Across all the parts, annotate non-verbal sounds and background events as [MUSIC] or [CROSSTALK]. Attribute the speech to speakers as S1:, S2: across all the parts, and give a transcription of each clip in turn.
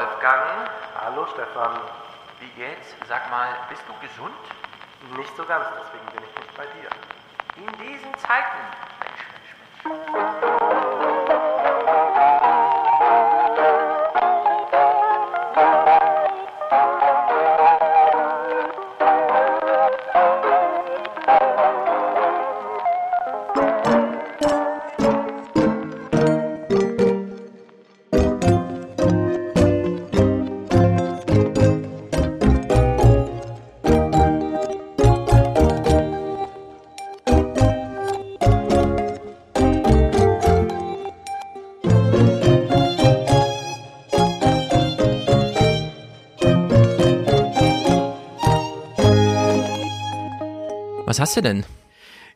S1: Wolfgang,
S2: Hallo Stefan.
S1: wie geht's? Sag mal, bist du gesund?
S2: Nicht so ganz, deswegen bin ich nicht bei dir.
S1: In diesen Zeiten. Mensch, Mensch, Mensch.
S3: Hast du denn?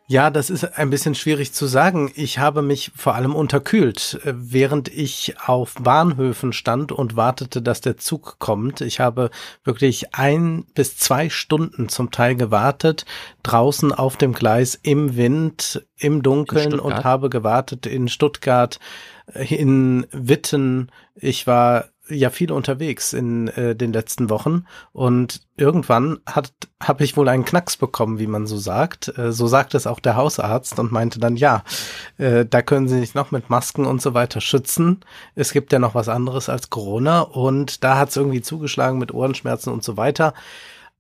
S2: Ja, das ist ein bisschen schwierig zu sagen. Ich habe mich vor allem unterkühlt, äh, während ich auf Bahnhöfen stand und wartete, dass der Zug kommt. Ich habe wirklich ein bis zwei Stunden zum Teil gewartet, draußen auf dem Gleis im Wind, im Dunkeln und habe gewartet in Stuttgart, äh, in Witten. Ich war ja viel unterwegs in äh, den letzten Wochen und irgendwann hat habe ich wohl einen Knacks bekommen, wie man so sagt. Äh, so sagt es auch der Hausarzt und meinte dann ja, äh, da können Sie sich noch mit Masken und so weiter schützen. Es gibt ja noch was anderes als Corona und da hat es irgendwie zugeschlagen mit Ohrenschmerzen und so weiter.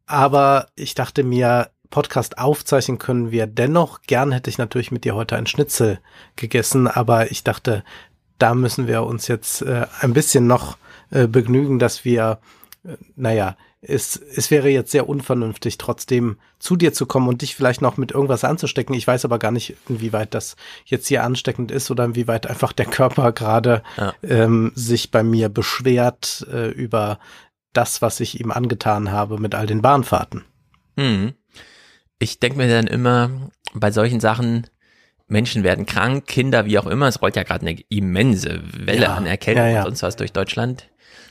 S2: Aber ich dachte mir, Podcast aufzeichnen können wir dennoch. Gern hätte ich natürlich mit dir heute ein Schnitzel gegessen, aber ich dachte, da müssen wir uns jetzt äh, ein bisschen noch äh, begnügen, dass wir, äh, naja, es, es wäre jetzt sehr unvernünftig, trotzdem zu dir zu kommen und dich vielleicht noch mit irgendwas anzustecken. Ich weiß aber gar nicht, inwieweit das jetzt hier ansteckend ist oder inwieweit einfach der Körper gerade
S3: Ja.
S2: ähm, sich bei mir beschwert äh, über das, was ich ihm angetan habe mit all den Bahnfahrten.
S3: Hm. Ich denke mir dann immer bei solchen Sachen, Menschen werden krank, Kinder, wie auch immer. Es rollt ja gerade eine immense Welle
S2: Ja,
S3: an Erkältung
S2: ja, ja.
S3: und sonst was durch Deutschland.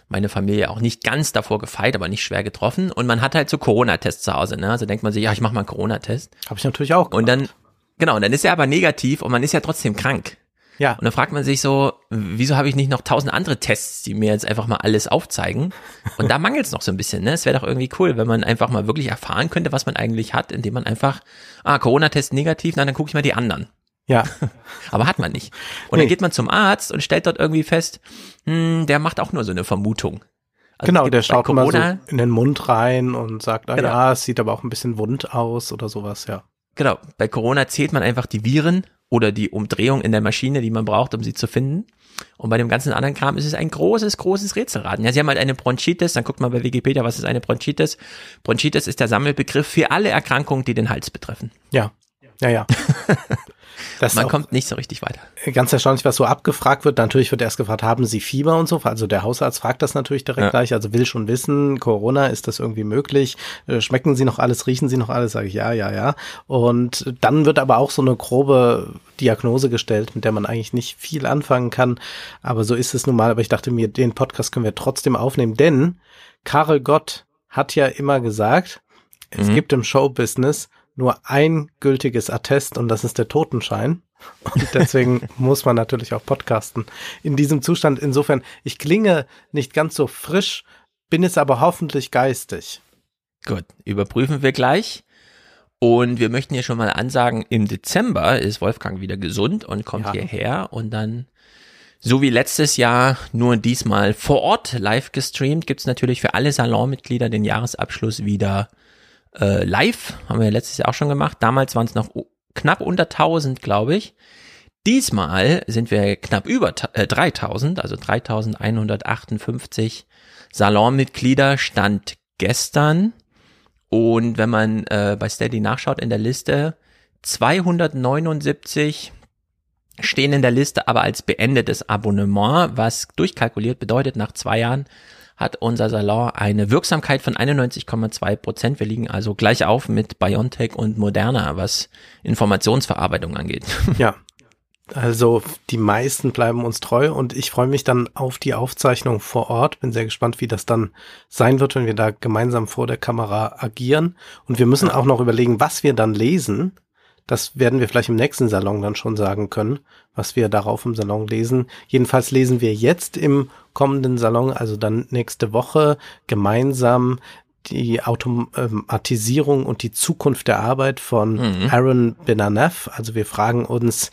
S3: Meine Familie auch nicht ganz davor gefeit, aber nicht schwer getroffen. Und man hat halt so Corona-Tests zu Hause. Ne? Also denkt man sich, ja, ich mache mal einen Corona-Test.
S2: Habe ich natürlich auch.
S3: Und dann, genau, und dann ist er aber negativ und man ist ja trotzdem krank.
S2: ja,
S3: Und dann fragt man sich so, wieso habe ich nicht noch tausend andere Tests, die mir jetzt einfach mal alles aufzeigen? Und da mangelt es noch so ein bisschen, ne? Es wäre doch irgendwie cool, wenn man einfach mal wirklich erfahren könnte, was man eigentlich hat, indem man einfach, ah, Corona-Test negativ, na, dann gucke ich mal die anderen.
S2: Ja, [LAUGHS]
S3: Aber hat man nicht. Und
S2: Nee.
S3: dann geht man zum Arzt und stellt dort irgendwie fest, hm, der macht auch nur so eine Vermutung. Also
S2: genau, der schaut mal so
S3: Corona,
S2: in den Mund rein und sagt, ah
S3: Genau.
S2: ja, es sieht aber auch ein bisschen wund aus oder sowas, ja.
S3: Genau, bei Corona zählt man einfach die Viren oder die Umdrehung in der Maschine, die man braucht, um sie zu finden. Und bei dem ganzen anderen Kram ist es ein großes, großes Rätselraten. Ja, Sie haben halt eine Bronchitis, dann guckt mal bei Wikipedia, was ist eine Bronchitis? Bronchitis ist der Sammelbegriff für alle Erkrankungen, die den Hals betreffen.
S2: Ja, ja, ja. [LAUGHS] Das
S3: Man kommt nicht so richtig weiter.
S2: ganz erstaunlich, was so abgefragt wird. Natürlich wird erst gefragt, haben Sie Fieber und so. Also der Hausarzt fragt das natürlich direkt
S3: Ja.
S2: gleich. Also will schon wissen, Corona, ist das irgendwie möglich? Äh, Schmecken Sie noch alles? Riechen Sie noch alles? Sage ich ja, ja, ja. Und dann wird aber auch so eine grobe Diagnose gestellt, mit der man eigentlich nicht viel anfangen kann. Aber so ist es nun mal. Aber ich dachte mir, den Podcast können wir trotzdem aufnehmen, denn Karel Gott hat ja immer gesagt, es
S3: Mhm.
S2: gibt im Showbusiness nur ein gültiges Attest und das ist der Totenschein. Und deswegen [LAUGHS] muss man natürlich auch podcasten. In diesem Zustand, insofern, ich klinge nicht ganz so frisch, bin es aber hoffentlich geistig.
S3: Gut, überprüfen wir gleich. Und wir möchten hier schon mal ansagen, im Dezember ist Wolfgang wieder gesund und kommt
S2: Ja.
S3: hierher und dann, so wie letztes Jahr, nur diesmal vor Ort live gestreamt, gibt's natürlich für alle Salonmitglieder den Jahresabschluss wieder äh, live. Haben wir letztes Jahr auch schon gemacht. Damals waren es noch knapp unter 1000, glaube ich. Diesmal sind wir knapp über äh, 3000, also 3158 Salonmitglieder stand gestern. Und wenn man äh, bei Steady nachschaut in der Liste, 279 stehen in der Liste aber als beendetes Abonnement, was durchkalkuliert bedeutet, nach zwei Jahren hat unser Salon eine Wirksamkeit von 91,2 Prozent. Wir liegen also gleich auf mit BioNTech und Moderna, was Informationsverarbeitung angeht. [LAUGHS]
S2: Ja. Also die meisten bleiben uns treu und ich freue mich dann auf die Aufzeichnung vor Ort. Bin sehr gespannt, wie das dann sein wird, wenn wir da gemeinsam vor der Kamera agieren. Und wir müssen auch noch überlegen, was wir dann lesen. Das werden wir vielleicht im nächsten Salon dann schon sagen können, was wir darauf im Salon lesen. Jedenfalls lesen wir jetzt im kommenden Salon, also dann nächste Woche, gemeinsam die Automatisierung und die Zukunft der Arbeit von mhm. Aaron Benanef. Also wir fragen uns,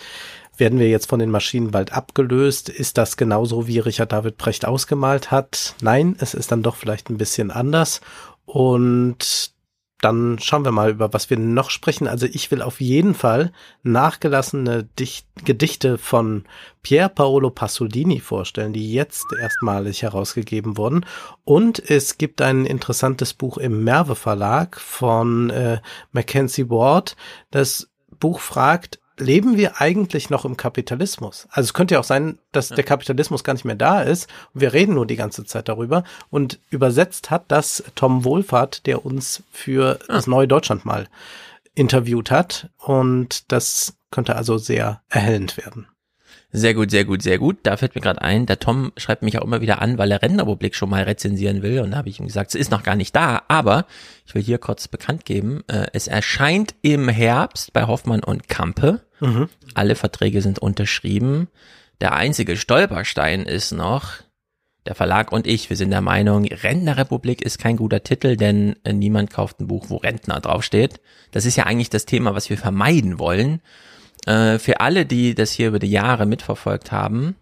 S2: werden wir jetzt von den Maschinen bald abgelöst? Ist das genauso, wie Richard David Brecht ausgemalt hat? Nein, es ist dann doch vielleicht ein bisschen anders. Und dann schauen wir mal, über was wir noch sprechen. Also ich will auf jeden Fall nachgelassene Dicht Gedichte von Pier Paolo Pasolini vorstellen, die jetzt erstmalig herausgegeben wurden. Und es gibt ein interessantes Buch im Merve Verlag von äh, Mackenzie Ward. Das Buch fragt, leben wir eigentlich noch im Kapitalismus? Also es könnte ja auch sein, dass ja. der Kapitalismus gar nicht mehr da ist und wir reden nur die ganze Zeit darüber. Und übersetzt hat das Tom Wohlfahrt, der uns für ah. das neue Deutschland mal interviewt hat. Und das könnte also sehr erhellend werden.
S3: Sehr gut, sehr gut, sehr gut. Da fällt mir gerade ein, der Tom schreibt mich auch immer wieder an, weil er Rennerpublik schon mal rezensieren will. Und da habe ich ihm gesagt, es ist noch gar nicht da. Aber ich will hier kurz bekannt geben, äh, es erscheint im Herbst bei Hoffmann und Kampe. Mhm. Alle Verträge sind unterschrieben. Der einzige Stolperstein ist noch, der Verlag und ich, wir sind der Meinung, Rentnerrepublik ist kein guter Titel, denn äh, niemand kauft ein Buch, wo Rentner draufsteht. Das ist ja eigentlich das Thema, was wir vermeiden wollen. Äh, für alle, die das hier über die Jahre mitverfolgt haben,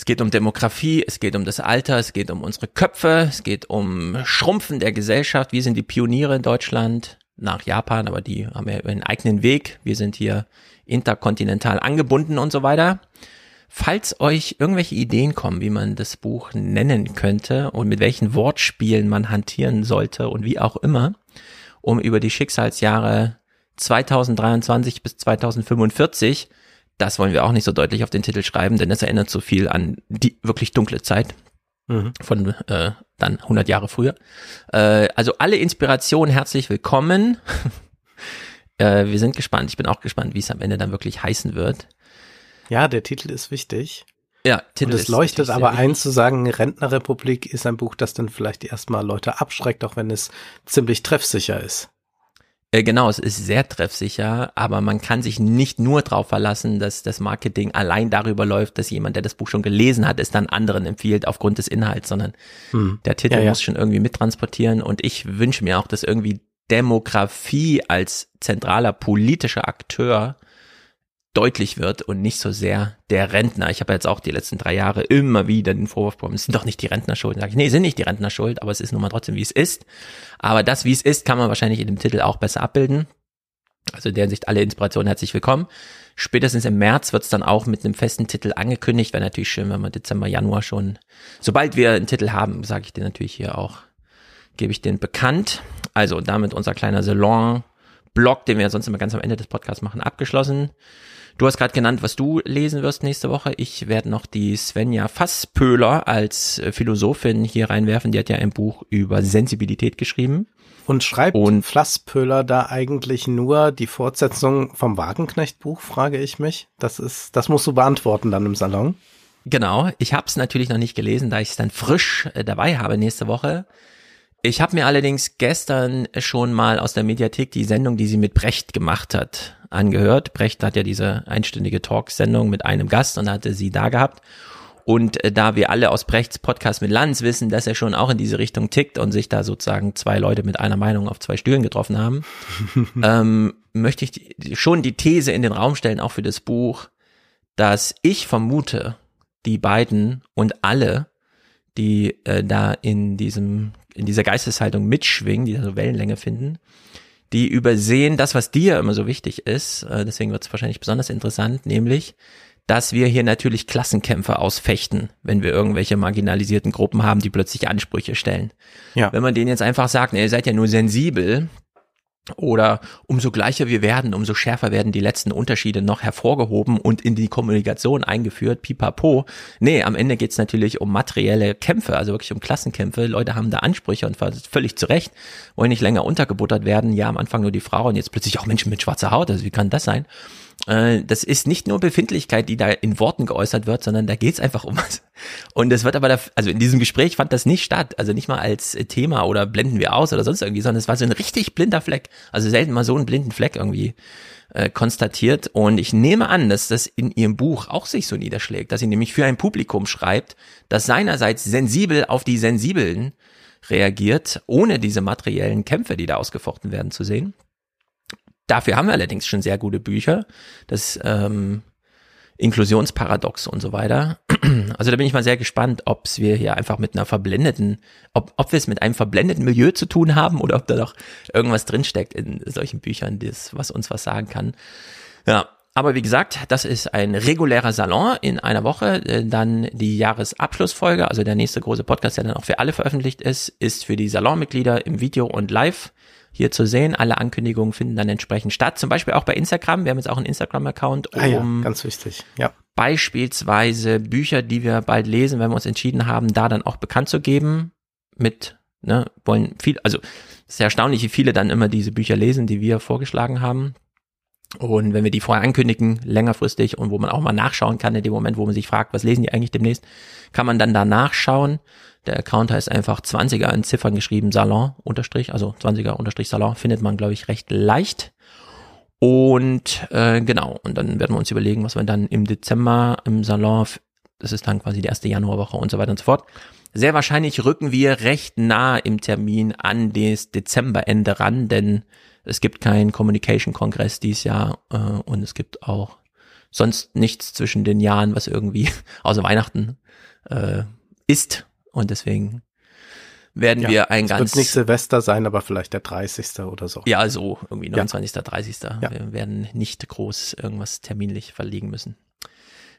S3: es geht um Demografie, es geht um das Alter, es geht um unsere Köpfe, es geht um Schrumpfen der Gesellschaft. Wir sind die Pioniere in Deutschland nach Japan, aber die haben ja einen eigenen Weg. Wir sind hier interkontinental angebunden und so weiter. Falls euch irgendwelche Ideen kommen, wie man das Buch nennen könnte und mit welchen Wortspielen man hantieren sollte und wie auch immer, um über die Schicksalsjahre 2023 bis 2045. Das wollen wir auch nicht so deutlich auf den Titel schreiben, denn das erinnert so viel an die wirklich dunkle Zeit mhm. von äh, dann 100 Jahre früher. Äh, also alle Inspirationen herzlich willkommen. [LAUGHS] äh, wir sind gespannt. Ich bin auch gespannt, wie es am Ende dann wirklich heißen wird.
S2: Ja, der Titel ist wichtig.
S3: Ja,
S2: Titel Und es leuchtet aber ein zu sagen, Rentnerrepublik ist ein Buch, das dann vielleicht erstmal Leute abschreckt, auch wenn es ziemlich treffsicher ist.
S3: Äh, genau, es ist sehr treffsicher, aber man kann sich nicht nur darauf verlassen, dass das Marketing allein darüber läuft, dass jemand, der das Buch schon gelesen hat, es dann anderen empfiehlt aufgrund des Inhalts, sondern hm. der Titel ja, ja. muss schon irgendwie mittransportieren und ich wünsche mir auch, dass irgendwie Demografie als zentraler politischer Akteur deutlich wird und nicht so sehr der Rentner. Ich habe jetzt auch die letzten drei Jahre immer wieder den Vorwurf bekommen, es sind doch nicht die Rentner schuld. Sag ich, nee, sind nicht die Rentner schuld, aber es ist nun mal trotzdem, wie es ist. Aber das, wie es ist, kann man wahrscheinlich in dem Titel auch besser abbilden. Also in der Hinsicht alle Inspirationen herzlich willkommen. Spätestens im März wird es dann auch mit einem festen Titel angekündigt. Wäre natürlich schön, wenn wir Dezember, Januar schon, sobald wir einen Titel haben, sage ich dir natürlich hier auch, gebe ich den bekannt. Also damit unser kleiner Salon-Blog, den wir sonst immer ganz am Ende des Podcasts machen, abgeschlossen. Du hast gerade genannt, was du lesen wirst nächste Woche. Ich werde noch die Svenja Fasspöhler als äh, Philosophin hier reinwerfen. Die hat ja ein Buch über Sensibilität geschrieben.
S2: Und schreibt und Flasspöhler da eigentlich nur die Fortsetzung vom Wagenknecht-Buch, frage ich mich. Das ist, das musst du beantworten dann im Salon.
S3: Genau, ich habe es natürlich noch nicht gelesen, da ich es dann frisch äh, dabei habe nächste Woche. Ich habe mir allerdings gestern schon mal aus der Mediathek die Sendung, die sie mit Brecht gemacht hat, angehört. Brecht hat ja diese einstündige Talksendung mit einem Gast und hatte sie da gehabt. Und äh, da wir alle aus Brechts Podcast mit Lanz wissen, dass er schon auch in diese Richtung tickt und sich da sozusagen zwei Leute mit einer Meinung auf zwei Stühlen getroffen haben, [LAUGHS] ähm, möchte ich die, schon die These in den Raum stellen, auch für das Buch, dass ich vermute, die beiden und alle, die äh, da in diesem in dieser Geisteshaltung mitschwingen, die da so Wellenlänge finden, die übersehen das, was dir immer so wichtig ist, äh, deswegen wird es wahrscheinlich besonders interessant, nämlich, dass wir hier natürlich Klassenkämpfe ausfechten, wenn wir irgendwelche marginalisierten Gruppen haben, die plötzlich Ansprüche stellen. Ja. Wenn man denen jetzt einfach sagt, nee, ihr seid ja nur sensibel, oder umso gleicher wir werden, umso schärfer werden die letzten Unterschiede noch hervorgehoben und in die Kommunikation eingeführt, pipapo. Nee, am Ende geht's natürlich um materielle Kämpfe, also wirklich um Klassenkämpfe. Leute haben da Ansprüche und völlig zu Recht, wollen nicht länger untergebuttert werden. Ja, am Anfang nur die Frau und jetzt plötzlich auch Menschen mit schwarzer Haut. Also wie kann das sein? Äh, das ist nicht nur Befindlichkeit, die da in Worten geäußert wird, sondern da geht's einfach um was. Und es wird aber, da, also in diesem Gespräch fand das nicht statt, also nicht mal als Thema oder blenden wir aus oder sonst irgendwie, sondern es war so ein richtig blinder Fleck. Also selten mal so einen blinden Fleck irgendwie äh, konstatiert. Und ich nehme an, dass das in ihrem Buch auch sich so niederschlägt, dass sie nämlich für ein Publikum schreibt, das seinerseits sensibel auf die Sensiblen reagiert, ohne diese materiellen Kämpfe, die da ausgefochten werden, zu sehen. Dafür haben wir allerdings schon sehr gute Bücher. Das ähm, Inklusionsparadox und so weiter. [CLEARS THROAT] Also da bin ich mal sehr gespannt, ob es wir hier einfach mit einer verblendeten, ob, ob wir es mit einem verblendeten Milieu zu tun haben oder ob da noch irgendwas drinsteckt in solchen Büchern, das, was uns was sagen kann. Ja, aber wie gesagt, das ist ein regulärer Salon in einer Woche. Äh, dann die Jahresabschlussfolge, also der nächste große Podcast, der dann auch für alle veröffentlicht ist, ist für die Salonmitglieder im Video und live hier zu sehen. Alle Ankündigungen finden dann entsprechend statt. Zum Beispiel auch bei Instagram. Wir haben jetzt auch einen Instagram-Account, um
S2: ah ja, ganz wichtig. Ja.
S3: beispielsweise Bücher, die wir bald lesen, wenn wir uns entschieden haben, da dann auch bekannt zu geben. Mit, ne, wollen viel, also es ist erstaunlich, wie viele dann immer diese Bücher lesen, die wir vorgeschlagen haben. Und wenn wir die vorher ankündigen, längerfristig und wo man auch mal nachschauen kann, in dem Moment, wo man sich fragt, was lesen die eigentlich demnächst, kann man dann da nachschauen. Der Account heißt einfach 20er in Ziffern geschrieben, Salon unterstrich, also 20er unterstrich Salon, findet man, glaube ich, recht leicht. Und äh, genau, und dann werden wir uns überlegen, was wir dann im Dezember im Salon, das ist dann quasi die erste Januarwoche und so weiter und so fort. Sehr wahrscheinlich rücken wir recht nah im Termin an das Dezemberende ran, denn es gibt keinen Communication-Kongress dieses Jahr äh, und es gibt auch sonst nichts zwischen den Jahren, was irgendwie [LAUGHS] außer Weihnachten äh, ist. Und deswegen werden ja, wir ein
S2: es
S3: ganz.
S2: Wird nicht Silvester sein, aber vielleicht der 30. oder so.
S3: Ja, so, irgendwie 29., ja. 30. Ja. Wir werden nicht groß irgendwas terminlich verlegen müssen.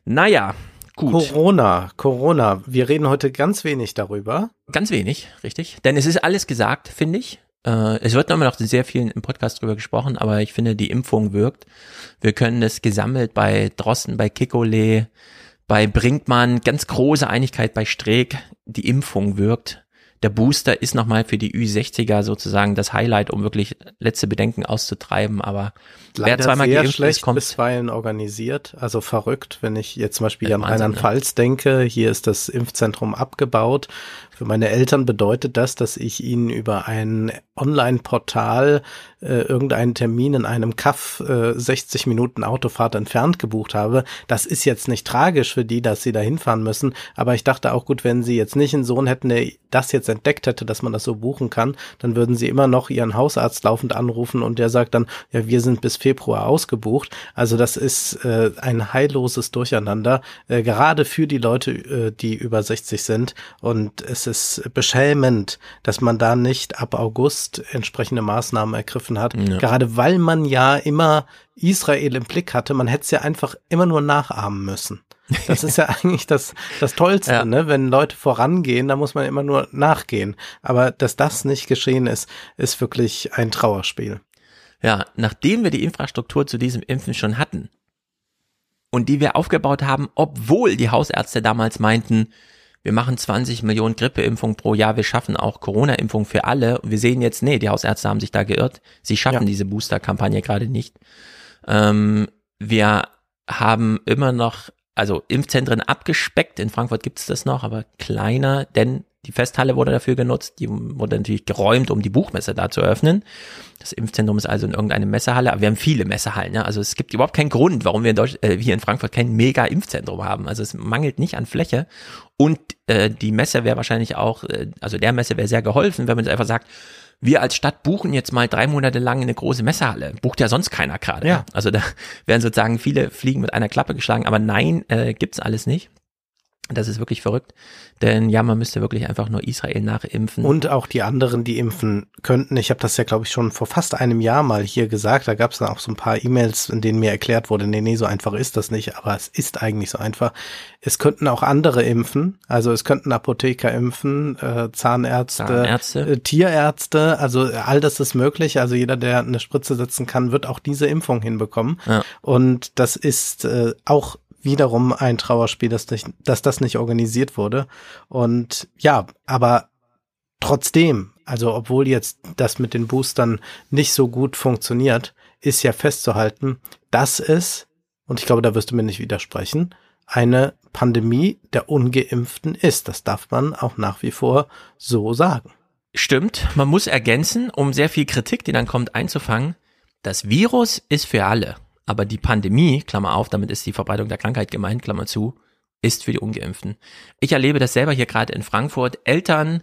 S3: Naja, gut.
S2: Corona, Corona. Wir reden heute ganz wenig darüber.
S3: Ganz wenig, richtig. Denn es ist alles gesagt, finde ich. Äh, es wird nochmal noch sehr viel im Podcast drüber gesprochen, aber ich finde, die Impfung wirkt. Wir können es gesammelt bei Drosten, bei Kikole, bei Brinkmann, ganz große Einigkeit bei Streeck, die Impfung wirkt. Der Booster ist nochmal für die Ü60er sozusagen das Highlight, um wirklich letzte Bedenken auszutreiben, aber
S2: Leider wer zweimal sehr schlecht ist, kommt bisweilen organisiert, also verrückt, wenn ich jetzt zum Beispiel an Rheinland-Pfalz denke, hier ist das Impfzentrum abgebaut. Für meine Eltern bedeutet das, dass ich ihnen über ein Online-Portal äh, irgendeinen Termin in einem Kaff äh, 60 Minuten Autofahrt entfernt gebucht habe. Das ist jetzt nicht tragisch für die, dass sie da hinfahren müssen, aber ich dachte auch gut, wenn sie jetzt nicht einen Sohn hätten, der das jetzt entdeckt hätte, dass man das so buchen kann, dann würden sie immer noch ihren Hausarzt laufend anrufen und der sagt dann, ja, wir sind bis Februar ausgebucht. Also das ist äh, ein heilloses Durcheinander, äh, gerade für die Leute, äh, die über 60 sind und es ist beschämend, dass man da nicht ab August entsprechende Maßnahmen ergriffen hat. Ja. Gerade weil man ja immer Israel im Blick hatte. Man hätte es ja einfach immer nur nachahmen müssen. Das ist ja [LAUGHS] eigentlich das, das Tollste, ja. ne? Wenn Leute vorangehen, da muss man immer nur nachgehen. Aber dass das nicht geschehen ist, ist wirklich ein Trauerspiel.
S3: Ja, nachdem wir die Infrastruktur zu diesem Impfen schon hatten und die wir aufgebaut haben, obwohl die Hausärzte damals meinten, wir machen 20 Millionen Grippeimpfungen pro Jahr, wir schaffen auch Corona-Impfungen für alle. Wir sehen jetzt, nee, die Hausärzte haben sich da geirrt. Sie schaffen ja. diese Booster-Kampagne gerade nicht. Ähm, wir haben immer noch, also Impfzentren abgespeckt. In Frankfurt gibt es das noch, aber kleiner, denn die Festhalle wurde dafür genutzt, die wurde natürlich geräumt, um die Buchmesse da zu eröffnen. Das Impfzentrum ist also in irgendeiner Messehalle, aber wir haben viele Messehallen. Ja? Also es gibt überhaupt keinen Grund, warum wir in Deutsch, äh, hier in Frankfurt kein Mega-Impfzentrum haben. Also es mangelt nicht an Fläche. Und äh, die Messe wäre wahrscheinlich auch, äh, also der Messe wäre sehr geholfen, wenn man jetzt einfach sagt, wir als Stadt buchen jetzt mal drei Monate lang eine große Messehalle. Bucht ja sonst keiner gerade. Ja. Also da [LAUGHS] werden sozusagen viele Fliegen mit einer Klappe geschlagen, aber nein, äh, gibt's alles nicht. Das ist wirklich verrückt, denn ja, man müsste wirklich einfach nur Israel nachimpfen.
S2: Und auch die anderen, die impfen könnten. Ich habe das ja, glaube ich, schon vor fast einem Jahr mal hier gesagt. Da gab es dann auch so ein paar E-Mails, in denen mir erklärt wurde, nee, nee, so einfach ist das nicht, aber es ist eigentlich so einfach. Es könnten auch andere impfen, also es könnten Apotheker impfen, äh, Zahnärzte, Zahnärzte. Äh, Tierärzte, also all das ist möglich. Also jeder, der eine Spritze setzen kann, wird auch diese Impfung hinbekommen. Ja. Und das ist äh, auch wiederum ein Trauerspiel, dass, dass das nicht organisiert wurde. Und ja, aber trotzdem, also obwohl jetzt das mit den Boostern nicht so gut funktioniert, ist ja festzuhalten, dass es und ich glaube, da wirst du mir nicht widersprechen, eine Pandemie der Ungeimpften ist. Das darf man auch nach wie vor so sagen.
S3: Stimmt, man muss ergänzen, um sehr viel Kritik, die dann kommt, einzufangen. Das Virus ist für alle, aber die Pandemie, Klammer auf, damit ist die Verbreitung der Krankheit gemeint, Klammer zu, ist für die Ungeimpften. Ich erlebe das selber hier gerade in Frankfurt. Eltern,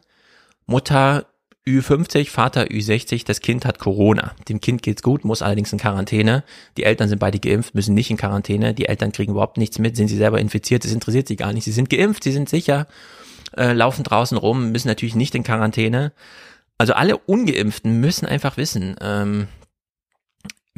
S3: Mutter Ü50, Vater Ü60, das Kind hat Corona. Dem Kind geht's gut, muss allerdings in Quarantäne. Die Eltern sind beide geimpft, müssen nicht in Quarantäne. Die Eltern kriegen überhaupt nichts mit, sind sie selber infiziert, das interessiert sie gar nicht. Sie sind geimpft, sie sind sicher, äh, laufen draußen rum, müssen natürlich nicht in Quarantäne. Also alle Ungeimpften müssen einfach wissen, ähm,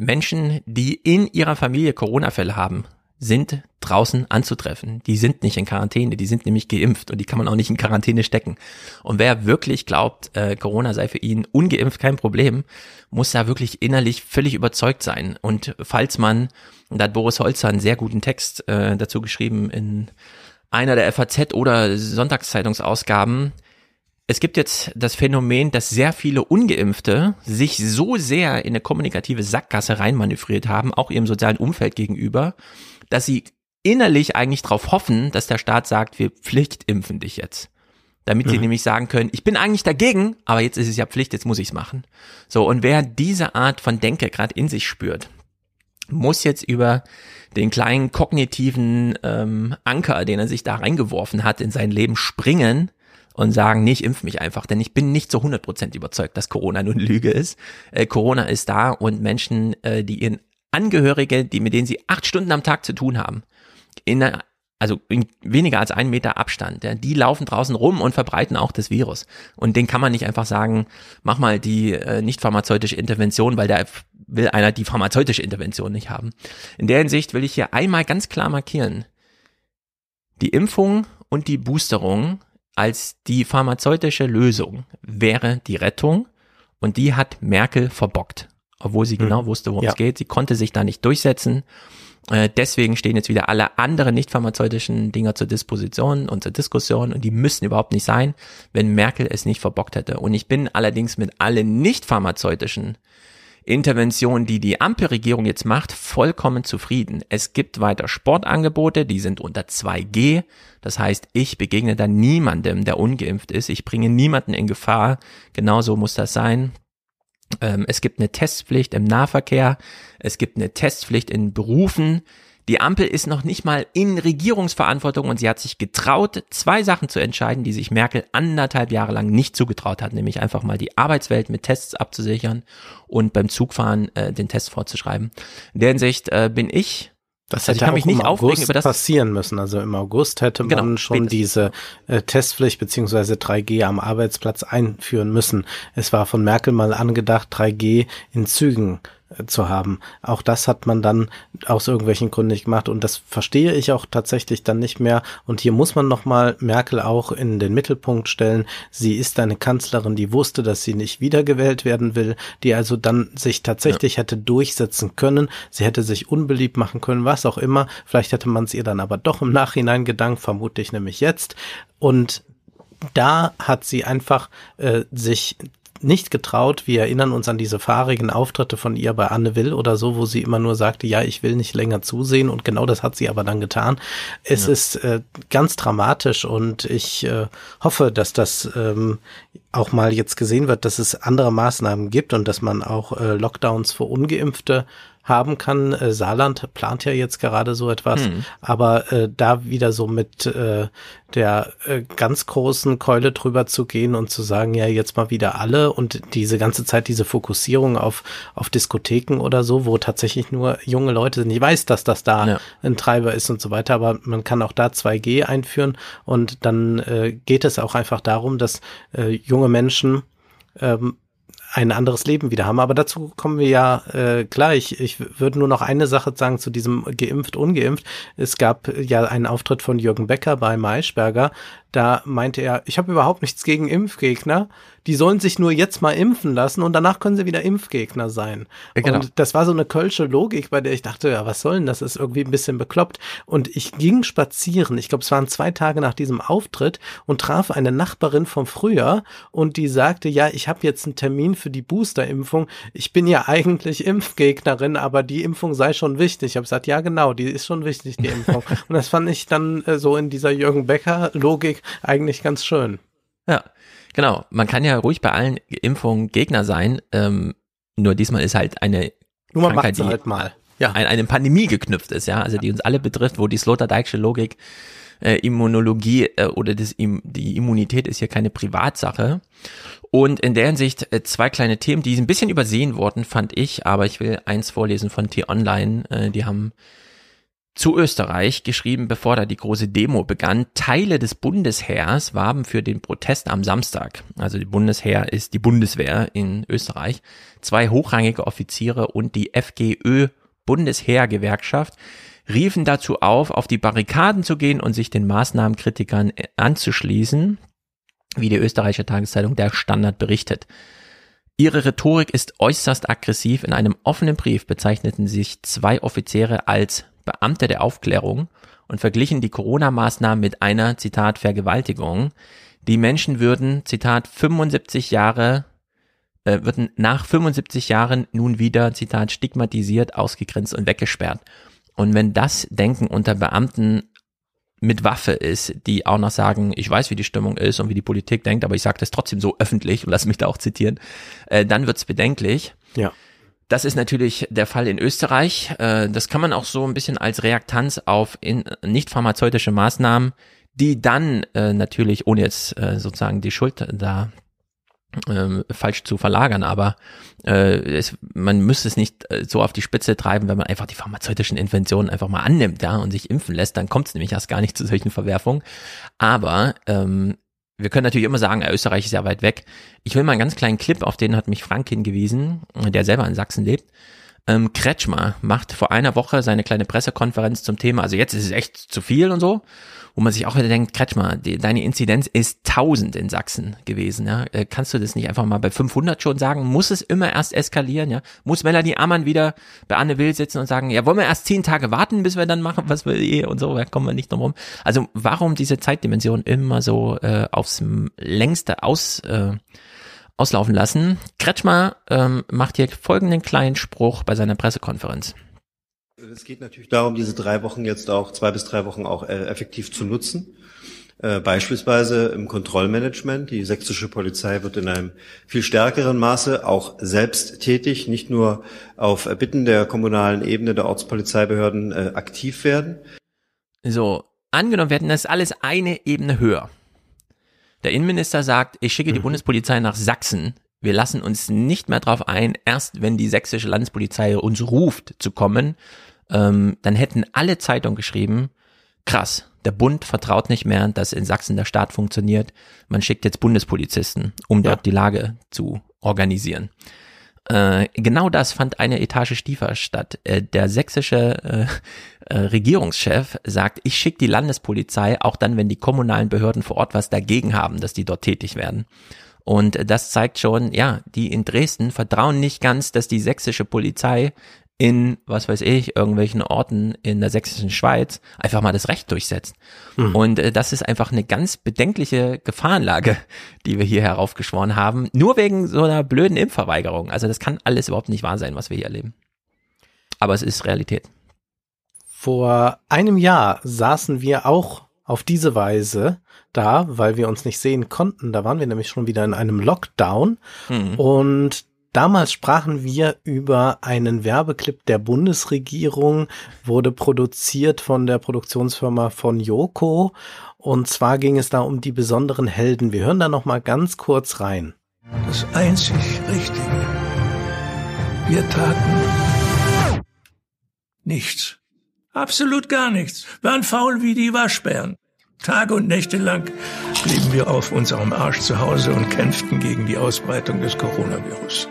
S3: Menschen, die in ihrer Familie Corona-Fälle haben, sind draußen anzutreffen. Die sind nicht in Quarantäne, die sind nämlich geimpft und die kann man auch nicht in Quarantäne stecken. Und wer wirklich glaubt, äh, Corona sei für ihn ungeimpft kein Problem, muss da wirklich innerlich völlig überzeugt sein. Und falls man, da hat Boris Holzer einen sehr guten Text äh, dazu geschrieben in einer der FAZ oder Sonntagszeitungsausgaben, es gibt jetzt das Phänomen, dass sehr viele Ungeimpfte sich so sehr in eine kommunikative Sackgasse reinmanövriert haben, auch ihrem sozialen Umfeld gegenüber, dass sie innerlich eigentlich darauf hoffen, dass der Staat sagt, wir pflichtimpfen dich jetzt. Damit mhm. sie nämlich sagen können, ich bin eigentlich dagegen, aber jetzt ist es ja Pflicht, jetzt muss ich es machen. So, und wer diese Art von Denke gerade in sich spürt, muss jetzt über den kleinen kognitiven ähm, Anker, den er sich da reingeworfen hat, in sein Leben springen und sagen, nee, ich impf mich einfach, denn ich bin nicht zu 100% überzeugt, dass Corona nun Lüge ist. Äh, Corona ist da und Menschen, äh, die ihren Angehörige, die mit denen sie acht Stunden am Tag zu tun haben, in einer, also in weniger als einen Meter Abstand, ja, die laufen draußen rum und verbreiten auch das Virus. Und den kann man nicht einfach sagen, mach mal die äh, nicht pharmazeutische Intervention, weil da will einer die pharmazeutische Intervention nicht haben. In der Hinsicht will ich hier einmal ganz klar markieren, die Impfung und die Boosterung als die pharmazeutische Lösung wäre die Rettung und die hat Merkel verbockt, obwohl sie hm. genau wusste, worum ja. es geht. Sie konnte sich da nicht durchsetzen. Äh, deswegen stehen jetzt wieder alle anderen nicht pharmazeutischen Dinger zur Disposition und zur Diskussion und die müssen überhaupt nicht sein, wenn Merkel es nicht verbockt hätte. Und ich bin allerdings mit allen nicht pharmazeutischen Intervention, die die Ampelregierung jetzt macht, vollkommen zufrieden. Es gibt weiter Sportangebote, die sind unter 2G. Das heißt, ich begegne da niemandem, der ungeimpft ist. Ich bringe niemanden in Gefahr. Genauso muss das sein. Ähm, es gibt eine Testpflicht im Nahverkehr. Es gibt eine Testpflicht in Berufen. Die Ampel ist noch nicht mal in Regierungsverantwortung und sie hat sich getraut, zwei Sachen zu entscheiden, die sich Merkel anderthalb Jahre lang nicht zugetraut hat, nämlich einfach mal die Arbeitswelt mit Tests abzusichern und beim Zugfahren äh, den Test vorzuschreiben. In der Hinsicht äh, bin ich
S2: das hätte also ich kann mich nicht aufregen über das passieren müssen. Also im August hätte genau, man schon spätestens. diese äh, Testpflicht beziehungsweise 3G am Arbeitsplatz einführen müssen. Es war von Merkel mal angedacht, 3G in Zügen zu haben. Auch das hat man dann aus irgendwelchen Gründen nicht gemacht und das verstehe ich auch tatsächlich dann nicht mehr. Und hier muss man nochmal Merkel auch in den Mittelpunkt stellen. Sie ist eine Kanzlerin, die wusste, dass sie nicht wiedergewählt werden will, die also dann sich tatsächlich ja. hätte durchsetzen können. Sie hätte sich unbeliebt machen können, was auch immer. Vielleicht hätte man es ihr dann aber doch im Nachhinein gedankt, vermute ich nämlich jetzt. Und da hat sie einfach äh, sich nicht getraut. Wir erinnern uns an diese fahrigen Auftritte von ihr bei Anne Will oder so, wo sie immer nur sagte, ja, ich will nicht länger zusehen und genau das hat sie aber dann getan. Es ja. ist äh, ganz dramatisch und ich äh, hoffe, dass das ähm, auch mal jetzt gesehen wird, dass es andere Maßnahmen gibt und dass man auch äh, Lockdowns für ungeimpfte haben kann. Äh, Saarland plant ja jetzt gerade so etwas, hm. aber äh, da wieder so mit äh, der äh, ganz großen Keule drüber zu gehen und zu sagen, ja, jetzt mal wieder alle und diese ganze Zeit diese Fokussierung auf, auf Diskotheken oder so, wo tatsächlich nur junge Leute sind. Ich weiß, dass das da ja. ein Treiber ist und so weiter, aber man kann auch da 2G einführen und dann äh, geht es auch einfach darum, dass äh, junge Menschen ähm, ein anderes Leben wieder haben. Aber dazu kommen wir ja äh, gleich. Ich würde nur noch eine Sache sagen zu diesem geimpft, ungeimpft. Es gab ja einen Auftritt von Jürgen Becker bei Maischberger, da meinte er, ich habe überhaupt nichts gegen Impfgegner. Die sollen sich nur jetzt mal impfen lassen und danach können sie wieder Impfgegner sein.
S3: Ja, genau.
S2: Und das war so eine kölsche Logik, bei der ich dachte, ja, was soll denn das? Ist irgendwie ein bisschen bekloppt. Und ich ging spazieren. Ich glaube, es waren zwei Tage nach diesem Auftritt und traf eine Nachbarin vom Frühjahr und die sagte, ja, ich habe jetzt einen Termin für die Boosterimpfung. Ich bin ja eigentlich Impfgegnerin, aber die Impfung sei schon wichtig. Ich habe gesagt, ja, genau, die ist schon wichtig, die Impfung. [LAUGHS] und das fand ich dann äh, so in dieser Jürgen Becker Logik eigentlich ganz schön.
S3: Ja, genau. Man kann ja ruhig bei allen Impfungen Gegner sein. Ähm, nur diesmal ist halt eine
S2: Nur man
S3: Krankheit, die
S2: halt mal. Ja.
S3: an eine Pandemie geknüpft ist, ja, also die uns alle betrifft, wo die Sloterdijksche Logik, äh, Immunologie äh, oder das, Im die Immunität ist hier keine Privatsache. Und in der Hinsicht äh, zwei kleine Themen, die ein bisschen übersehen wurden, fand ich, aber ich will eins vorlesen von T-Online, äh, die haben zu Österreich geschrieben, bevor da die große Demo begann. Teile des Bundesheers warben für den Protest am Samstag. Also die Bundesheer ist die Bundeswehr in Österreich. Zwei hochrangige Offiziere und die FGÖ Bundesheergewerkschaft riefen dazu auf, auf die Barrikaden zu gehen und sich den Maßnahmenkritikern anzuschließen, wie die österreichische Tageszeitung Der Standard berichtet. Ihre Rhetorik ist äußerst aggressiv. In einem offenen Brief bezeichneten sich zwei Offiziere als Beamte der Aufklärung und verglichen die Corona-Maßnahmen mit einer, Zitat, Vergewaltigung. Die Menschen würden, Zitat, 75 Jahre, äh, würden nach 75 Jahren nun wieder, Zitat, stigmatisiert, ausgegrenzt und weggesperrt. Und wenn das Denken unter Beamten mit Waffe ist, die auch noch sagen, ich weiß, wie die Stimmung ist und wie die Politik denkt, aber ich sage das trotzdem so öffentlich und lass mich da auch zitieren, äh, dann wird's bedenklich.
S2: Ja.
S3: Das ist natürlich der Fall in Österreich. Äh, Das kann man auch so ein bisschen als Reaktanz auf nicht pharmazeutische Maßnahmen, die dann äh, natürlich, ohne jetzt äh, sozusagen die Schuld da ähm, falsch zu verlagern, aber man müsste es nicht so auf die Spitze treiben, wenn man einfach die pharmazeutischen Interventionen einfach mal annimmt, ja, und sich impfen lässt, dann kommt es nämlich erst gar nicht zu solchen Verwerfungen. Aber ähm, wir können natürlich immer sagen, Österreich ist ja weit weg. Ich will mal einen ganz kleinen Clip, auf den hat mich Frank hingewiesen, der selber in Sachsen lebt. Ähm, Kretschmer macht vor einer Woche seine kleine Pressekonferenz zum Thema, also jetzt ist es echt zu viel und so, wo man sich auch wieder denkt, Kretschmer, die, deine Inzidenz ist 1000 in Sachsen gewesen, ja, äh, kannst du das nicht einfach mal bei 500 schon sagen? Muss es immer erst eskalieren, ja? Muss Melanie Ammann wieder bei Anne Will sitzen und sagen, ja, wollen wir erst zehn Tage warten, bis wir dann machen, was wir eh und so, da kommen wir nicht drum rum. Also warum diese Zeitdimension immer so äh, aufs längste aus äh, auslaufen lassen. Kretschmer ähm, macht hier folgenden kleinen Spruch bei seiner Pressekonferenz.
S4: Es geht natürlich darum, diese drei Wochen jetzt auch, zwei bis drei Wochen auch äh, effektiv zu nutzen. Äh, beispielsweise im Kontrollmanagement. Die sächsische Polizei wird in einem viel stärkeren Maße auch selbst tätig, nicht nur auf Bitten der kommunalen Ebene der Ortspolizeibehörden äh, aktiv werden.
S3: So, angenommen, wir hätten das alles eine Ebene höher. Der Innenminister sagt, ich schicke die Bundespolizei nach Sachsen. Wir lassen uns nicht mehr drauf ein, erst wenn die sächsische Landespolizei uns ruft zu kommen, ähm, dann hätten alle Zeitungen geschrieben, krass, der Bund vertraut nicht mehr, dass in Sachsen der Staat funktioniert. Man schickt jetzt Bundespolizisten, um dort die Lage zu organisieren. Äh, genau das fand eine Etage tiefer statt. Äh, der sächsische äh, Regierungschef sagt, ich schicke die Landespolizei, auch dann, wenn die kommunalen Behörden vor Ort was dagegen haben, dass die dort tätig werden. Und das zeigt schon, ja, die in Dresden vertrauen nicht ganz, dass die sächsische Polizei in, was weiß ich, irgendwelchen Orten in der sächsischen Schweiz einfach mal das Recht durchsetzt.
S2: Mhm.
S3: Und äh, das ist einfach eine ganz bedenkliche Gefahrenlage, die wir hier heraufgeschworen haben, nur wegen so einer blöden Impfverweigerung. Also das kann alles überhaupt nicht wahr sein, was wir hier erleben. Aber es ist Realität.
S2: Vor einem Jahr saßen wir auch auf diese Weise da, weil wir uns nicht sehen konnten. Da waren wir nämlich schon wieder in einem Lockdown.
S3: Hm.
S2: Und damals sprachen wir über einen Werbeclip der Bundesregierung, wurde produziert von der Produktionsfirma von Yoko. Und zwar ging es da um die besonderen Helden. Wir hören da noch mal ganz kurz rein.
S5: Das einzig Richtige. Wir taten nichts. Absolut gar nichts. Waren faul wie die Waschbären. Tage und Nächte lang blieben wir auf unserem Arsch zu Hause und kämpften gegen die Ausbreitung des Coronavirus.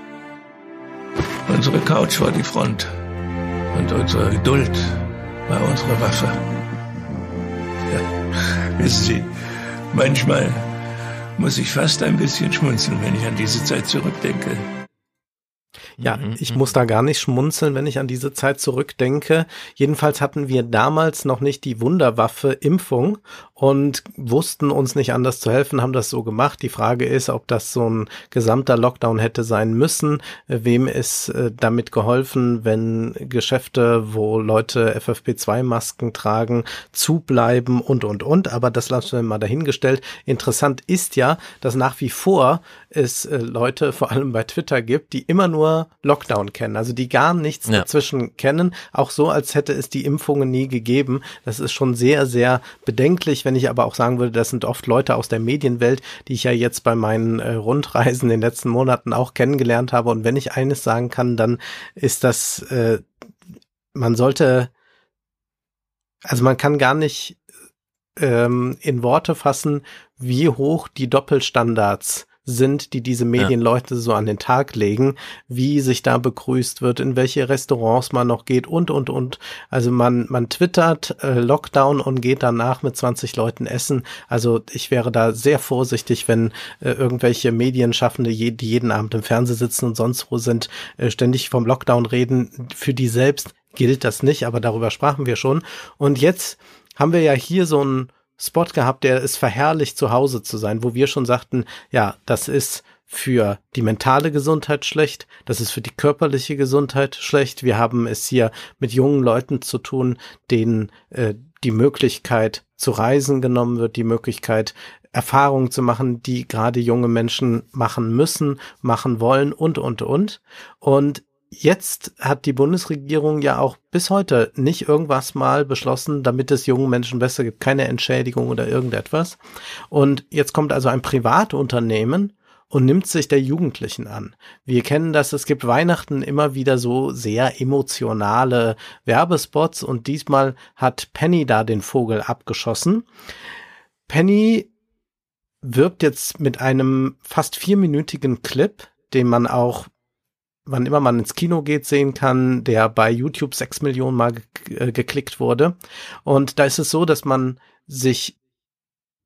S5: Unsere Couch war die Front und unsere Geduld war unsere Waffe. Ja, wissen Sie, Manchmal muss ich fast ein bisschen schmunzeln, wenn ich an diese Zeit zurückdenke.
S2: Ja,
S3: Mhm,
S2: ich
S3: mhm.
S2: muss da gar nicht schmunzeln, wenn ich an diese Zeit zurückdenke. Jedenfalls hatten wir damals noch nicht die Wunderwaffe Impfung und wussten uns nicht anders zu helfen, haben das so gemacht. Die Frage ist, ob das so ein gesamter Lockdown hätte sein müssen. Äh, Wem ist äh, damit geholfen, wenn Geschäfte, wo Leute FFP2-Masken tragen, zubleiben und, und, und. Aber das lassen wir mal dahingestellt. Interessant ist ja, dass nach wie vor es äh, Leute, vor allem bei Twitter gibt, die immer nur Lockdown kennen, also die gar nichts
S3: Ja.
S2: dazwischen kennen, auch so, als hätte es die Impfungen nie gegeben. Das ist schon sehr, sehr bedenklich, wenn ich aber auch sagen würde, das sind oft Leute aus der Medienwelt, die ich ja jetzt bei meinen äh, Rundreisen in den letzten Monaten auch kennengelernt habe. Und wenn ich eines sagen kann, dann ist das, äh, man sollte, also man kann gar nicht ähm, in Worte fassen, wie hoch die Doppelstandards sind, die diese Medienleute so an den Tag legen, wie sich da begrüßt wird, in welche Restaurants man noch geht und, und, und. Also man, man twittert äh, Lockdown und geht danach mit 20 Leuten essen. Also ich wäre da sehr vorsichtig, wenn äh, irgendwelche Medienschaffende, je, die jeden Abend im Fernsehen sitzen und sonst wo sind, äh, ständig vom Lockdown reden. Für die selbst gilt das nicht, aber darüber sprachen wir schon. Und jetzt haben wir ja hier so einen Spot gehabt, der es verherrlicht, zu Hause zu sein, wo wir schon sagten, ja, das ist für die mentale Gesundheit schlecht, das ist für die körperliche Gesundheit schlecht. Wir haben es hier mit jungen Leuten zu tun, denen äh, die Möglichkeit zu reisen genommen wird, die Möglichkeit Erfahrungen zu machen, die gerade junge Menschen machen müssen, machen wollen und, und, und. Und jetzt hat die Bundesregierung ja auch bis heute nicht irgendwas mal beschlossen, damit es jungen Menschen besser gibt, keine Entschädigung oder irgendetwas. Und jetzt kommt also ein Privatunternehmen und nimmt sich der Jugendlichen an. Wir kennen das, es gibt Weihnachten immer wieder so sehr emotionale Werbespots und diesmal hat Penny da den Vogel abgeschossen. Penny wirbt jetzt mit einem fast vierminütigen Clip, den man auch wann immer man ins Kino geht, sehen kann, der bei YouTube sechs Millionen Mal ge äh, geklickt wurde. Und da ist es so, dass man sich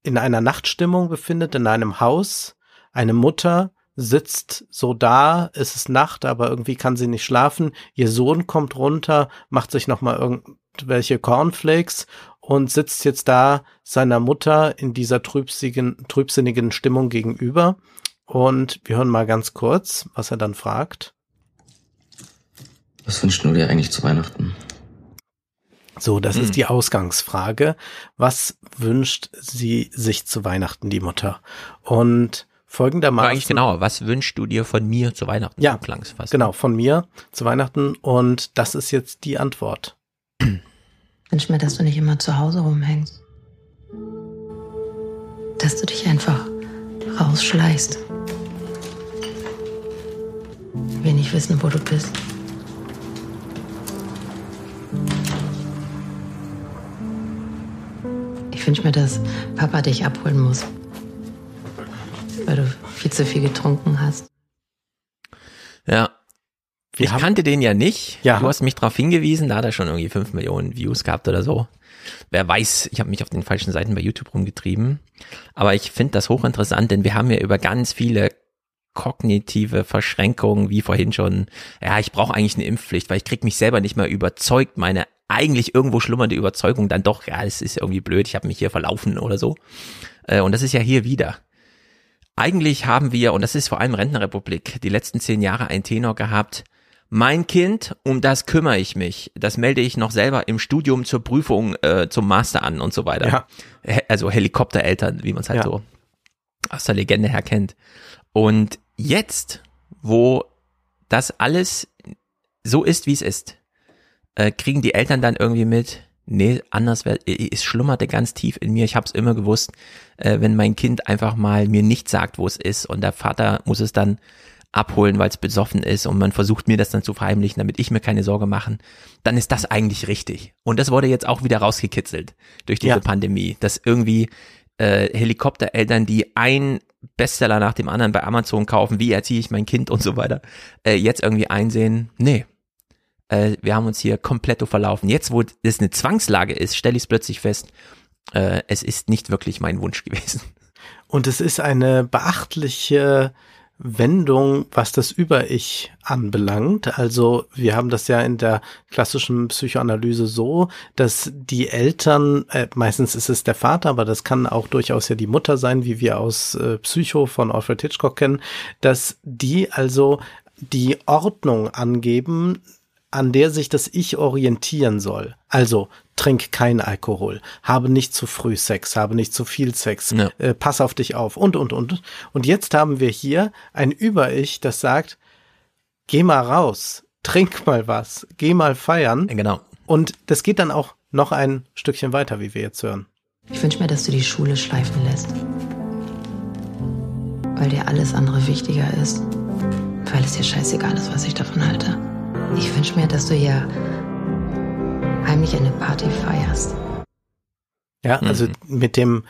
S2: in einer Nachtstimmung befindet, in einem Haus. Eine Mutter sitzt so da, es ist Nacht, aber irgendwie kann sie nicht schlafen. Ihr Sohn kommt runter, macht sich nochmal irgendwelche Cornflakes und sitzt jetzt da seiner Mutter in dieser trübsinnigen Stimmung gegenüber. Und wir hören mal ganz kurz, was er dann fragt.
S6: Was wünschst du dir eigentlich zu Weihnachten?
S2: So, das
S3: Hm.
S2: ist die Ausgangsfrage. Was wünscht sie sich zu Weihnachten, die Mutter? Und folgendermaßen.
S3: eigentlich genauer, was wünschst du dir von mir zu Weihnachten?
S2: Ja,
S3: klang's fast.
S2: Genau, von mir zu Weihnachten. Und das ist jetzt die Antwort.
S7: wünsche mir, dass du nicht immer zu Hause rumhängst. Dass du dich einfach rausschleichst. Wir nicht wissen, wo du bist. Ich wünsche mir, dass Papa dich abholen muss. Weil du viel zu viel getrunken hast.
S3: Ja.
S2: Wir
S3: ich
S2: haben-
S3: kannte den ja nicht.
S2: Ja.
S3: Du hast mich darauf hingewiesen, da hat er schon irgendwie fünf Millionen Views gehabt oder so. Wer weiß, ich habe mich auf den falschen Seiten bei YouTube rumgetrieben. Aber ich finde das hochinteressant, denn wir haben ja über ganz viele kognitive Verschränkungen, wie vorhin schon, ja, ich brauche eigentlich eine Impfpflicht, weil ich krieg mich selber nicht mehr überzeugt, meine eigentlich irgendwo schlummernde Überzeugung dann doch, ja, es ist irgendwie blöd, ich habe mich hier verlaufen oder so. Äh, Und das ist ja hier wieder. Eigentlich haben wir, und das ist vor allem Rentenrepublik, die letzten zehn Jahre ein Tenor gehabt. Mein Kind, um das kümmere ich mich. Das melde ich noch selber im Studium zur Prüfung, äh, zum Master an und so weiter.
S2: Ja.
S3: He- Also Helikoptereltern, wie man es halt
S2: Ja.
S3: so aus der Legende her kennt. Und jetzt, wo das alles so ist, wie es ist, äh, kriegen die Eltern dann irgendwie mit, nee, anders wär, es schlummerte ganz tief in mir. Ich habe es immer gewusst, äh, wenn mein Kind einfach mal mir nicht sagt, wo es ist und der Vater muss es dann abholen, weil es besoffen ist und man versucht mir das dann zu verheimlichen, damit ich mir keine Sorge machen, dann ist das eigentlich richtig. Und das wurde jetzt auch wieder rausgekitzelt durch diese
S2: Ja.
S3: Pandemie, dass irgendwie äh, Helikoptereltern, die ein Bestseller nach dem anderen bei Amazon kaufen, wie erziehe ich mein Kind und so weiter, äh, jetzt irgendwie einsehen, nee, äh, wir haben uns hier komplett verlaufen. Jetzt, wo es eine Zwangslage ist, stelle ich es plötzlich fest, äh, es ist nicht wirklich mein Wunsch gewesen.
S2: Und es ist eine beachtliche Wendung, was das Über-Ich anbelangt. Also wir haben das ja in der klassischen Psychoanalyse so, dass die Eltern, äh, meistens ist es der Vater, aber das kann auch durchaus ja die Mutter sein, wie wir aus äh, Psycho von Alfred Hitchcock kennen, dass die also die Ordnung angeben, an der sich das Ich orientieren soll. Also trink kein Alkohol, habe nicht zu früh Sex, habe nicht zu viel Sex,
S3: Ja.
S2: äh, pass auf dich auf und, und, und. Und jetzt haben wir hier ein Über-Ich, das sagt, geh mal raus, trink mal was, geh mal feiern.
S3: Genau.
S2: Und das geht dann auch noch ein Stückchen weiter, wie wir jetzt hören.
S7: Ich wünsche mir, dass du die Schule schleifen lässt. Weil dir alles andere wichtiger ist. Weil es dir scheißegal ist, was ich davon halte. Ich wünsche mir, dass du hier heimlich eine Party feierst.
S2: Ja, also mit dem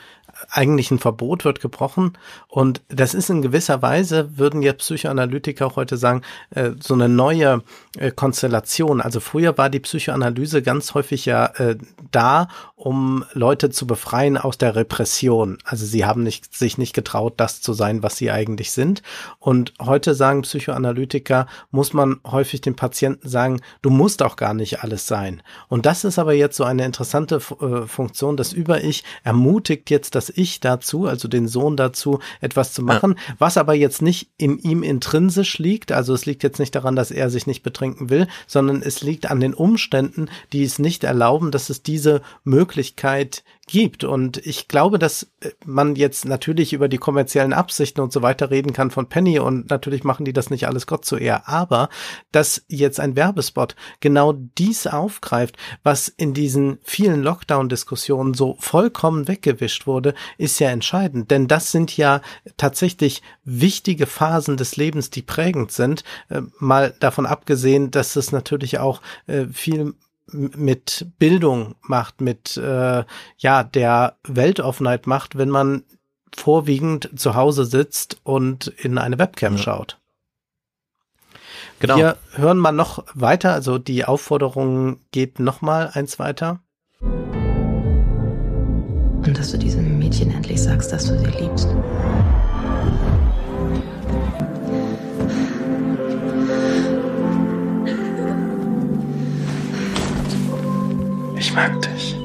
S2: eigentlichen Verbot wird gebrochen. Und das ist in gewisser Weise, würden jetzt Psychoanalytiker auch heute sagen, äh, so eine neue äh, Konstellation. Also früher war die Psychoanalyse ganz häufig ja äh, da, um Leute zu befreien aus der Repression. Also sie haben nicht, sich nicht getraut, das zu sein, was sie eigentlich sind. Und heute sagen Psychoanalytiker, muss man häufig dem Patienten sagen, du musst auch gar nicht alles sein. Und das ist aber jetzt so eine interessante äh, Funktion. Das Über-Ich ermutigt jetzt das Ich dazu, also den Sohn dazu, etwas zu machen, was aber jetzt nicht in ihm intrinsisch liegt. Also es liegt jetzt nicht daran, dass er sich nicht betrinken will, sondern es liegt an den Umständen, die es nicht erlauben, dass es diese Möglichkeit gibt. Und ich glaube, dass äh, man jetzt natürlich über die kommerziellen Absichten und so weiter reden kann von Penny und natürlich machen die das nicht alles Gott zu ehr. Aber dass jetzt ein Werbespot genau dies aufgreift, was in diesen vielen Lockdown-Diskussionen so vollkommen weggewischt wurde, ist ja entscheidend. Denn das sind ja tatsächlich wichtige Phasen des Lebens, die prägend sind. Äh, mal davon abgesehen, dass es natürlich auch äh, viel mit Bildung macht, mit äh, ja der Weltoffenheit macht, wenn man vorwiegend zu Hause sitzt und in eine Webcam
S3: Ja.
S2: schaut.
S3: Genau.
S2: Wir hören mal noch weiter, also die Aufforderung geht noch mal eins weiter.
S7: Und dass du diesem Mädchen endlich sagst, dass du sie liebst.
S1: Mag dich.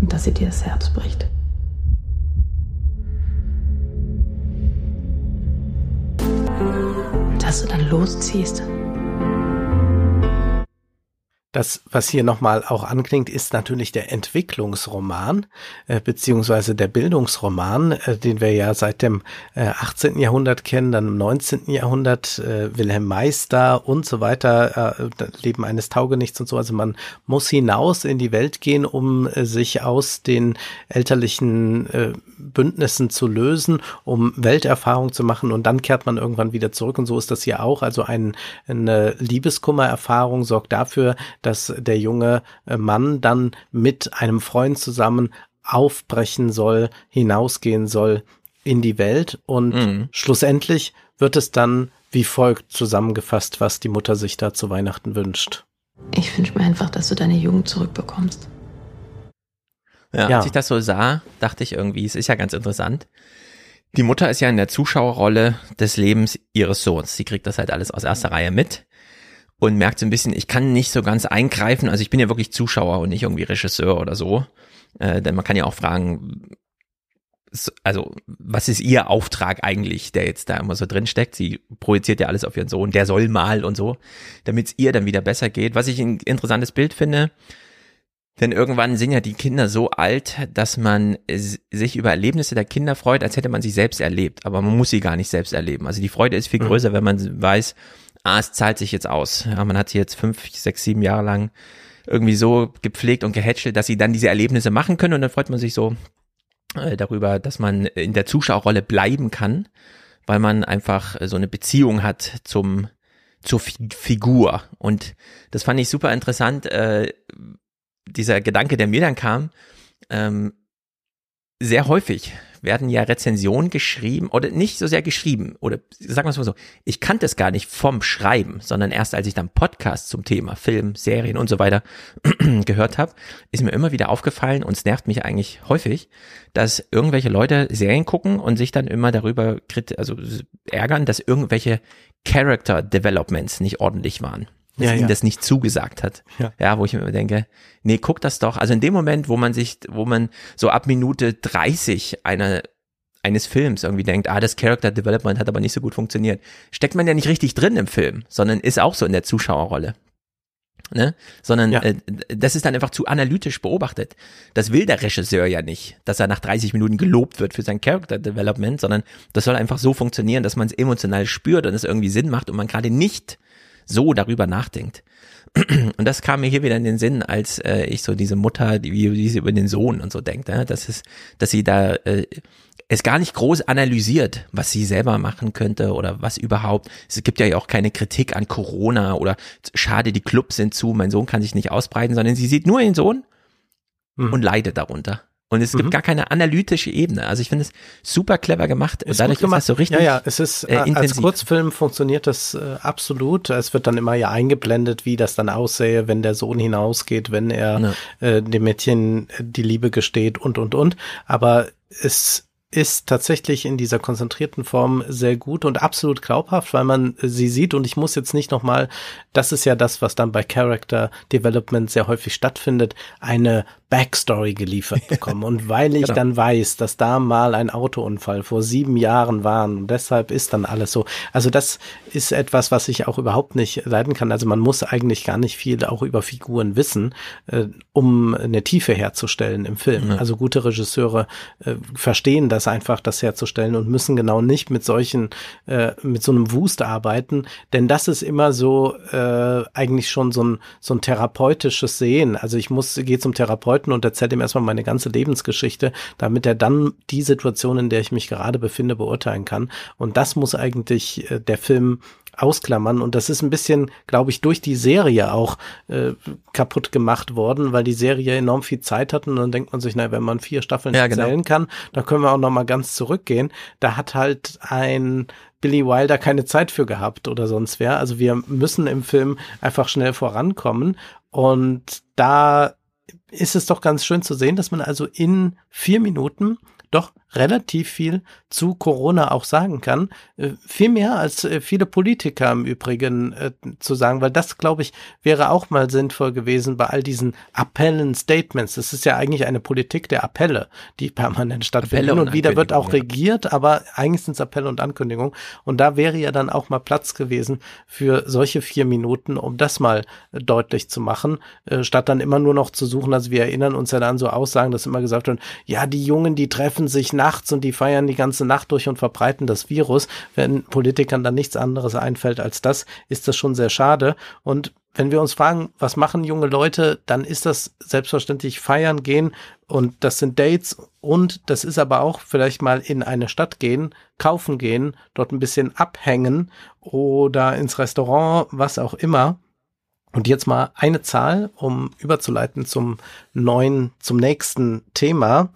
S7: Und dass sie dir das Herz bricht. Und dass du dann losziehst.
S2: Das, was hier nochmal auch anklingt, ist natürlich der Entwicklungsroman, äh, beziehungsweise der Bildungsroman, äh, den wir ja seit dem äh, 18. Jahrhundert kennen, dann im 19. Jahrhundert, äh, Wilhelm Meister und so weiter, äh, Leben eines Taugenichts und so. Also man muss hinaus in die Welt gehen, um äh, sich aus den elterlichen äh, Bündnissen zu lösen, um Welterfahrung zu machen und dann kehrt man irgendwann wieder zurück und so ist das hier auch. Also ein, eine Liebeskummererfahrung sorgt dafür, der junge äh, Mann dann mit einem Freund zusammen aufbrechen soll, hinausgehen soll in die Welt und
S3: Mhm.
S2: schlussendlich wird es dann wie folgt zusammengefasst, was die Mutter sich da zu Weihnachten wünscht.
S7: Ich wünsche mir einfach, dass du deine Jugend zurückbekommst.
S3: Ja,
S2: Ja.
S3: Als ich das so sah, dachte ich irgendwie, es ist ja ganz interessant. Die Mutter ist ja in der Zuschauerrolle des Lebens ihres Sohns. Sie kriegt das halt alles aus erster Reihe mit und merkt so ein bisschen, ich kann nicht so ganz eingreifen. Also ich bin ja wirklich Zuschauer und nicht irgendwie Regisseur oder so. Äh, denn man kann ja auch fragen, also was ist ihr Auftrag eigentlich, der jetzt da immer so drin steckt? Sie projiziert ja alles auf ihren Sohn, der soll mal und so, damit es ihr dann wieder besser geht. Was ich ein interessantes Bild finde, denn irgendwann sind ja die Kinder so alt, dass man sich über Erlebnisse der Kinder freut, als hätte man sie selbst erlebt. Aber man muss sie gar nicht selbst erleben. Also die Freude ist viel größer, wenn man weiß, ah, es zahlt sich jetzt aus. Ja, man hat sie jetzt fünf, sechs, sieben Jahre lang irgendwie so gepflegt und gehätschelt, dass sie dann diese Erlebnisse machen können und dann freut man sich so äh, darüber, dass man in der Zuschauerrolle bleiben kann, weil man einfach so eine Beziehung hat zum zur Fi Figur und das fand ich super interessant. Äh, dieser Gedanke, der mir dann kam, ähm, sehr häufig werden ja Rezensionen geschrieben oder nicht so sehr geschrieben oder sagen wir es mal so, ich kannte es gar nicht vom Schreiben, sondern erst als ich dann Podcasts zum Thema Film, Serien und so weiter [CLEARS THROAT] gehört habe, ist mir immer wieder aufgefallen und es nervt mich eigentlich häufig, dass irgendwelche Leute Serien gucken und sich dann immer darüber also ärgern, dass irgendwelche Character Developments nicht ordentlich waren dass
S2: Ja,
S3: ihm
S2: ja.
S3: das nicht zugesagt hat.
S2: Ja.
S3: ja, wo ich mir immer denke, nee, guck das doch. Also in dem Moment, wo man sich, wo man so ab Minute 30 einer eines Films irgendwie denkt, ah, das Character Development hat aber nicht so gut funktioniert, steckt man ja nicht richtig drin im Film, sondern ist auch so in der Zuschauerrolle. Ne? Sondern
S2: Ja.
S3: äh, das ist dann einfach zu analytisch beobachtet. Das will der Regisseur ja nicht, dass er nach 30 Minuten gelobt wird für sein Character Development, sondern das soll einfach so funktionieren, dass man es emotional spürt und es irgendwie Sinn macht und man gerade nicht so darüber nachdenkt. [CLEARS THROAT] Und das kam mir hier wieder in den Sinn, als äh, ich so diese Mutter, die, wie, sie über den Sohn und so denkt, ne? dass es, dass sie da äh, es gar nicht groß analysiert, was sie selber machen könnte oder was überhaupt. Es gibt ja auch keine Kritik an Corona oder schade, die Clubs sind zu, mein Sohn kann sich nicht ausbreiten, sondern sie sieht nur den Sohn
S2: Mhm.
S3: und leidet darunter. Und es
S2: Mhm.
S3: gibt gar keine analytische Ebene. Also ich finde es super clever gemacht.
S2: Ist
S3: dadurch
S2: gemacht.
S3: ist das so richtig.
S2: Ja, ja, es ist
S3: äh,
S2: äh, als
S3: intensiv.
S2: Kurzfilm funktioniert das äh, absolut. Es wird dann immer ja eingeblendet, wie das dann aussähe, wenn der Sohn hinausgeht, wenn er
S3: Ja.
S2: äh, dem Mädchen die Liebe gesteht und und und. Aber es ist tatsächlich in dieser konzentrierten Form sehr gut und absolut glaubhaft, weil man sie sieht und ich muss jetzt nicht nochmal, das ist ja das, was dann bei Character Development sehr häufig stattfindet, eine Backstory geliefert [LAUGHS] bekommen. Und weil ich
S3: Genau.
S2: dann weiß, dass da mal ein Autounfall vor sieben Jahren war und deshalb ist dann alles so. Also das ist etwas, was ich auch überhaupt nicht leiden kann. Also man muss eigentlich gar nicht viel auch über Figuren wissen, äh, um eine Tiefe herzustellen im Film. Also gute Regisseure äh, verstehen das einfach, das herzustellen und müssen genau nicht mit solchen, äh, mit so einem Wust arbeiten, denn das ist immer so äh, eigentlich schon so ein, so ein therapeutisches Sehen. Also ich muss, gehe zum Therapeuten und erzähle ihm erstmal meine ganze Lebensgeschichte, damit er dann die Situation, in der ich mich gerade befinde, beurteilen kann. Und das muss eigentlich äh, der Film ausklammern und das ist ein bisschen, glaube ich, durch die Serie auch äh, kaputt gemacht worden, weil die Serie enorm viel Zeit hat und dann denkt man sich, na, wenn man vier Staffeln
S3: Ja, genau.
S2: erzählen kann, dann können wir auch noch mal ganz zurückgehen. Da hat halt ein Billy Wilder keine Zeit für gehabt oder sonst wer. Also wir müssen im Film einfach schnell vorankommen und da ist es doch ganz schön zu sehen, dass man also in vier Minuten doch relativ viel zu Corona auch sagen kann. Äh, viel mehr als äh, viele Politiker im Übrigen äh, zu sagen, weil das, glaube ich, wäre auch mal sinnvoll gewesen bei all diesen Appellen, Statements. Das ist ja eigentlich eine Politik der Appelle, die permanent Hin
S3: und
S2: und wieder wird auch regiert, aber eigentlich sind es Appelle und Ankündigungen. Und da wäre ja dann auch mal Platz gewesen für solche vier Minuten, um das mal äh, deutlich zu machen, äh, statt dann immer nur noch zu suchen. Also wir erinnern uns ja an so Aussagen, dass immer gesagt wird, ja, die Jungen, die treffen sich nachts und die feiern die ganze Nacht durch und verbreiten das Virus. Wenn Politikern dann nichts anderes einfällt als das, ist das schon sehr schade. Und wenn wir uns fragen, was machen junge Leute, dann ist das selbstverständlich feiern gehen und das sind Dates und das ist aber auch vielleicht mal in eine Stadt gehen, kaufen gehen, dort ein bisschen abhängen oder ins Restaurant, was auch immer. Und jetzt mal eine Zahl, um überzuleiten zum neuen, zum nächsten Thema.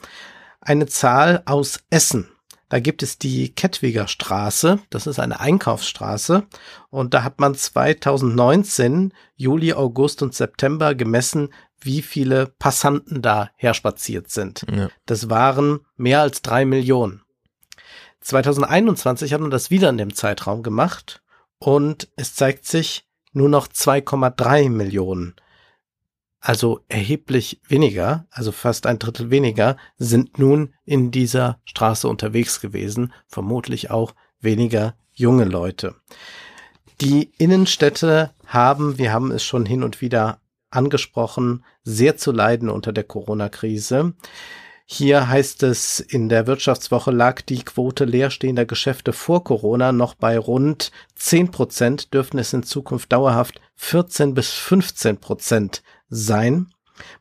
S2: Eine Zahl aus Essen. Da gibt es die Kettwiger Straße. Das ist eine Einkaufsstraße. Und da hat man 2019, Juli, August und September gemessen, wie viele Passanten da herspaziert sind.
S3: Ja.
S2: Das waren mehr als drei Millionen. 2021 hat man das wieder in dem Zeitraum gemacht und es zeigt sich nur noch 2,3 Millionen. Also erheblich weniger, also fast ein Drittel weniger, sind nun in dieser Straße unterwegs gewesen, vermutlich auch weniger junge Leute. Die Innenstädte haben, wir haben es schon hin und wieder angesprochen, sehr zu leiden unter der Corona-Krise. Hier heißt es, in der Wirtschaftswoche lag die Quote leerstehender Geschäfte vor Corona noch bei rund 10 Prozent, dürften es in Zukunft dauerhaft 14 bis 15 Prozent sein.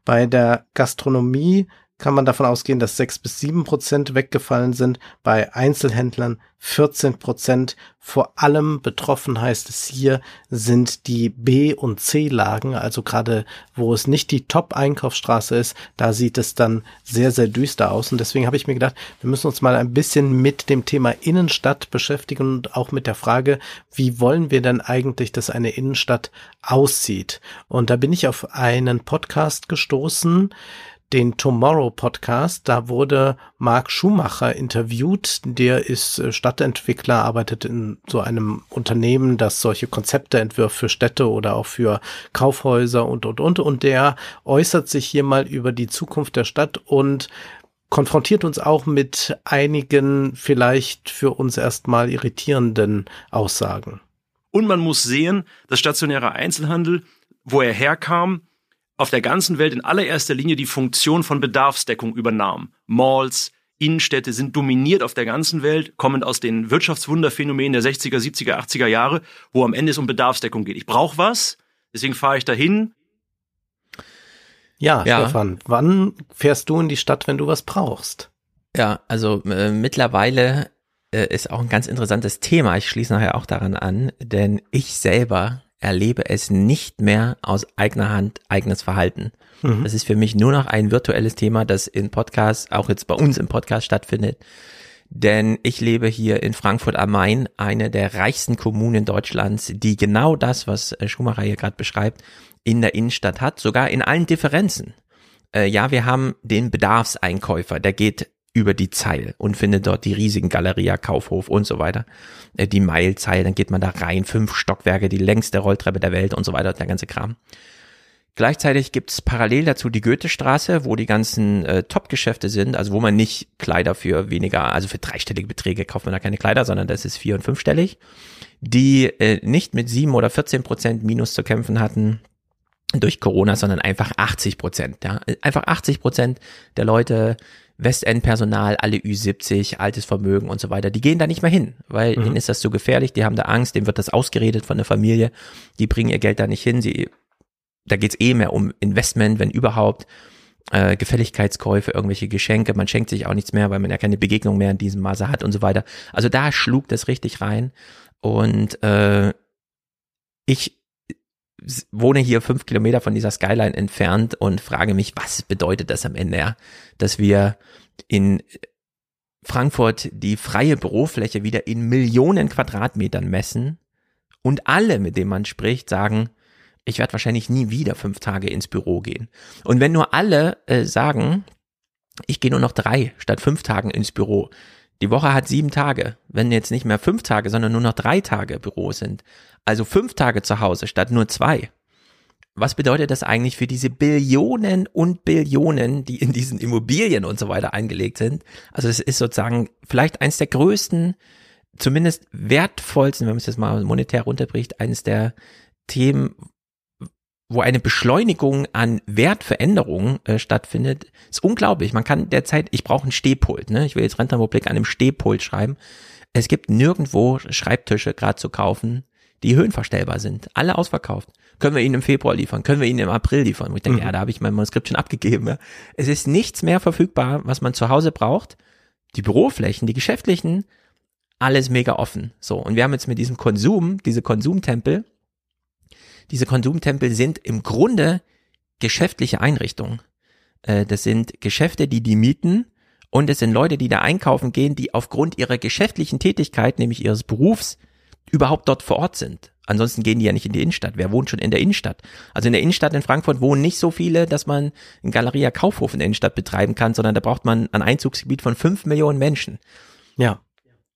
S2: Bei der Gastronomie kann man davon ausgehen, dass sechs bis sieben Prozent weggefallen sind. Bei Einzelhändlern 14 Prozent. Vor allem betroffen heißt es hier sind die B- und C-Lagen, also gerade wo es nicht die Top-Einkaufsstraße ist, da sieht es dann sehr, sehr düster aus. Und deswegen habe ich mir gedacht, wir müssen uns mal ein bisschen mit dem Thema Innenstadt beschäftigen und auch mit der Frage, wie wollen wir denn eigentlich, dass eine Innenstadt aussieht? Und da bin ich auf einen Podcast gestoßen, den Tomorrow Podcast. Da wurde Marc Schumacher interviewt. Der ist äh, Stadtentwickler, arbeitet in so einem Unternehmen, das solche Konzepte entwirft für Städte oder auch für Kaufhäuser und, und, und. Und der äußert sich hier mal über die Zukunft der Stadt und konfrontiert uns auch mit einigen vielleicht für uns erstmal irritierenden Aussagen.
S8: Und man muss sehen, dass stationärer Einzelhandel, wo er herkam, auf der ganzen Welt in allererster Linie die Funktion von Bedarfsdeckung übernahm. Malls, Innenstädte sind dominiert auf der ganzen Welt, kommend aus den Wirtschaftswunderphänomenen der 60er, 70er, 80er Jahre, wo am Ende es um Bedarfsdeckung geht. Ich brauche was, deswegen fahre ich dahin.
S2: Ja,
S3: Ja.
S2: Stefan, wann fährst du in die Stadt, wenn du was brauchst?
S3: Ja, also äh, mittlerweile äh, ist auch ein ganz interessantes Thema. Ich schließe nachher auch daran an, denn ich selber erlebe es nicht mehr aus eigener Hand, eigenes Verhalten.
S2: Mhm.
S3: Das ist für mich nur noch ein virtuelles Thema, das in Podcasts, auch jetzt bei uns im Podcast stattfindet. Denn ich lebe hier in Frankfurt am Main, eine der reichsten Kommunen Deutschlands, die genau das, was äh, Schumacher hier gerade beschreibt, in der Innenstadt hat, sogar in allen Differenzen. Äh, ja, wir haben den Bedarfseinkäufer, der geht über die Zeil und findet dort die riesigen Galeria, Kaufhof und so weiter. Äh, die Mailzeil, dann geht man da rein, fünf Stockwerke, die längste Rolltreppe der Welt und so weiter, der ganze Kram. Gleichzeitig gibt's parallel dazu die Goethestraße, wo die ganzen äh, Top-Geschäfte sind, also wo man nicht Kleider für weniger, also für dreistellige Beträge kauft man da keine Kleider, sondern das ist vier- und fünfstellig, die äh, nicht mit sieben oder 14 Prozent Minus zu kämpfen hatten durch Corona, sondern einfach 80 Prozent. Ja? Einfach 80 Prozent der Leute, Westend-Personal, alle Ü70, altes Vermögen und so weiter, die gehen da nicht mehr hin, weil
S2: Mhm.
S3: ihnen ist das zu gefährlich, die haben da Angst, denen wird das ausgeredet von der Familie, die bringen ihr Geld da nicht hin, sie, da geht's eh mehr um Investment, wenn überhaupt, äh, Gefälligkeitskäufe, irgendwelche Geschenke, man schenkt sich auch nichts mehr, weil man ja keine Begegnung mehr in diesem Maße hat und so weiter. Also da schlug das richtig rein und äh, ich wohne hier fünf Kilometer von dieser Skyline entfernt und frage mich, was bedeutet das am Ende, ja? Dass wir in Frankfurt die freie Bürofläche wieder in Millionen Quadratmetern messen und alle, mit denen man spricht, sagen, ich werde wahrscheinlich nie wieder fünf Tage ins Büro gehen. Und wenn nur alle äh, sagen, ich gehe nur noch drei statt fünf Tagen ins Büro, die Woche hat sieben Tage. Wenn jetzt nicht mehr fünf Tage, sondern nur noch drei Tage Büro sind, also fünf Tage zu Hause statt nur zwei. Was bedeutet das eigentlich für diese Billionen und Billionen, die in diesen Immobilien und so weiter eingelegt sind? Also es ist sozusagen vielleicht eins der größten, zumindest wertvollsten, wenn man es jetzt mal monetär runterbricht, eines der Themen, wo eine Beschleunigung an Wertveränderungen äh, stattfindet, ist unglaublich. Man kann derzeit, ich brauche einen Stehpult, ne? Ich will jetzt Rentenrepublik an einem Stehpult schreiben. Es gibt nirgendwo Schreibtische gerade zu kaufen, die höhenverstellbar sind. Alle ausverkauft. Können wir Ihnen im Februar liefern? Können wir Ihnen im April liefern? Wo ich denke,
S2: Mhm.
S3: ja, da habe ich mein Manuskript schon abgegeben. Ja. Es ist nichts mehr verfügbar, was man zu Hause braucht. Die Büroflächen, die geschäftlichen, alles mega offen. So. Und wir haben jetzt mit diesem Konsum, diese Konsumtempel, diese Konsumtempel sind im Grunde geschäftliche Einrichtungen. Äh, das sind Geschäfte, die die mieten und es sind Leute, die da einkaufen gehen, die aufgrund ihrer geschäftlichen Tätigkeit, nämlich ihres Berufs, überhaupt dort vor Ort sind. Ansonsten gehen die ja nicht in die Innenstadt. Wer wohnt schon in der Innenstadt? Also in der Innenstadt in Frankfurt wohnen nicht so viele, dass man einen Galeria Kaufhof in der Innenstadt betreiben kann, sondern da braucht man ein Einzugsgebiet von fünf Millionen Menschen.
S2: Ja.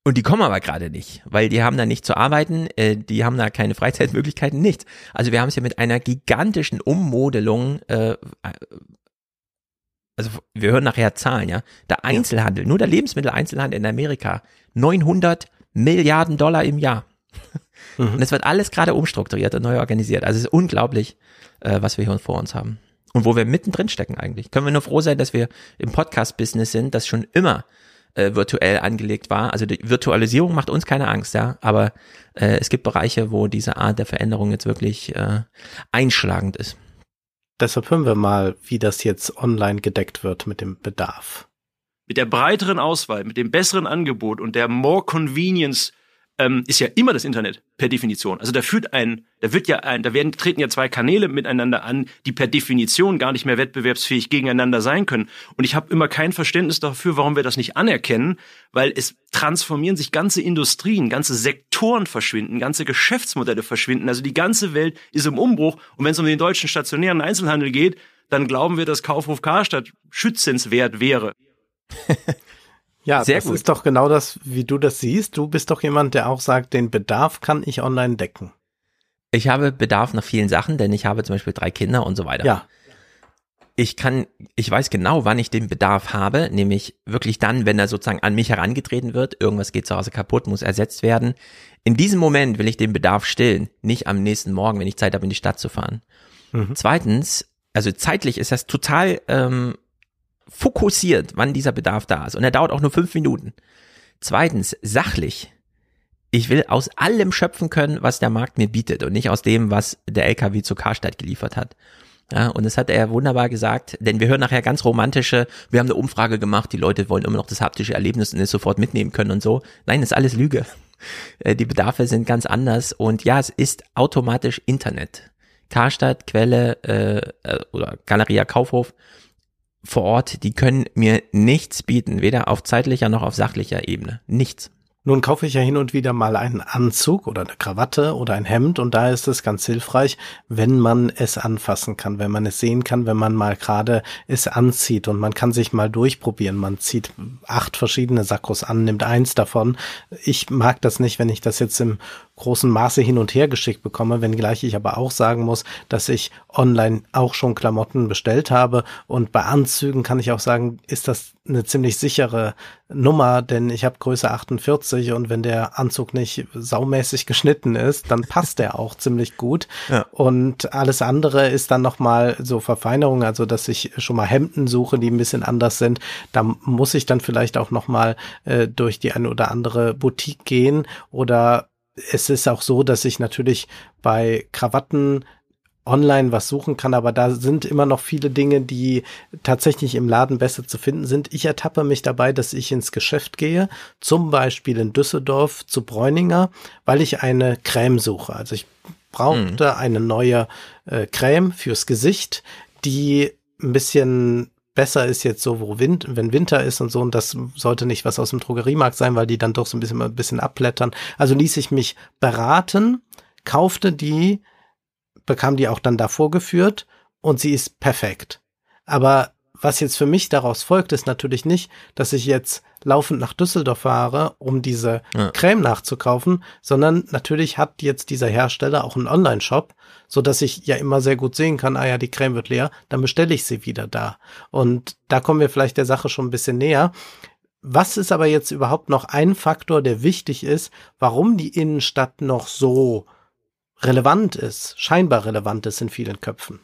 S3: Und die kommen aber gerade nicht, weil die haben da nicht zu arbeiten, äh, die haben da keine Freizeitmöglichkeiten, nichts. Also wir haben es ja mit einer gigantischen Ummodelung, äh, also wir hören nachher Zahlen, ja. Der Einzelhandel, nur der Lebensmitteleinzelhandel in Amerika, 900 Milliarden Dollar im Jahr. [LAUGHS] Und es wird alles gerade umstrukturiert und neu organisiert. Also es ist unglaublich, äh, was wir hier vor uns haben. Und wo wir mittendrin stecken eigentlich. Können wir nur froh sein, dass wir im Podcast-Business sind, das schon immer äh, virtuell angelegt war. Also die Virtualisierung macht uns keine Angst, ja. Aber äh, es gibt Bereiche, wo diese Art der Veränderung jetzt wirklich äh, einschlagend ist.
S2: deshalb hören wir mal, wie das jetzt online gedeckt wird mit dem Bedarf.
S8: Mit der breiteren Auswahl, mit dem besseren Angebot und der more convenience ähm, ist ja immer das Internet per Definition. Also da führt ein, da wird ja ein, da werden treten ja zwei Kanäle miteinander an, die per Definition gar nicht mehr wettbewerbsfähig gegeneinander sein können. Und ich habe immer kein Verständnis dafür, warum wir das nicht anerkennen, weil es transformieren sich ganze Industrien, ganze Sektoren verschwinden, ganze Geschäftsmodelle verschwinden. Also die ganze Welt ist im Umbruch. Und wenn es um den deutschen stationären Einzelhandel geht, dann glauben wir, dass Kaufhof Karstadt schützenswert wäre. [LAUGHS]
S2: Ja,
S3: Sehr
S2: das
S3: gut.
S2: ist doch genau das, wie du das siehst. Du bist doch jemand, der auch sagt, den Bedarf kann ich online decken.
S3: Ich habe Bedarf nach vielen Sachen, denn ich habe zum Beispiel drei Kinder und so weiter.
S2: Ja,
S3: Ich kann, ich weiß genau, wann ich den Bedarf habe, nämlich wirklich dann, wenn er sozusagen an mich herangetreten wird, irgendwas geht zu Hause kaputt, muss ersetzt werden. In diesem Moment will ich den Bedarf stillen, nicht am nächsten Morgen, wenn ich Zeit habe, in die Stadt zu fahren. Zweitens, also zeitlich ist das total ähm, fokussiert, wann dieser Bedarf da ist. Und er dauert auch nur fünf Minuten. Zweitens, sachlich. Ich will aus allem schöpfen können, was der Markt mir bietet und nicht aus dem, was der LKW zu Karstadt geliefert hat. Ja, und das hat er wunderbar gesagt, denn wir hören nachher ganz romantische, wir haben eine Umfrage gemacht, die Leute wollen immer noch das haptische Erlebnis und es sofort mitnehmen können und so. Nein, das ist alles Lüge. Äh, Die Bedarfe sind ganz anders und ja, es ist automatisch Internet. Karstadt, Quelle äh, äh, oder Galeria Kaufhof vor Ort, die können mir nichts bieten, weder auf zeitlicher noch auf sachlicher Ebene. Nichts.
S2: Nun kaufe ich ja hin und wieder mal einen Anzug oder eine Krawatte oder ein Hemd und da ist es ganz hilfreich, wenn man es anfassen kann, wenn man es sehen kann, wenn man mal gerade es anzieht und man kann sich mal durchprobieren. Man zieht acht verschiedene Sakkos an, nimmt eins davon. Ich mag das nicht, wenn ich das jetzt im großen Maße hin und her geschickt bekomme, wenngleich ich aber auch sagen muss, dass ich online auch schon Klamotten bestellt habe und bei Anzügen kann ich auch sagen, ist das eine ziemlich sichere Nummer, denn ich habe Größe 48 und wenn der Anzug nicht saumäßig [LAUGHS] geschnitten ist, dann passt der auch ziemlich gut.
S3: Ja.
S2: Und alles andere ist dann nochmal so Verfeinerung, also dass ich schon mal Hemden suche, die ein bisschen anders sind. Da muss ich dann vielleicht auch nochmal äh, durch die eine oder andere Boutique gehen oder es ist auch so, dass ich natürlich bei Krawatten online was suchen kann, aber da sind immer noch viele Dinge, die tatsächlich im Laden besser zu finden sind. Ich ertappe mich dabei, dass ich ins Geschäft gehe, zum Beispiel in Düsseldorf zu Bräuninger, weil ich eine Creme suche. Also ich brauchte eine neue äh, Creme fürs Gesicht, die ein bisschen besser ist jetzt so, wo Wind, wenn Winter ist und so, und das sollte nicht was aus dem Drogeriemarkt sein, weil die dann doch so ein bisschen, ein bisschen abblättern. Also ließ ich mich beraten, kaufte die, bekam die auch dann da vorgeführt und sie ist perfekt. Aber was jetzt für mich daraus folgt, ist natürlich nicht, dass ich jetzt laufend nach Düsseldorf fahre, um diese
S3: Ja.
S2: Creme nachzukaufen, sondern natürlich hat jetzt dieser Hersteller auch einen Online-Shop, so dass ich ja immer sehr gut sehen kann, ah ja, die Creme wird leer, dann bestelle ich sie wieder da. Und da kommen wir vielleicht der Sache schon ein bisschen näher. Was ist aber jetzt überhaupt noch ein Faktor, der wichtig ist, warum die Innenstadt noch so relevant ist, scheinbar relevant ist in vielen Köpfen?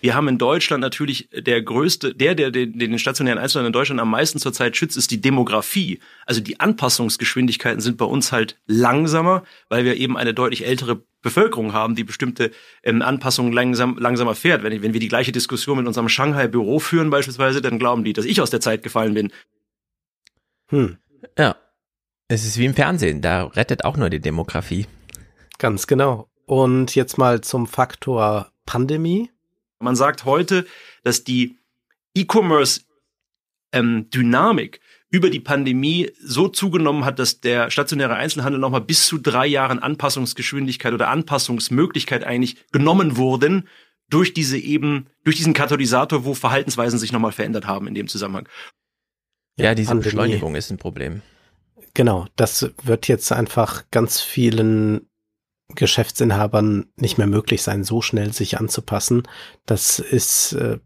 S8: Wir haben in Deutschland natürlich der größte, der, der den, den stationären Einzelhandel in Deutschland am meisten zurzeit schützt, ist die Demografie. Also die Anpassungsgeschwindigkeiten sind bei uns halt langsamer, weil wir eben eine deutlich ältere Bevölkerung haben, die bestimmte ähm, Anpassungen langsam, langsamer fährt. Wenn, wenn wir die gleiche Diskussion mit unserem Shanghai-Büro führen beispielsweise, dann glauben die, dass ich aus der Zeit gefallen bin.
S2: Hm,
S3: Ja. Es ist wie im Fernsehen, da rettet auch nur die Demografie.
S2: ganz genau. Und jetzt mal zum Faktor Pandemie.
S8: Man sagt heute, dass die E-Commerce-Dynamik über die Pandemie so zugenommen hat, dass der stationäre Einzelhandel nochmal bis zu drei Jahren Anpassungsgeschwindigkeit oder Anpassungsmöglichkeit eigentlich genommen wurden durch diese eben, durch diesen Katalysator, wo Verhaltensweisen sich nochmal verändert haben in dem Zusammenhang.
S3: Ja, diese
S2: Pandemie.
S3: Beschleunigung ist ein Problem.
S2: Genau, das wird jetzt einfach ganz vielen Geschäftsinhabern nicht mehr möglich sein, so schnell sich anzupassen. Das ist äh,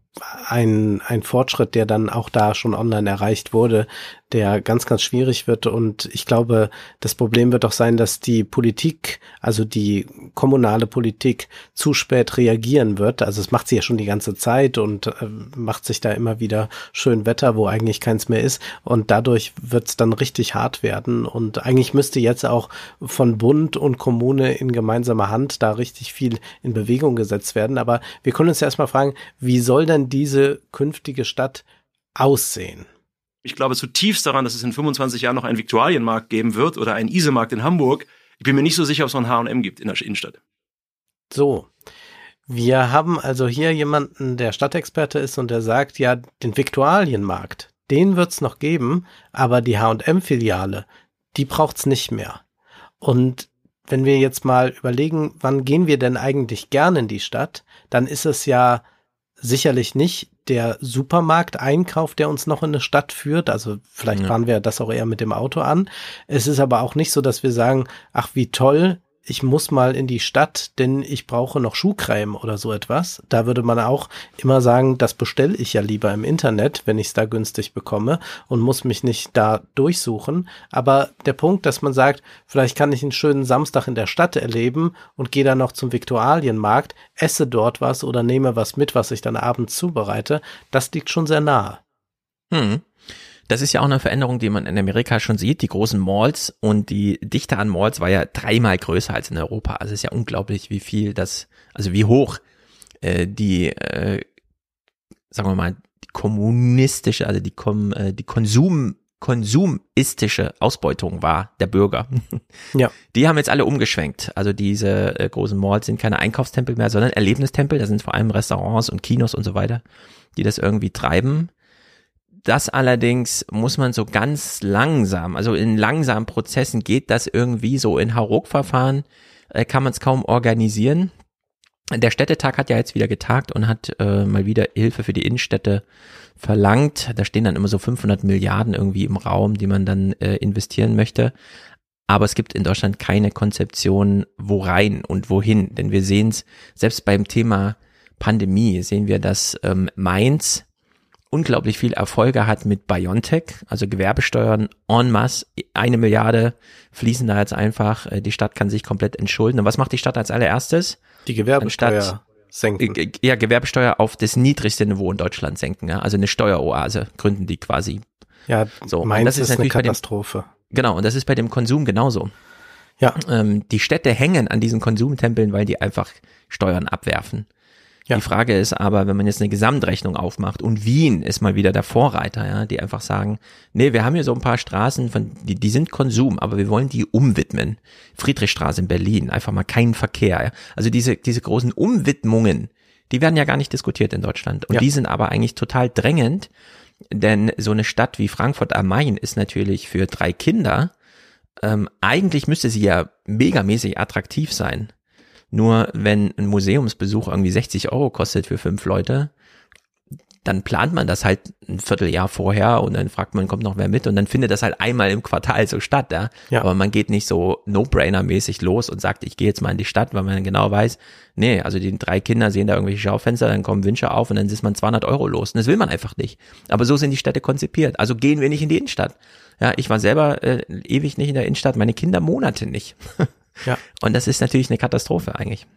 S2: ein, ein Fortschritt, der dann auch da schon online erreicht wurde, der ganz, ganz schwierig wird. Und ich glaube, das Problem wird auch sein, dass die Politik, also die kommunale Politik, zu spät reagieren wird. Also es macht sie ja schon die ganze Zeit und äh, macht sich da immer wieder schön Wetter, wo eigentlich keins mehr ist. Und dadurch wird es dann richtig hart werden. Und eigentlich müsste jetzt auch von Bund und Kommune in gemeinsamer Hand da richtig viel in Bewegung gesetzt werden. Aber wir können uns ja erstmal fragen, wie soll denn diese künftige Stadt aussehen?
S8: Ich glaube zutiefst daran, dass es in 25 Jahren noch einen Viktualienmarkt geben wird oder einen Isemarkt in Hamburg. Ich bin mir nicht so sicher, ob es noch ein H&M gibt in der Innenstadt.
S2: So. Wir haben also hier jemanden, der Stadtexperte ist und der sagt, ja, den Viktualienmarkt, den wird's noch geben, aber die H&M-Filiale, die braucht's nicht mehr. Und wenn wir jetzt mal überlegen, wann gehen wir denn eigentlich gern in die Stadt, dann ist es ja sicherlich nicht der Supermarkteinkauf, der uns noch in eine Stadt führt. Also vielleicht ja. fahren wir das auch eher mit dem Auto an. Es ist aber auch nicht so, dass wir sagen, ach wie toll, ich muss mal in die Stadt, denn ich brauche noch Schuhcreme oder so etwas. Da würde man auch immer sagen, das bestelle ich ja lieber im Internet, wenn ich es da günstig bekomme und muss mich nicht da durchsuchen. Aber der Punkt, dass man sagt, vielleicht kann ich einen schönen Samstag in der Stadt erleben und gehe dann noch zum Viktualienmarkt, esse dort was oder nehme was mit, was ich dann abends zubereite, das liegt schon sehr nahe.
S3: Hm. Das ist ja auch eine Veränderung, die man in Amerika schon sieht. Die großen Malls und die Dichte an Malls war ja dreimal größer als in Europa. Also es ist ja unglaublich, wie viel das, also wie hoch äh, die, äh, sagen wir mal, die kommunistische, also die, Kom, äh, die Konsum konsumistische Ausbeutung war der Bürger. [LAUGHS] Ja. Die haben jetzt alle umgeschwenkt. Also diese äh, großen Malls sind keine Einkaufstempel mehr, sondern Erlebnistempel. Da sind vor allem Restaurants und Kinos und so weiter, die das irgendwie treiben. Das allerdings muss man so ganz langsam, also in langsamen Prozessen geht das irgendwie so in Hauruck-Verfahren, äh, kann man es kaum organisieren. Der Städtetag hat ja jetzt wieder getagt und hat äh, mal wieder Hilfe für die Innenstädte verlangt. Da stehen dann immer so 500 Milliarden irgendwie im Raum, die man dann äh, investieren möchte. Aber es gibt in Deutschland keine Konzeption, wo rein und wohin. Denn wir sehen es, selbst beim Thema Pandemie sehen wir, dass ähm, Mainz unglaublich viel Erfolge hat mit Biontech, also Gewerbesteuern en masse, eine Milliarde fließen da jetzt einfach, äh, die Stadt kann sich komplett entschulden. Und was macht die Stadt als allererstes?
S2: Die Gewerbesteuer Anstatt, senken.
S3: Ja, Gewerbesteuer auf das niedrigste Niveau in Deutschland senken, ja? also eine Steueroase gründen die quasi.
S2: Ja, so. Mainz das ist, ist eine Katastrophe.
S3: Dem, genau, und das ist bei dem Konsum genauso. Ja. Ähm, die Städte hängen an diesen Konsumtempeln, weil die einfach Steuern abwerfen. Ja. Die Frage ist aber, wenn man jetzt eine Gesamtrechnung aufmacht und Wien ist mal wieder der Vorreiter, ja, die einfach sagen, nee, wir haben hier so ein paar Straßen, von, die, die sind Konsum, aber wir wollen die umwidmen. Friedrichstraße in Berlin, einfach mal keinen Verkehr. Ja. Also diese, diese großen Umwidmungen, die werden ja gar nicht diskutiert in Deutschland. Und ja. die sind aber eigentlich total drängend, denn so eine Stadt wie Frankfurt am Main ist natürlich für drei Kinder, ähm, eigentlich müsste sie ja megamäßig attraktiv sein. Nur wenn ein Museumsbesuch irgendwie 60 Euro kostet für fünf Leute, dann plant man das halt ein Vierteljahr vorher und dann fragt man, kommt noch wer mit und dann findet das halt einmal im Quartal so statt, ja. ja. Aber man geht nicht so No-Brainer-mäßig los und sagt, ich gehe jetzt mal in die Stadt, weil man genau weiß, nee, also die drei Kinder sehen da irgendwelche Schaufenster, dann kommen Wünsche auf und dann ist man 200 Euro los. Und das will man einfach nicht. Aber so sind die Städte konzipiert. Also gehen wir nicht in die Innenstadt. Ja, ich war selber äh, ewig nicht in der Innenstadt, meine Kinder Monate nicht. [LAUGHS] Ja. Und das ist natürlich eine Katastrophe eigentlich.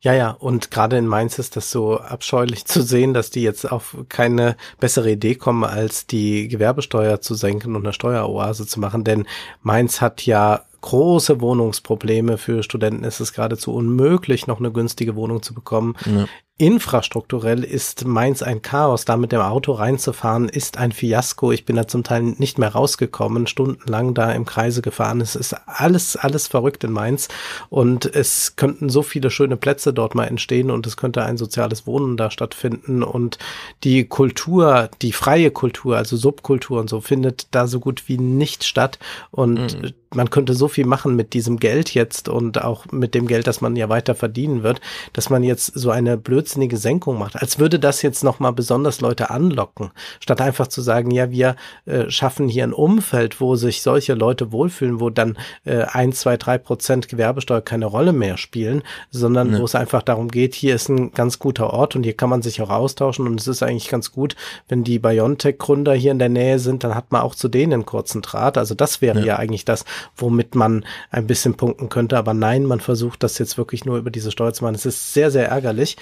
S2: Ja, ja, und gerade in Mainz ist das so abscheulich [LAUGHS] zu sehen, dass die jetzt auf keine bessere Idee kommen, als die Gewerbesteuer zu senken und eine Steueroase zu machen. Denn Mainz hat ja große Wohnungsprobleme. Für Studenten ist es geradezu unmöglich, noch eine günstige Wohnung zu bekommen. Ja. Infrastrukturell ist Mainz ein Chaos. Da mit dem Auto reinzufahren ist ein Fiasko. Ich bin da zum Teil nicht mehr rausgekommen, stundenlang da im Kreise gefahren. Es ist alles, alles verrückt in Mainz. Und es könnten so viele schöne Plätze dort mal entstehen und es könnte ein soziales Wohnen da stattfinden. Und die Kultur, die freie Kultur, also Subkultur und so, findet da so gut wie nicht statt. Und mhm. man könnte so viel machen mit diesem Geld jetzt und auch mit dem Geld, das man ja weiter verdienen wird, dass man jetzt so eine blöde blödsinnige Senkung macht, als würde das jetzt nochmal besonders Leute anlocken, statt einfach zu sagen, ja, wir äh, schaffen hier ein Umfeld, wo sich solche Leute wohlfühlen, wo dann äh, ein, zwei, drei Prozent Gewerbesteuer keine Rolle mehr spielen, sondern
S3: Ne.
S2: wo es einfach darum geht, hier ist ein ganz guter Ort und hier kann man sich auch austauschen und es ist eigentlich ganz gut, wenn die Biontech-Gründer hier in der Nähe sind, dann hat man auch zu denen einen kurzen Draht. Also das wäre ja.
S3: Ja.
S2: eigentlich das, womit man ein bisschen punkten könnte. Aber nein, man versucht das jetzt wirklich nur über diese Steuer zu machen. Es ist sehr, sehr ärgerlich.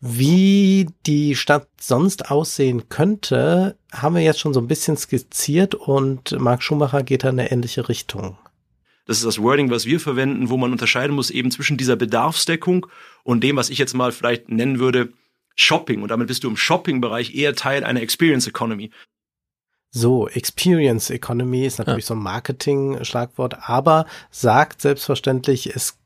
S2: Wie die Stadt sonst aussehen könnte, haben wir jetzt schon so ein bisschen skizziert und Marc Schumacher geht da in eine ähnliche Richtung.
S8: Das ist das Wording, was wir verwenden, wo man unterscheiden muss eben zwischen dieser Bedarfsdeckung und dem, was ich jetzt mal vielleicht nennen würde, Shopping. Und damit bist du im Shopping-Bereich eher Teil einer Experience Economy.
S2: So, Experience Economy ist natürlich so ein Marketing-Schlagwort, aber sagt selbstverständlich, es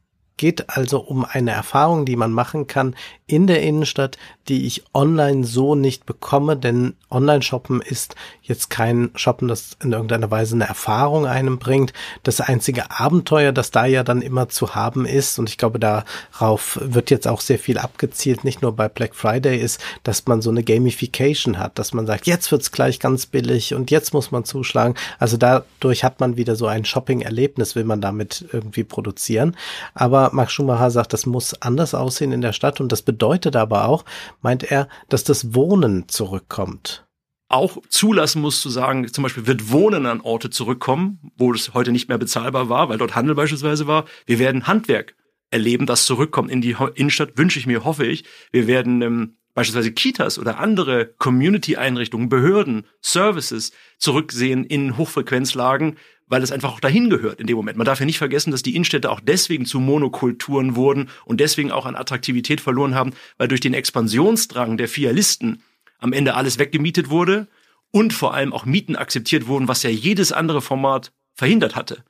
S2: geht also um eine Erfahrung, die man machen kann in der Innenstadt, die ich online so nicht bekomme, denn Online-Shoppen ist jetzt kein Shoppen, das in irgendeiner Weise eine Erfahrung einem bringt. Das einzige Abenteuer, das da ja dann immer zu haben ist, und ich glaube, darauf wird jetzt auch sehr viel abgezielt, nicht nur bei Black Friday, ist, dass man so eine Gamification hat, dass man sagt, jetzt wird's gleich ganz billig und jetzt muss man zuschlagen. Also dadurch hat man wieder so ein Shopping-Erlebnis, will man damit irgendwie produzieren. Aber Max Schumacher sagt, das muss anders aussehen in der Stadt und das bedeutet aber auch, meint er, dass das Wohnen zurückkommt.
S8: Auch zulassen muss zu sagen, zum Beispiel wird Wohnen an Orte zurückkommen, wo es heute nicht mehr bezahlbar war, weil dort Handel beispielsweise war. Wir werden Handwerk erleben, das zurückkommt in die Innenstadt, wünsche ich mir, hoffe ich. Wir werden ähm, beispielsweise Kitas oder andere Community-Einrichtungen, Behörden, Services zurücksehen in Hochfrequenzlagen, weil es einfach auch dahin gehört in dem Moment. Man darf ja nicht vergessen, dass die Innenstädte auch deswegen zu Monokulturen wurden und deswegen auch an Attraktivität verloren haben, weil durch den Expansionsdrang der Fialisten am Ende alles weggemietet wurde und vor allem auch Mieten akzeptiert wurden, was ja jedes andere Format verhindert hatte.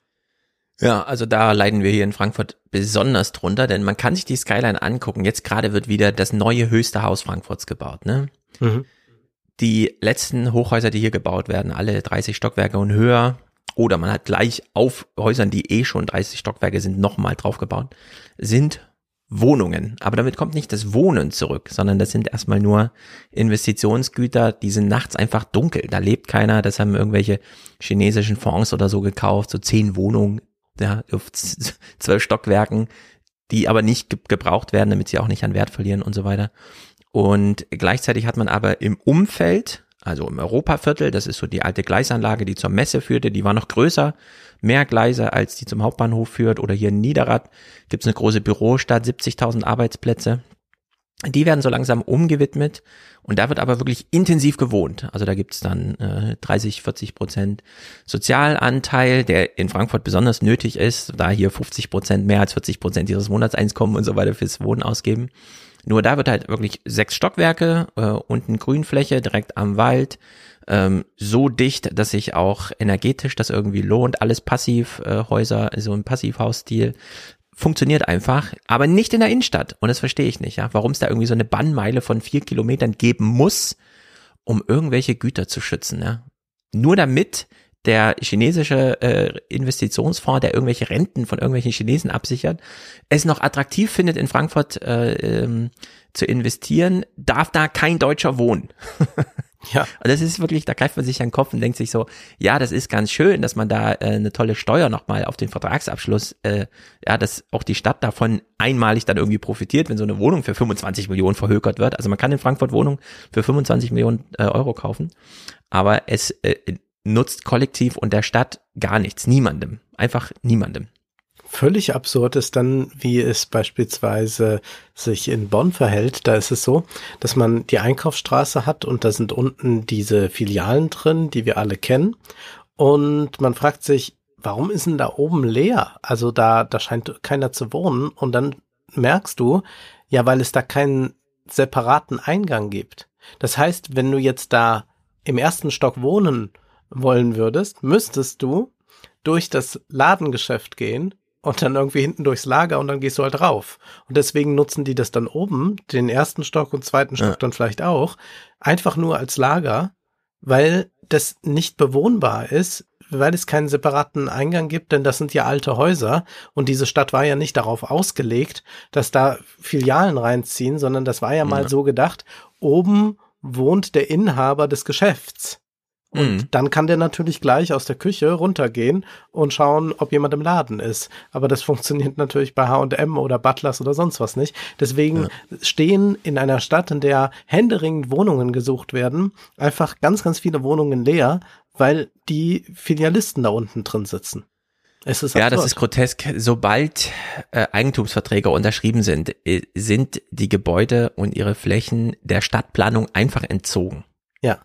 S3: Ja, also da leiden wir hier in Frankfurt besonders drunter, denn man kann sich die Skyline angucken. Jetzt gerade wird wieder das neue höchste Haus Frankfurts gebaut, ne?
S2: Mhm.
S3: Die letzten Hochhäuser, die hier gebaut werden, alle 30 Stockwerke und höher, oder man hat gleich auf Häusern, die eh schon 30 Stockwerke sind, nochmal draufgebaut, sind Wohnungen. Aber damit kommt nicht das Wohnen zurück, sondern das sind erstmal nur Investitionsgüter, die sind nachts einfach dunkel. Da lebt keiner, das haben irgendwelche chinesischen Fonds oder so gekauft, so zehn Wohnungen, ja, auf [LAUGHS] zwölf Stockwerken, die aber nicht ge gebraucht werden, damit sie auch nicht an Wert verlieren und so weiter. Und gleichzeitig hat man aber im Umfeld, also im Europaviertel, das ist so die alte Gleisanlage, die zur Messe führte, die war noch größer, mehr Gleise als die zum Hauptbahnhof führt. Oder hier in Niederrad gibt's eine große Bürostadt, 70.000 Arbeitsplätze. Die werden so langsam umgewidmet und da wird aber wirklich intensiv gewohnt. Also da gibt's dann äh, 30, 40 Prozent Sozialanteil, der in Frankfurt besonders nötig ist, da hier 50 Prozent mehr als 40 Prozent ihres Monatseinkommens und so weiter fürs Wohnen ausgeben. Nur da wird halt wirklich sechs Stockwerke, äh, unten Grünfläche direkt am Wald, ähm, so dicht, dass sich auch energetisch das irgendwie lohnt. Alles Passivhäuser, äh, so im Passivhausstil. Funktioniert einfach, aber nicht in der Innenstadt. Und das verstehe ich nicht, ja. Warum es da irgendwie so eine Bannmeile von vier Kilometern geben muss, um irgendwelche Güter zu schützen, ja. Nur damit der chinesische äh, Investitionsfonds, der irgendwelche Renten von irgendwelchen Chinesen absichert, es noch attraktiv findet, in Frankfurt äh, ähm, zu investieren, darf da kein Deutscher wohnen.
S2: Ja. [LAUGHS]
S3: Und das ist wirklich, da greift man sich an den Kopf und denkt sich so, ja, das ist ganz schön, dass man da äh, eine tolle Steuer nochmal auf den Vertragsabschluss, äh, ja, dass auch die Stadt davon einmalig dann irgendwie profitiert, wenn so eine Wohnung für 25 Millionen verhökert wird. Also man kann in Frankfurt Wohnungen für 25 Millionen äh, Euro kaufen, aber es äh, nutzt kollektiv und der Stadt gar nichts, niemandem, einfach niemandem.
S2: Völlig absurd ist dann, wie es beispielsweise sich in Bonn verhält. Da ist es so, dass man die Einkaufsstraße hat und da sind unten diese Filialen drin, die wir alle kennen. Und man fragt sich, warum ist denn da oben leer? Also da, da scheint keiner zu wohnen. Und dann merkst du, ja, weil es da keinen separaten Eingang gibt. Das heißt, wenn du jetzt da im ersten Stock wohnen wollen würdest, müsstest du durch das Ladengeschäft gehen und dann irgendwie hinten durchs Lager und dann gehst du halt rauf. Und deswegen nutzen die das dann oben, den ersten Stock und zweiten Stock
S3: Ja.
S2: dann vielleicht auch, einfach nur als Lager, weil das nicht bewohnbar ist, weil es keinen separaten Eingang gibt, denn das sind ja alte Häuser und diese Stadt war ja nicht darauf ausgelegt, dass da Filialen reinziehen, sondern das war ja mal
S3: Ja.
S2: so gedacht, oben wohnt der Inhaber des Geschäfts. Und
S3: Mhm.
S2: dann kann der natürlich gleich aus der Küche runtergehen und schauen, ob jemand im Laden ist. Aber das [LAUGHS] funktioniert natürlich bei H&M oder Butlers oder sonst was nicht. Deswegen stehen in einer Stadt, in der händeringend Wohnungen gesucht werden, einfach ganz, ganz viele Wohnungen leer, weil die Filialisten da unten drin sitzen. Es ist
S3: Ja, das ist grotesk. Sobald äh, Eigentumsverträge unterschrieben sind, äh, sind die Gebäude und ihre Flächen der Stadtplanung einfach entzogen.
S2: Ja.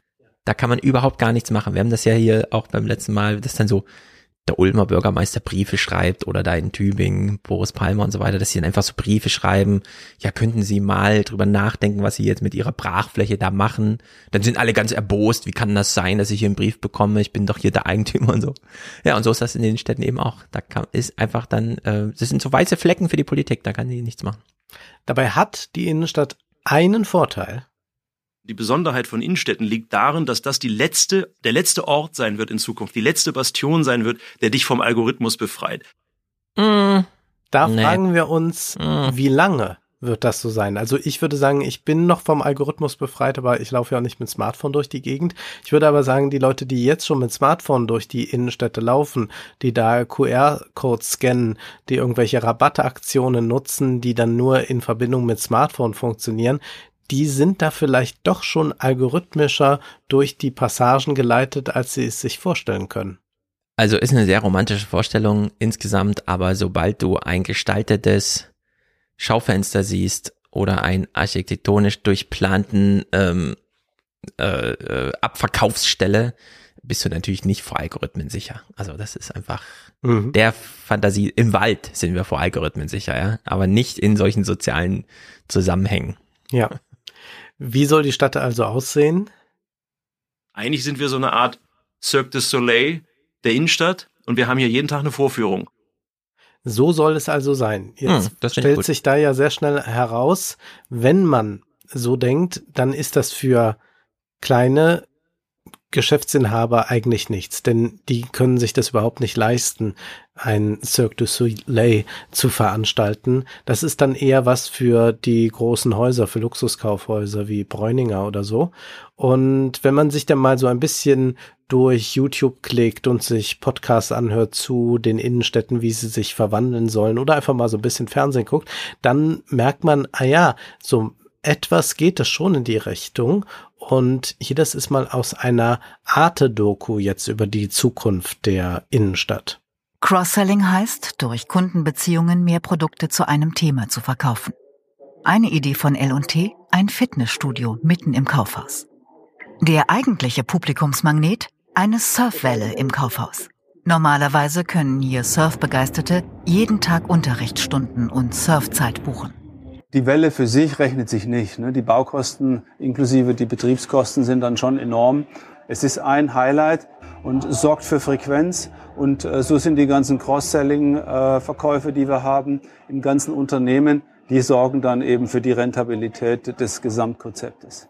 S3: Da kann man überhaupt gar nichts machen. Wir haben das ja hier auch beim letzten Mal, dass dann so der Ulmer Bürgermeister Briefe schreibt oder da in Tübingen, Boris Palmer und so weiter, dass sie dann einfach so Briefe schreiben, ja, könnten Sie mal drüber nachdenken, was Sie jetzt mit Ihrer Brachfläche da machen. Dann sind alle ganz erbost, wie kann das sein, dass ich hier einen Brief bekomme, ich bin doch hier der Eigentümer und so. Ja, und so ist das in den Städten eben auch. Da kann, ist einfach dann, äh, das sind so weiße Flecken für die Politik, da kann die nichts machen.
S2: Dabei hat die Innenstadt einen Vorteil.
S8: Die Besonderheit von Innenstädten liegt darin, dass das die letzte, der letzte Ort sein wird in Zukunft, die letzte Bastion sein wird, der dich vom Algorithmus befreit.
S3: Mm,
S2: Da
S3: Nee.
S2: fragen wir uns,
S3: mm.
S2: wie lange wird das so sein? Also ich würde sagen, ich bin noch vom Algorithmus befreit, aber ich laufe ja auch nicht mit Smartphone durch die Gegend. Ich würde aber sagen, die Leute, die jetzt schon mit Smartphone durch die Innenstädte laufen, die da QR-Codes scannen, die irgendwelche Rabattaktionen nutzen, die dann nur in Verbindung mit Smartphone funktionieren, die sind da vielleicht doch schon algorithmischer durch die Passagen geleitet, als sie es sich vorstellen können.
S3: Also ist eine sehr romantische Vorstellung insgesamt, aber sobald du ein gestaltetes Schaufenster siehst oder einen architektonisch durchplanten ähm, äh, äh, Abverkaufsstelle, bist du natürlich nicht vor Algorithmen sicher. Also das ist einfach
S2: Mhm.
S3: der Fantasie. Im Wald sind wir vor Algorithmen sicher, ja, aber nicht in solchen sozialen Zusammenhängen.
S2: Ja. [LAUGHS] Wie soll die Stadt also aussehen?
S8: Eigentlich sind wir so eine Art Cirque du Soleil der Innenstadt und wir haben hier jeden Tag eine Vorführung.
S2: So soll es also sein. Jetzt
S3: Hm,
S2: stellt sich da ja sehr schnell heraus, wenn man so denkt, dann ist das für kleine Geschäftsinhaber eigentlich nichts, denn die können sich das überhaupt nicht leisten, ein Cirque du Soleil zu veranstalten. Das ist dann eher was für die großen Häuser, für Luxuskaufhäuser wie Bräuninger oder so. Und wenn man sich dann mal so ein bisschen durch YouTube klickt und sich Podcasts anhört zu den Innenstädten, wie sie sich verwandeln sollen oder einfach mal so ein bisschen Fernsehen guckt, dann merkt man, ah ja, so etwas geht es schon in die Richtung. Und hier, das ist mal aus einer Arte-Doku jetzt über die Zukunft der Innenstadt.
S9: Cross-Selling heißt, durch Kundenbeziehungen mehr Produkte zu einem Thema zu verkaufen. Eine Idee von L&T, ein Fitnessstudio mitten im Kaufhaus. Der eigentliche Publikumsmagnet, eine Surfwelle im Kaufhaus. Normalerweise können hier Surfbegeisterte jeden Tag Unterrichtsstunden und Surfzeit buchen.
S10: Die Welle für sich rechnet sich nicht. Ne? Die Baukosten inklusive die Betriebskosten sind dann schon enorm. Es ist ein Highlight und sorgt für Frequenz. Und äh, so sind die ganzen Cross-Selling-Verkäufe, die wir haben im ganzen Unternehmen, die sorgen dann eben für die Rentabilität des Gesamtkonzeptes.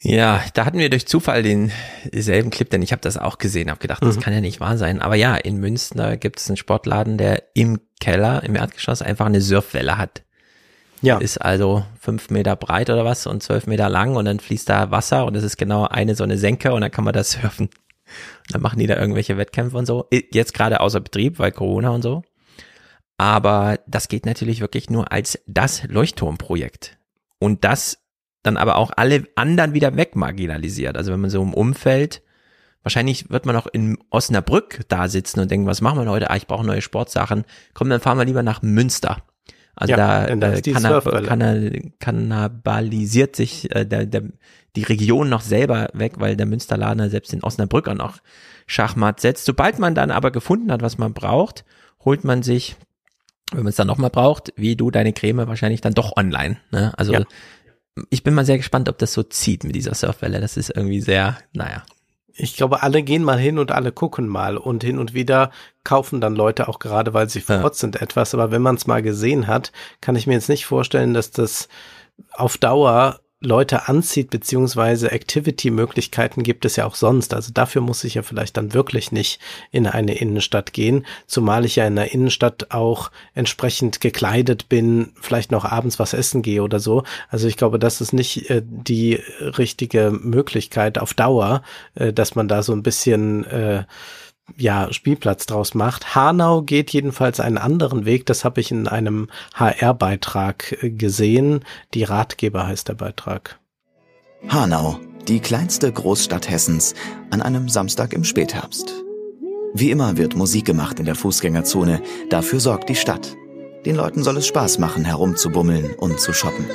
S3: Ja, da hatten wir durch Zufall den selben Clip, denn ich habe das auch gesehen, habe gedacht, das
S2: Mhm.
S3: kann ja nicht wahr sein. Aber ja, in Münster gibt es einen Sportladen, der im Keller, im Erdgeschoss einfach eine Surfwelle hat.
S2: Ja,
S3: Ist also fünf Meter breit oder was und zwölf Meter lang und dann fließt da Wasser und es ist genau eine so eine Senke und dann kann man da [LAUGHS] surfen. Und dann machen die da irgendwelche Wettkämpfe und so. Jetzt gerade außer Betrieb, weil Corona und so. Aber das geht natürlich wirklich nur als das Leuchtturmprojekt. Und das dann aber auch alle anderen wieder wegmarginalisiert. Also wenn man so im Umfeld, wahrscheinlich wird man auch in Osnabrück da sitzen und denken, was machen wir heute? Ah, ich brauche neue Sportsachen. Komm, dann fahren wir lieber nach Münster. Also
S2: Ja,
S3: da, äh,
S2: die
S3: kannab kannibalisiert sich äh, der, der, die Region noch selber weg, weil der Münsterlader selbst in Osnabrück auch noch Schachmatt setzt. Sobald man dann aber gefunden hat, was man braucht, holt man sich, wenn man es dann nochmal braucht, wie du deine Creme wahrscheinlich dann doch online. Ne? Also
S2: Ja.
S3: ich bin mal sehr gespannt, ob das so zieht mit dieser Surfwelle. Das ist irgendwie sehr, naja.
S2: Ich glaube, alle gehen mal hin und alle gucken mal und hin und wieder kaufen dann Leute auch gerade, weil sie vor
S3: Ja.
S2: Ort sind etwas. Aber wenn man es mal gesehen hat, kann ich mir jetzt nicht vorstellen, dass das auf Dauer Leute anzieht, beziehungsweise Activity-Möglichkeiten gibt es ja auch sonst. Also dafür muss ich ja vielleicht dann wirklich nicht in eine Innenstadt gehen, zumal ich ja in der Innenstadt auch entsprechend gekleidet bin, vielleicht noch abends was essen gehe oder so. Also ich glaube, das ist nicht äh, die richtige Möglichkeit auf Dauer, äh, dass man da so ein bisschen äh, ja, Spielplatz draus macht. Hanau geht jedenfalls einen anderen Weg. Das habe ich in einem HR-Beitrag äh, gesehen. Die Ratgeber heißt der Beitrag.
S11: Hanau, die kleinste Großstadt Hessens, an einem Samstag im Spätherbst. Wie immer wird Musik gemacht in der Fußgängerzone. Dafür sorgt die Stadt. Den Leuten soll es Spaß machen, herumzubummeln und zu shoppen.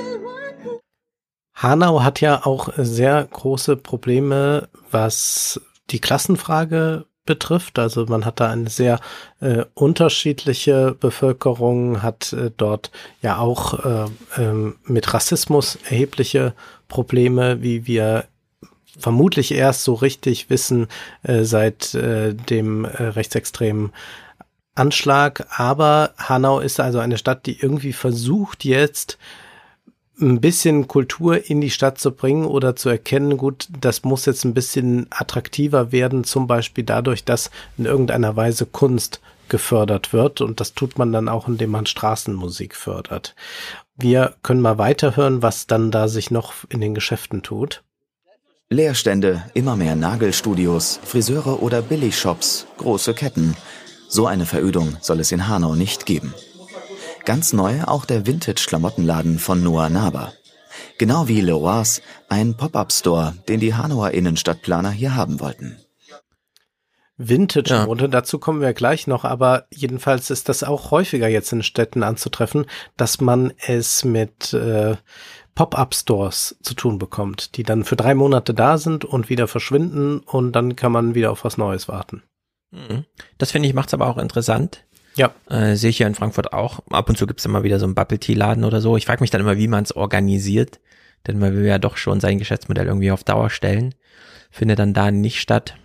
S2: Hanau hat ja auch sehr große Probleme, was die Klassenfrage betrifft. Also man hat da eine sehr äh, unterschiedliche Bevölkerung, hat äh, dort ja auch äh, ähm, mit Rassismus erhebliche Probleme, wie wir vermutlich erst so richtig wissen äh, seit äh, dem äh, rechtsextremen Anschlag. Aber Hanau ist also eine Stadt, die irgendwie versucht jetzt ein bisschen Kultur in die Stadt zu bringen oder zu erkennen, gut, das muss jetzt ein bisschen attraktiver werden, zum Beispiel dadurch, dass in irgendeiner Weise Kunst gefördert wird und das tut man dann auch, indem man Straßenmusik fördert. Wir können mal weiterhören, was dann da sich noch in den Geschäften tut.
S11: Leerstände, immer mehr Nagelstudios, Friseure oder Billigshops, große Ketten. So eine Verödung soll es in Hanau nicht geben. Ganz neu auch der Vintage-Klamottenladen von Noah Naber. Genau wie Leroy's, ein Pop-Up-Store, den die Hanauer Innenstadtplaner hier haben wollten.
S2: Vintage-Mode, ja. dazu kommen wir gleich noch, aber jedenfalls ist das auch häufiger jetzt in Städten anzutreffen, dass man es mit äh, Pop-up-Stores zu tun bekommt, die dann für drei Monate da sind und wieder verschwinden und dann kann man wieder auf was Neues warten.
S3: Mhm. Das finde ich macht's aber auch interessant,
S2: ja.
S3: Äh, sehe ich ja in Frankfurt auch. Ab und zu gibt's immer wieder so einen Bubble Tea Laden oder so. Ich frage mich dann immer, wie man es organisiert. Denn man will ja doch schon sein Geschäftsmodell irgendwie auf Dauer stellen. Findet dann da nicht statt.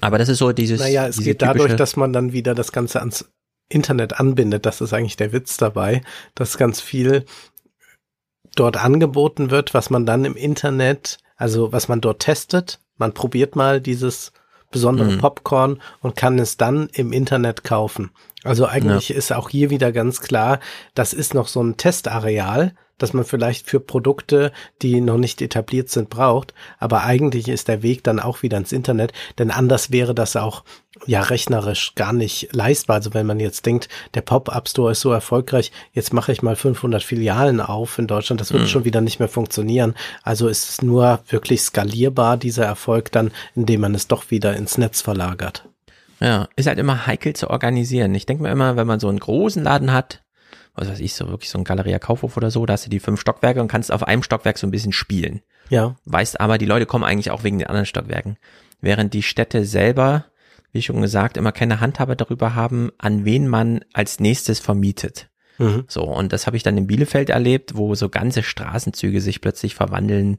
S3: Aber das ist so dieses.
S2: Naja, es geht dadurch, dass man dann wieder das Ganze ans Internet anbindet. Das ist eigentlich der Witz dabei, dass ganz viel dort angeboten wird, was man dann im Internet, also was man dort testet. Man probiert mal dieses besondere mhm. Popcorn und kann es dann im Internet kaufen. Also eigentlich ja. ist auch hier wieder ganz klar, das ist noch so ein Testareal, das man vielleicht für Produkte, die noch nicht etabliert sind, braucht. Aber eigentlich ist der Weg dann auch wieder ins Internet, denn anders wäre das auch ja rechnerisch gar nicht leistbar. Also wenn man jetzt denkt, der Pop-up Store ist so erfolgreich, jetzt mache ich mal 500 Filialen auf in Deutschland, das würde mhm. schon wieder nicht mehr funktionieren. Also ist es nur wirklich skalierbar, dieser Erfolg dann, indem man es doch wieder ins Netz verlagert.
S3: Ja, ist halt immer heikel zu organisieren. Ich denke mir immer, wenn man so einen großen Laden hat, was weiß ich, so wirklich so ein Galeria Kaufhof oder so, da hast du die fünf Stockwerke und kannst auf einem Stockwerk so ein bisschen spielen.
S2: Ja.
S3: Weißt aber, die Leute kommen eigentlich auch wegen den anderen Stockwerken. Während die Städte selber, wie schon gesagt, immer keine Handhabe darüber haben, an wen man als nächstes vermietet. Mhm. So, und das habe ich dann in Bielefeld erlebt, wo so ganze Straßenzüge sich plötzlich verwandeln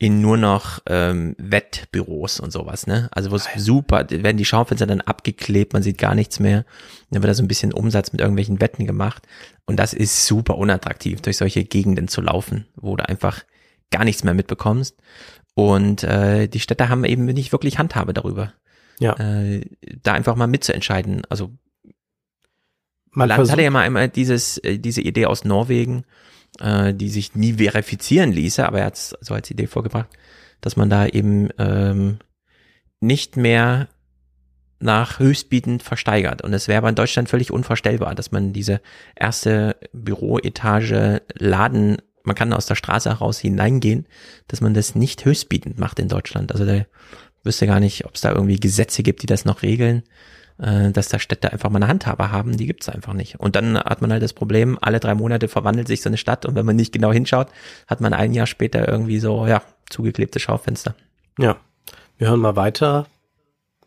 S3: in nur noch ähm, Wettbüros und sowas, ne? Also wo es super, werden die Schaufenster dann abgeklebt, man sieht gar nichts mehr. Dann wird da so ein bisschen Umsatz mit irgendwelchen Wetten gemacht. Und das ist super unattraktiv, durch solche Gegenden zu laufen, wo du einfach gar nichts mehr mitbekommst. Und äh, die Städte haben eben nicht wirklich Handhabe darüber.
S2: Ja.
S3: Äh, da einfach mal mitzuentscheiden. Also man Land hatte ja mal einmal dieses, äh, diese Idee aus Norwegen, äh, die sich nie verifizieren ließe, aber er hat es so als Idee vorgebracht, dass man da eben ähm, nicht mehr nach höchstbietend versteigert. Und es wäre aber in Deutschland völlig unvorstellbar, dass man diese erste Büroetage Laden, man kann aus der Straße heraus hineingehen, dass man das nicht höchstbietend macht in Deutschland. Also da wüsste gar nicht, ob es da irgendwie Gesetze gibt, die das noch regeln äh, dass da Städte einfach mal eine Handhabe haben, die gibt's einfach nicht. Und dann hat man halt das Problem, alle drei Monate verwandelt sich so eine Stadt und wenn man nicht genau hinschaut, hat man ein Jahr später irgendwie so, ja, zugeklebte Schaufenster.
S2: Ja. Wir hören mal weiter.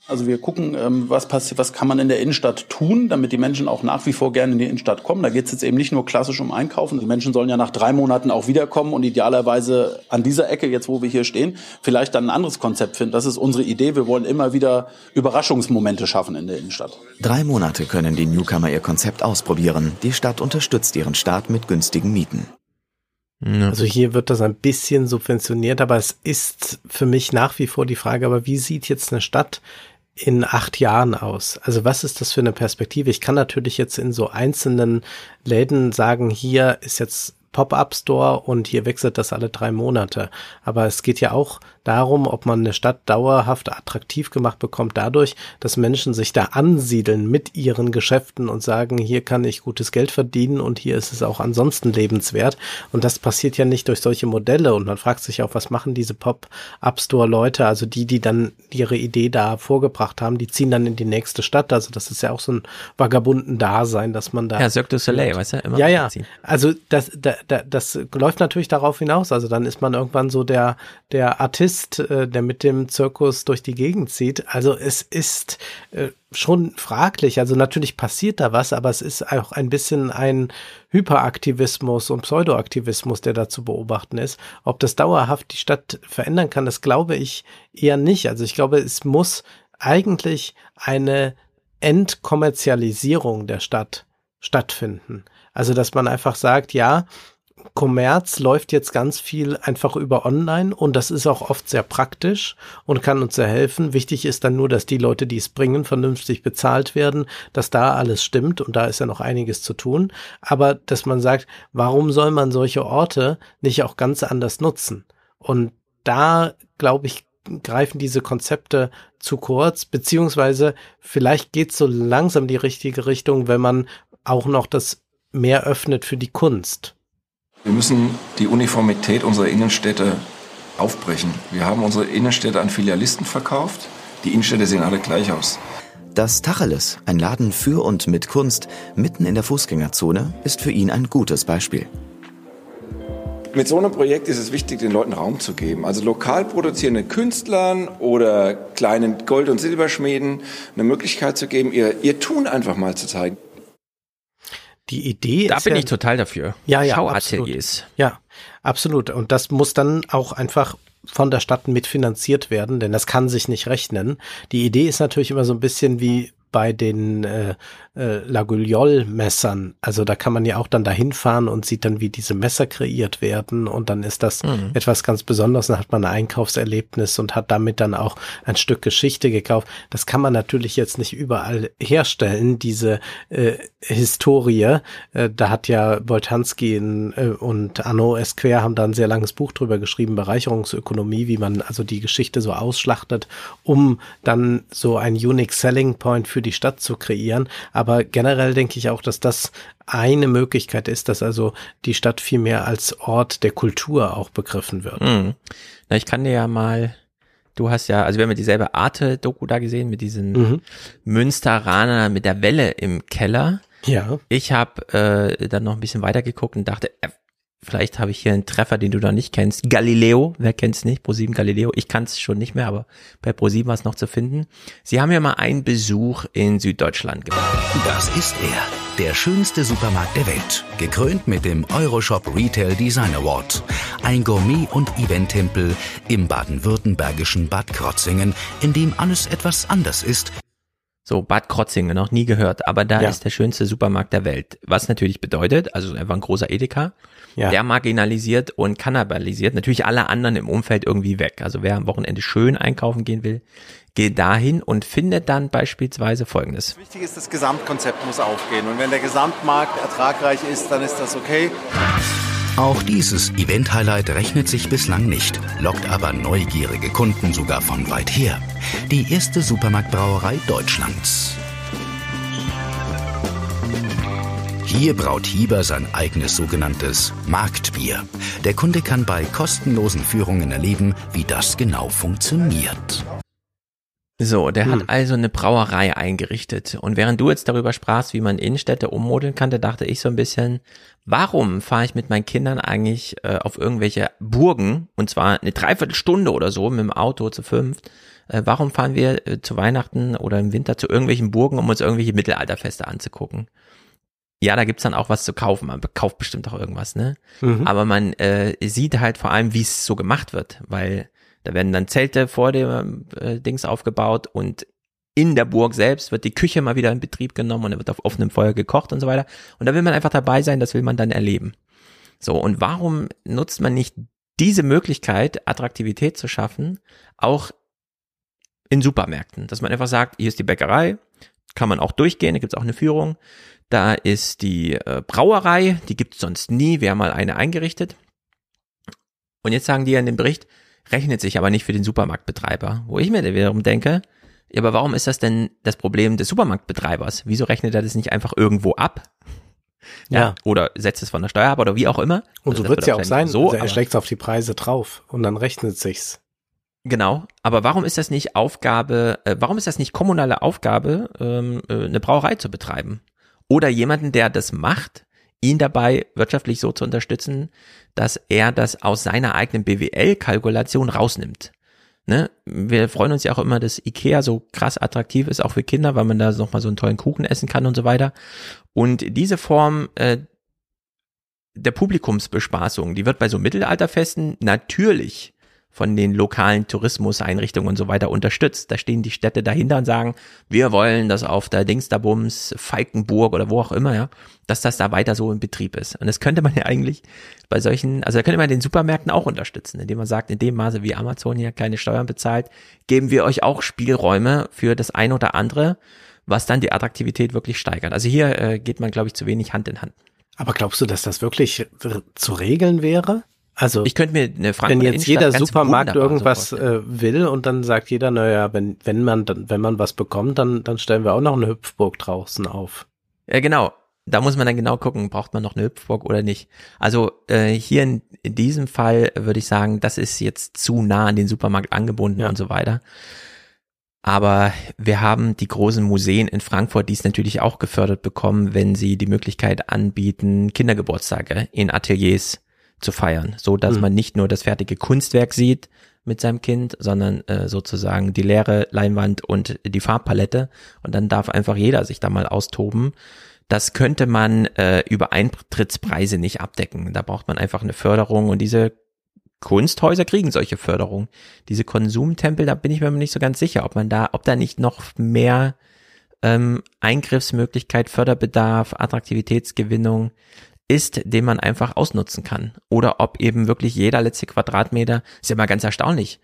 S12: Also wir gucken, ähm, was passiert, was kann man in der Innenstadt tun, damit die Menschen auch nach wie vor gerne in die Innenstadt kommen. Da geht es jetzt eben nicht nur klassisch um Einkaufen. Die Menschen sollen ja nach drei Monaten auch wiederkommen und idealerweise an dieser Ecke, jetzt wo wir hier stehen, vielleicht dann ein anderes Konzept finden. Das ist unsere Idee. Wir wollen immer wieder Überraschungsmomente schaffen in der Innenstadt.
S11: Drei Monate können die Newcomer ihr Konzept ausprobieren. Die Stadt unterstützt ihren Start mit günstigen Mieten.
S2: Also hier wird das ein bisschen subventioniert, aber es ist für mich nach wie vor die Frage, aber wie sieht jetzt eine Stadt in acht Jahren aus? Also was ist das für eine Perspektive? Ich kann natürlich jetzt in so einzelnen Läden sagen, hier ist jetzt Pop-up-Store und hier wechselt das alle drei Monate. Aber es geht ja auch darum, ob man eine Stadt dauerhaft attraktiv gemacht bekommt, dadurch, dass Menschen sich da ansiedeln mit ihren Geschäften und sagen, hier kann ich gutes Geld verdienen und hier ist es auch ansonsten lebenswert. Und das passiert ja nicht durch solche Modelle. Und man fragt sich auch, was machen diese Pop-up-Store-Leute, also die, die dann ihre Idee da vorgebracht haben, die ziehen dann in die nächste Stadt. Also das ist ja auch so ein vagabunden Dasein, dass man da.
S3: Ja, Cirque du Soleil, weißt du, immer.
S2: Ja, ja. Also das, da, da, das läuft natürlich darauf hinaus. Also dann ist man irgendwann so der, der Artist, Tourist, äh, der mit dem Zirkus durch die Gegend zieht. Also es ist äh, schon fraglich. Also natürlich passiert da was, aber es ist auch ein bisschen ein Hyperaktivismus und Pseudoaktivismus, der da zu beobachten ist. Ob das dauerhaft die Stadt verändern kann, das glaube ich eher nicht. Also ich glaube, es muss eigentlich eine Entkommerzialisierung der Stadt stattfinden. Also, dass man einfach sagt, ja, Kommerz läuft jetzt ganz viel einfach über online und das ist auch oft sehr praktisch und kann uns sehr helfen. Wichtig ist dann nur, dass die Leute, die es bringen, vernünftig bezahlt werden, dass da alles stimmt und da ist ja noch einiges zu tun. Aber dass man sagt, warum soll man solche Orte nicht auch ganz anders nutzen? Und da, glaube ich, greifen diese Konzepte zu kurz, beziehungsweise vielleicht geht so langsam die richtige Richtung, wenn man auch noch das mehr öffnet für die Kunst.
S13: Wir müssen die Uniformität unserer Innenstädte aufbrechen. Wir haben unsere Innenstädte an Filialisten verkauft. Die Innenstädte sehen alle gleich aus.
S11: Das Tacheles, ein Laden für und mit Kunst, mitten in der Fußgängerzone, ist für ihn ein gutes Beispiel.
S13: Mit so einem Projekt ist es wichtig, den Leuten Raum zu geben. Also lokal produzierenden Künstlern oder kleinen Gold- und Silberschmieden eine Möglichkeit zu geben, ihr, ihr Tun einfach mal zu zeigen
S2: die Idee
S3: da
S2: ist.
S3: Da bin
S2: ja,
S3: ich total dafür.
S2: Ja, ja.
S3: Schauateliers.
S2: Ja, absolut. Und das muss dann auch einfach von der Stadt mitfinanziert werden, denn das kann sich nicht rechnen. Die Idee ist natürlich immer so ein bisschen wie bei den äh, äh, Laguliol-Messern. Also da kann man ja auch dann dahin fahren und sieht dann, wie diese Messer kreiert werden und dann ist das mhm. etwas ganz Besonderes. Dann hat man ein Einkaufserlebnis und hat damit dann auch ein Stück Geschichte gekauft. Das kann man natürlich jetzt nicht überall herstellen, diese äh, Historie. Äh, da hat ja Boltanski in, äh, und Arnaud Esquer haben da ein sehr langes Buch drüber geschrieben, Bereicherungsökonomie, wie man also die Geschichte so ausschlachtet, um dann so ein Unique Selling Point für die Stadt zu kreieren. Aber generell denke ich auch, dass das eine Möglichkeit ist, dass also die Stadt viel mehr als Ort der Kultur auch begriffen wird.
S3: Mhm. Na, ich kann dir ja mal Du hast ja, also wir haben ja dieselbe Arte-Doku da gesehen mit diesen mhm. Münsteraner mit der Welle im Keller.
S2: Ja.
S3: Ich habe äh, dann noch ein bisschen weiter geguckt und dachte, äh, Vielleicht habe ich hier einen Treffer, den du da nicht kennst. Galileo, wer kennt's nicht? Pro7 Galileo. Ich kann es schon nicht mehr, aber bei Pro7 war es noch zu finden. Sie haben ja mal einen Besuch in Süddeutschland gemacht.
S14: Das ist er, der schönste Supermarkt der Welt. Gekrönt mit dem Euroshop Retail Design Award. Ein Gourmet- und Event-Tempel im baden-württembergischen Bad Krotzingen, in dem alles etwas anders ist,
S3: so, Bad Krotzingen, noch nie gehört, aber da ja. ist der schönste Supermarkt der Welt. Was natürlich bedeutet, also einfach ein großer Edeka, ja. der marginalisiert und kannibalisiert natürlich alle anderen im Umfeld irgendwie weg. Also wer am Wochenende schön einkaufen gehen will, geht dahin und findet dann beispielsweise Folgendes.
S15: Wichtig ist, das Gesamtkonzept muss aufgehen. Und wenn der Gesamtmarkt ertragreich ist, dann ist das okay.
S14: Auch dieses Event-Highlight rechnet sich bislang nicht, lockt aber neugierige Kunden sogar von weit her. Die erste Supermarktbrauerei Deutschlands. Hier braut Hieber sein eigenes sogenanntes Marktbier. Der Kunde kann bei kostenlosen Führungen erleben, wie das genau funktioniert.
S3: So, der hm. hat also eine Brauerei eingerichtet. Und während du jetzt darüber sprachst, wie man Innenstädte ummodeln kann, da dachte ich so ein bisschen, warum fahre ich mit meinen Kindern eigentlich äh, auf irgendwelche Burgen, und zwar eine Dreiviertelstunde oder so mit dem Auto zu fünf? Äh, warum fahren wir äh, zu Weihnachten oder im Winter zu irgendwelchen Burgen, um uns irgendwelche Mittelalterfeste anzugucken? Ja, da gibt's dann auch was zu kaufen. Man kauft bestimmt auch irgendwas, ne? Mhm. Aber man äh, sieht halt vor allem, wie es so gemacht wird, weil da werden dann Zelte vor dem äh, Dings aufgebaut und in der Burg selbst wird die Küche mal wieder in Betrieb genommen und da wird auf offenem Feuer gekocht und so weiter. Und da will man einfach dabei sein, das will man dann erleben. So, und warum nutzt man nicht diese Möglichkeit, Attraktivität zu schaffen, auch in Supermärkten? Dass man einfach sagt, hier ist die Bäckerei, kann man auch durchgehen, da gibt's auch eine Führung. Da ist die äh, Brauerei, die gibt's sonst nie, wir haben mal eine eingerichtet. Und jetzt sagen die ja in dem Bericht, rechnet sich aber nicht für den Supermarktbetreiber. Wo ich mir wiederum denke, ja, aber warum ist das denn das Problem des Supermarktbetreibers? Wieso rechnet er das nicht einfach irgendwo ab? Ja.
S2: Ja.
S3: Oder setzt es von der Steuer ab oder wie auch immer.
S2: Und so
S3: Das
S2: wird es ja auch sein.
S3: So,
S2: also er schlägt auf die Preise drauf und dann rechnet sich's.
S3: Genau, aber warum ist das nicht Aufgabe, äh, warum ist das nicht kommunale Aufgabe, ähm, äh, eine Brauerei zu betreiben? Oder jemanden, der das macht, ihn dabei wirtschaftlich so zu unterstützen, dass er das aus seiner eigenen BWL-Kalkulation rausnimmt. Ne? Wir freuen uns ja auch immer, dass Ikea so krass attraktiv ist, auch für Kinder, weil man da nochmal so einen tollen Kuchen essen kann und so weiter. Und diese Form äh, der Publikumsbespaßung, die wird bei so Mittelalterfesten natürlich von den lokalen Tourismuseinrichtungen und so weiter unterstützt. Da stehen die Städte dahinter und sagen, wir wollen, dass auf der Dingsterbums, Falkenburg oder wo auch immer, ja, dass das da weiter so in Betrieb ist. Und das könnte man [LAUGHS] ja eigentlich bei solchen, also da könnte man den Supermärkten auch unterstützen, indem man sagt, in dem Maße wie Amazon hier keine Steuern bezahlt, geben wir euch auch Spielräume für das eine oder andere, was dann die Attraktivität wirklich steigert. Also hier äh, geht man, glaube ich, zu wenig Hand in Hand.
S2: Aber glaubst du, dass das wirklich zu regeln wäre? Also
S3: Ich könnte mir eine Frankfurter
S2: wenn jetzt jeder Supermarkt
S3: so
S2: irgendwas
S3: vorstellen.
S2: äh, will und dann sagt jeder, naja, wenn, wenn man dann, wenn man was bekommt, dann, dann stellen wir auch noch eine Hüpfburg draußen auf.
S3: Ja, genau. Da muss man dann genau gucken, braucht man noch eine Hüpfburg oder nicht. Also äh, hier in, in diesem Fall würde ich sagen, das ist jetzt zu nah an den Supermarkt angebunden und so weiter. Aber wir haben die großen Museen in Frankfurt, die es natürlich auch gefördert bekommen, wenn sie die Möglichkeit anbieten, Kindergeburtstage in Ateliers zu feiern, so dass
S2: Mhm.
S3: man nicht nur das fertige Kunstwerk sieht mit seinem Kind, sondern äh, sozusagen die leere Leinwand und die Farbpalette und dann darf einfach jeder sich da mal austoben. Das könnte man äh, über Eintrittspreise nicht abdecken. Da braucht man einfach eine Förderung und diese Kunsthäuser kriegen solche Förderung. Diese Konsumtempel, da bin ich mir nicht so ganz sicher, ob man da, ob da nicht noch mehr ähm, Eingriffsmöglichkeit, Förderbedarf, Attraktivitätsgewinnung ist, den man einfach ausnutzen kann. Oder ob eben wirklich jeder letzte Quadratmeter, ist ja mal ganz erstaunlich.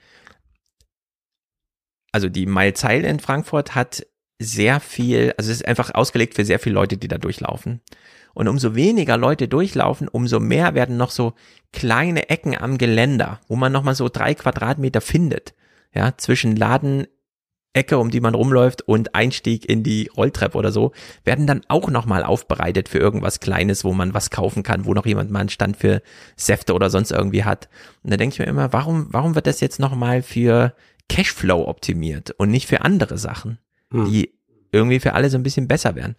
S3: Also die Mailzeil in Frankfurt hat sehr viel, also es ist einfach ausgelegt für sehr viele Leute, die da durchlaufen. Und umso weniger Leute durchlaufen, umso mehr werden noch so kleine Ecken am Geländer, wo man nochmal so drei Quadratmeter findet. Ja, zwischen Ladenecke, um die man rumläuft und Einstieg in die Rolltreppe oder so, werden dann auch nochmal aufbereitet für irgendwas Kleines, wo man was kaufen kann, wo noch jemand mal einen Stand für Säfte oder sonst irgendwie hat. Und da denke ich mir immer, warum, warum wird das jetzt nochmal für Cashflow optimiert und nicht für andere Sachen, die irgendwie für alle so ein bisschen besser wären?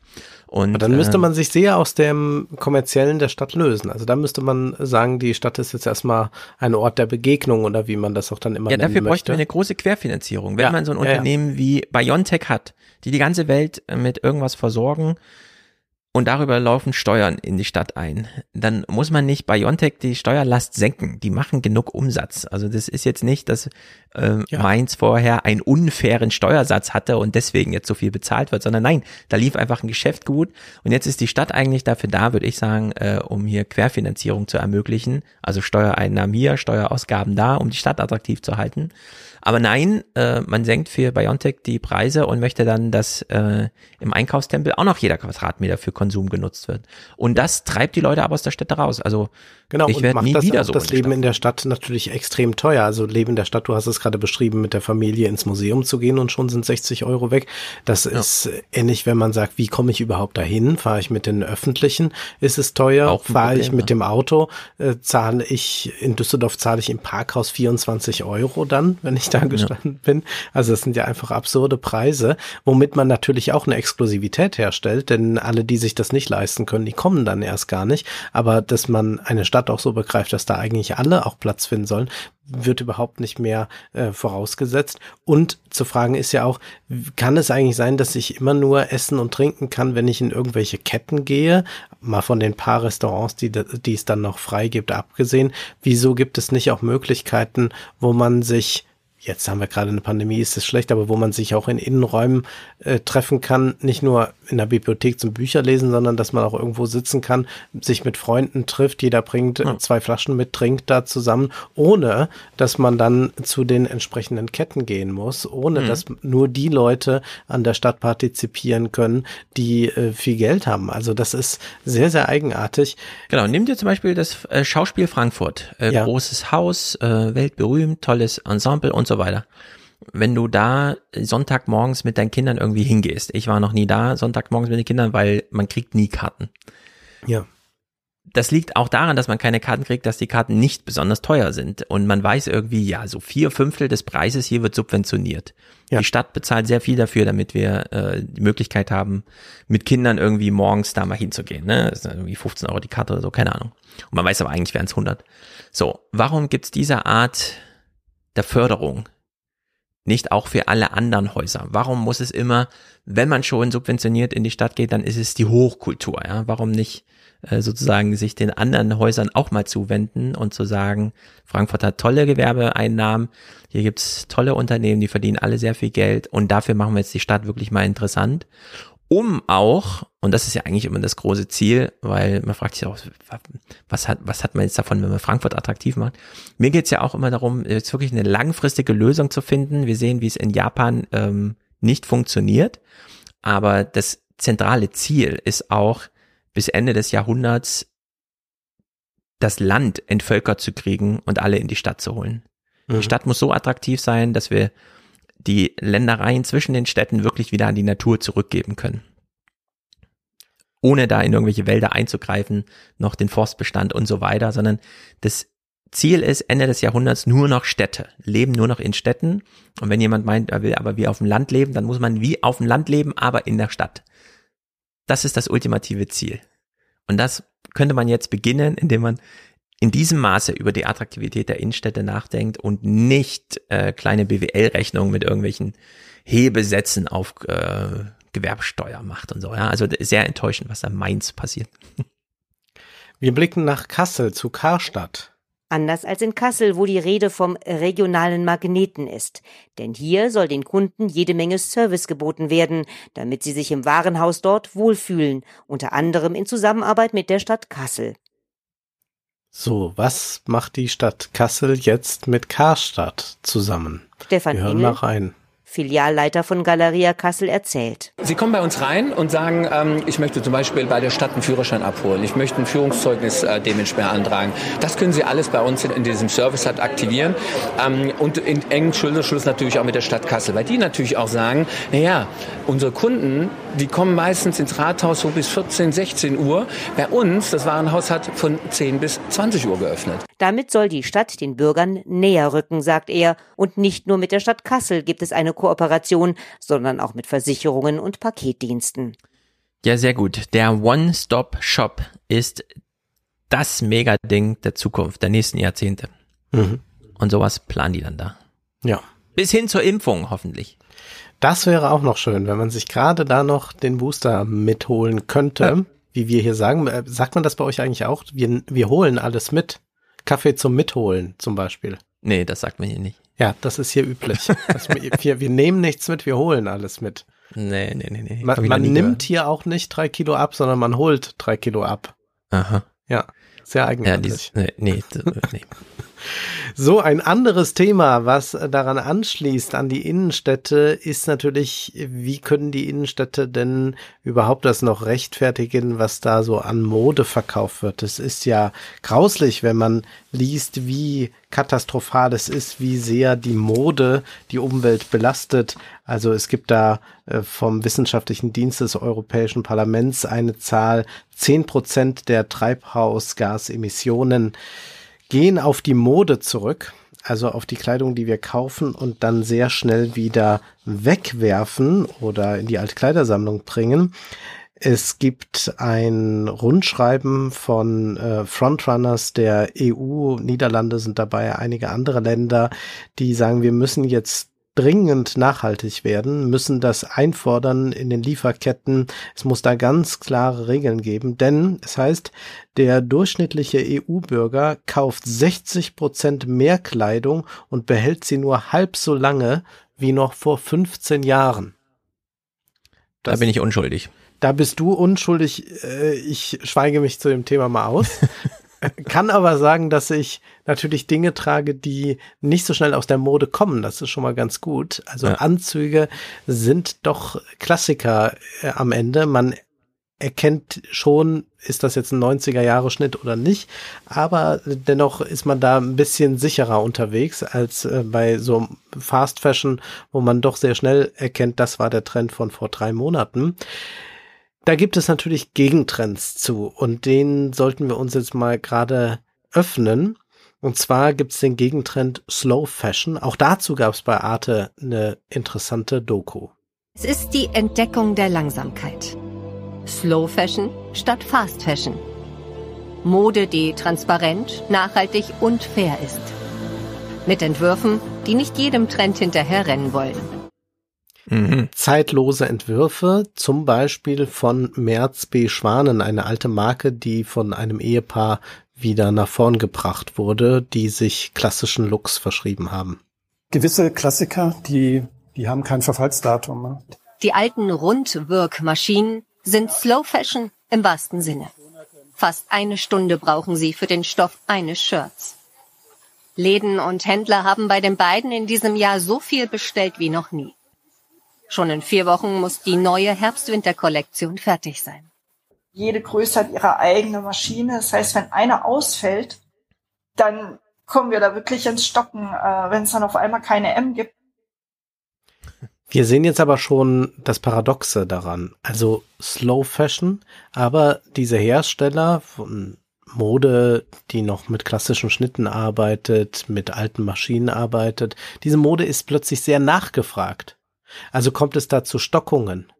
S3: Und
S2: Aber dann müsste
S3: ähm,
S2: man sich sehr aus dem kommerziellen der Stadt lösen. Also da müsste man sagen, die Stadt ist jetzt erstmal ein Ort der Begegnung oder wie man das auch dann immer
S3: Ja,
S2: nennen
S3: dafür bräuchten
S2: möchte.
S3: wir eine große Querfinanzierung. Wenn
S2: Ja,
S3: man so ein
S2: ja, ja.
S3: Unternehmen wie BioNTech hat, die die ganze Welt äh, mit irgendwas versorgen und darüber laufen Steuern in die Stadt ein, dann muss man nicht BioNTech die Steuerlast senken. Die machen genug Umsatz. Also das ist jetzt nicht, dass äh, Mainz vorher einen unfairen Steuersatz hatte und deswegen jetzt so viel bezahlt wird, sondern nein, da lief einfach ein Geschäft gut und jetzt ist die Stadt eigentlich dafür da, würde ich sagen, äh, um hier Querfinanzierung zu ermöglichen. Also Steuereinnahmen hier, Steuerausgaben da, um die Stadt attraktiv zu halten. Aber nein, äh, man senkt für Biontech die Preise und möchte dann, dass äh, im Einkaufstempel auch noch jeder Quadratmeter für Konsum genutzt wird. Und das treibt die Leute aber aus der Städte raus. Also
S2: Genau,
S3: ich
S2: und
S3: werde
S2: macht
S3: nie
S2: das
S3: wieder so
S2: das Leben in der Stadt natürlich extrem teuer. Also Leben in der Stadt, du hast es gerade beschrieben, mit der Familie ins Museum zu gehen und schon sind 60 Euro weg. Das ist ähnlich, wenn man sagt, wie komme ich überhaupt dahin? Fahre ich mit den Öffentlichen? Ist es teuer? Fahre ich mit
S3: ja.
S2: dem Auto? Äh, zahle ich, in Düsseldorf zahle ich im Parkhaus 24 Euro dann, wenn ich da gestanden bin. Also das sind ja einfach absurde Preise, womit man natürlich auch eine Exklusivität herstellt, denn alle, die sich das nicht leisten können, die kommen dann erst gar nicht. Aber dass man eine Stadt auch so begreift, dass da eigentlich alle auch Platz finden sollen, wird überhaupt nicht mehr äh, vorausgesetzt. Und zu fragen ist ja auch, kann es eigentlich sein, dass ich immer nur essen und trinken kann, wenn ich in irgendwelche Ketten gehe? Mal von den paar Restaurants, die, die es dann noch frei gibt, abgesehen. Wieso gibt es nicht auch Möglichkeiten, wo man sich jetzt haben wir gerade eine Pandemie, ist es schlecht, aber wo man sich auch in Innenräumen äh, treffen kann, nicht nur in der Bibliothek zum Bücher lesen, sondern dass man auch irgendwo sitzen kann, sich mit Freunden trifft, jeder bringt äh, zwei Flaschen mit, trinkt da zusammen, ohne dass man dann zu den entsprechenden Ketten gehen muss, ohne
S3: Mhm.
S2: dass nur die Leute an der Stadt partizipieren können, die äh, viel Geld haben. Also das ist sehr, sehr eigenartig.
S3: Genau, nimm dir zum Beispiel das äh, Schauspiel Frankfurt. Äh,
S2: Ja.
S3: Großes Haus, äh, weltberühmt, tolles Ensemble und so weiter. Wenn du da Sonntagmorgens mit deinen Kindern irgendwie hingehst, ich war noch nie da, Sonntagmorgens mit den Kindern, weil man kriegt nie Karten.
S2: Ja.
S3: Das liegt auch daran, dass man keine Karten kriegt, dass die Karten nicht besonders teuer sind. Und man weiß irgendwie, ja, so vier Fünftel des Preises hier wird subventioniert. Die Stadt bezahlt sehr viel dafür, damit wir äh, die Möglichkeit haben, mit Kindern irgendwie morgens da mal hinzugehen. Ne? Das sind irgendwie 15 Euro die Karte oder so, keine Ahnung. Und man weiß aber eigentlich wären es 100. So, warum gibt's diese Art der Förderung nicht auch für alle anderen Häuser? Warum muss es immer, wenn man schon subventioniert in die Stadt geht, dann ist es die Hochkultur, ja? Warum nicht äh, sozusagen sich den anderen Häusern auch mal zuwenden und zu sagen, Frankfurt hat tolle Gewerbeeinnahmen, hier gibt's tolle Unternehmen, die verdienen alle sehr viel Geld und dafür machen wir jetzt die Stadt wirklich mal interessant, um auch, und das ist ja eigentlich immer das große Ziel, weil man fragt sich auch, was hat, was hat man jetzt davon, wenn man Frankfurt attraktiv macht? Mir geht's ja auch immer darum, jetzt wirklich eine langfristige Lösung zu finden. Wir sehen, wie es in Japan ähm, nicht funktioniert, aber das zentrale Ziel ist auch, bis Ende des Jahrhunderts das Land entvölkert zu kriegen und alle in die Stadt zu holen.
S2: Mhm.
S3: Die Stadt muss so attraktiv sein, dass wir die Ländereien zwischen den Städten wirklich wieder an die Natur zurückgeben können. Ohne da in irgendwelche Wälder einzugreifen, noch den Forstbestand und so weiter, sondern das Ziel ist Ende des Jahrhunderts nur noch Städte, leben nur noch in Städten. Und wenn jemand meint, er will aber wie auf dem Land leben, dann muss man wie auf dem Land leben, aber in der Stadt. Das ist das ultimative Ziel. Und das könnte man jetzt beginnen, indem man in diesem Maße über die Attraktivität der Innenstädte nachdenkt und nicht äh, kleine BWL-Rechnungen mit irgendwelchen Hebesätzen auf äh, Gewerbesteuer macht und so. Ja, also sehr enttäuschend, was da in Mainz passiert.
S2: Wir blicken nach Kassel zu Karstadt.
S16: Anders als in Kassel, wo die Rede vom regionalen Magneten ist. Denn hier soll den Kunden jede Menge Service geboten werden, damit sie sich im Warenhaus dort wohlfühlen, unter anderem in Zusammenarbeit mit der Stadt Kassel.
S2: So, was macht die Stadt Kassel jetzt mit Karstadt zusammen?
S16: Stefan
S2: Wir hören
S16: Engel,
S2: mal rein.
S16: Filialleiter von Galeria Kassel, erzählt.
S17: Sie kommen bei uns rein und sagen, ähm, ich möchte zum Beispiel bei der Stadt einen Führerschein abholen, ich möchte ein Führungszeugnis äh, dementsprechend beantragen. Das können Sie alles bei uns in, in diesem Service halt aktivieren ähm, und in engen Schulterschluss natürlich auch mit der Stadt Kassel, weil die natürlich auch sagen, naja, unsere Kunden, die kommen meistens ins Rathaus so bis 14, 16 Uhr. Bei uns, das Warenhaus hat von 10 bis 20 Uhr geöffnet.
S16: Damit soll die Stadt den Bürgern näher rücken, sagt er. Und nicht nur mit der Stadt Kassel gibt es eine Kooperation, sondern auch mit Versicherungen und Paketdiensten.
S3: Ja, sehr gut. Der One-Stop-Shop ist das Mega-Ding der Zukunft, der nächsten Jahrzehnte.
S2: Mhm.
S3: Und sowas planen die dann da.
S2: Ja.
S3: Bis hin zur Impfung, hoffentlich.
S2: Das wäre auch noch schön, wenn man sich gerade da noch den Booster mitholen könnte, wie wir hier sagen. Äh, Sagt man das bei euch eigentlich auch? Wir, wir holen alles mit. Kaffee zum Mitholen zum Beispiel.
S3: Nee, das sagt man hier nicht.
S2: Ja, das ist hier üblich. Das, wir, wir nehmen nichts mit, wir holen alles mit.
S3: Nee, nee, nee, nee.
S2: Man, man nimmt
S3: gehört.
S2: hier auch nicht drei Kilo ab, sondern man holt drei Kilo ab.
S3: Aha.
S2: Ja, sehr
S3: Ja,
S2: eigenartig.
S3: dies, nee, nee, d- nee.
S2: So, ein anderes Thema, was daran anschließt, an die Innenstädte, ist natürlich, wie können die Innenstädte denn überhaupt das noch rechtfertigen, was da so an Mode verkauft wird? Es ist ja grauslich, wenn man liest, wie katastrophal es ist, wie sehr die Mode die Umwelt belastet. Also es gibt da äh, vom Wissenschaftlichen Dienst des Europäischen Parlaments eine Zahl, zehn Prozent der Treibhausgasemissionen gehen auf die Mode zurück, also auf die Kleidung, die wir kaufen und dann sehr schnell wieder wegwerfen oder in die Altkleidersammlung bringen. Es gibt ein Rundschreiben von äh, Frontrunners der EU, Niederlande sind dabei, einige andere Länder, die sagen, wir müssen jetzt dringend nachhaltig werden, müssen das einfordern in den Lieferketten. Es muss da ganz klare Regeln geben, denn es heißt, der durchschnittliche EU-Bürger kauft 60 Prozent mehr Kleidung und behält sie nur halb so lange wie noch vor 15 Jahren.
S3: Das, da bin ich unschuldig.
S2: Da bist du unschuldig. Äh, ich schweige mich zu dem Thema mal aus. [LAUGHS] Kann aber sagen, dass ich natürlich Dinge trage, die nicht so schnell aus der Mode kommen. Das ist schon mal ganz gut. Also ja. Anzüge sind doch Klassiker äh, am Ende. Man erkennt schon, ist das jetzt ein 90er Jahre Schnitt oder nicht, aber dennoch ist man da ein bisschen sicherer unterwegs als äh, bei so Fast Fashion, wo man doch sehr schnell erkennt, das war der Trend von vor drei Monaten. Da gibt es natürlich Gegentrends zu und den sollten wir uns jetzt mal gerade öffnen. Und zwar gibt es den Gegentrend Slow Fashion. Auch dazu gab es bei Arte eine interessante Doku.
S18: Es ist die Entdeckung der Langsamkeit. Slow Fashion statt Fast Fashion. Mode, die transparent, nachhaltig und fair ist. Mit Entwürfen, die nicht jedem Trend hinterherrennen wollen.
S2: Mhm. Zeitlose Entwürfe, zum Beispiel von Merz B. Schwanen, eine alte Marke, die von einem Ehepaar wieder nach vorn gebracht wurde, die sich klassischen Looks verschrieben haben.
S19: Gewisse Klassiker, die, die haben kein Verfallsdatum. Ne?
S18: Die alten Rundwirkmaschinen sind Slow Fashion im wahrsten Sinne. Fast eine Stunde brauchen sie für den Stoff eines Shirts. Läden und Händler haben bei den beiden in diesem Jahr so viel bestellt wie noch nie. Schon in vier Wochen muss die neue Herbst-Winter-Kollektion fertig sein.
S20: Jede Größe hat ihre eigene Maschine. Das heißt, wenn eine ausfällt, dann kommen wir da wirklich ins Stocken, äh, wenn es dann auf einmal keine M gibt.
S2: Wir sehen jetzt aber schon das Paradoxe daran. Also Slow Fashion, aber diese Hersteller von Mode, die noch mit klassischen Schnitten arbeitet, mit alten Maschinen arbeitet, diese Mode ist plötzlich sehr nachgefragt. Also kommt es da zu Stockungen.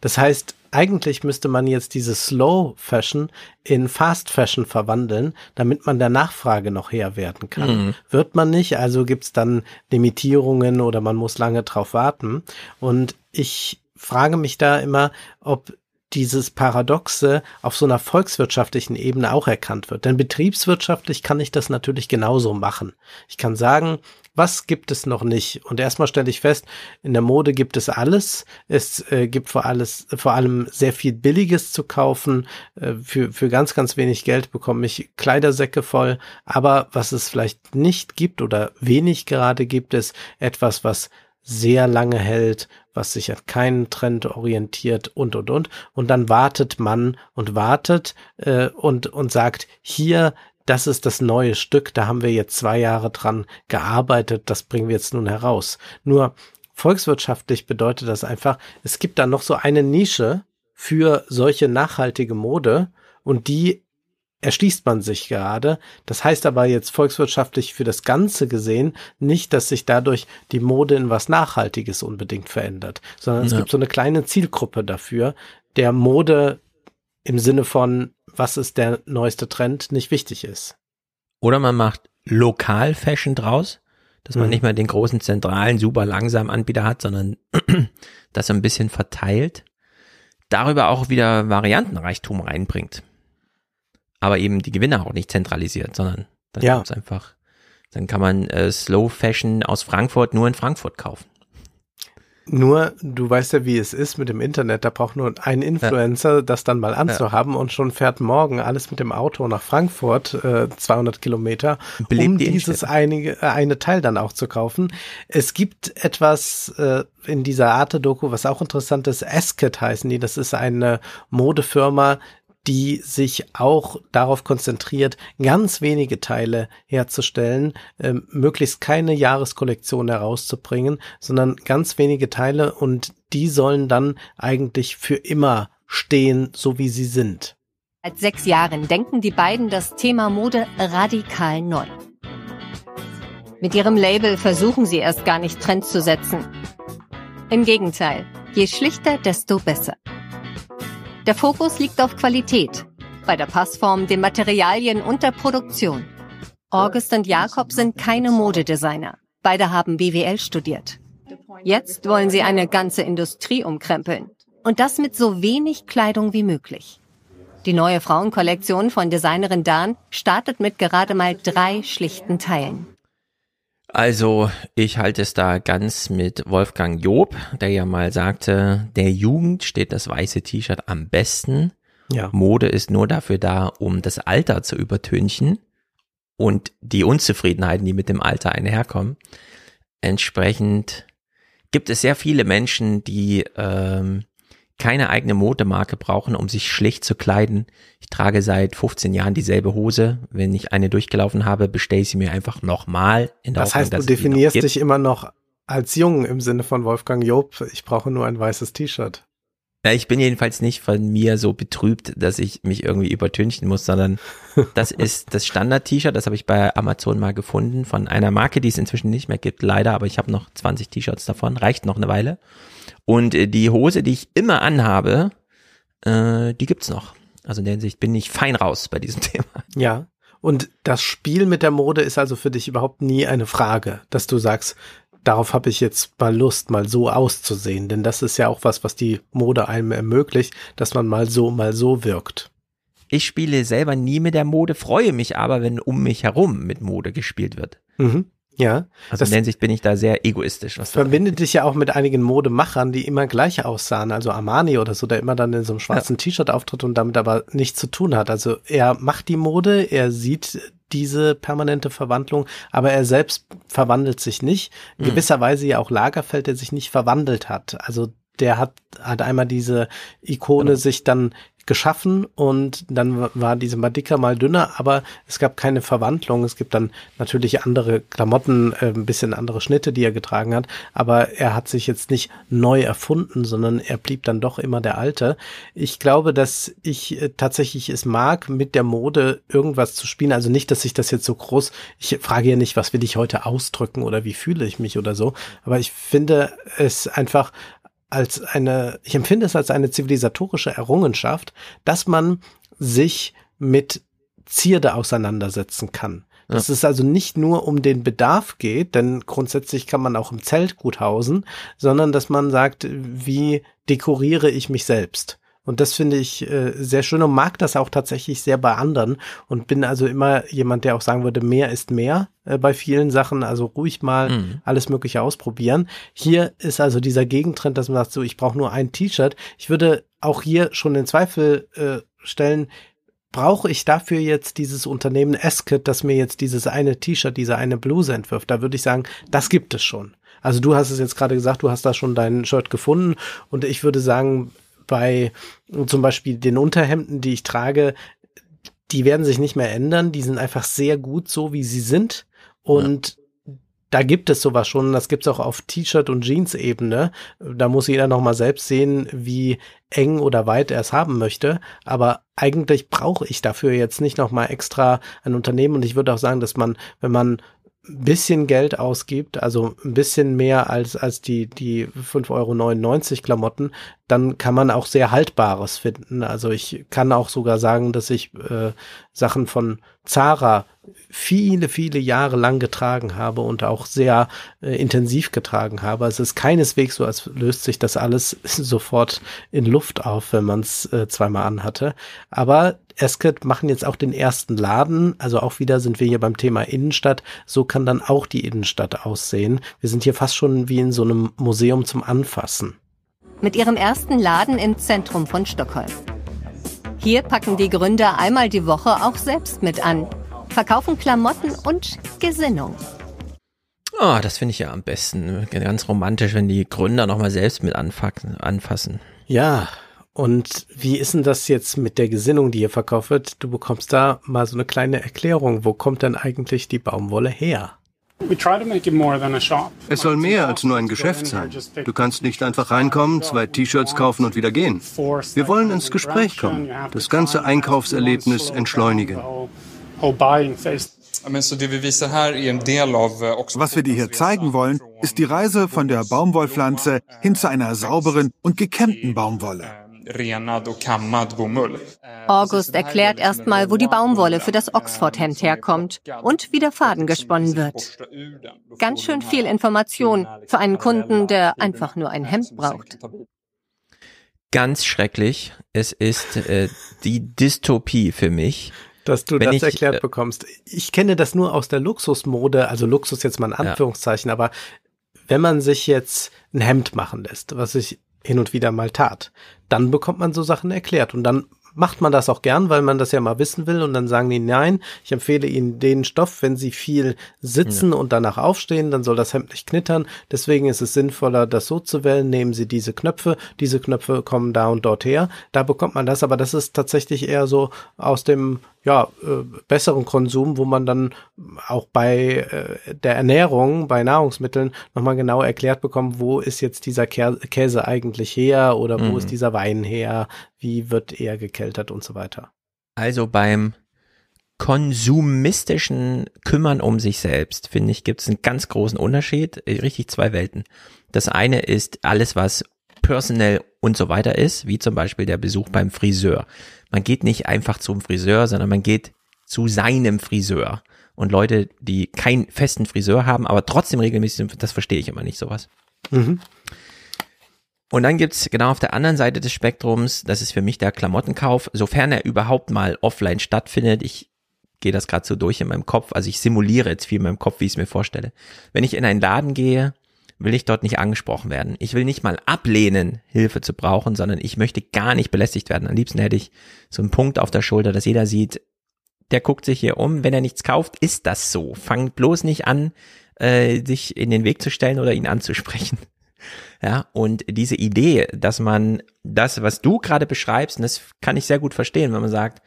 S2: Das heißt, eigentlich müsste man jetzt diese Slow Fashion in Fast Fashion verwandeln, damit man der Nachfrage noch Herr werden kann. Mhm. Wird man nicht, also gibt's dann Limitierungen oder man muss lange drauf warten. Und ich frage mich da immer, ob dieses Paradoxe auf so einer volkswirtschaftlichen Ebene auch erkannt wird. Denn betriebswirtschaftlich kann ich das natürlich genauso machen. Ich kann sagen, was gibt es noch nicht? Und erstmal stelle ich fest, in der Mode gibt es alles. Es äh, gibt vor, alles, vor allem sehr viel Billiges zu kaufen. Äh, für, für ganz, ganz wenig Geld bekomme ich Kleidersäcke voll. Aber was es vielleicht nicht gibt oder wenig gerade gibt, ist etwas, was sehr lange hält, was sich an keinen Trend orientiert und und und. Und dann wartet man und wartet äh, und, und sagt, hier, das ist das neue Stück, da haben wir jetzt zwei Jahre dran gearbeitet, das bringen wir jetzt nun heraus. Nur volkswirtschaftlich bedeutet das einfach, es gibt da noch so eine Nische für solche nachhaltige Mode und die erschließt man sich gerade. Das heißt aber jetzt volkswirtschaftlich für das Ganze gesehen nicht, dass sich dadurch die Mode in was Nachhaltiges unbedingt verändert, sondern es ja. gibt so eine kleine Zielgruppe dafür, der Mode im Sinne von, was ist der neueste Trend, nicht wichtig ist.
S3: Oder man macht Lokal-Fashion draus, dass man mhm. nicht mehr den großen zentralen, super langsamen Anbieter hat, sondern [CLEARS THROAT] das ein bisschen verteilt. Darüber auch wieder Variantenreichtum reinbringt aber eben die Gewinne auch nicht zentralisiert, sondern dann ja. gibt's einfach, dann kann man äh, Slow Fashion aus Frankfurt nur in Frankfurt kaufen.
S2: Nur, du weißt ja, wie es ist mit dem Internet. Da braucht nur ein Influencer, ja. das dann mal anzuhaben ja. und schon fährt morgen alles mit dem Auto nach Frankfurt, äh, 200 Kilometer, Belebt um die dieses einige, äh, eine Teil dann auch zu kaufen. Es gibt etwas äh, in dieser Arte-Doku, was auch interessant ist. Asket heißen die. Das ist eine Modefirma, die sich auch darauf konzentriert, ganz wenige Teile herzustellen, äh, möglichst keine Jahreskollektion herauszubringen, sondern ganz wenige Teile und die sollen dann eigentlich für immer stehen, so wie sie sind.
S18: Seit sechs Jahren denken die beiden das Thema Mode radikal neu. Mit ihrem Label versuchen sie erst gar nicht Trends zu setzen. Im Gegenteil, je schlichter, desto besser. Der Fokus liegt auf Qualität, bei der Passform, den Materialien und der Produktion. August und Jakob sind keine Modedesigner. Beide haben BWL studiert. Jetzt wollen sie eine ganze Industrie umkrempeln. Und das mit so wenig Kleidung wie möglich. Die neue Frauenkollektion von Designerin Dan startet mit gerade mal drei schlichten Teilen.
S3: Also, ich halte es da ganz mit Wolfgang Job, der ja mal sagte, der Jugend steht das weiße T-Shirt am besten.
S2: Ja.
S3: Mode ist nur dafür da, um das Alter zu übertünchen und die Unzufriedenheiten, die mit dem Alter einherkommen. Entsprechend gibt es sehr viele Menschen, die ähm, keine eigene Modemarke brauchen, um sich schlicht zu kleiden. Ich trage seit 15 Jahren dieselbe Hose. Wenn ich eine durchgelaufen habe, bestelle ich sie mir einfach nochmal. In der
S2: Das
S3: Hoffnung,
S2: heißt, du definierst dich immer noch als jung im Sinne von Wolfgang Job. Ich brauche nur ein weißes T-Shirt.
S3: Ja, ich bin jedenfalls nicht von mir so betrübt, dass ich mich irgendwie übertünchen muss, sondern [LAUGHS] das ist das Standard-T-Shirt, das habe ich bei Amazon mal gefunden, von einer Marke, die es inzwischen nicht mehr gibt, leider, aber ich habe noch 20 T-Shirts davon, reicht noch eine Weile. Und äh, die Hose, die ich immer anhabe, äh, die gibt's noch. Also in der Hinsicht bin ich fein raus bei diesem [LAUGHS] Thema.
S2: Ja. Und das Spiel mit der Mode ist also für dich überhaupt nie eine Frage, dass du sagst, darauf habe ich jetzt mal Lust, mal so auszusehen. Denn das ist ja auch was, was die Mode einem ermöglicht, dass man mal so, mal so wirkt.
S3: Ich spiele selber nie mit der Mode, freue mich aber, wenn um mich herum mit Mode gespielt wird.
S2: Mhm. Ja.
S3: Also in der Hinsicht bin ich da sehr egoistisch. Was
S2: verbindet dich ja auch mit einigen Modemachern, die immer gleich aussahen. Also Armani oder so, der immer dann in so einem schwarzen T-Shirt auftritt und damit aber nichts zu tun hat. Also er macht die Mode, er sieht diese permanente Verwandlung, aber er selbst verwandelt sich nicht. In
S3: Mhm.
S2: gewisser Weise ja auch Lagerfeld, der sich nicht verwandelt hat. Also der hat, hat einmal diese Ikone sich dann geschaffen und dann war diese mal dicker, mal dünner, aber es gab keine Verwandlung. Es gibt dann natürlich andere Klamotten, äh, ein bisschen andere Schnitte, die er getragen hat, aber er hat sich jetzt nicht neu erfunden, sondern er blieb dann doch immer der Alte. Ich glaube, dass ich äh, tatsächlich es mag, mit der Mode irgendwas zu spielen. Also nicht, dass ich das jetzt so groß, ich frage ja nicht, was will ich heute ausdrücken oder wie fühle ich mich oder so, aber ich finde es einfach als eine, ich empfinde es als eine zivilisatorische Errungenschaft, dass man sich mit Zierde auseinandersetzen kann. Dass
S3: Ja.
S2: es also nicht nur um den Bedarf geht, denn grundsätzlich kann man auch im Zelt gut hausen, sondern dass man sagt, wie dekoriere ich mich selbst? Und das finde ich äh, sehr schön und mag das auch tatsächlich sehr bei anderen und bin also immer jemand, der auch sagen würde, mehr ist mehr äh, bei vielen Sachen, also ruhig mal
S3: Mhm.
S2: alles Mögliche ausprobieren. Hier ist also dieser Gegentrend, dass man sagt, so, ich brauche nur ein T-Shirt. Ich würde auch hier schon den Zweifel äh, stellen, brauche ich dafür jetzt dieses Unternehmen Esket, das mir jetzt dieses eine T-Shirt, diese eine Bluse entwirft? Da würde ich sagen, das gibt es schon. Also du hast es jetzt gerade gesagt, du hast da schon dein Shirt gefunden und ich würde sagen, bei zum Beispiel den Unterhemden, die ich trage, die werden sich nicht mehr ändern. Die sind einfach sehr gut so, wie sie sind. Und da gibt es sowas schon. Das gibt es auch auf T-Shirt- und Jeans-Ebene. Da muss jeder noch mal selbst sehen, wie eng oder weit er es haben möchte. Aber eigentlich brauche ich dafür jetzt nicht noch mal extra ein Unternehmen. Und ich würde auch sagen, dass man, wenn man bisschen Geld ausgibt, also ein bisschen mehr als, als die, die 5,99 Euro Klamotten, dann kann man auch sehr Haltbares finden. Also ich kann auch sogar sagen, dass ich äh, Sachen von Zara viele, viele Jahre lang getragen habe und auch sehr äh, intensiv getragen habe. Es ist keineswegs so, als löst sich das alles [LAUGHS] sofort in Luft auf, wenn man es äh, zweimal anhatte. Aber Esket machen jetzt auch den ersten Laden. Also auch wieder sind wir hier beim Thema Innenstadt. So kann dann auch die Innenstadt aussehen. Wir sind hier fast schon wie in so einem Museum zum Anfassen.
S18: Mit ihrem ersten Laden im Zentrum von Stockholm. Hier packen die Gründer einmal die Woche auch selbst mit an, verkaufen Klamotten und Gesinnung.
S3: Oh, das finde ich ja am besten. Ganz romantisch, wenn die Gründer nochmal selbst mit anfassen. anfassen.
S2: Ja, und wie ist denn das jetzt mit der Gesinnung, die hier verkauft wird? Du bekommst da mal so eine kleine Erklärung. Wo kommt denn eigentlich die Baumwolle her?
S21: Es soll mehr als nur ein Geschäft sein. Du kannst nicht einfach reinkommen, zwei T-Shirts kaufen und wieder gehen. Wir wollen ins Gespräch kommen, das ganze Einkaufserlebnis entschleunigen.
S22: Was wir dir hier zeigen wollen, ist die Reise von der Baumwollpflanze hin zu einer sauberen und gekämmten Baumwolle.
S18: August erklärt erstmal, wo die Baumwolle für das Oxford-Hemd herkommt und wie der Faden gesponnen wird. Ganz schön viel Information für einen Kunden, der einfach nur ein Hemd braucht.
S3: Ganz schrecklich. Es ist äh, die Dystopie für mich.
S2: Dass du
S3: Wenn
S2: das
S3: ich,
S2: erklärt
S3: äh,
S2: bekommst. Ich kenne das nur aus der Luxusmode, also Luxus jetzt mal in Anführungszeichen, aber wenn man sich jetzt ein Hemd machen lässt, was ich hin und wieder mal tat, dann bekommt man so Sachen erklärt und dann macht man das auch gern, weil man das ja mal wissen will und dann sagen die, nein, ich empfehle Ihnen den Stoff, wenn Sie viel sitzen und danach aufstehen, dann soll das Hemd nicht knittern. Deswegen ist es sinnvoller, das so zu wählen. Nehmen Sie diese Knöpfe, diese Knöpfe kommen da und dort her. Da bekommt man das, aber das ist tatsächlich eher so aus dem ja, äh, besseren Konsum, wo man dann auch bei äh, der Ernährung, bei Nahrungsmitteln nochmal genau erklärt bekommt, wo ist jetzt dieser Kä Käse eigentlich her oder wo
S3: Mhm.
S2: ist dieser Wein her, wie wird er gekeltert und so weiter.
S3: Also beim konsumistischen Kümmern um sich selbst, finde ich, gibt es einen ganz großen Unterschied, äh, richtig zwei Welten. Das eine ist alles, was personell und so weiter ist, wie zum Beispiel der Besuch beim Friseur. Man geht nicht einfach zum Friseur, sondern man geht zu seinem Friseur. Und Leute, die keinen festen Friseur haben, aber trotzdem regelmäßig sind, das verstehe ich immer nicht sowas.
S2: Mhm.
S3: Und dann gibt's genau auf der anderen Seite des Spektrums, das ist für mich der Klamottenkauf, sofern er überhaupt mal offline stattfindet. Ich gehe das gerade so durch in meinem Kopf, also ich simuliere jetzt viel in meinem Kopf, wie ich es mir vorstelle. Wenn ich in einen Laden gehe, will ich dort nicht angesprochen werden. Ich will nicht mal ablehnen, Hilfe zu brauchen, sondern ich möchte gar nicht belästigt werden. Am liebsten hätte ich so einen Punkt auf der Schulter, dass jeder sieht, der guckt sich hier um, wenn er nichts kauft, ist das so. Fangt bloß nicht an, äh, sich in den Weg zu stellen oder ihn anzusprechen. [LAUGHS] Ja, und diese Idee, dass man das, was du gerade beschreibst, und das kann ich sehr gut verstehen, wenn man sagt,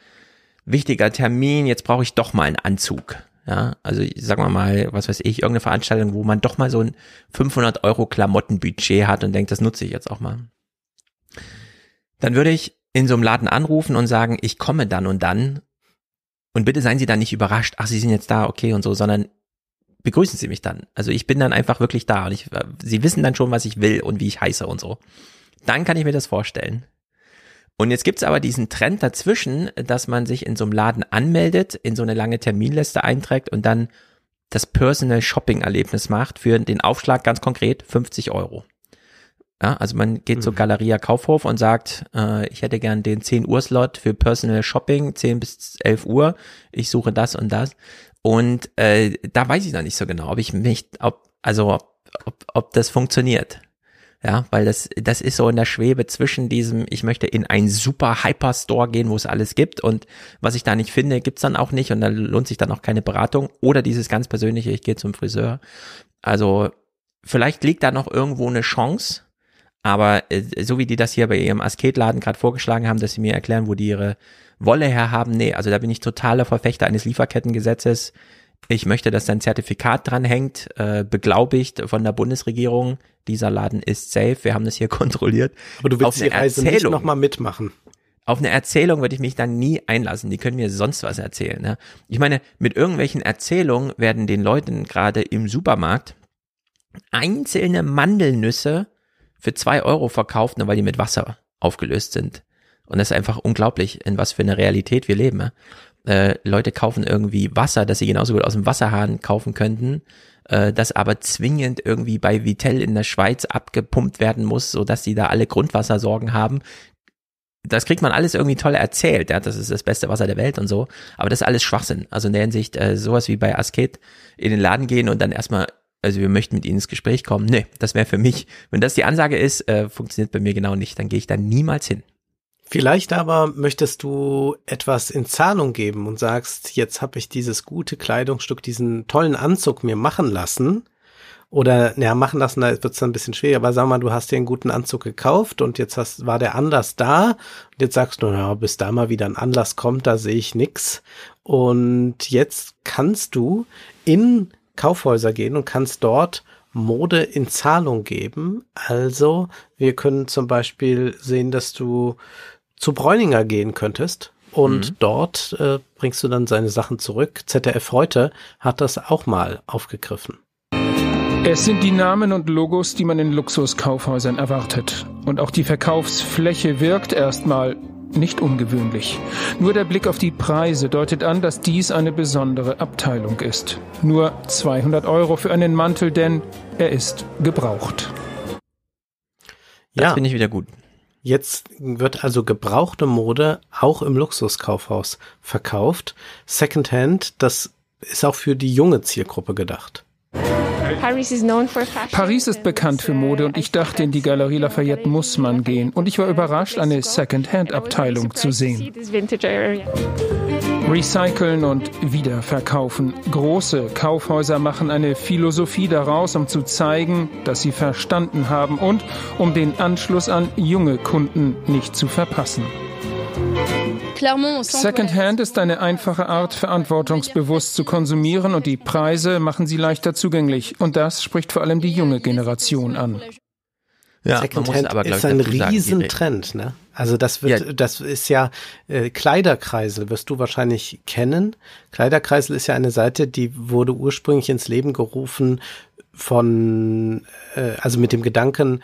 S3: wichtiger Termin, jetzt brauche ich doch mal einen Anzug. Ja, also ich sag mal mal, was weiß ich, irgendeine Veranstaltung, wo man doch mal so ein 500 Euro Klamottenbudget hat und denkt, das nutze ich jetzt auch mal. Dann würde ich in so einem Laden anrufen und sagen, ich komme dann und dann und bitte seien Sie dann nicht überrascht, ach, Sie sind jetzt da, okay und so, sondern begrüßen Sie mich dann. Also ich bin dann einfach wirklich da und ich, Sie wissen dann schon, was ich will und wie ich heiße und so. Dann kann ich mir das vorstellen. Und jetzt gibt's aber diesen Trend dazwischen, dass man sich in so einem Laden anmeldet, in so eine lange Terminliste einträgt und dann das Personal Shopping Erlebnis macht für den Aufschlag ganz konkret 50 Euro. Ja, also man geht zur Galeria Kaufhof und sagt, äh, ich hätte gern den 10 Uhr Slot für Personal Shopping, 10 bis 11 Uhr. Ich suche das und das. Und äh, da weiß ich noch nicht so genau, ob ich mich, ob, also ob, ob das funktioniert. Ja, weil das, das ist so in der Schwebe zwischen diesem, ich möchte in einen super Hyperstore gehen, wo es alles gibt und was ich da nicht finde, gibt's dann auch nicht und da lohnt sich dann auch keine Beratung oder dieses ganz persönliche, ich gehe zum Friseur. Also vielleicht liegt da noch irgendwo eine Chance, aber äh, so wie die das hier bei ihrem Asketladen gerade vorgeschlagen haben, dass sie mir erklären, wo die ihre Wolle herhaben, nee, also da bin ich totaler Verfechter eines Lieferkettengesetzes. Ich möchte, dass da ein Zertifikat dran hängt, äh, beglaubigt von der Bundesregierung. Dieser Laden ist safe. Wir haben das hier [LAUGHS] kontrolliert.
S2: Aber du willst
S3: Auf
S2: die
S3: eine
S2: Reise nicht
S3: Erzählung.
S2: nochmal mitmachen.
S3: Auf eine Erzählung würde ich mich dann nie einlassen. Die können mir sonst was erzählen. Ne? Ich meine, mit irgendwelchen Erzählungen werden den Leuten gerade im Supermarkt einzelne Mandelnüsse für zwei Euro verkauft, nur weil die mit Wasser aufgelöst sind. Und das ist einfach unglaublich, in was für eine Realität wir leben. Ja? Äh, Leute kaufen irgendwie Wasser, das sie genauso gut aus dem Wasserhahn kaufen könnten, äh, das aber zwingend irgendwie bei Vitell in der Schweiz abgepumpt werden muss, so dass sie da alle Grundwassersorgen haben. Das kriegt man alles irgendwie toll erzählt, ja, das ist das beste Wasser der Welt und so, aber das ist alles Schwachsinn. Also in der Hinsicht, äh, sowas wie bei Asket in den Laden gehen und dann erstmal, also wir möchten mit ihnen ins Gespräch kommen. Nee, das wäre für mich, wenn das die Ansage ist, äh, funktioniert bei mir genau nicht, dann gehe ich da niemals hin.
S2: Vielleicht aber möchtest du etwas in Zahlung geben und sagst, jetzt habe ich dieses gute Kleidungsstück, diesen tollen Anzug mir machen lassen. Oder, naja, machen lassen, da wird es dann ein bisschen schwer, aber sag mal, du hast dir einen guten Anzug gekauft und jetzt hast, war der Anlass da und jetzt sagst du, na, bis da mal wieder ein Anlass kommt, da sehe ich nix. Und jetzt kannst du in Kaufhäuser gehen und kannst dort Mode in Zahlung geben. Also, wir können zum Beispiel sehen, dass du zu Bräuninger gehen könntest und
S3: Mhm.
S2: dort äh, bringst du dann seine Sachen zurück. ZDF heute hat das auch mal aufgegriffen.
S23: Es sind die Namen und Logos, die man in Luxuskaufhäusern erwartet. Und auch die Verkaufsfläche wirkt erstmal nicht ungewöhnlich. Nur der Blick auf die Preise deutet an, dass dies eine besondere Abteilung ist. Nur 200 Euro für einen Mantel, denn er ist gebraucht.
S3: Das
S2: Ja.
S3: finde ich wieder gut.
S2: Jetzt wird also gebrauchte Mode auch im Luxuskaufhaus verkauft. Secondhand, das ist auch für die junge Zielgruppe gedacht.
S23: Paris ist bekannt für Mode und ich dachte, in die Galerie Lafayette muss man gehen. Und ich war überrascht, eine Second-Hand-Abteilung zu sehen. Recyceln und wiederverkaufen. Große Kaufhäuser machen eine Philosophie daraus, um zu zeigen, dass sie verstanden haben und um den Anschluss an junge Kunden nicht zu verpassen. Secondhand ist eine einfache Art, verantwortungsbewusst zu konsumieren und die Preise machen sie leichter zugänglich. Und das spricht vor allem die junge Generation an.
S3: Ja,
S2: Secondhand
S3: aber,
S2: ist
S3: ich,
S2: ein Riesentrend, ne? Also das wird, das ist ja äh, Kleiderkreisel, wirst du wahrscheinlich kennen. Kleiderkreisel ist ja eine Seite, die wurde ursprünglich ins Leben gerufen von, äh, also mit dem Gedanken,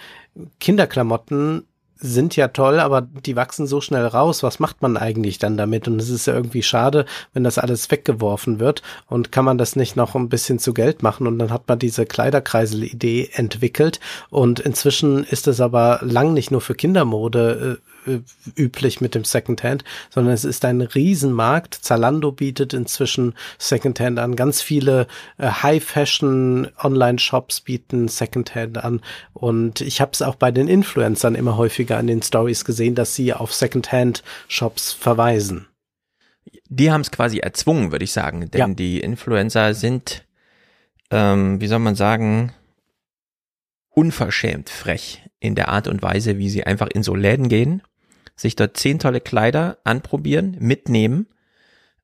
S2: Kinderklamotten sind ja toll, aber die wachsen so schnell raus. Was macht man eigentlich dann damit? Und es ist ja irgendwie schade, wenn das alles weggeworfen wird. Und kann man das nicht noch ein bisschen zu Geld machen? Und dann hat man diese Kleiderkreisel-Idee entwickelt. Und inzwischen ist es aber lang nicht nur für Kindermode äh, üblich mit dem Secondhand, sondern es ist ein Riesenmarkt. Zalando bietet inzwischen Secondhand an. Ganz viele äh, High-Fashion-Online-Shops bieten Secondhand an. Und ich habe es auch bei den Influencern immer häufiger an den Stories gesehen, dass sie auf Secondhand-Shops verweisen.
S3: die haben es quasi erzwungen, würde ich sagen. Denn
S2: Ja.
S3: die Influencer sind, ähm, wie soll man sagen, unverschämt frech in der Art und Weise, wie sie einfach in so Läden gehen, sich dort zehn tolle Kleider anprobieren, mitnehmen,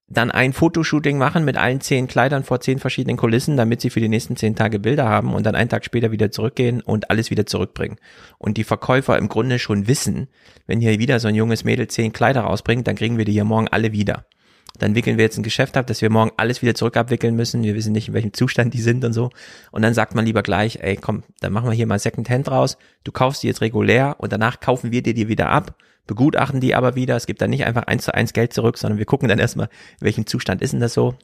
S3: dann ein Fotoshooting machen mit allen zehn Kleidern vor zehn verschiedenen Kulissen, damit sie für die nächsten zehn Tage Bilder haben und dann einen Tag später wieder zurückgehen und alles wieder zurückbringen. Und die Verkäufer im Grunde schon wissen, wenn hier wieder so ein junges Mädel zehn Kleider rausbringt, dann kriegen wir die hier morgen alle wieder. Dann wickeln wir jetzt ein Geschäft ab, dass wir morgen alles wieder zurückabwickeln müssen. Wir wissen nicht, in welchem Zustand die sind und so. Und dann sagt man lieber gleich, ey, komm, dann machen wir hier mal Secondhand raus. Du kaufst die jetzt regulär und danach kaufen wir dir die wieder ab, begutachten die aber wieder. Es gibt dann nicht einfach eins zu eins Geld zurück, sondern wir gucken dann erstmal, in welchem Zustand ist denn das so.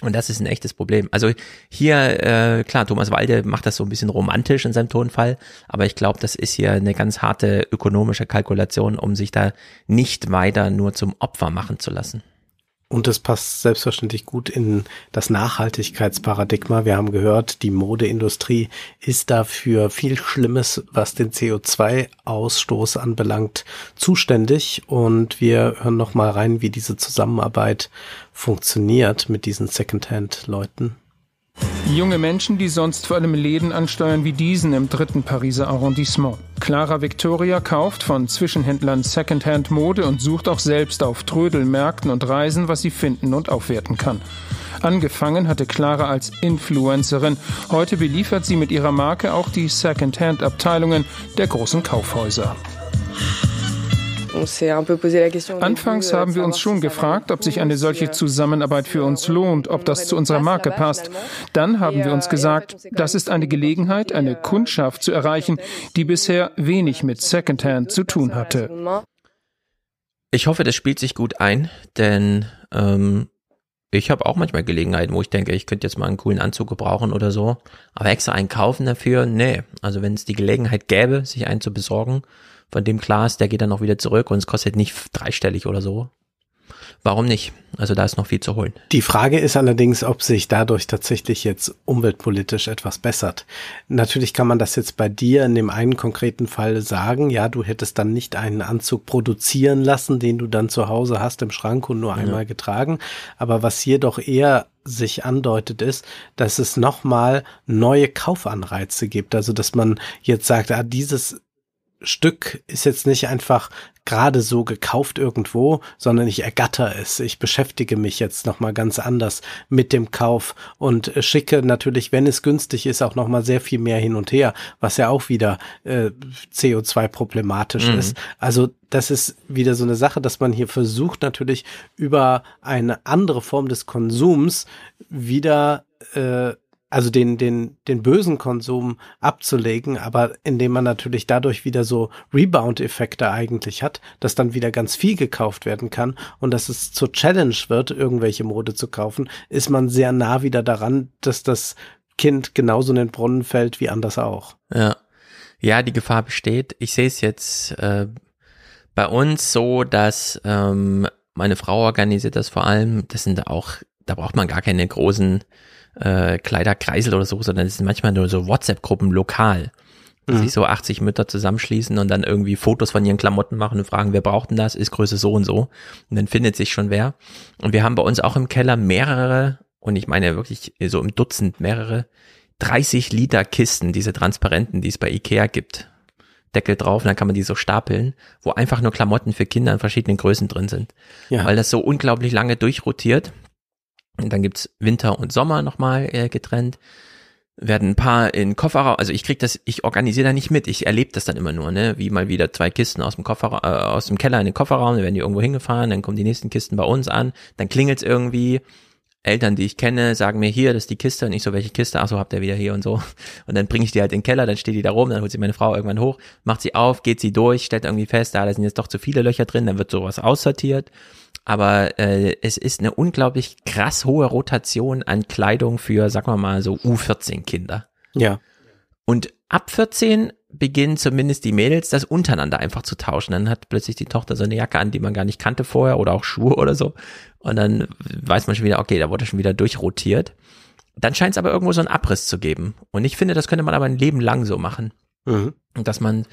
S3: Und das ist ein echtes Problem. Also hier, äh, klar, Thomas Walde macht das so ein bisschen romantisch in seinem Tonfall, aber ich glaube, das ist hier eine ganz harte ökonomische Kalkulation, um sich da nicht weiter nur zum Opfer machen zu lassen.
S2: Und es passt selbstverständlich gut in das Nachhaltigkeitsparadigma. Wir haben gehört, die Modeindustrie ist dafür viel Schlimmes, was den CO2-Ausstoß anbelangt, zuständig. Und wir hören noch mal rein, wie diese Zusammenarbeit funktioniert mit diesen Secondhand-Leuten.
S23: Junge Menschen, die sonst vor allem Läden ansteuern wie diesen im dritten Pariser Arrondissement. Clara Victoria kauft von Zwischenhändlern Secondhand-Mode und sucht auch selbst auf Trödelmärkten und Reisen, was sie finden und aufwerten kann. Angefangen hatte Clara als Influencerin. Heute beliefert sie mit ihrer Marke auch die Secondhand-Abteilungen der großen Kaufhäuser. Anfangs haben wir uns schon gefragt, ob sich eine solche Zusammenarbeit für uns lohnt, ob das zu unserer Marke passt. Dann haben wir uns gesagt, das ist eine Gelegenheit, eine Kundschaft zu erreichen, die bisher wenig mit Secondhand zu tun hatte.
S3: Ich hoffe, das spielt sich gut ein, denn ähm, ich habe auch manchmal Gelegenheiten, wo ich denke, ich könnte jetzt mal einen coolen Anzug gebrauchen oder so. Aber extra einen kaufen dafür, nee. Also wenn es die Gelegenheit gäbe, sich einen zu besorgen, von dem ist, der geht dann auch wieder zurück und es kostet nicht dreistellig oder so. Warum nicht? Also da ist noch viel zu holen.
S2: Die Frage ist allerdings, ob sich dadurch tatsächlich jetzt umweltpolitisch etwas bessert. Natürlich kann man das jetzt bei dir in dem einen konkreten Fall sagen, ja, du hättest dann nicht einen Anzug produzieren lassen, den du dann zu Hause hast im Schrank und nur einmal getragen. Aber was hier doch eher sich andeutet ist, dass es nochmal neue Kaufanreize gibt. Also, dass man jetzt sagt, ah, dieses Stück ist jetzt nicht einfach gerade so gekauft irgendwo, sondern ich ergatter es. Ich beschäftige mich jetzt noch mal ganz anders mit dem Kauf und schicke natürlich, wenn es günstig ist, auch noch mal sehr viel mehr hin und her, was ja auch wieder äh, CO2 problematisch
S3: Mhm.
S2: ist. Also das ist wieder so eine Sache, dass man hier versucht natürlich über eine andere Form des Konsums wieder äh, also den, den, den bösen Konsum abzulegen, aber indem man natürlich dadurch wieder so Rebound-Effekte eigentlich hat, dass dann wieder ganz viel gekauft werden kann und dass es zur Challenge wird, irgendwelche Mode zu kaufen, ist man sehr nah wieder daran, dass das Kind genauso in den Brunnen fällt wie anders auch.
S3: Ja. Ja, die Gefahr besteht. Ich sehe es jetzt äh, bei uns so, dass ähm, meine Frau organisiert das vor allem. Das sind auch, da braucht man gar keine großen äh, Kleiderkreisel oder so, sondern es sind manchmal nur so WhatsApp-Gruppen lokal, wo
S2: Mhm.
S3: sich so 80 Mütter zusammenschließen und dann irgendwie Fotos von ihren Klamotten machen und fragen, wer braucht denn das? Ist Größe so und so. Und dann findet sich schon wer. Und wir haben bei uns auch im Keller mehrere, und ich meine wirklich so im Dutzend mehrere, 30 Liter Kisten, diese transparenten, die es bei Ikea gibt. Deckel drauf und dann kann man die so stapeln, wo einfach nur Klamotten für Kinder in verschiedenen Größen drin sind.
S2: Ja.
S3: Weil das so unglaublich lange durchrotiert. Dann gibt's Winter und Sommer nochmal äh, getrennt. Werden ein paar in Kofferraum, also ich krieg das, ich organisiere da nicht mit, ich erlebe das dann immer nur, ne, wie mal wieder zwei Kisten aus dem Kofferraum, äh, aus dem Keller in den Kofferraum, dann werden die irgendwo hingefahren, dann kommen die nächsten Kisten bei uns an, dann klingelt's irgendwie, Eltern, die ich kenne, sagen mir hier, das ist die Kiste und ich so, welche Kiste? Ach so, habt ihr wieder hier und so. Und dann bringe ich die halt in den Keller, dann steht die da rum, dann holt sie meine Frau irgendwann hoch, macht sie auf, geht sie durch, stellt irgendwie fest, da, da sind jetzt doch zu viele Löcher drin, dann wird sowas aussortiert. Aber äh, es ist eine unglaublich krass hohe Rotation an Kleidung für, sagen wir mal, so U14 Kinder.
S2: Ja.
S3: Und ab 14 beginnen zumindest die Mädels das untereinander einfach zu tauschen. Dann hat plötzlich die Tochter so eine Jacke an, die man gar nicht kannte vorher oder auch Schuhe oder so. Und dann weiß man schon wieder, okay, da wurde schon wieder durchrotiert. Dann scheint es aber irgendwo so einen Abriss zu geben. Und ich finde, das könnte man aber ein Leben lang so machen.
S2: Mhm.
S3: Und dass man,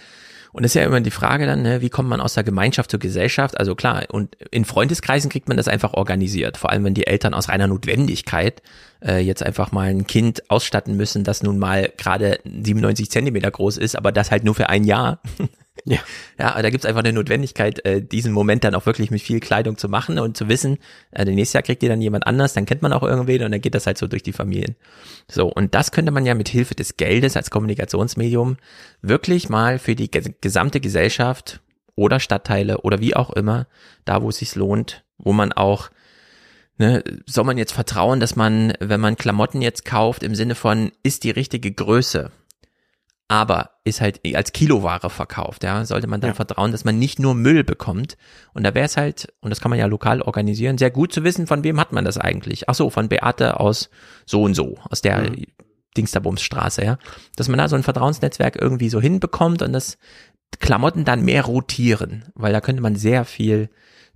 S3: und das ist ja immer die Frage dann, ne, wie kommt man aus der Gemeinschaft zur Gesellschaft? Also klar, und in Freundeskreisen kriegt man das einfach organisiert. Vor allem, wenn die Eltern aus reiner Notwendigkeit äh, jetzt einfach mal ein Kind ausstatten müssen, das nun mal gerade 97 Zentimeter groß ist, aber das halt nur für ein Jahr. [LAUGHS]
S2: Ja. [LAUGHS]
S3: Ja, da gibt's einfach eine Notwendigkeit, äh, diesen Moment dann auch wirklich mit viel Kleidung zu machen und zu wissen, äh, nächstes Jahr kriegt ihr dann jemand anders, dann kennt man auch irgendwen und dann geht das halt so durch die Familien. So, und das könnte man ja mit Hilfe des Geldes als Kommunikationsmedium wirklich mal für die ges gesamte Gesellschaft oder Stadtteile oder wie auch immer, da wo es sich lohnt, wo man auch Ne, soll man jetzt vertrauen, dass man, wenn man Klamotten jetzt kauft, im Sinne von, ist die richtige Größe, aber ist halt als Kiloware verkauft, ja, sollte man dann
S2: Ja.
S3: vertrauen, dass man nicht nur Müll bekommt. Und da wäre es halt, und das kann man ja lokal organisieren, sehr gut zu wissen, von wem hat man das eigentlich. Ach so, von Beate aus so und so, aus der
S2: Mhm.
S3: Dingsterbumsstraße, ja. Dass man da so ein Vertrauensnetzwerk irgendwie so hinbekommt und dass Klamotten dann mehr rotieren, weil da könnte man sehr viel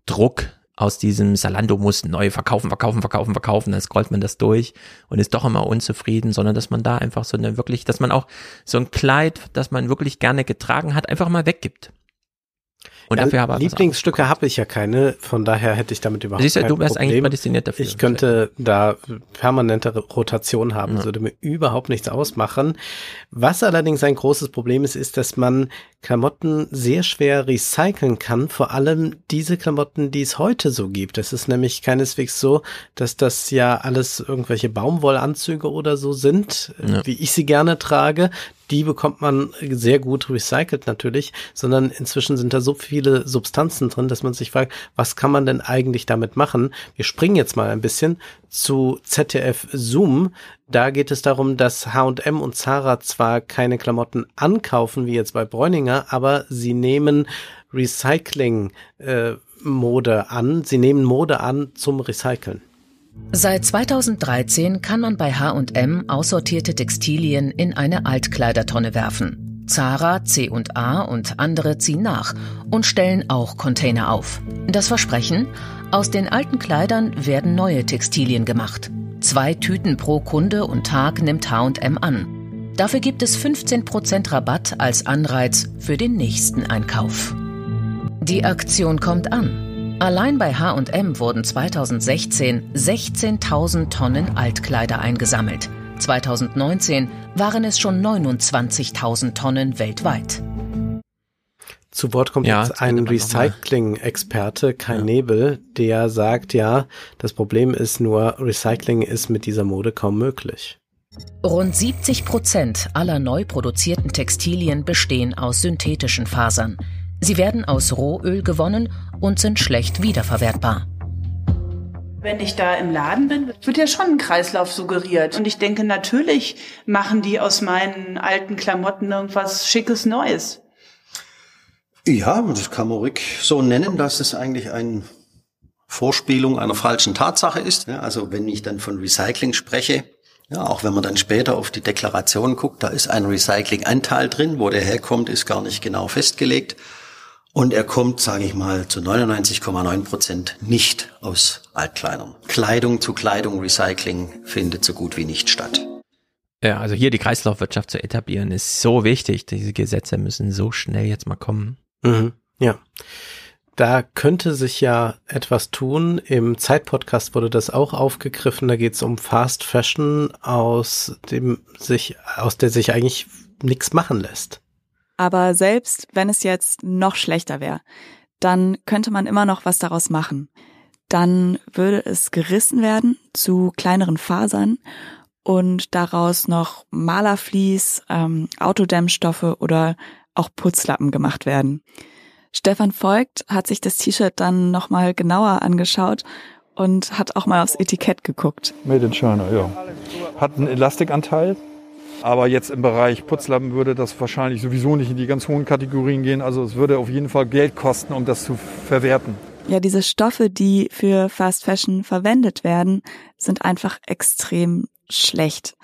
S3: Druck aus diesem Salando muss neu verkaufen, verkaufen, verkaufen, verkaufen, dann scrollt man das durch und ist doch immer unzufrieden, sondern dass man da einfach so eine wirklich, dass man auch so ein Kleid, das man wirklich gerne getragen hat, einfach mal weggibt. Und
S2: Ja,
S3: dafür aber was
S2: Lieblingsstücke habe ich ja keine, von daher hätte ich damit überhaupt
S3: Siehst du,
S2: kein
S3: du wärst eigentlich
S2: Problem.
S3: prädestiniert dafür.
S2: Ich könnte da permanente Rotation haben,
S3: Ja.
S2: würde mir überhaupt nichts ausmachen. Was allerdings ein großes Problem ist, ist, dass man Klamotten sehr schwer recyceln kann, vor allem diese Klamotten, die es heute so gibt. Es ist nämlich keineswegs so, dass das ja alles irgendwelche Baumwollanzüge oder so sind,
S3: Ja.
S2: wie ich sie gerne trage. Die bekommt man sehr gut recycelt natürlich, sondern inzwischen sind da so viele Substanzen drin, dass man sich fragt, was kann man denn eigentlich damit machen? Wir springen jetzt mal ein bisschen zu ZDF Zoom. Da geht es darum, dass H&M und Zara zwar keine Klamotten ankaufen, wie jetzt bei Bräuninger, aber sie nehmen Recycling äh, Mode an. Sie nehmen Mode an zum Recyceln.
S24: Seit 2013 kann man bei H&M aussortierte Textilien in eine Altkleidertonne werfen. Zara, C&A und andere ziehen nach und stellen auch Container auf. Das Versprechen? Aus den alten Kleidern werden neue Textilien gemacht. Zwei Tüten pro Kunde und Tag nimmt H&M an. Dafür gibt es 15% Rabatt als Anreiz für den nächsten Einkauf. Die Aktion kommt an. Allein bei H&M wurden 2016 16.000 Tonnen Altkleider eingesammelt. 2019 waren es schon 29.000 Tonnen weltweit.
S2: Zu Wort kommt
S3: Ja,
S2: jetzt ein. Recycling-Experte, Kai Nebel, der sagt, ja, das Problem ist nur, Recycling ist mit dieser Mode kaum möglich.
S24: Rund 70 Prozent aller neu produzierten Textilien bestehen aus synthetischen Fasern. Sie werden aus Rohöl gewonnen und sind schlecht wiederverwertbar.
S25: Wenn ich da im Laden bin, wird ja schon ein Kreislauf suggeriert. Und ich denke, natürlich machen die aus meinen alten Klamotten irgendwas Schickes Neues.
S26: Ja, das kann man ruhig so nennen, dass es eigentlich eine Vorspielung einer falschen Tatsache ist. Ja, also wenn ich dann von Recycling spreche, ja, auch wenn man dann später auf die Deklaration guckt, da ist ein Recyclinganteil drin, wo der herkommt, ist gar nicht genau festgelegt. Und er kommt, sage ich mal, zu 99,9 Prozent nicht aus Altkleidern. Kleidung zu Kleidung Recycling findet so gut wie nicht statt.
S3: Ja, also hier die Kreislaufwirtschaft zu etablieren ist so wichtig. Diese Gesetze müssen so schnell jetzt mal kommen.
S2: Mhm, ja. Da könnte sich ja etwas tun. Im Zeitpodcast wurde das auch aufgegriffen. Da geht es um Fast Fashion, aus dem sich, aus der sich eigentlich nichts machen lässt.
S27: Aber selbst wenn es jetzt noch schlechter wäre, dann könnte man immer noch was daraus machen. Dann würde es gerissen werden zu kleineren Fasern und daraus noch Malerflies, ähm, Autodämmstoffe oder auch Putzlappen gemacht werden. Stefan Voigt hat sich das T-Shirt dann nochmal genauer angeschaut und hat auch mal aufs Etikett geguckt.
S28: Made in China, ja. Hat einen Elastikanteil, aber jetzt im Bereich Putzlappen würde das wahrscheinlich sowieso nicht in die ganz hohen Kategorien gehen. Also es würde auf jeden Fall Geld kosten, um das zu verwerten.
S27: Ja, diese Stoffe, die für Fast Fashion verwendet werden, sind einfach extrem schlecht.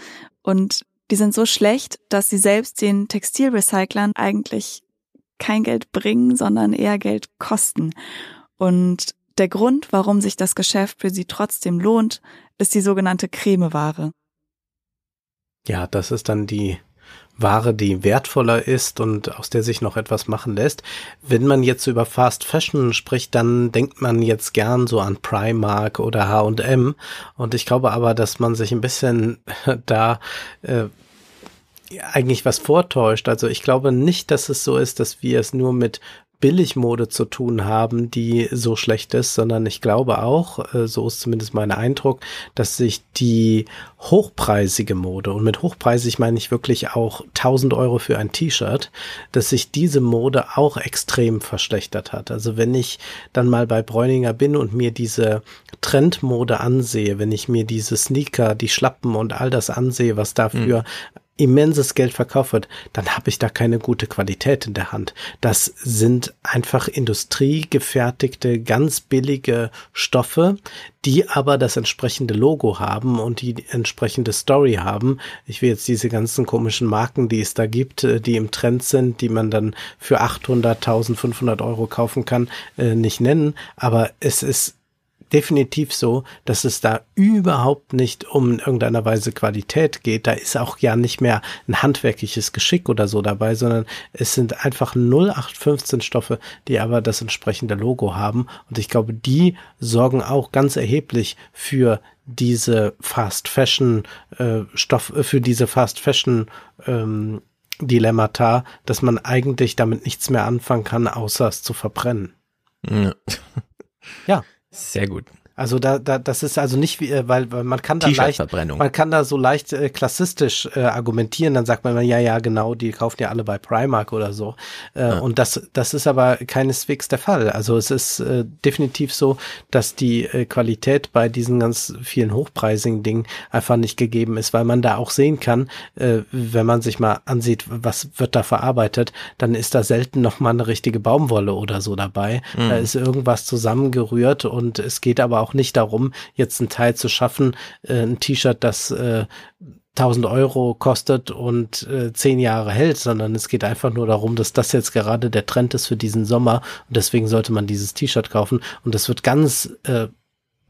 S27: Und die sind so schlecht, dass sie selbst den Textilrecyclern eigentlich kein Geld bringen, sondern eher Geld kosten. Und der Grund, warum sich das Geschäft für sie trotzdem lohnt, ist die sogenannte Cremeware.
S2: Ja, das ist dann die Ware, die wertvoller ist und aus der sich noch etwas machen lässt. Wenn man jetzt über Fast Fashion spricht, dann denkt man jetzt gern so an Primark oder H&M und ich glaube aber, dass man sich ein bisschen [LAUGHS] da äh, eigentlich was vortäuscht. Also ich glaube nicht, dass es so ist, dass wir es nur mit Billigmode zu tun haben, die so schlecht ist, sondern ich glaube auch, äh, so ist zumindest mein Eindruck, dass sich die hochpreisige Mode, und mit hochpreisig meine ich wirklich auch 1000 Euro für ein T-Shirt, dass sich diese Mode auch extrem verschlechtert hat. Also wenn ich dann mal bei Bräuninger bin und mir diese Trendmode ansehe, wenn ich mir diese Sneaker, die Schlappen und all das ansehe, was dafür mhm immenses Geld verkauft wird, dann habe ich da keine gute Qualität in der Hand. Das sind einfach industriegefertigte, ganz billige Stoffe, die aber das entsprechende Logo haben und die entsprechende Story haben. Ich will jetzt diese ganzen komischen Marken, die es da gibt, äh, die im Trend sind, die man dann für 800, 1500 Euro kaufen kann, äh, nicht nennen, aber es ist definitiv so, dass es da überhaupt nicht um in irgendeiner Weise Qualität geht. Da ist auch ja nicht mehr ein handwerkliches Geschick oder so dabei, sondern es sind einfach 0815 Stoffe, die aber das entsprechende Logo haben. Und ich glaube, die sorgen auch ganz erheblich für diese Fast Fashion äh, Stoff, äh, für diese Fast Fashion ähm, Dilemmata, dass man eigentlich damit nichts mehr anfangen kann, außer es zu verbrennen.
S3: Ja.
S2: ja.
S3: Sehr gut.
S2: Also da, da, das ist also nicht wie, äh, weil, weil man kann da leicht, man kann da so leicht äh, klassistisch äh, argumentieren. Dann sagt man, ja, ja, genau, die kaufen ja alle bei Primark oder so. Äh, ja. Und das, das ist aber keineswegs der Fall. Also es ist äh, definitiv so, dass die äh, Qualität bei diesen ganz vielen hochpreisigen Dingen einfach nicht gegeben ist, weil man da auch sehen kann, äh, wenn man sich mal ansieht, was wird da verarbeitet, dann ist da selten noch mal eine richtige Baumwolle oder so dabei. Mhm. Da ist irgendwas zusammengerührt und es geht aber auch auch nicht darum, jetzt ein Teil zu schaffen, äh, ein T-Shirt, das äh, 1000 Euro kostet und äh, zehn Jahre hält, sondern es geht einfach nur darum, dass das jetzt gerade der Trend ist für diesen Sommer und deswegen sollte man dieses T-Shirt kaufen. Und das wird ganz äh,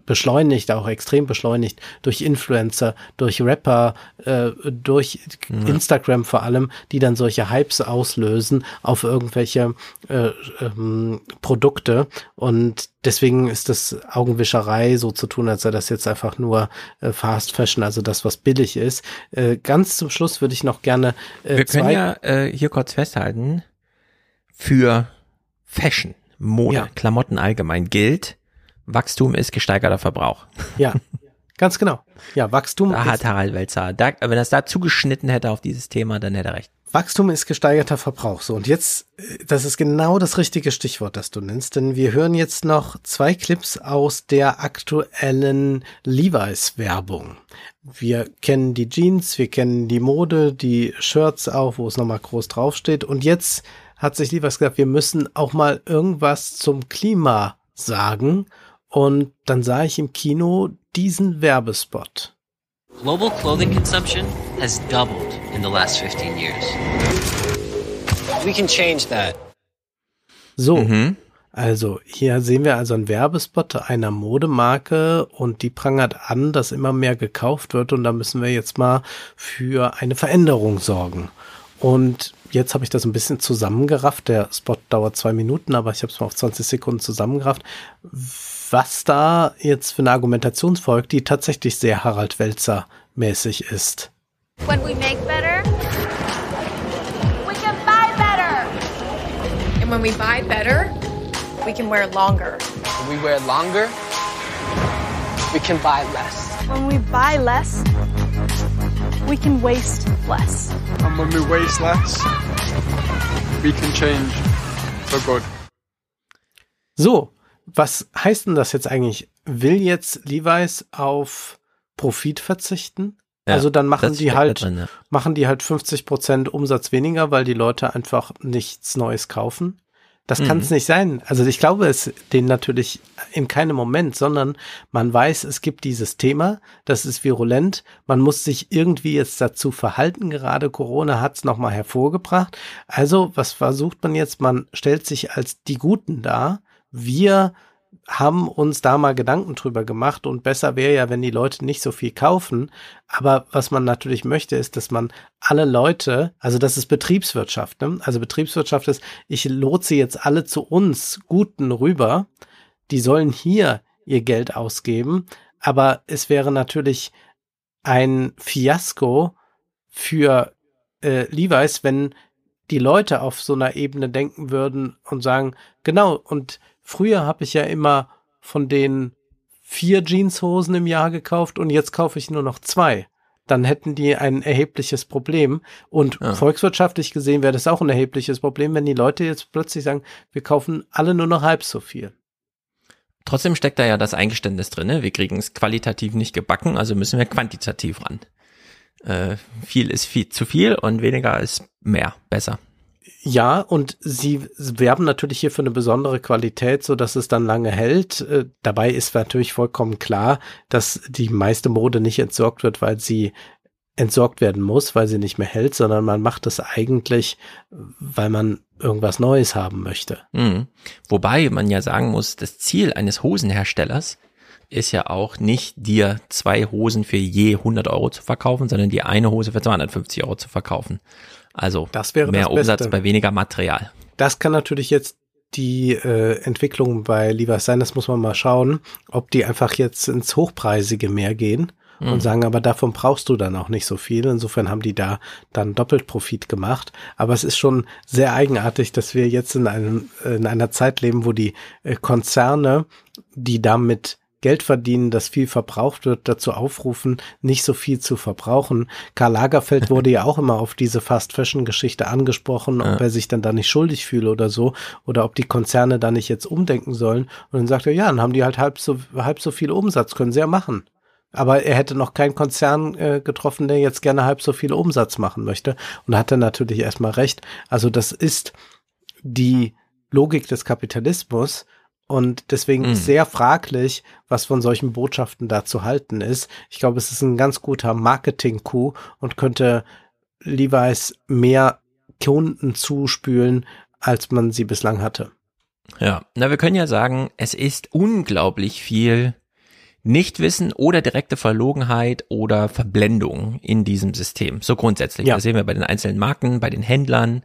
S2: beschleunigt, auch extrem beschleunigt durch Influencer, durch Rapper, äh, durch ja. Instagram vor allem, die dann solche Hypes auslösen auf irgendwelche äh, ähm, Produkte. Und deswegen ist das Augenwischerei so zu tun, als sei das jetzt einfach nur äh, Fast Fashion, also das, was billig ist. Äh, ganz zum Schluss würde ich noch gerne.
S3: Äh, Wir können ja äh, hier kurz festhalten, für Fashion, Mode, ja. Klamotten allgemein gilt, Wachstum ist gesteigerter Verbrauch.
S2: Ja, Ganz genau. Ja, Wachstum.
S3: Da hat Harald Welzer, da, wenn er es da zugeschnitten hätte auf dieses Thema, dann hätte er recht.
S2: Wachstum ist gesteigerter Verbrauch. So, und jetzt, das ist genau das richtige Stichwort, das du nennst, denn wir hören jetzt noch zwei Clips aus der aktuellen Levi's-Werbung. Wir kennen die Jeans, wir kennen die Mode, die Shirts auch, wo es nochmal groß draufsteht. Und jetzt hat sich Levi's gesagt, wir müssen auch mal irgendwas zum Klima sagen. Und dann sah ich im Kino diesen Werbespot.
S29: Global clothing consumption has doubled in the last 15 years. We can change that.
S2: So, mhm. also hier sehen wir also einen Werbespot einer Modemarke und die prangert an, dass immer mehr gekauft wird und da müssen wir jetzt mal für eine Veränderung sorgen. Und jetzt habe ich das ein bisschen zusammengerafft. Der Spot dauert zwei Minuten, aber ich habe es mal auf 20 Sekunden zusammengerafft was da jetzt für eine Argumentation folgt, die tatsächlich sehr Harald Welzer mäßig ist. When we make better, we can buy better.
S30: And when we buy better, we can wear longer.
S31: When we wear longer, we can buy less.
S30: When we buy less, we can waste less.
S31: And when we waste less, we can change for good.
S2: So, was heißt denn das jetzt eigentlich? Will jetzt Levi's auf Profit verzichten? Ja, also dann machen die halt, drin, ja. machen die halt 50 Prozent Umsatz weniger, weil die Leute einfach nichts Neues kaufen. Das mhm. kann es nicht sein. Also ich glaube es denen natürlich in keinem Moment, sondern man weiß, es gibt dieses Thema, das ist virulent, man muss sich irgendwie jetzt dazu verhalten, gerade Corona hat es nochmal hervorgebracht. Also was versucht man jetzt? Man stellt sich als die Guten dar wir haben uns da mal Gedanken drüber gemacht und besser wäre ja, wenn die Leute nicht so viel kaufen. Aber was man natürlich möchte, ist, dass man alle Leute, also das ist Betriebswirtschaft, ne? also Betriebswirtschaft ist, ich lotse jetzt alle zu uns Guten rüber, die sollen hier ihr Geld ausgeben, aber es wäre natürlich ein Fiasko für äh, Levi's, wenn die Leute auf so einer Ebene denken würden und sagen, genau, und Früher habe ich ja immer von den vier Jeanshosen im Jahr gekauft und jetzt kaufe ich nur noch zwei. Dann hätten die ein erhebliches Problem. Und ja. volkswirtschaftlich gesehen wäre das auch ein erhebliches Problem, wenn die Leute jetzt plötzlich sagen, wir kaufen alle nur noch halb so viel.
S3: Trotzdem steckt da ja das Eingeständnis drin, ne? wir kriegen es qualitativ nicht gebacken, also müssen wir quantitativ ran. Äh, viel ist viel zu viel und weniger ist mehr, besser.
S2: Ja, und sie werben natürlich hier für eine besondere Qualität, so dass es dann lange hält. Äh, dabei ist natürlich vollkommen klar, dass die meiste Mode nicht entsorgt wird, weil sie entsorgt werden muss, weil sie nicht mehr hält, sondern man macht es eigentlich, weil man irgendwas Neues haben möchte.
S3: Mhm. Wobei man ja sagen muss, das Ziel eines Hosenherstellers ist ja auch nicht dir zwei Hosen für je 100 Euro zu verkaufen, sondern die eine Hose für 250 Euro zu verkaufen. Also mehr Umsatz bei weniger Material.
S2: Das kann natürlich jetzt die äh, Entwicklung bei Levi's sein, das muss man mal schauen, ob die einfach jetzt ins Hochpreisige mehr gehen mhm. und sagen, aber davon brauchst du dann auch nicht so viel. Insofern haben die da dann doppelt Profit gemacht. Aber es ist schon sehr eigenartig, dass wir jetzt in, einem, in einer Zeit leben, wo die äh, Konzerne, die damit Geld verdienen, das viel verbraucht wird, dazu aufrufen, nicht so viel zu verbrauchen. Karl Lagerfeld wurde ja auch immer auf diese Fast Fashion Geschichte angesprochen, ob ja. er sich dann da nicht schuldig fühle oder so, oder ob die Konzerne da nicht jetzt umdenken sollen. Und dann sagt er, ja, dann haben die halt halb so, halb so viel Umsatz, können sie ja machen. Aber er hätte noch keinen Konzern äh, getroffen, der jetzt gerne halb so viel Umsatz machen möchte. Und hat er natürlich erstmal recht. Also das ist die Logik des Kapitalismus und deswegen mhm. ist sehr fraglich, was von solchen Botschaften da zu halten ist. Ich glaube, es ist ein ganz guter Marketing-Coup und könnte Levi's mehr Kunden zuspülen, als man sie bislang hatte.
S3: Ja, na, wir können ja sagen, es ist unglaublich viel Nichtwissen oder direkte Verlogenheit oder Verblendung in diesem System. So grundsätzlich. Ja. Das sehen wir bei den einzelnen Marken, bei den Händlern,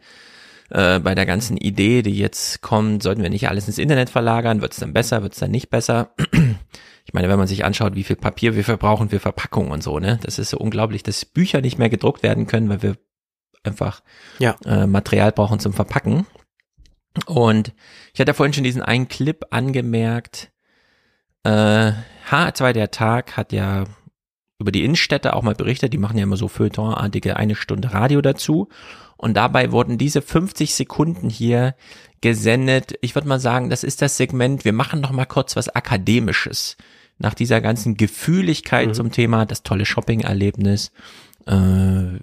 S3: äh, bei der ganzen Idee, die jetzt kommt, sollten wir nicht alles ins Internet verlagern, wird es dann besser, wird es dann nicht besser? [CLEARS THROAT] ich meine, wenn man sich anschaut, wie viel Papier wir verbrauchen für Verpackungen und so, ne, das ist so unglaublich, dass Bücher nicht mehr gedruckt werden können, weil wir einfach ja. äh, Material brauchen zum Verpacken. Und ich hatte vorhin schon diesen einen Clip angemerkt. Äh, H2 der Tag hat ja über die Innenstädte auch mal berichtet. Die machen ja immer so feuilletonartige eine Stunde Radio dazu. Und dabei wurden diese 50 Sekunden hier gesendet. Ich würde mal sagen, das ist das Segment. Wir machen noch mal kurz was Akademisches. Nach dieser ganzen Gefühligkeit mhm. zum Thema, das tolle Shopping-Erlebnis, äh,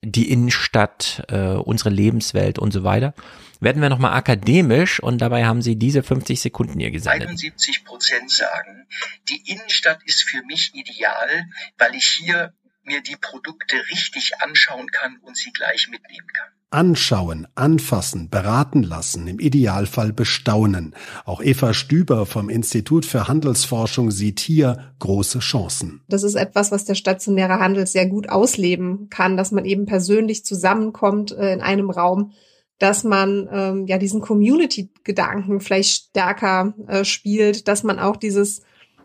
S3: die Innenstadt, äh, unsere Lebenswelt und so weiter, werden wir nochmal akademisch und dabei haben sie diese 50 Sekunden hier gesendet.
S32: 71 Prozent sagen, die Innenstadt ist für mich ideal, weil ich hier mir die Produkte richtig anschauen kann und sie gleich mitnehmen kann.
S33: Anschauen, anfassen, beraten lassen, im Idealfall bestaunen. Auch Eva Stüber vom Institut für Handelsforschung sieht hier große Chancen.
S34: Das ist etwas, was der stationäre Handel sehr gut ausleben kann, dass man eben persönlich zusammenkommt äh, in einem Raum, dass man ähm, ja diesen Community-Gedanken vielleicht stärker äh, spielt, dass man auch dieses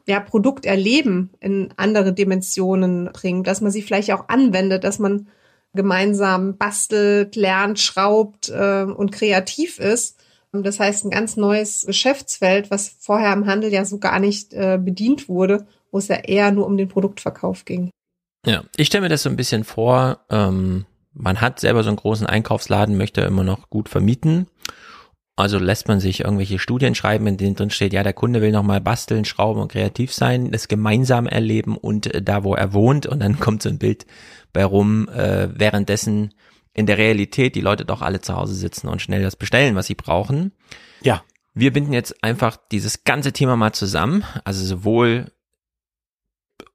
S34: ja, Produkterleben in andere Dimensionen bringt, dass man sie vielleicht auch anwendet, dass man gemeinsam bastelt, lernt, schraubt äh, und kreativ ist. Das heißt, ein ganz neues Geschäftsfeld, was vorher im Handel ja so gar nicht äh, bedient wurde, wo es ja eher nur um den Produktverkauf ging.
S3: Ja, ich stelle mir das so ein bisschen vor, ähm, man hat selber so einen großen Einkaufsladen, möchte immer noch gut vermieten also lässt man sich irgendwelche Studien schreiben, in denen drin steht, ja, der Kunde will nochmal basteln, schrauben und kreativ sein, das gemeinsam erleben und äh, da, wo er wohnt. Und dann [LAUGHS] kommt so ein Bild bei rum, äh, währenddessen in der Realität die Leute doch alle zu Hause sitzen und schnell das bestellen, was sie brauchen.
S2: Ja.
S3: Wir binden jetzt einfach dieses ganze Thema mal zusammen. Also sowohl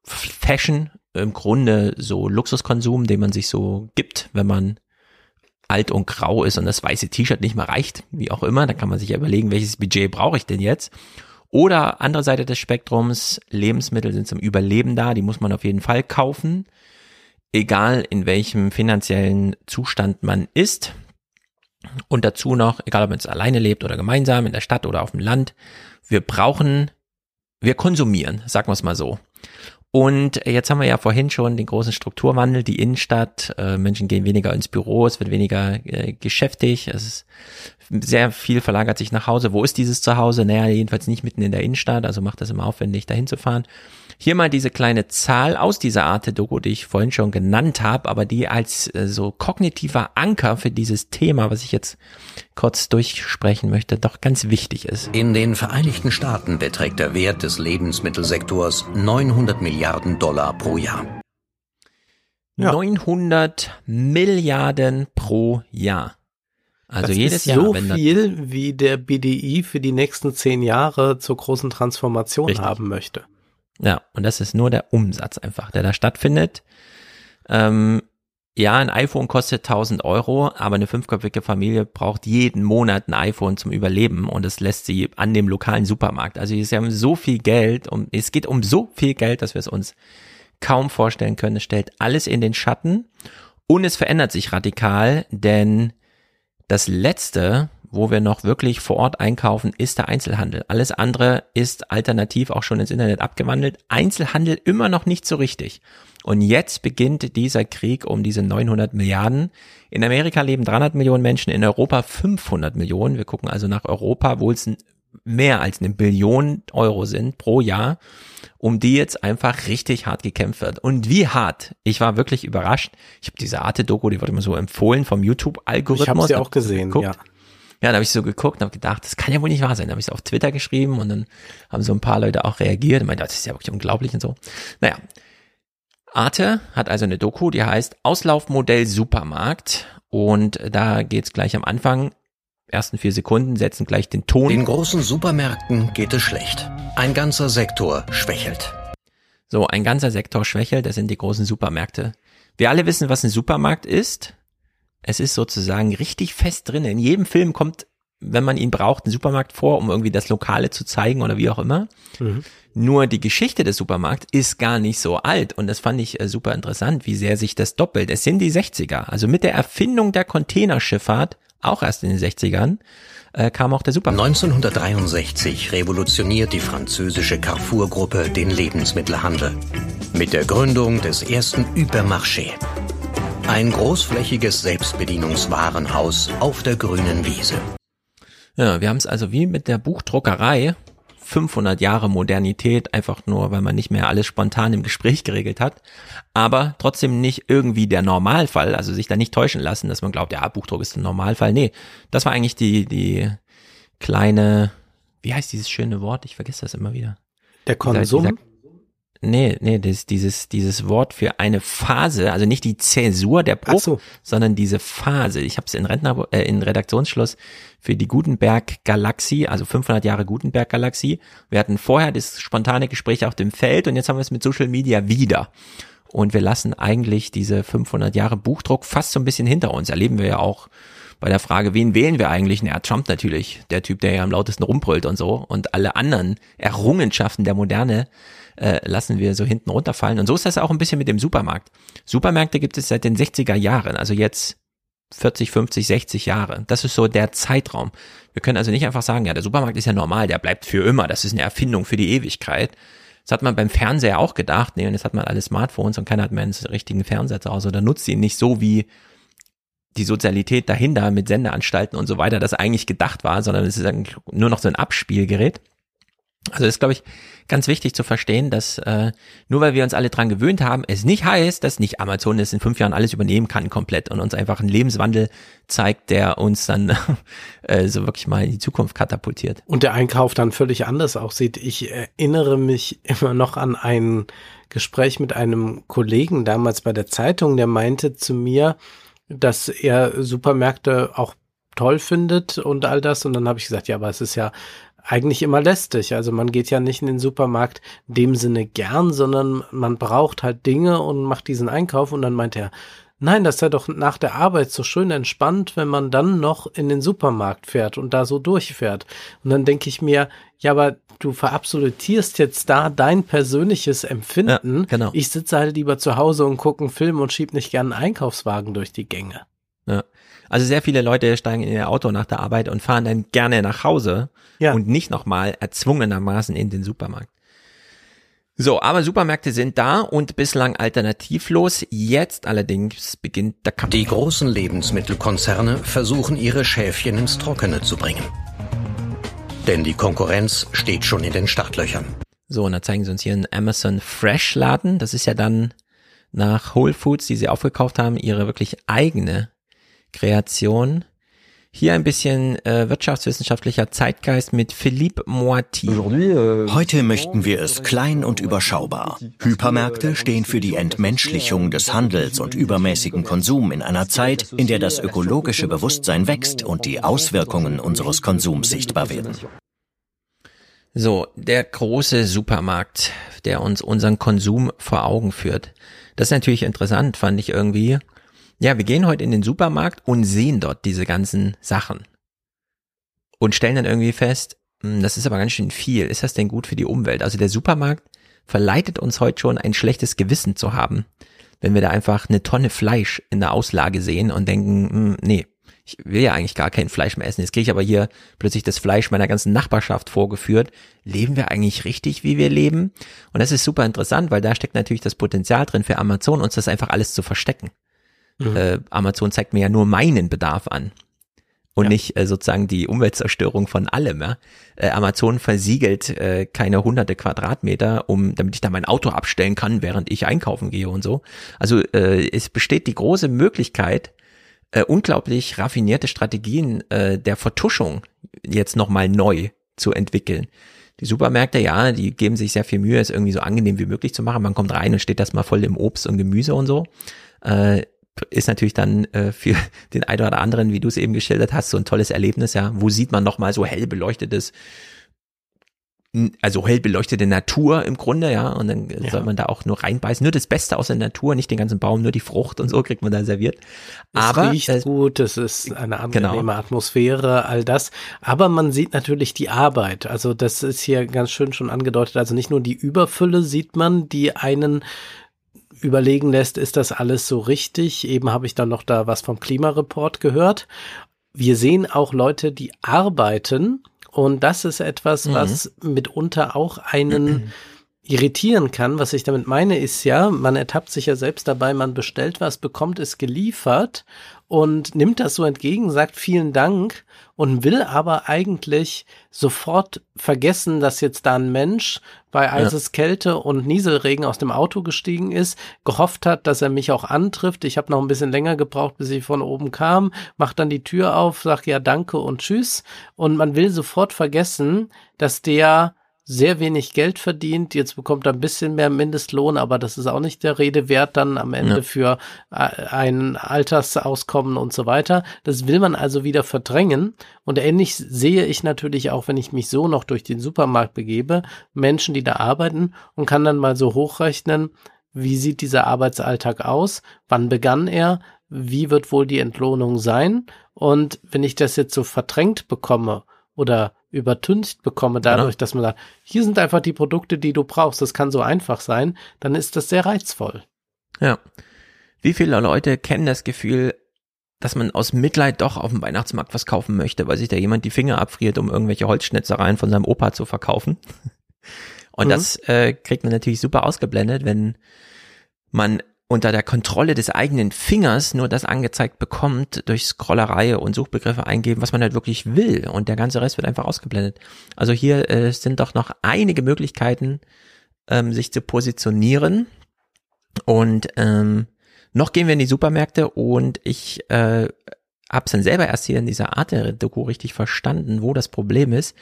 S3: Fashion, im Grunde so Luxuskonsum, den man sich so gibt, wenn man alt und grau ist und das weiße T-Shirt nicht mehr reicht, wie auch immer, dann kann man sich ja überlegen, welches Budget brauche ich denn jetzt? Oder andere Seite des Spektrums, Lebensmittel sind zum Überleben da, die muss man auf jeden Fall kaufen, egal in welchem finanziellen Zustand man ist. Und dazu noch, egal ob man es alleine lebt oder gemeinsam, in der Stadt oder auf dem Land, wir brauchen, wir konsumieren, sagen wir es mal so. Und jetzt haben wir ja vorhin schon den großen Strukturwandel, die Innenstadt, äh, Menschen gehen weniger ins Büro, es wird weniger äh, geschäftig, es ist sehr viel verlagert sich nach Hause. Wo ist dieses Zuhause? Naja, jedenfalls nicht mitten in der Innenstadt, also macht das immer aufwendig, dahin zu fahren. Hier mal diese kleine Zahl aus dieser Art Doku, die ich vorhin schon genannt habe, aber die als äh, so kognitiver Anker für dieses Thema, was ich jetzt kurz durchsprechen möchte, doch ganz wichtig ist.
S14: In den Vereinigten Staaten beträgt der Wert des Lebensmittelsektors 900 Milliarden Dollar pro Jahr.
S3: Ja. 900 Milliarden pro Jahr. Also
S2: das
S3: jedes
S2: ist
S3: Jahr.
S2: so viel, wie der BDI für die nächsten zehn Jahre zur großen Transformation Richtig. haben möchte.
S3: Ja, und das ist nur der Umsatz einfach, der da stattfindet. Ähm, ja, ein iPhone kostet 1000 Euro, aber eine fünfköpfige Familie braucht jeden Monat ein iPhone zum Überleben und es lässt sie an dem lokalen Supermarkt. Also sie haben so viel Geld, um, es geht um so viel Geld, dass wir es uns kaum vorstellen können. Es stellt alles in den Schatten und es verändert sich radikal, denn das letzte, wo wir noch wirklich vor Ort einkaufen, ist der Einzelhandel. Alles andere ist alternativ auch schon ins Internet abgewandelt. Einzelhandel immer noch nicht so richtig. Und jetzt beginnt dieser Krieg um diese 900 Milliarden. In Amerika leben 300 Millionen Menschen, in Europa 500 Millionen. Wir gucken also nach Europa, wo es mehr als eine Billion Euro sind pro Jahr, um die jetzt einfach richtig hart gekämpft wird. Und wie hart? Ich war wirklich überrascht. Ich habe diese Arte-Doku, die wurde mir so empfohlen vom YouTube-Algorithmus.
S2: Ich habe sie auch gesehen,
S3: geguckt.
S2: ja.
S3: Ja, da habe ich so geguckt und habe gedacht, das kann ja wohl nicht wahr sein. Da habe ich es auf Twitter geschrieben und dann haben so ein paar Leute auch reagiert und meinte, das ist ja wirklich unglaublich und so. Naja, Arte hat also eine Doku, die heißt Auslaufmodell Supermarkt und da geht's gleich am Anfang. Ersten vier Sekunden setzen gleich den Ton.
S14: Den großen Supermärkten geht es schlecht. Ein ganzer Sektor schwächelt.
S3: So, ein ganzer Sektor schwächelt, das sind die großen Supermärkte. Wir alle wissen, was ein Supermarkt ist. Es ist sozusagen richtig fest drin. In jedem Film kommt, wenn man ihn braucht, ein Supermarkt vor, um irgendwie das Lokale zu zeigen oder wie auch immer. Mhm. Nur die Geschichte des Supermarkts ist gar nicht so alt und das fand ich äh, super interessant, wie sehr sich das doppelt. Es sind die 60er, also mit der Erfindung der Containerschifffahrt, auch erst in den 60ern, äh, kam auch der Supermarkt.
S14: 1963 revolutioniert die französische Carrefour-Gruppe den Lebensmittelhandel. Mit der Gründung des ersten Hypermarché. Ein großflächiges Selbstbedienungswarenhaus auf der grünen Wiese.
S3: Ja, wir haben es also wie mit der Buchdruckerei 500 Jahre Modernität, einfach nur, weil man nicht mehr alles spontan im Gespräch geregelt hat, aber trotzdem nicht irgendwie der Normalfall, also sich da nicht täuschen lassen, dass man glaubt, ja, Buchdruck ist ein Normalfall. Nee, das war eigentlich die, die kleine, wie heißt dieses schöne Wort? Ich vergesse das immer wieder.
S2: Der Konsum?
S3: Dieser, dieser, Nee, nee, das, dieses, dieses Wort für eine Phase, also nicht die Zäsur der Bruch, so. sondern diese Phase. Ich habe es in Rentner, äh, in Redaktionsschluss für die Gutenberg-Galaxie, also 500 Jahre Gutenberg-Galaxie. Wir hatten vorher das spontane Gespräch auf dem Feld und jetzt haben wir es mit Social Media wieder. Und wir lassen eigentlich diese 500 Jahre Buchdruck fast so ein bisschen hinter uns. Erleben wir ja auch bei der Frage, wen wählen wir eigentlich? Na, Trump natürlich, der Typ, der ja am lautesten rumbrüllt und so. Und alle anderen Errungenschaften der Moderne äh, lassen wir so hinten runterfallen. Und so ist das auch ein bisschen mit dem Supermarkt. Supermärkte gibt es seit den 60er Jahren, also jetzt 40, 50, 60 Jahre. Das ist so der Zeitraum. Wir können also nicht einfach sagen, ja, der Supermarkt ist ja normal, der bleibt für immer, das ist eine Erfindung für die Ewigkeit. Das hat man beim Fernseher auch gedacht, nee, und jetzt hat man alle Smartphones und keiner hat mehr einen richtigen Fernseher zu Hause oder nutzt ihn nicht so wie die Sozialität dahinter mit Sendeanstalten und so weiter, das eigentlich gedacht war, sondern es ist nur noch so ein Abspielgerät. Also ist, glaube ich, ganz wichtig zu verstehen, dass äh, nur weil wir uns alle dran gewöhnt haben, es nicht heißt, dass nicht Amazon es in fünf Jahren alles übernehmen kann komplett und uns einfach einen Lebenswandel zeigt, der uns dann [LAUGHS] äh, so wirklich mal in die Zukunft katapultiert.
S2: Und der Einkauf dann völlig anders aussieht. Ich erinnere mich [LAUGHS] immer noch an ein Gespräch mit einem Kollegen damals bei der Zeitung, der meinte zu mir, dass er Supermärkte auch toll findet und all das. Und dann habe ich gesagt, ja, aber es ist ja eigentlich immer lästig. Also man geht ja nicht in den Supermarkt dem Sinne gern, sondern man braucht halt Dinge und macht diesen Einkauf und dann meint er, nein, das sei doch nach der Arbeit so schön entspannt, wenn man dann noch in den Supermarkt fährt und da so durchfährt. Und dann denke ich mir, ja, aber du verabsolutierst jetzt da dein persönliches Empfinden. Ja,
S3: genau.
S2: Ich sitze halt lieber zu Hause und gucke einen Film und schieb nicht gern einen Einkaufswagen durch die Gänge.
S3: Also sehr viele Leute steigen in ihr Auto nach der Arbeit und fahren dann gerne nach Hause ja. und nicht nochmal erzwungenermaßen in den Supermarkt. So, aber Supermärkte sind da und bislang alternativlos. Jetzt allerdings beginnt der Kampf.
S35: Die großen Lebensmittelkonzerne versuchen ihre Schäfchen ins Trockene zu bringen. Denn die Konkurrenz steht schon in den Startlöchern.
S3: So, und da zeigen sie uns hier einen Amazon Fresh Laden. Das ist ja dann nach Whole Foods, die sie aufgekauft haben, ihre wirklich eigene Kreation. Hier ein bisschen äh, wirtschaftswissenschaftlicher Zeitgeist mit Philippe Moiti.
S35: Euh, Heute möchten wir es klein und überschaubar. Hypermärkte stehen für die Entmenschlichung des Handels und übermäßigen Konsum in einer Zeit, in der das ökologische Bewusstsein wächst und die Auswirkungen unseres Konsums sichtbar werden.
S3: So, der große Supermarkt, der uns unseren Konsum vor Augen führt. Das ist natürlich interessant, fand ich irgendwie. Ja, wir gehen heute in den Supermarkt und sehen dort diese ganzen Sachen. Und stellen dann irgendwie fest, hm, das ist aber ganz schön viel. Ist das denn gut für die Umwelt? Also der Supermarkt verleitet uns heute schon ein schlechtes Gewissen zu haben, wenn wir da einfach eine Tonne Fleisch in der Auslage sehen und denken, hm, nee, ich will ja eigentlich gar kein Fleisch mehr essen. Jetzt kriege ich aber hier plötzlich das Fleisch meiner ganzen Nachbarschaft vorgeführt. Leben wir eigentlich richtig, wie wir leben? Und das ist super interessant, weil da steckt natürlich das Potenzial drin für Amazon, uns das einfach alles zu verstecken. Mhm. Äh, Amazon zeigt mir ja nur meinen Bedarf an und ja. nicht äh, sozusagen die Umweltzerstörung von allem. Ja? Äh, Amazon versiegelt äh, keine hunderte Quadratmeter, um damit ich da mein Auto abstellen kann, während ich einkaufen gehe und so. Also äh, es besteht die große Möglichkeit, äh, unglaublich raffinierte Strategien äh, der Vertuschung jetzt nochmal neu zu entwickeln. Die Supermärkte, ja, die geben sich sehr viel Mühe, es irgendwie so angenehm wie möglich zu machen. Man kommt rein und steht das mal voll im Obst und Gemüse und so. Äh, ist natürlich dann äh, für [LAUGHS] den einen oder anderen, wie du es eben geschildert hast, so ein tolles Erlebnis, ja. Wo sieht man nochmal so hell beleuchtetes, also hell beleuchtete Natur im Grunde, ja, und dann ja. soll man da auch nur reinbeißen. Nur das Beste aus der Natur, nicht den ganzen Baum, nur die Frucht und so kriegt man da serviert.
S2: Aber es riecht äh, gut, es ist eine angenehme genau. Atmosphäre, all das. Aber man sieht natürlich die Arbeit. Also das ist hier ganz schön schon angedeutet. Also nicht nur die Überfülle sieht man, die einen überlegen lässt, ist das alles so richtig? Eben habe ich dann noch da was vom Klimareport gehört. Wir sehen auch Leute, die arbeiten und das ist etwas, mhm. was mitunter auch einen irritieren kann. Was ich damit meine, ist ja, man ertappt sich ja selbst dabei, man bestellt was, bekommt es geliefert und nimmt das so entgegen, sagt vielen Dank und will aber eigentlich sofort vergessen, dass jetzt da ein Mensch bei eises Kälte und Nieselregen aus dem Auto gestiegen ist, gehofft hat, dass er mich auch antrifft. Ich habe noch ein bisschen länger gebraucht, bis ich von oben kam, macht dann die Tür auf, sagt ja danke und tschüss und man will sofort vergessen, dass der sehr wenig Geld verdient. Jetzt bekommt er ein bisschen mehr Mindestlohn, aber das ist auch nicht der Rede wert dann am Ende ja. für äh, ein Altersauskommen und so weiter. Das will man also wieder verdrängen. Und ähnlich sehe ich natürlich auch, wenn ich mich so noch durch den Supermarkt begebe, Menschen, die da arbeiten und kann dann mal so hochrechnen, wie sieht dieser Arbeitsalltag aus? Wann begann er? Wie wird wohl die Entlohnung sein? Und wenn ich das jetzt so verdrängt bekomme oder übertüncht bekomme, dadurch, ja. dass man sagt, hier sind einfach die Produkte, die du brauchst, das kann so einfach sein, dann ist das sehr reizvoll.
S3: Ja. Wie viele Leute kennen das Gefühl, dass man aus Mitleid doch auf dem Weihnachtsmarkt was kaufen möchte, weil sich da jemand die Finger abfriert, um irgendwelche Holzschnitzereien von seinem Opa zu verkaufen. [LAUGHS] Und mhm. das äh, kriegt man natürlich super ausgeblendet, wenn man unter der Kontrolle des eigenen Fingers nur das angezeigt bekommt durch Scrollerei und Suchbegriffe eingeben, was man halt wirklich will und der ganze Rest wird einfach ausgeblendet. Also hier äh, sind doch noch einige Möglichkeiten, ähm, sich zu positionieren und ähm, noch gehen wir in die Supermärkte und ich äh, habe es dann selber erst hier in dieser Art der Doku richtig verstanden, wo das Problem ist.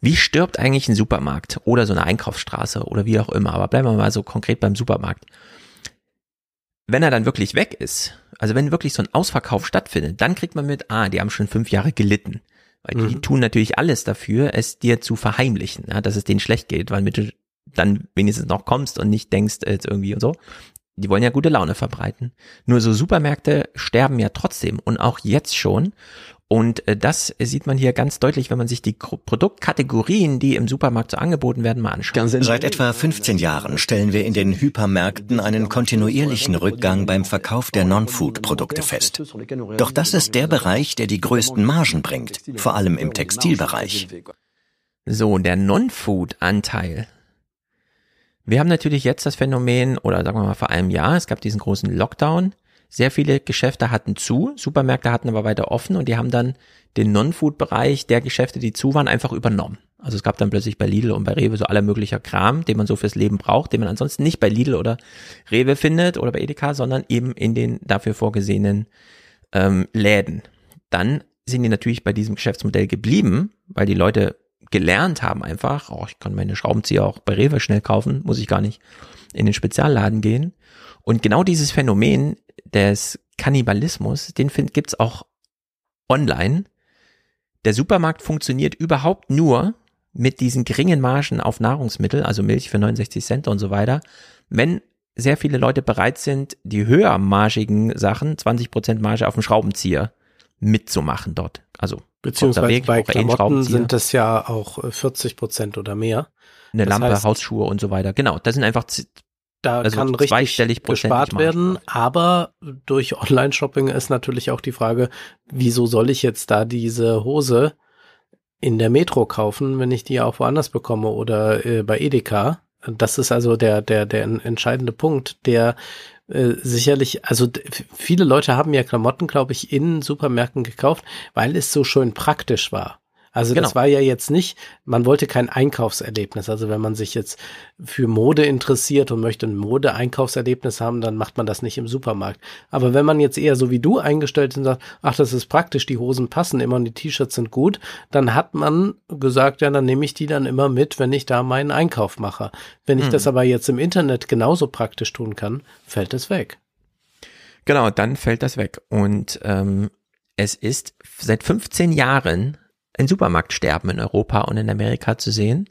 S3: Wie stirbt eigentlich ein Supermarkt oder so eine Einkaufsstraße oder wie auch immer? Aber bleiben wir mal so konkret beim Supermarkt wenn er dann wirklich weg ist, also wenn wirklich so ein Ausverkauf stattfindet, dann kriegt man mit, ah, die haben schon fünf Jahre gelitten. Weil mhm. die tun natürlich alles dafür, es dir zu verheimlichen, ja, dass es denen schlecht geht, weil du dann wenigstens noch kommst und nicht denkst jetzt irgendwie und so. Die wollen ja gute Laune verbreiten. Nur so Supermärkte sterben ja trotzdem und auch jetzt schon. Und äh, das sieht man hier ganz deutlich, wenn man sich die Produktkategorien, die im Supermarkt so angeboten werden, mal anschaut.
S35: Seit etwa 15 Jahren stellen wir in den Hypermärkten einen kontinuierlichen Rückgang beim Verkauf der Non-Food-Produkte fest. Doch das ist der Bereich, der die größten Margen bringt, vor allem im Textilbereich.
S3: So, der Non-Food-Anteil. Wir haben natürlich jetzt das Phänomen, oder sagen wir mal vor einem Jahr, es gab diesen großen Lockdown. Sehr viele Geschäfte hatten zu, Supermärkte hatten aber weiter offen und die haben dann den Non-Food-Bereich der Geschäfte, die zu waren, einfach übernommen. Also es gab dann plötzlich bei Lidl und bei Rewe so aller möglicher Kram, den man so fürs Leben braucht, den man ansonsten nicht bei Lidl oder Rewe findet oder bei Edeka, sondern eben in den dafür vorgesehenen ähm, Läden. Dann sind die natürlich bei diesem Geschäftsmodell geblieben, weil die Leute gelernt haben einfach, oh, ich kann meine Schraubenzieher auch bei Rewe schnell kaufen, muss ich gar nicht in den Spezialladen gehen. Und genau dieses Phänomen des Kannibalismus, den gibt's auch online. Der Supermarkt funktioniert überhaupt nur mit diesen geringen Margen auf Nahrungsmittel, also Milch für 69 Cent und so weiter, wenn sehr viele Leute bereit sind, die höhermargigen Sachen, 20% Marge auf dem Schraubenzieher mitzumachen dort. Also
S2: beziehungsweise bei Klamotten sind das ja auch 40 Prozent oder mehr.
S3: Eine das Lampe, heißt, Hausschuhe und so weiter. Genau, das sind einfach
S2: da also kann richtig gespart werden, aber durch Online-Shopping ist natürlich auch die Frage, wieso soll ich jetzt da diese Hose in der Metro kaufen, wenn ich die auch woanders bekomme oder äh, bei Edeka? Das ist also der, der, der entscheidende Punkt, der äh, sicherlich, also viele Leute haben ja Klamotten, glaube ich, in Supermärkten gekauft, weil es so schön praktisch war. Also genau. das war ja jetzt nicht, man wollte kein Einkaufserlebnis. Also wenn man sich jetzt für Mode interessiert und möchte ein Mode-Einkaufserlebnis haben, dann macht man das nicht im Supermarkt. Aber wenn man jetzt eher so wie du eingestellt ist und sagt, ach, das ist praktisch, die Hosen passen immer und die T-Shirts sind gut, dann hat man gesagt, ja, dann nehme ich die dann immer mit, wenn ich da meinen Einkauf mache. Wenn ich hm. das aber jetzt im Internet genauso praktisch tun kann, fällt es weg.
S3: Genau, dann fällt das weg. Und ähm, es ist seit 15 Jahren ein Supermarktsterben in Europa und in Amerika zu sehen.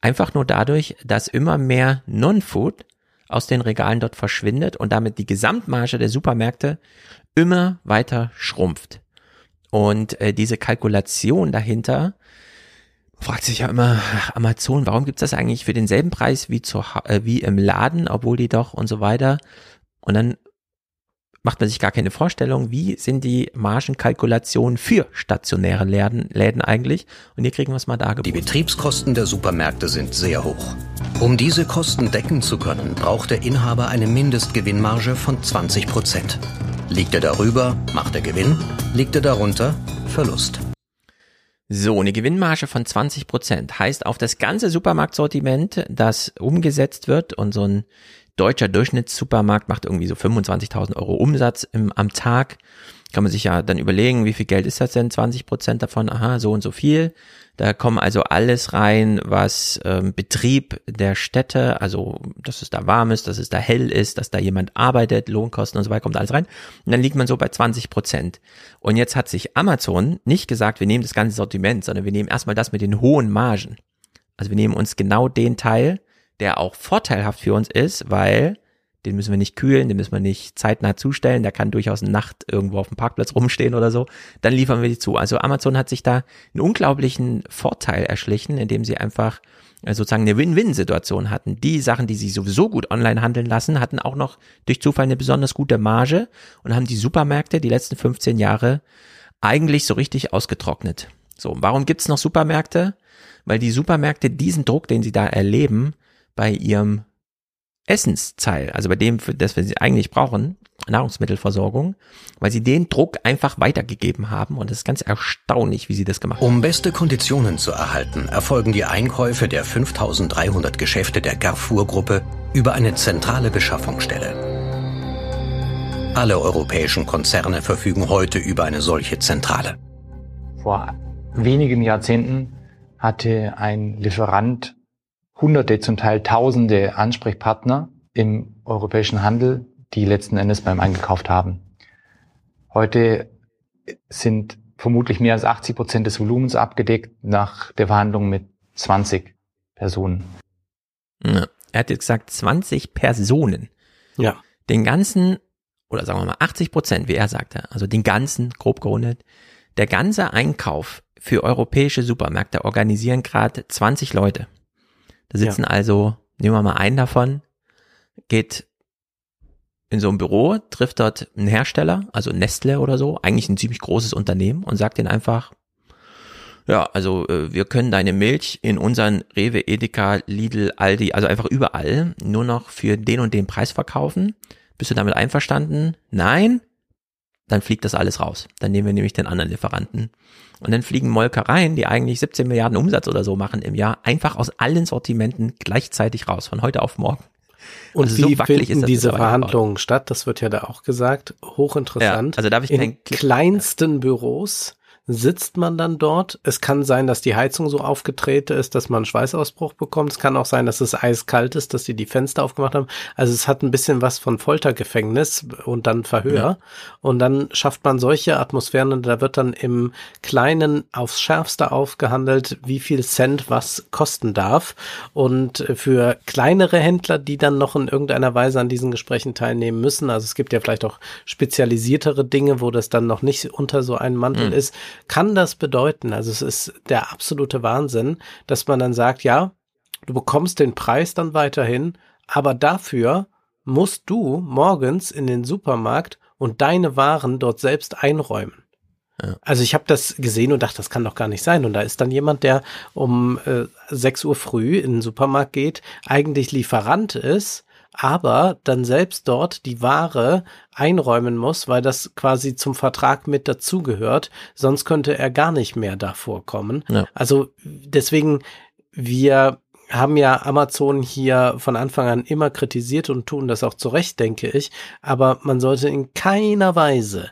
S3: Einfach nur dadurch, dass immer mehr Non-Food aus den Regalen dort verschwindet und damit die Gesamtmarge der Supermärkte immer weiter schrumpft. Und äh, diese Kalkulation dahinter fragt sich ja immer Amazon, warum gibt's das eigentlich für denselben Preis wie, zu, äh, wie im Laden, obwohl die doch und so weiter. Und dann macht man sich gar keine Vorstellung, wie sind die Margenkalkulationen für stationäre Läden, Läden eigentlich. Und hier kriegen wir es mal dargeboten.
S36: Die Betriebskosten der Supermärkte sind sehr hoch. Um diese Kosten decken zu können, braucht der Inhaber eine Mindestgewinnmarge von 20 Prozent. Liegt er darüber, macht er Gewinn. Liegt er darunter, Verlust.
S3: So, eine Gewinnmarge von 20 Prozent heißt auf das ganze Supermarktsortiment, das umgesetzt wird und so ein deutscher Durchschnittssupermarkt macht irgendwie so 25.000 Euro Umsatz im, am Tag. Kann man sich ja dann überlegen, wie viel Geld ist das denn? 20 Prozent davon, aha, so und so viel. Da kommen also alles rein, was ähm, Betrieb der Städte, also dass es da warm ist, dass es da hell ist, dass da jemand arbeitet, Lohnkosten und so weiter, kommt alles rein. Und dann liegt man so bei 20 Prozent. Und jetzt hat sich Amazon nicht gesagt, wir nehmen das ganze Sortiment, sondern wir nehmen erstmal das mit den hohen Margen. Also wir nehmen uns genau den Teil, der auch vorteilhaft für uns ist, weil den müssen wir nicht kühlen, den müssen wir nicht zeitnah zustellen, der kann durchaus Nacht irgendwo auf dem Parkplatz rumstehen oder so, dann liefern wir die zu. Also Amazon hat sich da einen unglaublichen Vorteil erschlichen, indem sie einfach äh, sozusagen eine Win-Win-Situation hatten. Die Sachen, die sie sowieso gut online handeln lassen, hatten auch noch durch Zufall eine besonders gute Marge und haben die Supermärkte die letzten 15 Jahre eigentlich so richtig ausgetrocknet. So, warum gibt's noch Supermärkte? Weil die Supermärkte diesen Druck, den sie da erleben, bei ihrem Essensteil, also bei dem, für das wir sie eigentlich brauchen, Nahrungsmittelversorgung, weil sie den Druck einfach weitergegeben haben und es ist ganz erstaunlich, wie sie das gemacht haben.
S36: Um beste Konditionen zu erhalten, erfolgen die Einkäufe der 5300 Geschäfte der Carrefour-Gruppe über eine zentrale Beschaffungsstelle. Alle europäischen Konzerne verfügen heute über eine solche Zentrale.
S37: Vor wenigen Jahrzehnten hatte ein Lieferant hunderte, zum Teil tausende Ansprechpartner im europäischen Handel, die letzten Endes beim eingekauft haben. Heute sind vermutlich mehr als 80 Prozent des Volumens abgedeckt nach der Verhandlung mit 20 Personen.
S3: Ja, er hat jetzt gesagt 20 Personen.
S2: Ja.
S3: Den ganzen, oder sagen wir mal 80 Prozent, wie er sagte, also den ganzen, grob gerundet, der ganze Einkauf für europäische Supermärkte organisieren gerade 20 Leute. Da sitzen ja. also, nehmen wir mal einen davon, geht in so einem Büro, trifft dort einen Hersteller, also Nestle oder so, eigentlich ein ziemlich großes Unternehmen und sagt ihnen einfach, ja, also äh, wir können deine Milch in unseren Rewe, Edeka, Lidl, Aldi, also einfach überall nur noch für den und den Preis verkaufen. Bist du damit einverstanden? Nein? Dann fliegt das alles raus. Dann nehmen wir nämlich den anderen Lieferanten. Und dann fliegen Molkereien, die eigentlich 17 Milliarden Umsatz oder so machen im Jahr, einfach aus allen Sortimenten gleichzeitig raus, von heute auf morgen.
S2: Und also wie so finden diese Verhandlungen statt? Das wird ja da auch gesagt. Hochinteressant.
S3: Ja, also darf ich
S2: in kleinsten Büros sitzt man dann dort. Es kann sein, dass die Heizung so aufgetreten ist, dass man einen Schweißausbruch bekommt. Es kann auch sein, dass es eiskalt ist, dass sie die Fenster aufgemacht haben. Also es hat ein bisschen was von Foltergefängnis und dann Verhör. Ja. Und dann schafft man solche Atmosphären und da wird dann im Kleinen aufs Schärfste aufgehandelt, wie viel Cent was kosten darf. Und für kleinere Händler, die dann noch in irgendeiner Weise an diesen Gesprächen teilnehmen müssen, also es gibt ja vielleicht auch spezialisiertere Dinge, wo das dann noch nicht unter so einem Mantel mhm. ist, kann das bedeuten, also es ist der absolute Wahnsinn, dass man dann sagt, ja, du bekommst den Preis dann weiterhin, aber dafür musst du morgens in den Supermarkt und deine Waren dort selbst einräumen. Ja. Also ich habe das gesehen und dachte, das kann doch gar nicht sein. Und da ist dann jemand, der um äh, 6 Uhr früh in den Supermarkt geht, eigentlich Lieferant ist aber dann selbst dort die Ware einräumen muss, weil das quasi zum Vertrag mit dazugehört. Sonst könnte er gar nicht mehr davor kommen. Ja. Also deswegen, wir haben ja Amazon hier von Anfang an immer kritisiert und tun das auch zu Recht, denke ich. Aber man sollte in keiner Weise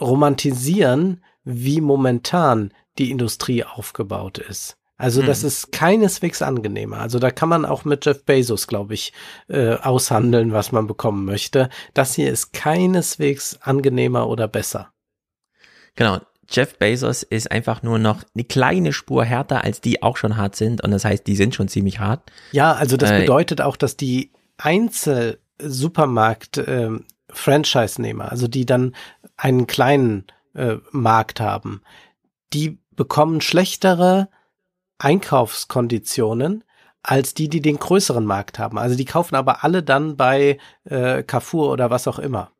S2: romantisieren, wie momentan die Industrie aufgebaut ist. Also das hm. ist keineswegs angenehmer. Also da kann man auch mit Jeff Bezos, glaube ich, äh, aushandeln, was man bekommen möchte. Das hier ist keineswegs angenehmer oder besser.
S3: Genau. Jeff Bezos ist einfach nur noch eine kleine Spur härter, als die auch schon hart sind. Und das heißt, die sind schon ziemlich hart.
S2: Ja, also das äh, bedeutet auch, dass die Einzel-Supermarkt-Franchise-Nehmer, äh, also die dann einen kleinen äh, Markt haben, die bekommen schlechtere Einkaufskonditionen als die, die den größeren Markt haben. Also die kaufen aber alle dann bei äh, Carrefour oder was auch immer.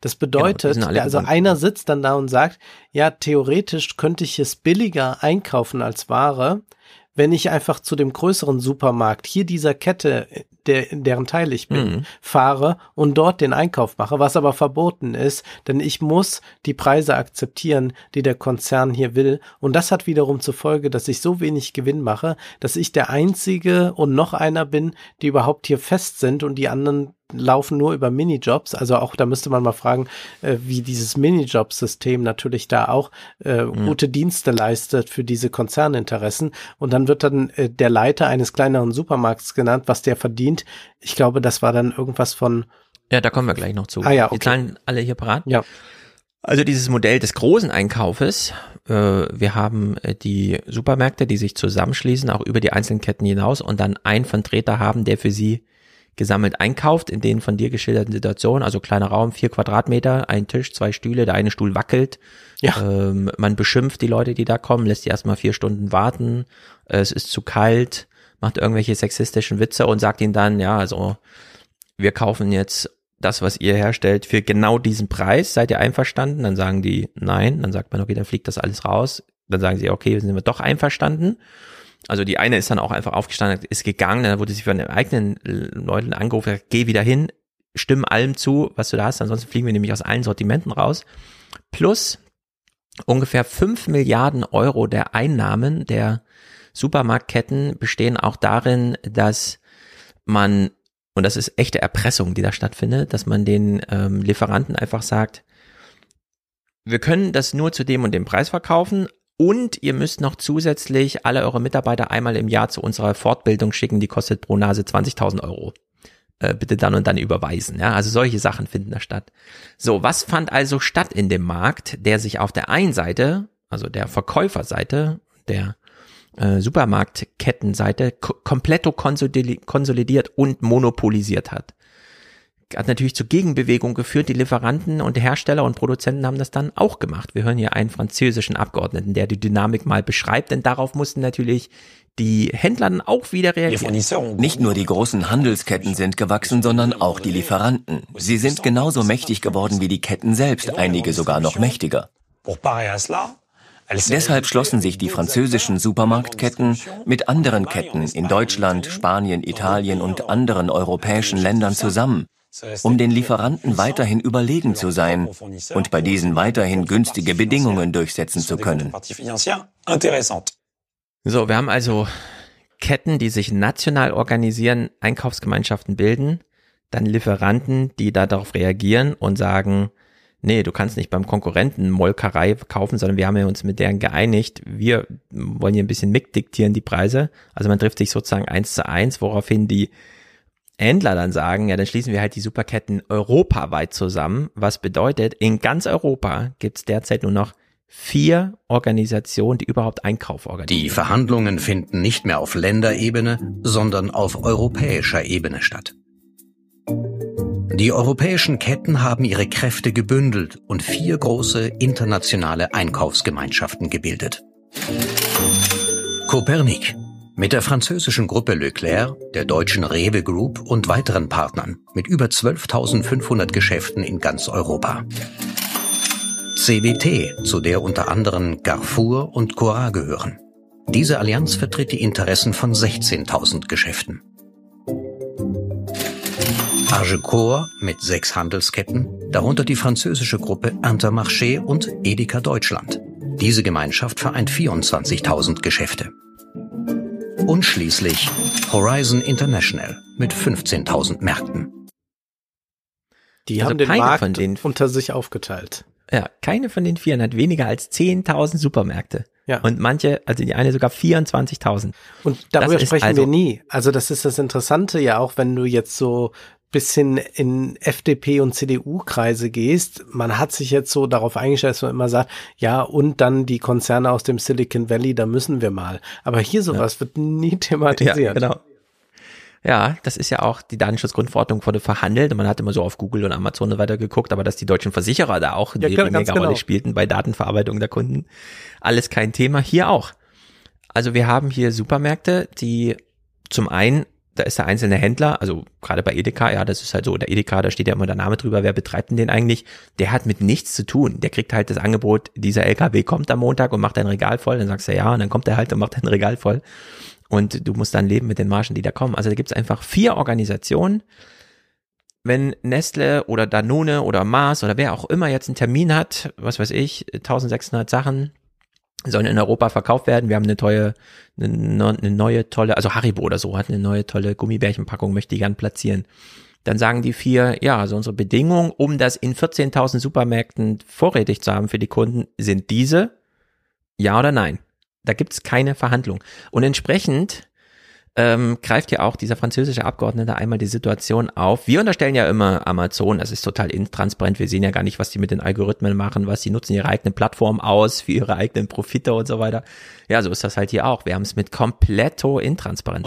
S2: Das bedeutet,
S3: sind alle
S2: also
S3: gebunden.
S2: einer sitzt dann da und sagt, ja, theoretisch könnte ich es billiger einkaufen als Ware, wenn ich einfach zu dem größeren Supermarkt hier dieser Kette, der, deren Teil ich bin,
S3: Mhm.
S2: fahre und dort den Einkauf mache, was aber verboten ist, denn ich muss die Preise akzeptieren, die der Konzern hier will. Und das hat wiederum zur Folge, dass ich so wenig Gewinn mache, dass ich der Einzige und noch einer bin, die überhaupt hier fest sind und die anderen laufen nur über Minijobs. Also auch da müsste man mal fragen, äh, wie dieses Minijob-System natürlich da auch äh, gute Dienste leistet für diese Konzerninteressen. Und dann wird dann äh, der Leiter eines kleineren Supermarkts genannt, was der verdient. Ich glaube, das war dann irgendwas von
S3: Ja, da kommen wir gleich noch zu.
S2: Ah ja,
S3: Die
S2: okay.
S3: Zahlen alle hier parat?
S2: Ja.
S3: Also dieses Modell des großen Einkaufes, äh, wir haben äh, die Supermärkte, die sich zusammenschließen, auch über die einzelnen Ketten hinaus und dann einen Vertreter haben, der für sie gesammelt einkauft, in den von dir geschilderten Situationen, also kleiner Raum, vier Quadratmeter, ein Tisch, zwei Stühle, der eine Stuhl wackelt.
S2: Ja.
S3: Ähm, man beschimpft die Leute, die da kommen, lässt die erstmal vier Stunden warten, äh, es ist zu kalt, macht irgendwelche sexistischen Witze und sagt ihnen dann, ja, also wir kaufen jetzt das, was ihr herstellt, für genau diesen Preis. Seid ihr einverstanden? Dann sagen die nein. Dann sagt man, okay, dann fliegt das alles raus. Dann sagen sie, okay, sind wir doch einverstanden. Also die eine ist dann auch einfach aufgestanden, ist gegangen, dann wurde sie von den eigenen Leuten angerufen, geh wieder hin, stimm allem zu, was du da hast, ansonsten fliegen wir nämlich aus allen Sortimenten raus. Plus ungefähr 5 Milliarden Euro der Einnahmen der Supermarktketten bestehen auch darin, dass man, und das ist echte Erpressung, die da stattfindet, dass man den ähm, Lieferanten einfach sagt, wir können das nur zu dem und dem Preis verkaufen und ihr müsst noch zusätzlich alle eure Mitarbeiter einmal im Jahr zu unserer Fortbildung schicken, die kostet pro Nase 20.000 Euro. Äh, bitte dann und dann überweisen. Ja, also solche Sachen finden da statt. So, was fand also statt in dem Markt, der sich auf der einen Seite, also der Verkäuferseite, der äh, Supermarktkettenseite ko kompletto konsoli- konsolidiert und monopolisiert hat. Hat natürlich zur Gegenbewegung geführt. Die Lieferanten und Hersteller und Produzenten haben das dann auch gemacht. Wir hören hier einen französischen Abgeordneten, der die Dynamik mal beschreibt, denn darauf mussten natürlich die Händler dann auch wieder reagieren.
S38: Nicht nur die großen Handelsketten sind gewachsen, sondern auch die Lieferanten. Sie sind genauso mächtig geworden wie die Ketten selbst, einige sogar noch mächtiger. Deshalb schlossen sich die französischen Supermarktketten mit anderen Ketten in Deutschland, Spanien, Italien und anderen europäischen Ländern zusammen, um den Lieferanten weiterhin überlegen zu sein und bei diesen weiterhin günstige Bedingungen durchsetzen zu können.
S3: So, wir haben also Ketten, die sich national organisieren, Einkaufsgemeinschaften bilden, dann Lieferanten, die da darauf reagieren und sagen, nee, du kannst nicht beim Konkurrenten Molkerei kaufen, sondern wir haben ja uns mit deren geeinigt, wir wollen hier ein bisschen mitdiktieren die Preise. Also man trifft sich sozusagen eins zu eins, woraufhin die Händler dann sagen, ja, dann schließen wir halt die Superketten europaweit zusammen, was bedeutet, in ganz Europa gibt es derzeit nur noch vier Organisationen, die überhaupt Einkauf organisieren.
S36: Die Verhandlungen finden nicht mehr auf Länderebene, sondern auf europäischer Ebene statt. Die europäischen Ketten haben ihre Kräfte gebündelt und vier große internationale Einkaufsgemeinschaften gebildet. Copernic mit der französischen Gruppe Leclerc, der deutschen Rewe Group und weiteren Partnern mit über 12.500 Geschäften in ganz Europa. CWT, zu der unter anderem Carrefour und Cora gehören. Diese Allianz vertritt die Interessen von 16.000 Geschäften. Argecourt mit sechs Handelsketten, darunter die französische Gruppe Intermarché und Edeka Deutschland. Diese Gemeinschaft vereint 24.000 Geschäfte. Und schließlich Horizon International mit 15.000 Märkten.
S2: Die
S3: Also
S2: haben den
S3: keine
S2: Markt
S3: von den-
S2: unter sich aufgeteilt.
S3: Ja, keine von den vieren hat weniger als 10.000 Supermärkte.
S2: Ja.
S3: Und manche, also die eine sogar 24.000.
S2: Und darüber
S3: Das
S2: sprechen
S3: also-
S2: wir nie. Also das ist das Interessante ja auch, wenn du jetzt so bisschen in FDP und CDU-Kreise gehst. Man hat sich jetzt so darauf eingestellt, dass man immer sagt, ja, und dann die Konzerne aus dem Silicon Valley, da müssen wir mal. Aber hier sowas wird nie thematisiert.
S3: Ja, genau. Ja, das ist ja auch die Datenschutzgrundverordnung wurde verhandelt und man hat immer so auf Google und Amazon und weiter geguckt, aber dass die deutschen Versicherer da auch
S2: Ja,
S3: eine
S2: ganz
S3: mega Rolle
S2: genau.
S3: spielten bei Datenverarbeitung der Kunden, alles kein Thema. Hier auch. Also wir haben hier Supermärkte, die zum einen da ist der einzelne Händler, also gerade bei Edeka, ja, das ist halt so, der Edeka, da steht ja immer der Name drüber, wer betreibt denn den eigentlich? Der hat mit nichts zu tun. Der kriegt halt das Angebot, dieser LKW kommt am Montag und macht dein Regal voll, dann sagst du ja, und dann kommt er halt und macht dein Regal voll. Und du musst dann leben mit den Margen, die da kommen. Also da gibt's einfach vier Organisationen. Wenn Nestle oder Danone oder Mars oder wer auch immer jetzt einen Termin hat, was weiß ich, 1600 Sachen, sollen in Europa verkauft werden. Wir haben eine neue, eine, eine neue tolle, also Haribo oder so hat eine neue tolle Gummibärchenpackung, möchte die gern platzieren. Dann sagen die vier, ja, also unsere Bedingungen, um das in 14.000 Supermärkten vorrätig zu haben für die Kunden, sind diese, ja oder nein. Da gibt's keine Verhandlung. Und entsprechend ähm, greift ja auch dieser französische Abgeordnete einmal die Situation auf. Wir unterstellen ja immer Amazon, das ist total intransparent, wir sehen ja gar nicht, was die mit den Algorithmen machen, was sie nutzen ihre eigene Plattform aus für ihre eigenen Profite und so weiter. Ja, so ist das halt hier auch. Wir haben es mit kompletto Intransparenz.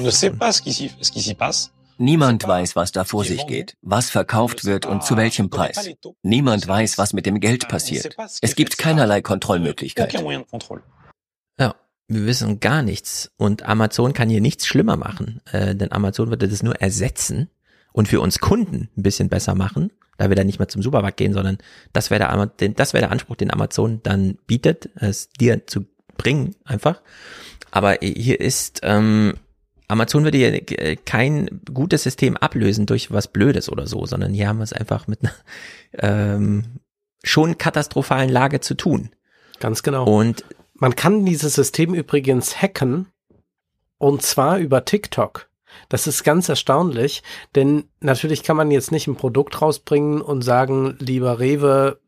S38: Niemand weiß, was da vor sich geht, was verkauft wird und zu welchem Preis. Niemand weiß, was mit dem Geld passiert. Es gibt keinerlei Kontrollmöglichkeit.
S3: Wir wissen gar nichts. Und Amazon kann hier nichts schlimmer machen, äh, denn Amazon würde das nur ersetzen und für uns Kunden ein bisschen besser machen, da wir dann nicht mehr zum Supermarkt gehen, sondern das wäre der, das wäre der Anspruch, den Amazon dann bietet, es dir zu bringen einfach. Aber hier ist ähm, Amazon würde hier kein gutes System ablösen durch was Blödes oder so, sondern hier haben wir es einfach mit einer ähm, schon katastrophalen Lage zu tun.
S2: Ganz genau.
S3: Und
S2: man kann dieses System übrigens hacken und zwar über TikTok. Das ist ganz erstaunlich, denn natürlich kann man jetzt nicht ein Produkt rausbringen und sagen, lieber Rewe,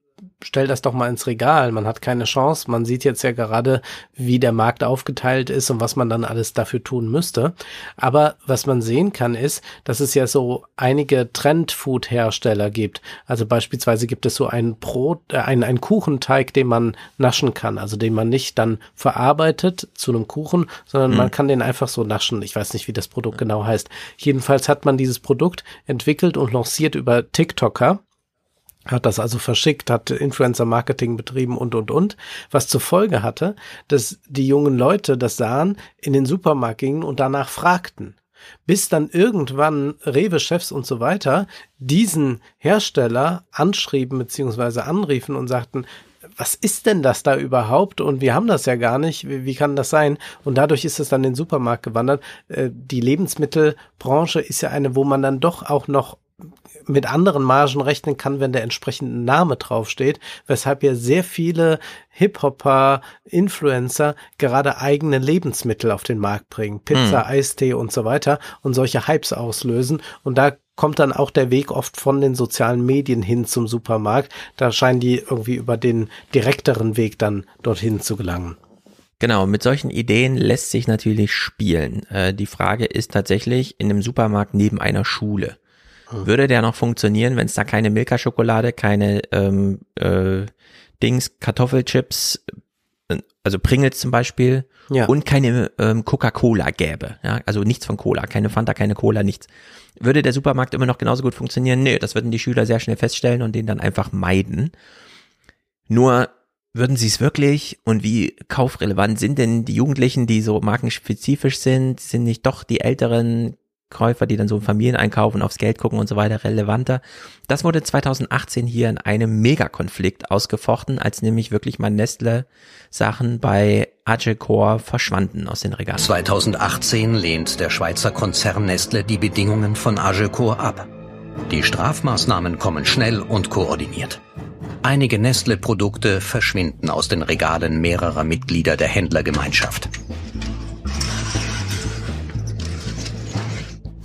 S2: stell das doch mal ins Regal. Man hat keine Chance. Man sieht jetzt ja gerade, wie der Markt aufgeteilt ist und was man dann alles dafür tun müsste. Aber was man sehen kann, ist, dass es ja so einige Trend-Food-Hersteller gibt. Also beispielsweise gibt es so einen Brot, äh, einen, einen Kuchenteig, den man naschen kann. Also den man nicht dann verarbeitet zu einem Kuchen, sondern mhm. man kann den einfach so naschen. Ich weiß nicht, wie das Produkt genau heißt. Jedenfalls hat man dieses Produkt entwickelt und lanciert über TikToker hat das also verschickt, hat Influencer-Marketing betrieben und, und, und, was zur Folge hatte, dass die jungen Leute das sahen, in den Supermarkt gingen und danach fragten. Bis dann irgendwann Rewe-Chefs und so weiter diesen Hersteller anschrieben bzw. anriefen und sagten, was ist denn das da überhaupt? Und wir haben das ja gar nicht. Wie, wie, kann das sein? Und dadurch ist es dann in den Supermarkt gewandert. Äh, die Lebensmittelbranche ist ja eine, wo man dann doch auch noch mit anderen Margen rechnen kann, wenn der entsprechende Name draufsteht, weshalb ja sehr viele Hip-Hopper, Influencer gerade eigene Lebensmittel auf den Markt bringen. Pizza, hm. Eistee und so weiter und solche Hypes auslösen. Und da kommt dann auch der Weg oft von den sozialen Medien hin zum Supermarkt. Da scheinen die irgendwie über den direkteren Weg dann dorthin zu gelangen.
S3: Genau, mit solchen Ideen lässt sich natürlich spielen. Äh, die Frage ist tatsächlich in einem Supermarkt neben einer Schule. Hm. Würde der noch funktionieren, wenn es da keine Milka-Schokolade, keine ähm, äh, Dings, Kartoffelchips, äh, also Pringles zum Beispiel ja. und keine ähm, Coca-Cola gäbe. Ja? Also nichts von Cola, keine Fanta, keine Cola, nichts. Würde der Supermarkt immer noch genauso gut funktionieren? Nee, das würden die Schüler sehr schnell feststellen und den dann einfach meiden. Nur würden sie es wirklich und wie kaufrelevant sind denn die Jugendlichen, die so markenspezifisch sind? Sind nicht doch die älteren Käufer, die dann so Familien einkaufen, aufs Geld gucken und so weiter, relevanter. Das wurde 2018 hier in einem Megakonflikt ausgefochten, als nämlich wirklich mal Nestle Sachen bei Agecor verschwanden aus den Regalen.
S36: 2018 lehnt der Schweizer Konzern Nestle die Bedingungen von Agecor ab. Die Strafmaßnahmen kommen schnell und koordiniert. Einige Nestle-Produkte verschwinden aus den Regalen mehrerer Mitglieder der Händlergemeinschaft.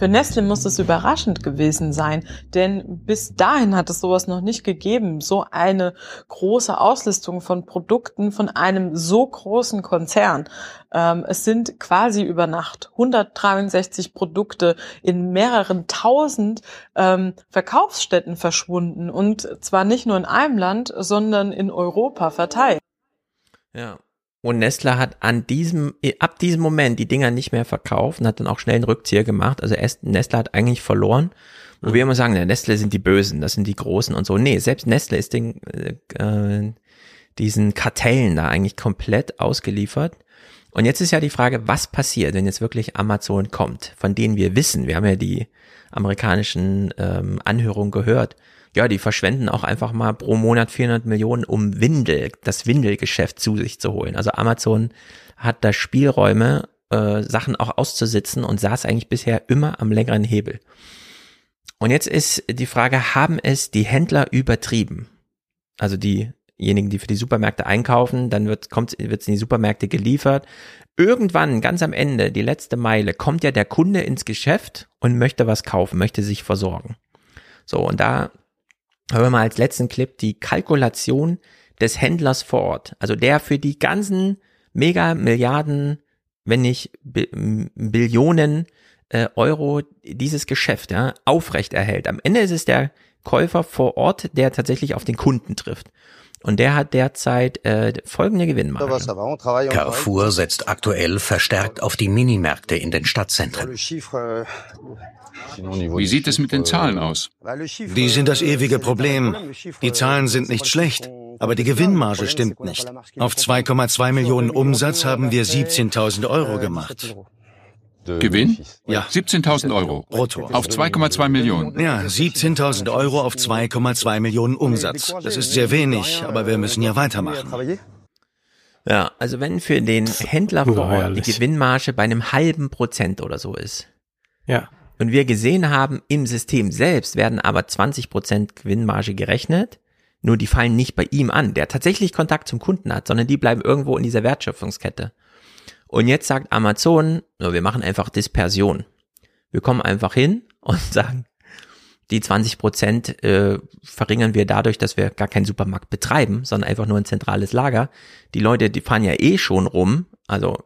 S39: Für Nestle muss es überraschend gewesen sein, denn bis dahin hat es sowas noch nicht gegeben. So eine große Auslistung von Produkten von einem so großen Konzern. Ähm, es sind quasi über Nacht 163 Produkte in mehreren tausend ähm, Verkaufsstätten verschwunden und zwar nicht nur in einem Land, sondern in Europa verteilt.
S3: Ja, und Nestle hat an diesem, ab diesem Moment die Dinger nicht mehr verkauft und hat dann auch schnell einen Rückzieher gemacht. Also Nestle hat eigentlich verloren. Wo mhm. wir immer sagen, Nestle sind die Bösen, das sind die Großen und so. Nee, selbst Nestle ist den, äh, diesen Kartellen da eigentlich komplett ausgeliefert. Und jetzt ist ja die Frage, was passiert, wenn jetzt wirklich Amazon kommt, von denen wir wissen, wir haben ja die amerikanischen ähm, Anhörungen gehört, ja, die verschwenden auch einfach mal pro Monat 400 Millionen, um Windel, das Windelgeschäft zu sich zu holen. Also Amazon hat da Spielräume, äh, Sachen auch auszusitzen und saß eigentlich bisher immer am längeren Hebel. Und jetzt ist die Frage, haben es die Händler übertrieben? Also diejenigen, die für die Supermärkte einkaufen, dann wird kommt wird's in die Supermärkte geliefert. Irgendwann, ganz am Ende, die letzte Meile, kommt ja der Kunde ins Geschäft und möchte was kaufen, möchte sich versorgen. So, und da hören wir mal als letzten Clip die Kalkulation des Händlers vor Ort. Also der für die ganzen Mega Milliarden, wenn nicht Billionen äh, Euro dieses Geschäft ja, aufrecht erhält. Am Ende ist es der Käufer vor Ort, der tatsächlich auf den Kunden trifft. Und der hat derzeit äh, folgende Gewinnmarge.
S36: Carrefour setzt aktuell verstärkt auf die Minimärkte in den Stadtzentren.
S40: Wie sieht es mit den Zahlen aus?
S41: Die sind das ewige Problem. Die Zahlen sind nicht schlecht, aber die Gewinnmarge stimmt nicht. Auf 2,2 Millionen Umsatz haben wir 17.000 Euro gemacht.
S40: Gewinn?
S41: Ja.
S40: 17.000 Euro.
S41: Brutto.
S40: Auf 2,2 Millionen.
S41: Ja, 17.000 Euro auf 2,2 Millionen Umsatz. Das ist sehr wenig, aber wir müssen ja weitermachen.
S3: Ja, also wenn für den Händler vor Ort die Gewinnmarge bei einem halben Prozent oder so ist.
S2: Ja.
S3: Und wir gesehen haben, im System selbst werden aber 20 Prozent Gewinnmarge gerechnet. Nur die fallen nicht bei ihm an, der tatsächlich Kontakt zum Kunden hat, sondern die bleiben irgendwo in dieser Wertschöpfungskette. Und jetzt sagt Amazon, so, wir machen einfach Dispersion. Wir kommen einfach hin [LAUGHS] und sagen, die 20 Prozent äh, verringern wir dadurch, dass wir gar keinen Supermarkt betreiben, sondern einfach nur ein zentrales Lager. Die Leute, die fahren ja eh schon rum, also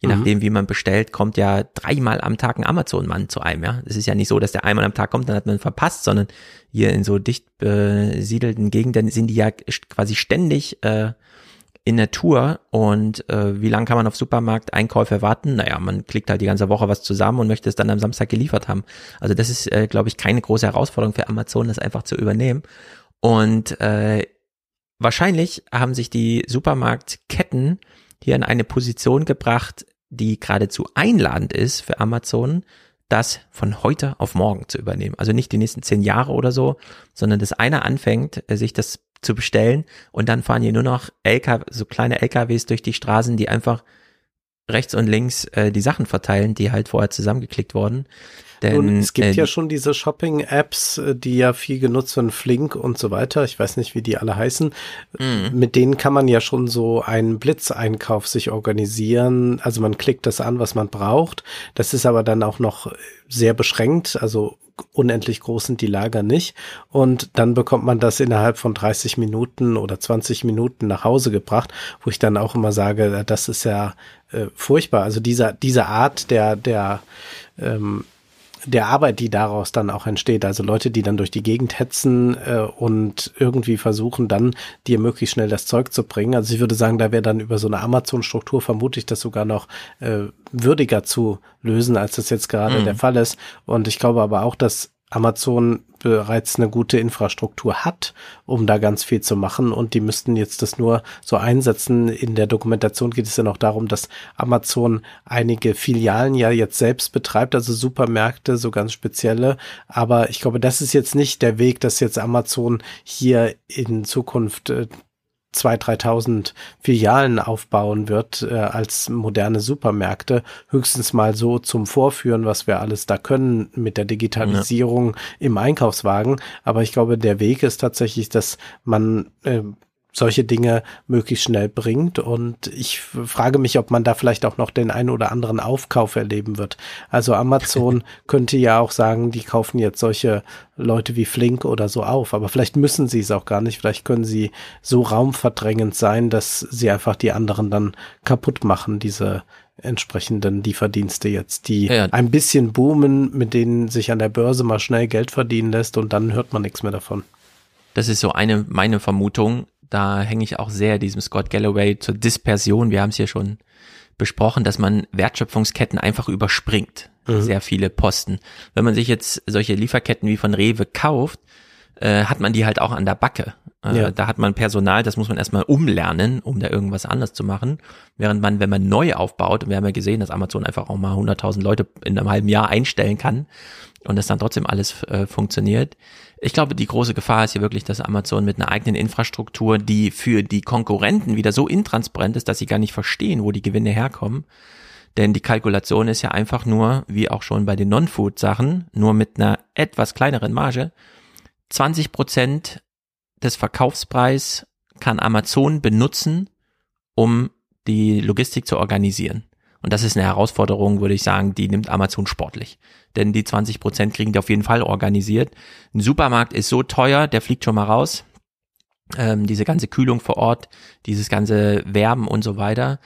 S3: je mhm. nachdem, wie man bestellt, kommt ja dreimal am Tag ein Amazon-Mann zu einem, ja. Es ist ja nicht so, dass der einmal am Tag kommt, dann hat man verpasst, sondern hier in so dicht besiedelten Gegenden sind die ja quasi ständig äh, in der Tour und äh, wie lange kann man auf Supermarkt-Einkäufe warten? Naja, man klickt halt die ganze Woche was zusammen und möchte es dann am Samstag geliefert haben. Also das ist, äh, glaube ich, keine große Herausforderung für Amazon, das einfach zu übernehmen. Und äh, wahrscheinlich haben sich die Supermarktketten hier in eine Position gebracht, die geradezu einladend ist für Amazon, das von heute auf morgen zu übernehmen. Also nicht die nächsten zehn Jahre oder so, sondern dass einer anfängt, äh, sich das zu bestellen und dann fahren hier nur noch LKW, so kleine LKWs durch die Straßen, die einfach rechts und links äh, die Sachen verteilen, die halt vorher zusammengeklickt wurden.
S2: Denn, und es gibt äh, ja schon diese Shopping-Apps, äh, die ja viel genutzt werden, Flink und so weiter. Ich weiß nicht, wie die alle heißen. Mhm. Mit denen kann man ja schon so einen Blitzeinkauf sich organisieren. Also man klickt das an, was man braucht. Das ist aber dann auch noch sehr beschränkt. Also unendlich groß sind die Lager nicht. Und dann bekommt man das innerhalb von 30 Minuten oder 20 Minuten nach Hause gebracht, wo ich dann auch immer sage, das ist ja äh, furchtbar. Also dieser, diese Art der, der, ähm, der Arbeit, die daraus dann auch entsteht. Also Leute, die dann durch die Gegend hetzen äh, und irgendwie versuchen dann dir möglichst schnell das Zeug zu bringen. Also ich würde sagen, da wäre dann über so eine Amazon-Struktur vermutlich das sogar noch äh, würdiger zu lösen, als das jetzt gerade mhm. der Fall ist. Und ich glaube aber auch, dass Amazon bereits eine gute Infrastruktur hat, um da ganz viel zu machen und die müssten jetzt das nur so einsetzen. In der Dokumentation geht es ja noch darum, dass Amazon einige Filialen ja jetzt selbst betreibt, also Supermärkte, so ganz spezielle. Aber ich glaube, das ist jetzt nicht der Weg, dass jetzt Amazon hier in Zukunft 2.000, 3.000 Filialen aufbauen wird äh, als moderne Supermärkte. Höchstens mal so zum Vorführen, was wir alles da können mit der Digitalisierung ja. im Einkaufswagen. Aber ich glaube, der Weg ist tatsächlich, dass man äh, solche Dinge möglichst schnell bringt. Und ich frage mich, ob man da vielleicht auch noch den einen oder anderen Aufkauf erleben wird. Also Amazon [LAUGHS] könnte ja auch sagen, die kaufen jetzt solche Leute wie Flink oder so auf. Aber vielleicht müssen sie es auch gar nicht. Vielleicht können sie so raumverdrängend sein, dass sie einfach die anderen dann kaputt machen, diese entsprechenden Lieferdienste jetzt, die ja, ja. ein bisschen boomen, mit denen sich an der Börse mal schnell Geld verdienen lässt und dann hört man nichts mehr davon.
S3: Das ist so eine meine Vermutung, da hänge ich auch sehr diesem Scott Galloway zur Dispersion. Wir haben es hier schon besprochen, dass man Wertschöpfungsketten einfach überspringt. Mhm. Sehr viele Posten. Wenn man sich jetzt solche Lieferketten wie von Rewe kauft, äh, hat man die halt auch an der Backe. Äh,
S2: Ja.
S3: Da hat man Personal, das muss man erstmal umlernen, um da irgendwas anders zu machen. Während man, wenn man neu aufbaut, und wir haben ja gesehen, dass Amazon einfach auch mal 100.000 Leute in einem halben Jahr einstellen kann und das dann trotzdem alles äh, funktioniert. Ich glaube, die große Gefahr ist hier wirklich, dass Amazon mit einer eigenen Infrastruktur, die für die Konkurrenten wieder so intransparent ist, dass sie gar nicht verstehen, wo die Gewinne herkommen. Denn die Kalkulation ist ja einfach nur, wie auch schon bei den Non-Food-Sachen, nur mit einer etwas kleineren Marge. 20 Prozent des Verkaufspreis kann Amazon benutzen, um die Logistik zu organisieren. Und das ist eine Herausforderung, würde ich sagen, die nimmt Amazon sportlich. Denn die 20 Prozent kriegen die auf jeden Fall organisiert. Ein Supermarkt ist so teuer, der fliegt schon mal raus. Ähm, diese ganze Kühlung vor Ort, dieses ganze Werben und so weiter.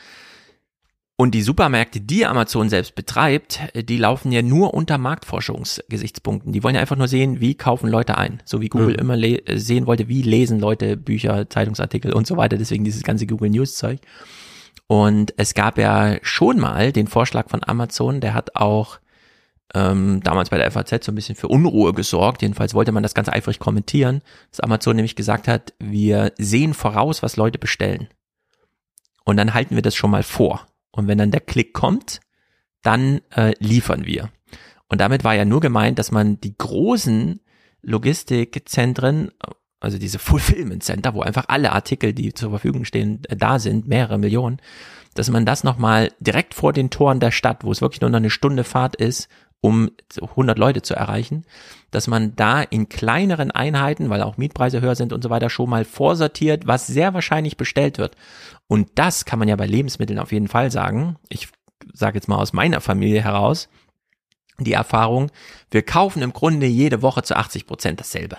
S3: Und die Supermärkte, die Amazon selbst betreibt, die laufen ja nur unter Marktforschungsgesichtspunkten. Die wollen ja einfach nur sehen, wie kaufen Leute ein. So wie Google
S2: Mhm.
S3: immer le- sehen wollte, wie lesen Leute Bücher, Zeitungsartikel und so weiter. Deswegen dieses ganze Google News Zeug. Und es gab ja schon mal den Vorschlag von Amazon, der hat auch ähm, damals bei der FAZ so ein bisschen für Unruhe gesorgt. Jedenfalls wollte man das ganz eifrig kommentieren, dass Amazon nämlich gesagt hat, wir sehen voraus, was Leute bestellen. Und dann halten wir das schon mal vor. Und wenn dann der Klick kommt, dann äh, liefern wir. Und damit war ja nur gemeint, dass man die großen Logistikzentren, also diese Fulfillment Center, wo einfach alle Artikel, die zur Verfügung stehen, äh, da sind, mehrere Millionen, dass man das nochmal direkt vor den Toren der Stadt, wo es wirklich nur noch eine Stunde Fahrt ist, um 100 Leute zu erreichen, dass man da in kleineren Einheiten, weil auch Mietpreise höher sind und so weiter, schon mal vorsortiert, was sehr wahrscheinlich bestellt wird. Und das kann man ja bei Lebensmitteln auf jeden Fall sagen. Ich sage jetzt mal aus meiner Familie heraus, die Erfahrung, wir kaufen im Grunde jede Woche zu 80 Prozent dasselbe.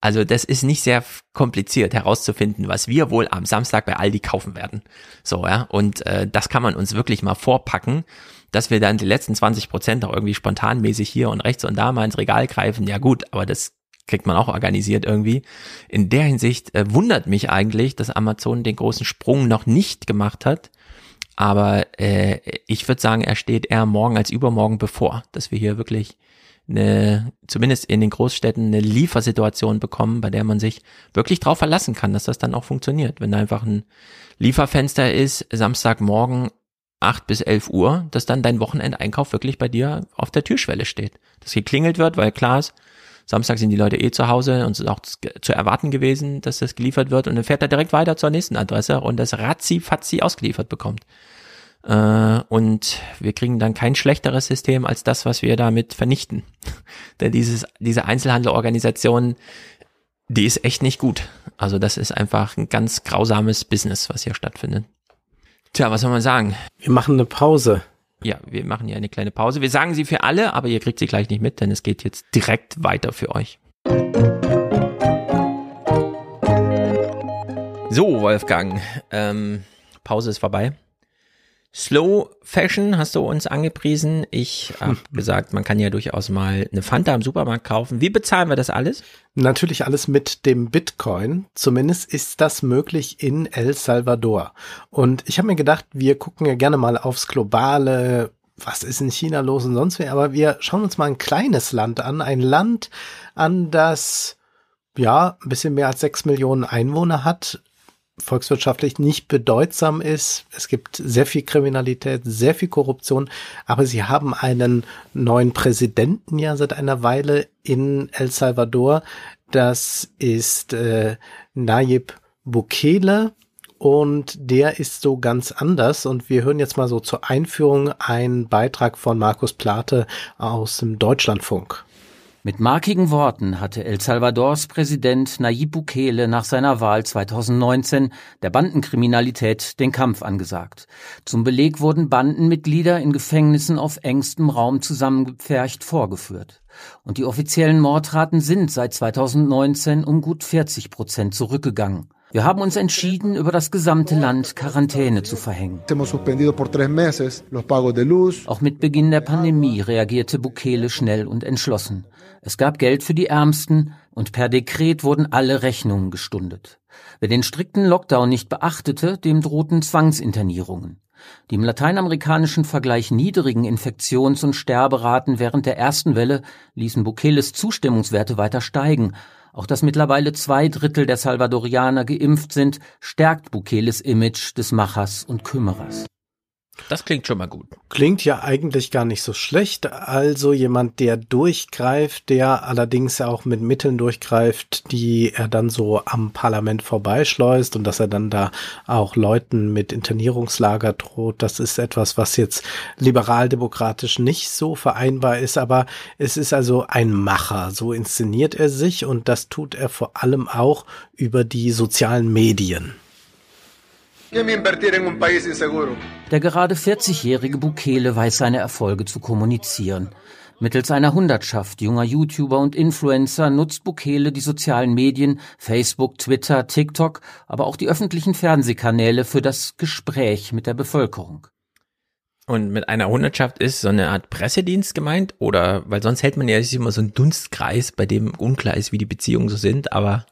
S3: Also das ist nicht sehr kompliziert herauszufinden, was wir wohl am Samstag bei Aldi kaufen werden. So, ja, und äh, das kann man uns wirklich mal vorpacken, dass wir dann die letzten 20 Prozent auch irgendwie spontanmäßig hier und rechts und da mal ins Regal greifen. Ja gut, aber das kriegt man auch organisiert irgendwie. In der Hinsicht äh, wundert mich eigentlich, dass Amazon den großen Sprung noch nicht gemacht hat. Aber äh, ich würde sagen, er steht eher morgen als übermorgen bevor, dass wir hier wirklich eine, zumindest in den Großstädten, eine Liefersituation bekommen, bei der man sich wirklich drauf verlassen kann, dass das dann auch funktioniert. Wenn da einfach ein Lieferfenster ist, Samstagmorgen 8 bis 11 Uhr, dass dann dein Wochenendeinkauf wirklich bei dir auf der Türschwelle steht. Dass geklingelt wird, weil klar ist, Samstag sind die Leute eh zu Hause und es ist auch zu erwarten gewesen, dass das geliefert wird und dann fährt er direkt weiter zur nächsten Adresse und das ratzi-fatzi ausgeliefert bekommt. Äh, und wir kriegen dann kein schlechteres System als das, was wir damit vernichten. [LAUGHS] Denn dieses, diese Einzelhandelorganisation, die ist echt nicht gut. Also das ist einfach ein ganz grausames Business, was hier stattfindet. Tja, was soll man sagen?
S2: Wir machen eine Pause.
S3: Ja, wir machen hier eine kleine Pause. Wir sagen sie für alle, aber ihr kriegt sie gleich nicht mit, denn es geht jetzt direkt weiter für euch. So, Wolfgang, ähm, Pause ist vorbei. Slow Fashion hast du uns angepriesen. Ich habe [LAUGHS] gesagt, man kann ja durchaus mal eine Fanta im Supermarkt kaufen. Wie bezahlen wir das alles?
S2: Natürlich alles mit dem Bitcoin. Zumindest ist das möglich in El Salvador. Und ich habe mir gedacht, wir gucken ja gerne mal aufs globale, was ist in China los und sonst wie, aber wir schauen uns mal ein kleines Land an. Ein Land an, das ja ein bisschen mehr als sechs Millionen Einwohner hat, volkswirtschaftlich nicht bedeutsam ist. Es gibt sehr viel Kriminalität, sehr viel Korruption, aber sie haben einen neuen Präsidenten ja seit einer Weile in El Salvador. Das ist äh, Nayib Bukele und der ist so ganz anders und wir hören jetzt mal so zur Einführung einen Beitrag von Markus Plate aus dem Deutschlandfunk.
S42: Mit markigen Worten hatte El Salvadors Präsident Nayib Bukele nach seiner Wahl 2019 der Bandenkriminalität den Kampf angesagt. Zum Beleg wurden Bandenmitglieder in Gefängnissen auf engstem Raum zusammengepfercht vorgeführt. Und die offiziellen Mordraten sind seit 2019 um gut 40 Prozent zurückgegangen. Wir haben uns entschieden, über das gesamte Land Quarantäne zu verhängen. Auch mit Beginn der Pandemie reagierte Bukele schnell und entschlossen. Es gab Geld für die Ärmsten und per Dekret wurden alle Rechnungen gestundet. Wer den strikten Lockdown nicht beachtete, dem drohten Zwangsinternierungen. Die im lateinamerikanischen Vergleich niedrigen Infektions- und Sterberaten während der ersten Welle ließen Bukeles Zustimmungswerte weiter steigen. Auch dass mittlerweile zwei Drittel der Salvadorianer geimpft sind, stärkt Bukeles Image des Machers und Kümmerers.
S3: Das klingt schon mal gut.
S2: Klingt ja eigentlich gar nicht so schlecht. Also jemand, der durchgreift, der allerdings auch mit Mitteln durchgreift, die er dann so am Parlament vorbeischleust und dass er dann da auch Leuten mit Internierungslager droht. Das ist etwas, was jetzt liberaldemokratisch nicht so vereinbar ist, aber es ist also ein Macher. So inszeniert er sich und das tut er vor allem auch über die sozialen Medien.
S42: Der gerade 40-jährige Bukele weiß seine Erfolge zu kommunizieren. Mittels einer Hundertschaft junger YouTuber und Influencer nutzt Bukele die sozialen Medien, Facebook, Twitter, TikTok, aber auch die öffentlichen Fernsehkanäle für das Gespräch mit der Bevölkerung.
S3: Und mit einer Hundertschaft ist so eine Art Pressedienst gemeint? Oder, weil sonst hält man ja immer so einen Dunstkreis, bei dem unklar ist, wie die Beziehungen so sind, aber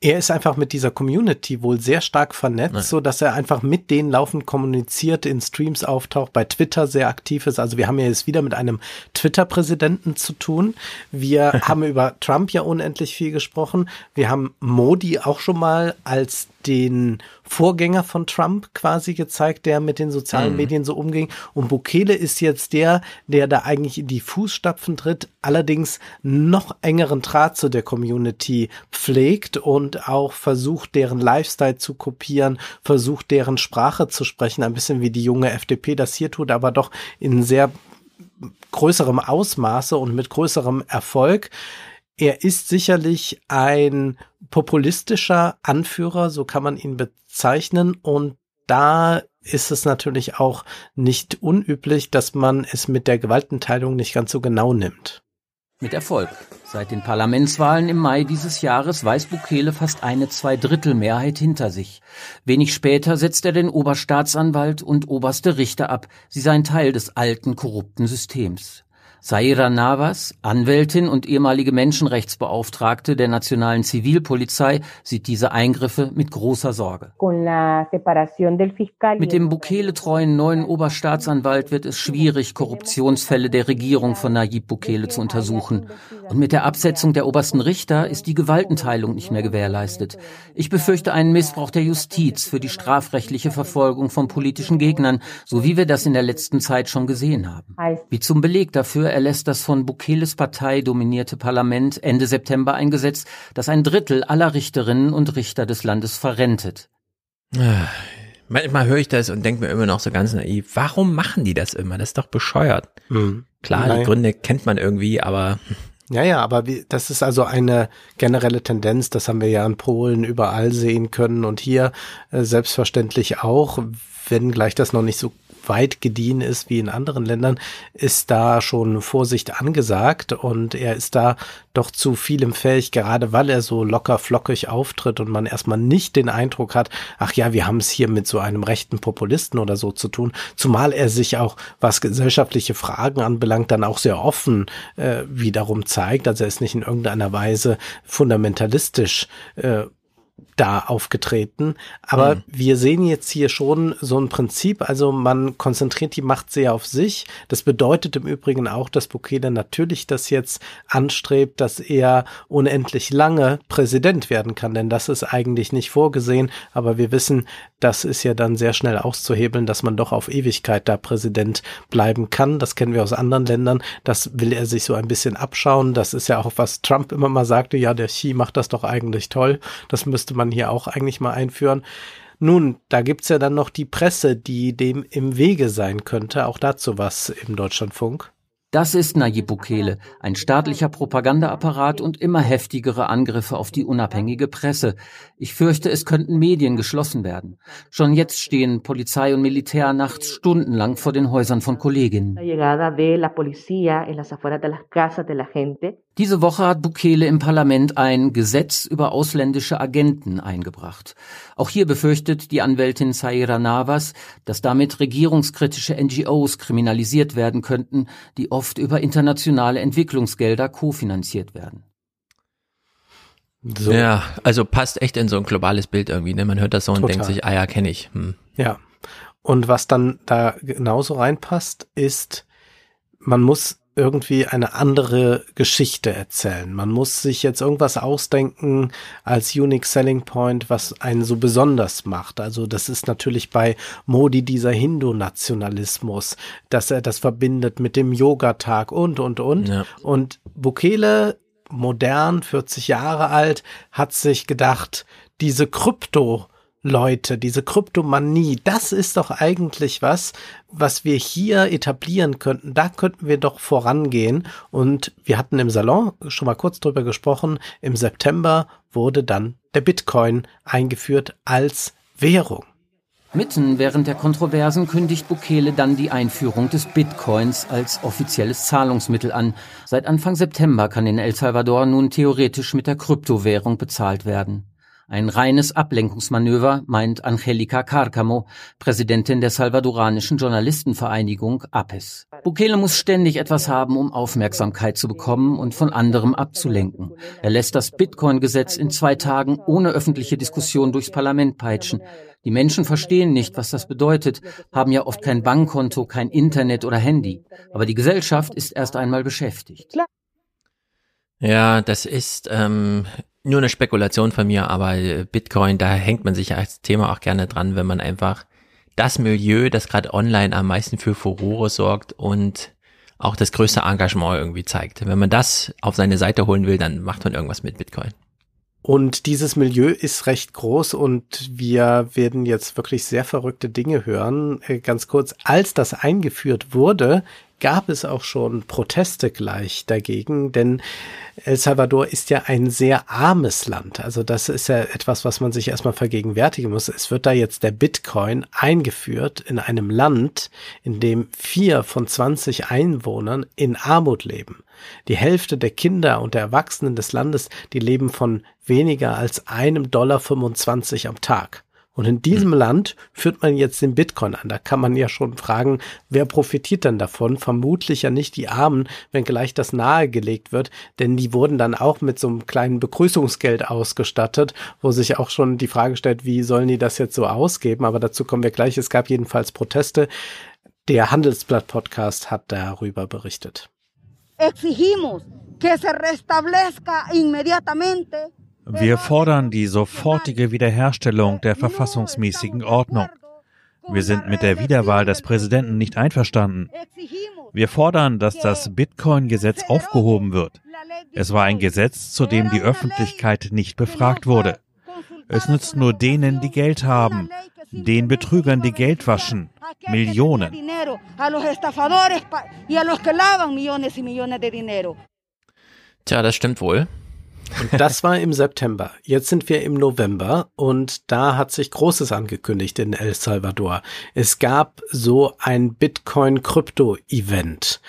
S2: er ist einfach mit dieser Community wohl sehr stark vernetzt, Nein. so dass er einfach mit denen laufend kommuniziert, in Streams auftaucht, bei Twitter sehr aktiv ist. Also wir haben ja jetzt wieder mit einem Twitter-Präsidenten zu tun. Wir [LAUGHS] haben über Trump ja unendlich viel gesprochen. Wir haben Modi auch schon mal als den Vorgänger von Trump quasi gezeigt, der mit den sozialen mhm. Medien so umging. Und Bukele ist jetzt der, der da eigentlich in die Fußstapfen tritt, allerdings noch engeren Draht zu der Community pflegt und auch versucht, deren Lifestyle zu kopieren, versucht, deren Sprache zu sprechen, ein bisschen wie die junge FDP das hier tut, aber doch in sehr größerem Ausmaße und mit größerem Erfolg. Er ist sicherlich ein populistischer Anführer, so kann man ihn bezeichnen. Und da ist es natürlich auch nicht unüblich, dass man es mit der Gewaltenteilung nicht ganz so genau nimmt.
S42: Mit Erfolg. Seit den Parlamentswahlen im Mai dieses Jahres weiß Bukele fast eine Zweidrittelmehrheit hinter sich. Wenig später setzt er den Oberstaatsanwalt und oberste Richter ab. Sie seien Teil des alten korrupten Systems. Saira Navas, Anwältin und ehemalige Menschenrechtsbeauftragte der nationalen Zivilpolizei, sieht diese Eingriffe mit großer Sorge. Mit dem Bukele-treuen neuen Oberstaatsanwalt wird es schwierig, Korruptionsfälle der Regierung von Nayib Bukele zu untersuchen. Und mit der Absetzung der obersten Richter ist die Gewaltenteilung nicht mehr gewährleistet. Ich befürchte einen Missbrauch der Justiz für die strafrechtliche Verfolgung von politischen Gegnern, so wie wir das in der letzten Zeit schon gesehen haben. Wie zum Beleg dafür erlässt das von Bukeles Partei dominierte Parlament Ende September ein Gesetz, das ein Drittel aller Richterinnen und Richter des Landes verrentet.
S3: Manchmal höre ich das und denke mir immer noch so ganz naiv, warum machen die das immer? Das ist doch bescheuert. Mhm. Klar, Nein. die Gründe kennt man irgendwie, aber
S2: ja, ja, aber wie, das ist also eine generelle Tendenz, das haben wir ja in Polen überall sehen können und hier äh, selbstverständlich auch, wenn gleich das noch nicht so weit gediehen ist wie in anderen Ländern, ist da schon Vorsicht angesagt und er ist da doch zu vielem fähig, gerade weil er so locker flockig auftritt und man erstmal nicht den Eindruck hat, ach ja, wir haben es hier mit so einem rechten Populisten oder so zu tun, zumal er sich auch, was gesellschaftliche Fragen anbelangt, dann auch sehr offen äh, wiederum zeigt. Also er ist nicht in irgendeiner Weise fundamentalistisch äh, da aufgetreten. Aber mhm. wir sehen jetzt hier schon so ein Prinzip, also man konzentriert die Macht sehr auf sich. Das bedeutet im Übrigen auch, dass Bukele natürlich das jetzt anstrebt, dass er unendlich lange Präsident werden kann, denn das ist eigentlich nicht vorgesehen. Aber wir wissen, das ist ja dann sehr schnell auszuhebeln, dass man doch auf Ewigkeit da Präsident bleiben kann. Das kennen wir aus anderen Ländern. Das will er sich so ein bisschen abschauen. Das ist ja auch, was Trump immer mal sagte, ja, der Xi macht das doch eigentlich toll. Das müsste müsste man hier auch eigentlich mal einführen. Nun, da gibt's ja dann noch die Presse, die dem im Wege sein könnte. Auch dazu was im Deutschlandfunk.
S42: Das ist Nayib Bukele, ein staatlicher Propagandaapparat und immer heftigere Angriffe auf die unabhängige Presse. Ich fürchte, es könnten Medien geschlossen werden. Schon jetzt stehen Polizei und Militär nachts stundenlang vor den Häusern von Kolleginnen. Diese Woche hat Bukele im Parlament ein Gesetz über ausländische Agenten eingebracht. Auch hier befürchtet die Anwältin Saira Navas, dass damit regierungskritische NGOs kriminalisiert werden könnten, die oft über internationale Entwicklungsgelder kofinanziert werden.
S3: So. Ja, also passt echt in so ein globales Bild irgendwie. Ne? Man hört das so und Total. denkt sich, ah ja, kenne ich. Hm.
S2: Ja. Und was dann da genauso reinpasst, ist, man muss irgendwie eine andere Geschichte erzählen. Man muss sich jetzt irgendwas ausdenken als Unique Selling Point, was einen so besonders macht. Also das ist natürlich bei Modi dieser Hindu-Nationalismus, dass er das verbindet mit dem Yoga-Tag und, und, und. Ja. Und Bukele, modern, 40 Jahre alt, hat sich gedacht, diese Krypto- Leute, diese Kryptomanie, das ist doch eigentlich was, was wir hier etablieren könnten. Da könnten wir doch vorangehen. Und wir hatten im Salon schon mal kurz drüber gesprochen. Im September wurde dann der Bitcoin eingeführt als Währung.
S42: Mitten während der Kontroversen kündigt Bukele dann die Einführung des Bitcoins als offizielles Zahlungsmittel an. Seit Anfang September kann in El Salvador nun theoretisch mit der Kryptowährung bezahlt werden. Ein reines Ablenkungsmanöver, meint Angelica Carcamo, Präsidentin der salvadoranischen Journalistenvereinigung APES. Bukele muss ständig etwas haben, um Aufmerksamkeit zu bekommen und von anderem abzulenken. Er lässt das Bitcoin-Gesetz in zwei Tagen ohne öffentliche Diskussion durchs Parlament peitschen. Die Menschen verstehen nicht, was das bedeutet, haben ja oft kein Bankkonto, kein Internet oder Handy. Aber die Gesellschaft ist erst einmal beschäftigt.
S3: Ja, das ist ähm, nur eine Spekulation von mir, aber äh, Bitcoin, da hängt man sich als Thema auch gerne dran, wenn man einfach das Milieu, das gerade online am meisten für Furore sorgt und auch das größte Engagement irgendwie zeigt. Wenn man das auf seine Seite holen will, dann macht man irgendwas mit Bitcoin.
S2: Und dieses Milieu ist recht groß und wir werden jetzt wirklich sehr verrückte Dinge hören. Äh, ganz kurz, als das eingeführt wurde, gab es auch schon Proteste gleich dagegen, denn El Salvador ist ja ein sehr armes Land. Also das ist ja etwas, was man sich erstmal vergegenwärtigen muss. Es wird da jetzt der Bitcoin eingeführt in einem Land, in dem vier von 20 Einwohnern in Armut leben. Die Hälfte der Kinder und der Erwachsenen des Landes, die leben von weniger als einem Dollar 25 am Tag. Und in diesem Land führt man jetzt den Bitcoin an. Da kann man ja schon fragen, wer profitiert denn davon? Vermutlich ja nicht die Armen, wenn gleich das nahegelegt wird, denn die wurden dann auch mit so einem kleinen Begrüßungsgeld ausgestattet, wo sich auch schon die Frage stellt, wie sollen die das jetzt so ausgeben? Aber dazu kommen wir gleich. Es gab jedenfalls Proteste. Der Handelsblatt-Podcast hat darüber berichtet. Exigimos que se
S43: restablezca inmediatamente wir fordern die sofortige Wiederherstellung der verfassungsmäßigen Ordnung. Wir sind mit der Wiederwahl des Präsidenten nicht einverstanden. Wir fordern, dass das Bitcoin-Gesetz aufgehoben wird. Es war ein Gesetz, zu dem die Öffentlichkeit nicht befragt wurde. Es nützt nur denen, die Geld haben, den Betrügern, die Geld waschen, Millionen.
S3: Tja, das stimmt wohl.
S2: Und das war im September. Jetzt sind wir im November und da hat sich Großes angekündigt in El Salvador. Es gab so ein Bitcoin-Krypto-Event.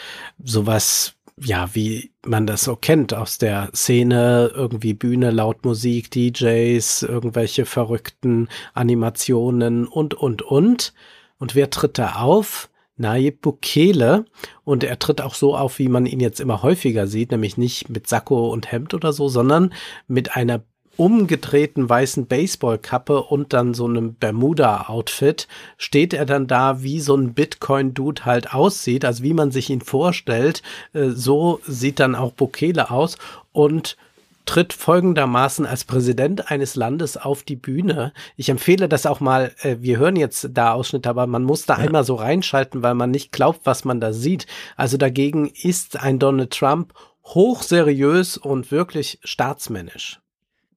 S2: Sowas, ja, wie man das so kennt aus der Szene, irgendwie Bühne, Lautmusik, DJs, irgendwelche verrückten Animationen und, und, und. Und wer tritt da auf? Nayib Bukele und er tritt auch so auf, wie man ihn jetzt immer häufiger sieht, nämlich nicht mit Sakko und Hemd oder so, sondern mit einer umgedrehten weißen Baseballkappe und dann so einem Bermuda-Outfit steht er dann da, wie so ein Bitcoin-Dude halt aussieht, also wie man sich ihn vorstellt. Äh, so sieht dann auch Bukele aus und tritt folgendermaßen als Präsident eines Landes auf die Bühne. Ich empfehle das auch mal, äh, wir hören jetzt da Ausschnitte, aber man muss da ja. einmal so reinschalten, weil man nicht glaubt, was man da sieht. Also dagegen ist ein Donald Trump hochseriös und wirklich staatsmännisch.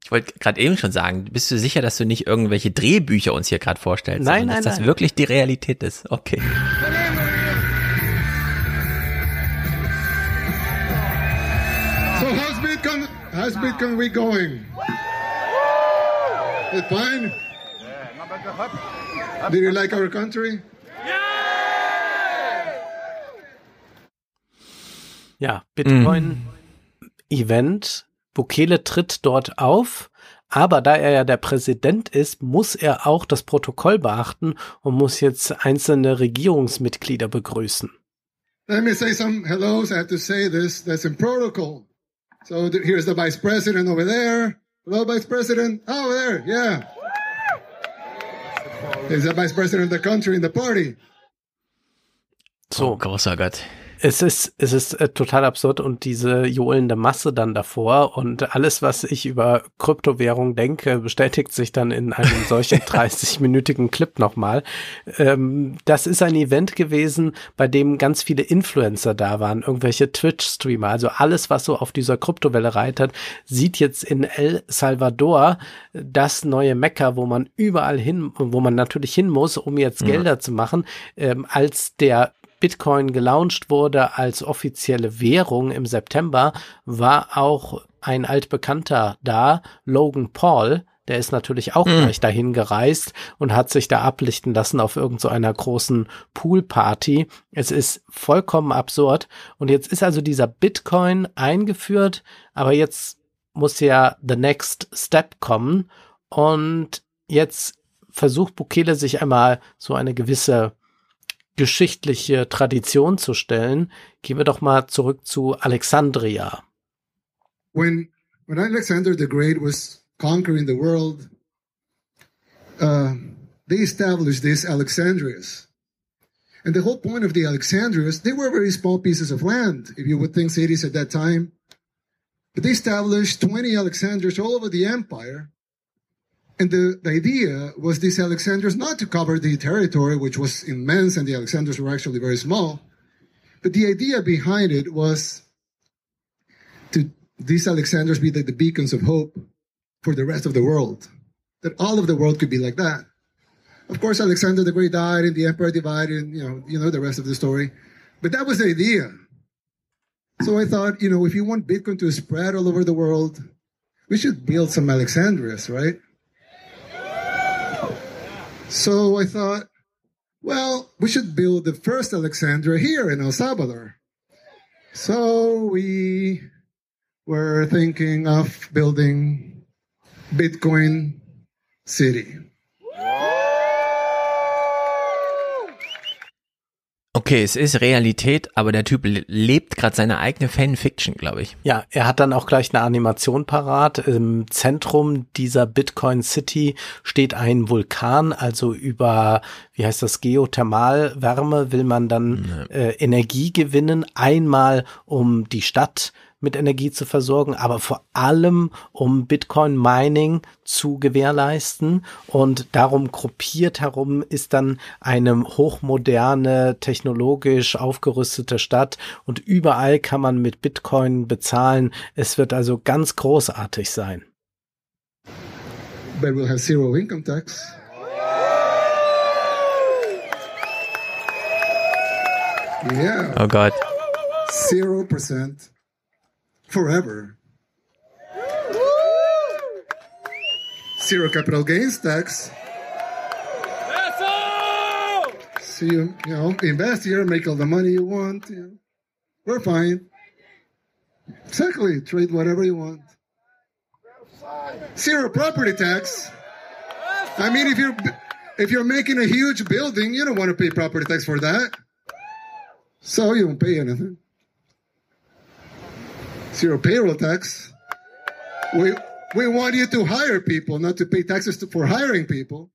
S3: Ich wollte gerade eben schon sagen, bist du sicher, dass du nicht irgendwelche Drehbücher uns hier gerade vorstellst?
S2: Nein, nein,
S3: dass
S2: nein.
S3: das wirklich die Realität ist. Okay.
S44: How's Bitcoin week going? It's fine? Did you like our country?
S2: Ja, Bitcoin-Event. Bukele tritt dort auf. Aber da er ja der Präsident ist, muss er auch das Protokoll beachten und muss jetzt einzelne Regierungsmitglieder begrüßen.
S44: Let me say some hellos. I have to say this. That's in protocol. So here's the vice president over there. Hello, vice president. Oh, over there. Yeah. He's the vice president of the country in the party.
S3: So. Oh, großer.
S2: Es ist, es ist äh, total absurd und diese johlende Masse dann davor und alles, was ich über Kryptowährung denke, bestätigt sich dann in einem [LAUGHS] solchen 30-minütigen Clip nochmal. Ähm, das ist ein Event gewesen, bei dem ganz viele Influencer da waren, irgendwelche Twitch-Streamer, also alles, was so auf dieser Kryptowelle reitet, sieht jetzt in El Salvador das neue Mekka, wo man überall hin, wo man natürlich hin muss, um jetzt ja. Gelder zu machen, ähm, als der Bitcoin gelauncht wurde als offizielle Währung im September, war auch ein altbekannter da, Logan Paul, der ist natürlich auch mhm. gleich dahin gereist und hat sich da ablichten lassen auf irgendeiner so großen Poolparty. Es ist vollkommen absurd. Und jetzt ist also dieser Bitcoin eingeführt, aber jetzt muss ja the next step kommen. Und jetzt versucht Bukele sich einmal so eine gewisse geschichtliche Tradition zu stellen, gehen wir doch mal zurück zu Alexandria.
S44: When, when Alexander the Great was conquering the world, uh, they established these Alexandrias. And the whole point of the Alexandrias, they were very small pieces of land, if you would think cities at that time. But they established 20 Alexandrias all over the empire. And the, the idea was these Alexanders not to cover the territory, which was immense, and the Alexanders were actually very small. But the idea behind it was to these Alexanders be the beacons of hope for the rest of the world. That all of the world could be like that. Of course, Alexander the Great died, and the empire divided, and you know, you know the rest of the story. But that was the idea. So I thought, you know, if you want Bitcoin to spread all over the world, we should build some Alexandrias, right? So I thought, well, we should build the first Alexandria here in El Salvador. So we were thinking of building Bitcoin City.
S3: Okay, es ist Realität, aber der Typ lebt gerade seine eigene Fanfiction, glaube ich.
S2: Ja, er hat dann auch gleich eine Animation parat. Im Zentrum dieser Bitcoin City steht ein Vulkan, also über, wie heißt das, Geothermalwärme will man dann äh, Energie gewinnen, einmal um die Stadt mit Energie zu versorgen, aber vor allem um Bitcoin Mining zu gewährleisten. Und darum gruppiert herum ist dann eine hochmoderne, technologisch aufgerüstete Stadt und überall kann man mit Bitcoin bezahlen. Es wird also ganz großartig sein.
S44: But we'll have zero income tax.
S3: Yeah. Oh Gott.
S44: Zero percent forever. Zero capital gains tax. So you, you know, invest here, make all the money you want. You know. We're fine. Exactly. Trade whatever you want. Zero property tax. I mean, if you're if you're making a huge building, you don't want to pay property tax for that. So you don't pay anything zero payroll tax. We, we want you to hire people, not to pay taxes to, for hiring people.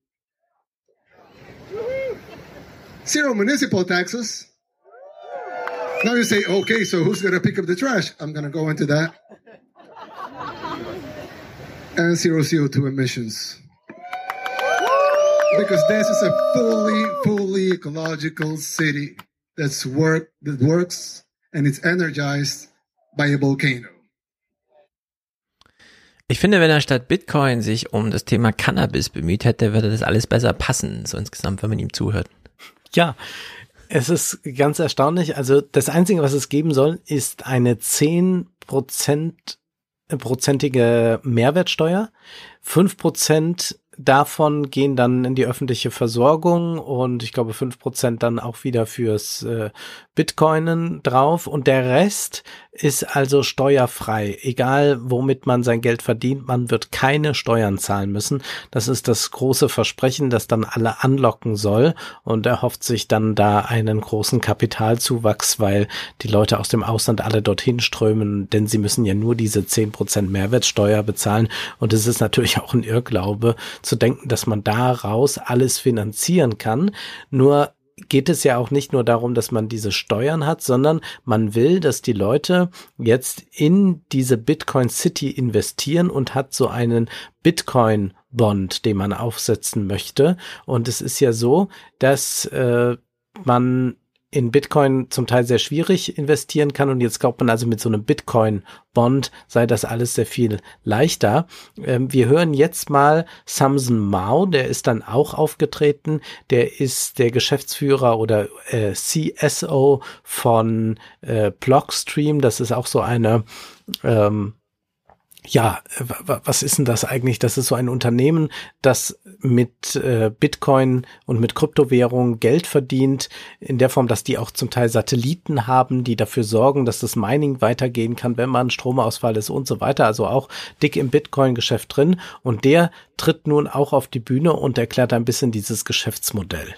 S44: Zero municipal taxes. Now you say, okay, so who's going to pick up the trash? I'm going to go into that. And zero CO2 emissions. Because this is a fully, fully ecological city that's work, that works and it's energized by a volcano.
S3: Ich finde, wenn er statt Bitcoin sich um das Thema Cannabis bemüht hätte, würde das alles besser passen, so insgesamt, wenn man ihm zuhört.
S2: Ja, es ist ganz erstaunlich. Also das Einzige, was es geben soll, ist eine zehn Prozent prozentige Mehrwertsteuer. fünf Prozent davon gehen dann in die öffentliche Versorgung und ich glaube fünf Prozent dann auch wieder fürs äh, Bitcoinen drauf und der Rest ist also steuerfrei. Egal womit man sein Geld verdient, man wird keine Steuern zahlen müssen. Das ist das große Versprechen, das dann alle anlocken soll und er hofft sich dann da einen großen Kapitalzuwachs, weil die Leute aus dem Ausland alle dorthin strömen, denn sie müssen ja nur diese zehn Prozent Mehrwertsteuer bezahlen und es ist natürlich auch ein Irrglaube zu denken, dass man daraus alles finanzieren kann. Nur geht es ja auch nicht nur darum, dass man diese Steuern hat, sondern man will, dass die Leute jetzt in diese Bitcoin City investieren und hat so einen Bitcoin Bond, den man aufsetzen möchte. Und es ist ja so, dass äh, man in Bitcoin zum Teil sehr schwierig investieren kann. Und jetzt glaubt man also mit so einem Bitcoin-Bond sei das alles sehr viel leichter. Ähm, wir hören jetzt mal Samson Mao, der ist dann auch aufgetreten, der ist der Geschäftsführer oder äh, CSO von äh, Blockstream, das ist auch so eine ähm, ja, was ist denn das eigentlich? Das ist so ein Unternehmen, das mit äh, Bitcoin und mit Kryptowährungen Geld verdient, in der Form, dass die auch zum Teil Satelliten haben, die dafür sorgen, dass das Mining weitergehen kann, wenn man Stromausfall ist und so weiter. Also auch dick im Bitcoin-Geschäft drin. Und der tritt nun auch auf die Bühne und erklärt ein bisschen dieses Geschäftsmodell.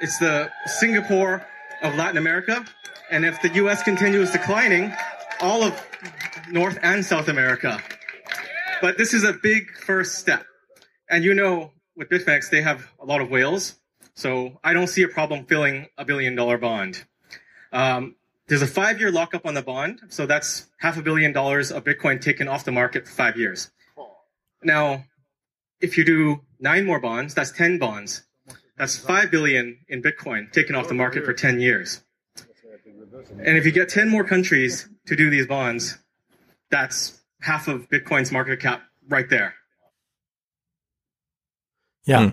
S45: It's the Singapore of Latin America. And if the US continues declining, all of North and South America But this is a big first step. And you know, with Bitfinex, they have a lot of whales. So I don't see a problem filling a billion dollar bond. Um, there's a five year lockup on the bond. So that's half a billion dollars of Bitcoin taken off the market for five years. Now, if you do nine more bonds, that's 10 bonds. That's 5 billion in Bitcoin taken off the market for 10 years. And if you get 10 more countries to do these bonds, that's half of Bitcoins market cap right there.
S2: Ja. Hm.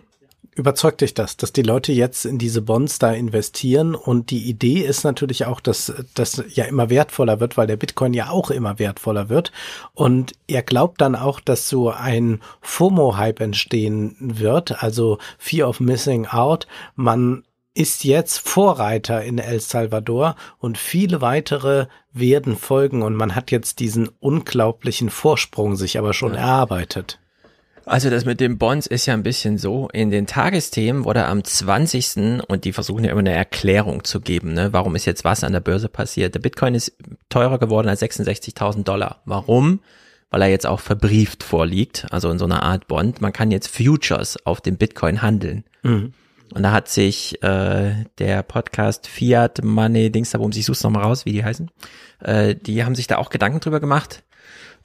S2: Überzeugt dich das, dass die Leute jetzt in diese Bonds da investieren und die Idee ist natürlich auch, dass das ja immer wertvoller wird, weil der Bitcoin ja auch immer wertvoller wird und er glaubt dann auch, dass so ein FOMO-Hype entstehen wird, also Fear of Missing Out. Man ist jetzt Vorreiter in El Salvador und viele weitere werden folgen und man hat jetzt diesen unglaublichen Vorsprung sich aber schon ja. erarbeitet.
S3: Also das mit den Bonds ist ja ein bisschen so. In den Tagesthemen wurde am 20. und die versuchen ja immer eine Erklärung zu geben, ne? warum ist jetzt was an der Börse passiert. Der Bitcoin ist teurer geworden als 66.000 Dollar. Warum? Weil er jetzt auch verbrieft vorliegt, also in so einer Art Bond. Man kann jetzt Futures auf dem Bitcoin handeln. Mhm. Und da hat sich äh, der Podcast Fiat Money Dings da, ich such's nochmal raus, wie die heißen, äh, die haben sich da auch Gedanken drüber gemacht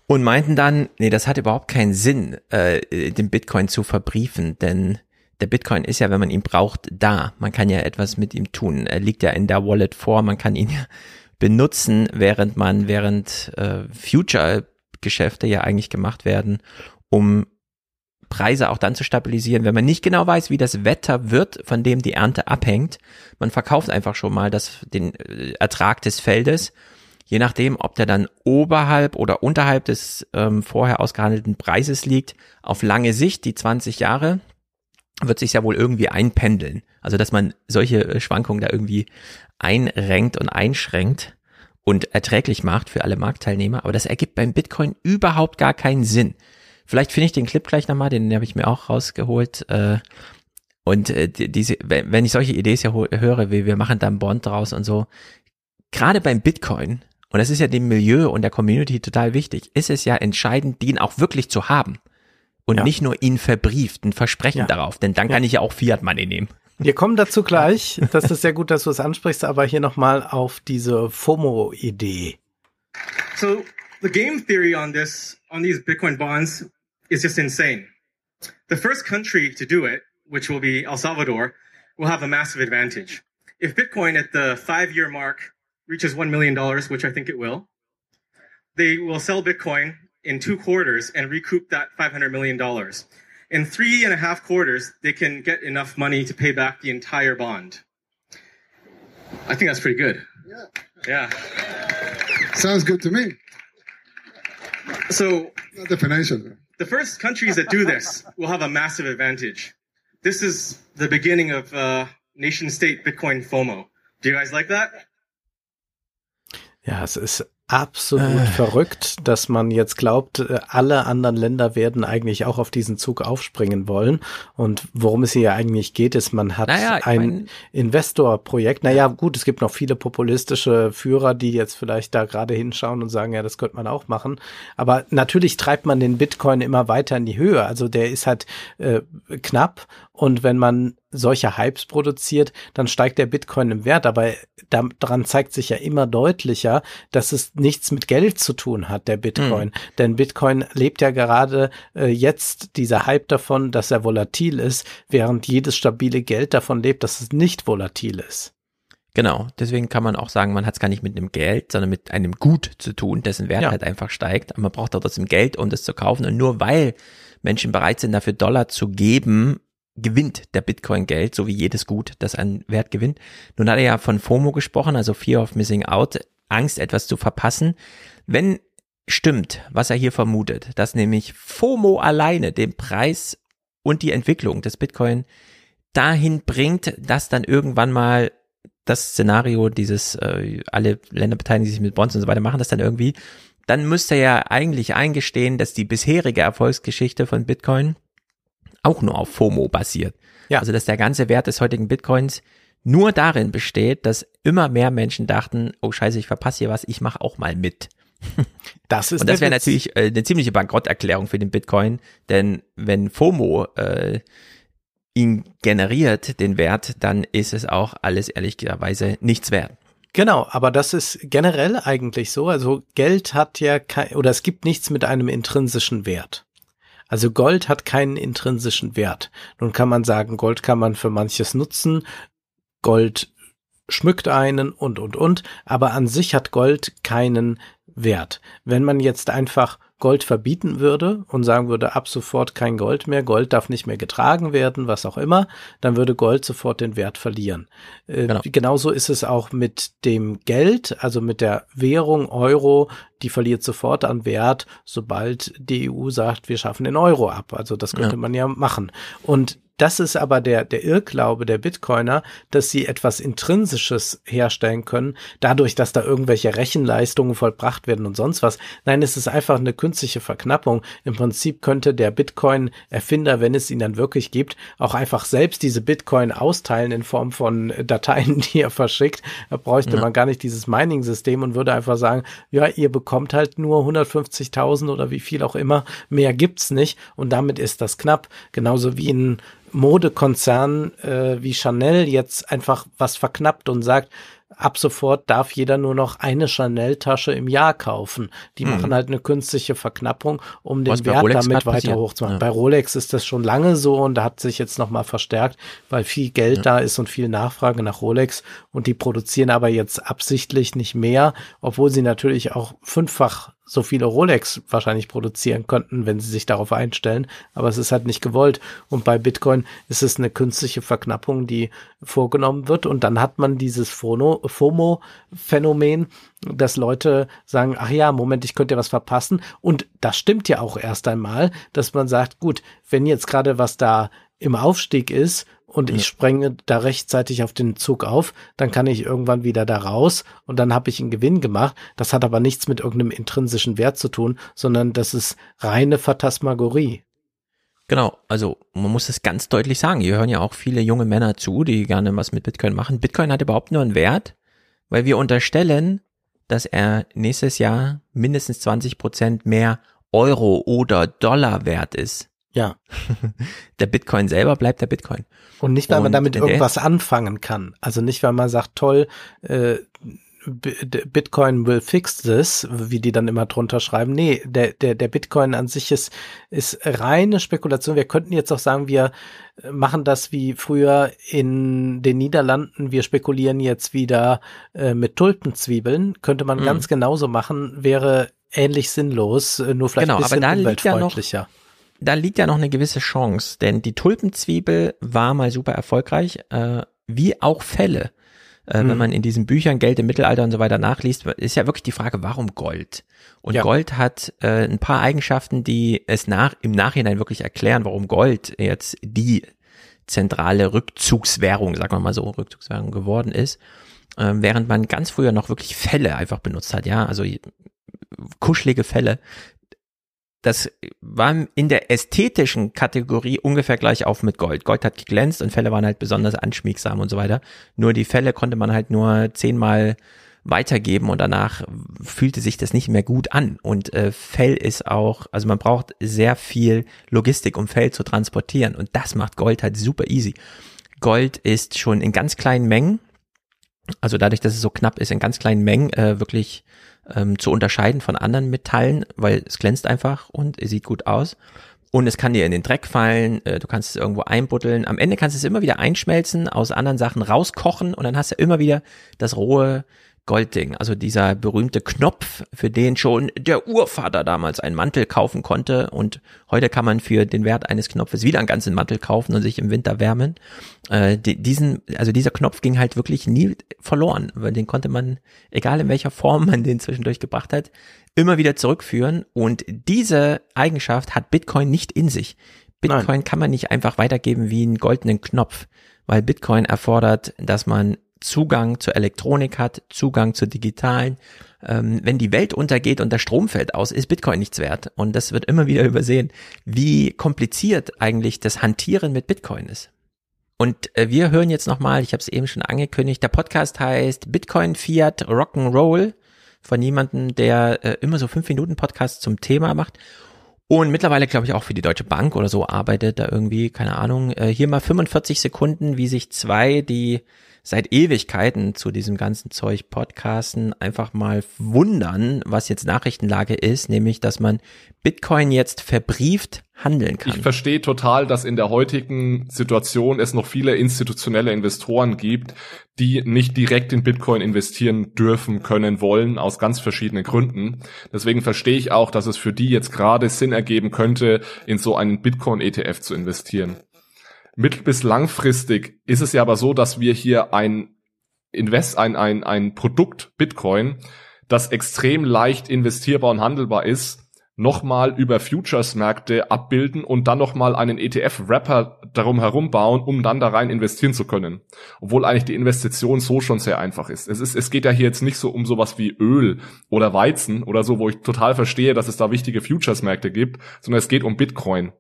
S3: und meinten dann, nee, das hat überhaupt keinen Sinn, äh, den Bitcoin zu verbriefen, denn der Bitcoin ist ja, wenn man ihn braucht, da. Man kann ja etwas mit ihm tun. Er liegt ja in der Wallet vor, man kann ihn ja benutzen, während man, während äh, Future-Geschäfte ja eigentlich gemacht werden, um Preise auch dann zu stabilisieren, wenn man nicht genau weiß, wie das Wetter wird, von dem die Ernte abhängt. Man verkauft einfach schon mal das, den äh, Ertrag des Feldes, je nachdem, ob der dann oberhalb oder unterhalb des ähm, vorher ausgehandelten Preises liegt, auf lange Sicht, die 20 Jahre, wird sich ja wohl irgendwie einpendeln. Also, dass man solche äh, Schwankungen da irgendwie einrenkt und einschränkt und erträglich macht für alle Marktteilnehmer. Aber das ergibt beim Bitcoin überhaupt gar keinen Sinn. Vielleicht finde ich den Clip gleich nochmal, den habe ich mir auch rausgeholt. Äh, und äh, diese, wenn ich solche Ideen ja höre, wie wir machen da einen Bond draus und so, gerade beim Bitcoin, und das ist ja dem Milieu und der Community total wichtig, ist es ja entscheidend, den auch wirklich zu haben. Und ja. nicht nur ihn verbrieft, ein Versprechen ja. darauf, denn dann ja. kann ich ja auch Fiat Money nehmen.
S2: Wir kommen dazu gleich. Das ist sehr gut, dass du es ansprichst, aber hier nochmal auf diese FOMO-Idee.
S45: So, the game theory on this, on these Bitcoin bonds is just insane. The first country to do it, which will be El Salvador, will have a massive advantage. If Bitcoin at the five year mark reaches $1 million, which I think it will, they will sell Bitcoin in two quarters and recoup that $500 million. In three and a half quarters, they can get enough money to pay back the entire bond. I think that's pretty good. Yeah. Yeah.
S44: Sounds good to me.
S45: So,
S44: not the financial.
S45: The first countries that do this will have a massive advantage. This is the beginning of uh, nation state Bitcoin FOMO. Do you guys like that?
S2: Ist absolut äh. verrückt, dass man jetzt glaubt, äh, alle anderen Länder werden eigentlich auch auf diesen Zug aufspringen wollen. Und worum es hier eigentlich geht, ist, man hat naja, ein mein... Investorprojekt. Naja, gut, es gibt noch viele populistische Führer, die jetzt vielleicht da gerade hinschauen und sagen, ja, das könnte man auch machen. Aber natürlich treibt man den Bitcoin immer weiter in die Höhe. Also der ist halt äh, knapp und wenn man solche Hypes produziert, dann steigt der Bitcoin im Wert. Aber daran zeigt sich ja immer deutlicher, dass es nichts mit Geld zu tun hat, der Bitcoin. Mhm. Denn Bitcoin lebt ja gerade äh, jetzt dieser Hype davon, dass er volatil ist, während jedes stabile Geld davon lebt, dass es nicht volatil ist.
S3: Genau, deswegen kann man auch sagen, man hat es gar nicht mit einem Geld, sondern mit einem Gut zu tun, dessen Wert ja. halt einfach steigt. Aber man braucht auch trotzdem Geld, um das zu kaufen. Und nur weil Menschen bereit sind, dafür Dollar zu geben, gewinnt der Bitcoin Geld, so wie jedes Gut, das an Wert gewinnt. Nun hat er ja von FOMO gesprochen, also Fear of Missing Out, Angst, etwas zu verpassen. Wenn stimmt, was er hier vermutet, dass nämlich FOMO alleine den Preis und die Entwicklung des Bitcoin dahin bringt, dass dann irgendwann mal das Szenario dieses, äh, alle Länder beteiligen sich mit Bonds und so weiter, machen das dann irgendwie, dann müsste er ja eigentlich eingestehen, dass die bisherige Erfolgsgeschichte von Bitcoin auch nur auf FOMO basiert. Ja. Also dass der ganze Wert des heutigen Bitcoins nur darin besteht, dass immer mehr Menschen dachten, oh scheiße, ich verpasse hier was, ich mache auch mal mit. [LAUGHS]
S2: Das ist
S3: Und das wäre natürlich äh, eine ziemliche Bankrotterklärung für den Bitcoin, denn wenn FOMO äh, ihn generiert, den Wert, dann ist es auch alles ehrlicherweise nichts wert.
S2: Genau, aber das ist generell eigentlich so. Also Geld hat ja kein, oder es gibt nichts mit einem intrinsischen Wert. Also Gold hat keinen intrinsischen Wert. Nun kann man sagen, Gold kann man für manches nutzen. Gold schmückt einen und, und, und. Aber an sich hat Gold keinen Wert. Wenn man jetzt einfach Gold verbieten würde und sagen würde, ab sofort kein Gold mehr, Gold darf nicht mehr getragen werden, was auch immer, dann würde Gold sofort den Wert verlieren. Äh, genau. Genauso ist es auch mit dem Geld, also mit der Währung Euro, die verliert sofort an Wert, sobald die EU sagt, wir schaffen den Euro ab. Also das könnte ja. man ja machen. Und das ist aber der, der Irrglaube der Bitcoiner, dass sie etwas Intrinsisches herstellen können, dadurch, dass da irgendwelche Rechenleistungen vollbracht werden und sonst was. Nein, es ist einfach eine künstliche Verknappung. Im Prinzip könnte der Bitcoin-Erfinder, wenn es ihn dann wirklich gibt, auch einfach selbst diese Bitcoin austeilen in Form von Dateien, [LAUGHS] die er verschickt. Da bräuchte ja. man gar nicht dieses Mining-System und würde einfach sagen, ja, ihr bekommt halt nur 150.000 oder wie viel auch immer. Mehr gibt's nicht und damit ist das knapp. Genauso wie ein Modekonzern äh, wie Chanel jetzt einfach was verknappt und sagt, ab sofort darf jeder nur noch eine Chanel-Tasche im Jahr kaufen. Die hm. machen halt eine künstliche Verknappung, um den Wert damit weiter hochzumachen. Ja. Bei Rolex ist das schon lange so und da hat sich jetzt nochmal verstärkt, weil viel Geld ja. da ist und viel Nachfrage nach Rolex und die produzieren aber jetzt absichtlich nicht mehr, obwohl sie natürlich auch fünffach so viele Rolex wahrscheinlich produzieren könnten, wenn sie sich darauf einstellen. Aber es ist halt nicht gewollt. Und bei Bitcoin ist es eine künstliche Verknappung, die vorgenommen wird. Und dann hat man dieses FOMO-Phänomen, dass Leute sagen, ach ja, Moment, ich könnte ja was verpassen. Und das stimmt ja auch erst einmal, dass man sagt, gut, wenn jetzt gerade was da im Aufstieg ist und ja. ich sprenge da rechtzeitig auf den Zug auf, dann kann ich irgendwann wieder da raus und dann habe ich einen Gewinn gemacht. Das hat aber nichts mit irgendeinem intrinsischen Wert zu tun, sondern das ist reine Phantasmagorie.
S3: Genau, also man muss es ganz deutlich sagen. Hier hören ja auch viele junge Männer zu, die gerne was mit Bitcoin machen. Bitcoin hat überhaupt nur einen Wert, weil wir unterstellen, dass er nächstes Jahr mindestens 20 Prozent mehr Euro oder Dollar wert ist.
S2: Ja. [LAUGHS]
S3: der Bitcoin selber bleibt der Bitcoin.
S2: Und nicht, weil Und man damit irgendwas anfangen kann. Also nicht, weil man sagt, toll, äh, Bitcoin will fix this, wie die dann immer drunter schreiben. Nee, der, der, der Bitcoin an sich ist, ist reine Spekulation. Wir könnten jetzt auch sagen, wir machen das wie früher in den Niederlanden. Wir spekulieren jetzt wieder äh, mit Tulpenzwiebeln. Könnte man mhm. ganz genauso machen, wäre ähnlich sinnlos, äh, nur vielleicht
S3: genau,
S2: ein bisschen
S3: aber da
S2: umweltfreundlicher.
S3: Ja da liegt ja noch eine gewisse Chance, denn die Tulpenzwiebel war mal super erfolgreich, äh, wie auch Fälle. Äh, mhm. Wenn man in diesen Büchern Geld im Mittelalter und so weiter nachliest, ist ja wirklich die Frage, warum Gold? Und ja. Gold hat äh, ein paar Eigenschaften, die es nach, im Nachhinein wirklich erklären, warum Gold jetzt die zentrale Rückzugswährung, sagen wir mal so, Rückzugswährung geworden ist. äh, während man ganz früher noch wirklich Fälle einfach benutzt hat, ja, also kuschelige Fälle. Das war in der ästhetischen Kategorie ungefähr gleich auf mit Gold. Gold hat geglänzt und Fälle waren halt besonders anschmiegsam und so weiter. Nur die Fälle konnte man halt nur zehnmal weitergeben und danach fühlte sich das nicht mehr gut an. Und äh, Fell ist auch, also man braucht sehr viel Logistik, um Fell zu transportieren. Und das macht Gold halt super easy. Gold ist schon in ganz kleinen Mengen, also dadurch, dass es so knapp ist, in ganz kleinen Mengen äh, wirklich ähm, zu unterscheiden von anderen Metallen, weil es glänzt einfach und es sieht gut aus. Und es kann dir in den Dreck fallen, äh, du kannst es irgendwo einbuddeln. Am Ende kannst du es immer wieder einschmelzen, aus anderen Sachen rauskochen und dann hast du immer wieder das rohe Goldding, also dieser berühmte Knopf, für den schon der Urvater damals einen Mantel kaufen konnte und heute kann man für den Wert eines Knopfes wieder einen ganzen Mantel kaufen und sich im Winter wärmen. Äh, diesen, also dieser Knopf ging halt wirklich nie verloren, weil den konnte man, egal in welcher Form man den zwischendurch gebracht hat, immer wieder zurückführen und diese Eigenschaft hat Bitcoin nicht in sich. Bitcoin Nein. kann man nicht einfach weitergeben wie einen goldenen Knopf, weil Bitcoin erfordert, dass man Zugang zur Elektronik hat, Zugang zur digitalen. Ähm, wenn die Welt untergeht und der Strom fällt aus, ist Bitcoin nichts wert. Und das wird immer wieder [LAUGHS] übersehen, wie kompliziert eigentlich das Hantieren mit Bitcoin ist. Und äh, wir hören jetzt nochmal, ich habe es eben schon angekündigt, der Podcast heißt Bitcoin Fiat Rock'n'Roll von jemandem, der äh, immer so fünf Minuten Podcast zum Thema macht. Und mittlerweile, glaube ich, auch für die Deutsche Bank oder so arbeitet da irgendwie, keine Ahnung. Äh, hier mal 45 Sekunden, wie sich zwei, die seit Ewigkeiten zu diesem ganzen Zeug podcasten, einfach mal wundern, was jetzt Nachrichtenlage ist, nämlich, dass man Bitcoin jetzt verbrieft handeln kann.
S46: Ich verstehe total, dass in der heutigen Situation es noch viele institutionelle Investoren gibt, die nicht direkt in Bitcoin investieren dürfen, können, wollen, aus ganz verschiedenen Gründen. Deswegen verstehe ich auch, dass es für die jetzt gerade Sinn ergeben könnte, in so einen Bitcoin-ETF zu investieren. Mittel- bis langfristig ist es ja aber so, dass wir hier ein Invest, ein, ein, ein Produkt Bitcoin, das extrem leicht investierbar und handelbar ist, nochmal über Futures-Märkte abbilden und dann nochmal einen ETF-Wrapper darum herum bauen, um dann da rein investieren zu können. Obwohl eigentlich die Investition so schon sehr einfach ist. Es ist, es geht ja hier jetzt nicht so um sowas wie Öl oder Weizen oder so, wo ich total verstehe, dass es da wichtige Futures-Märkte gibt, sondern es geht um Bitcoin.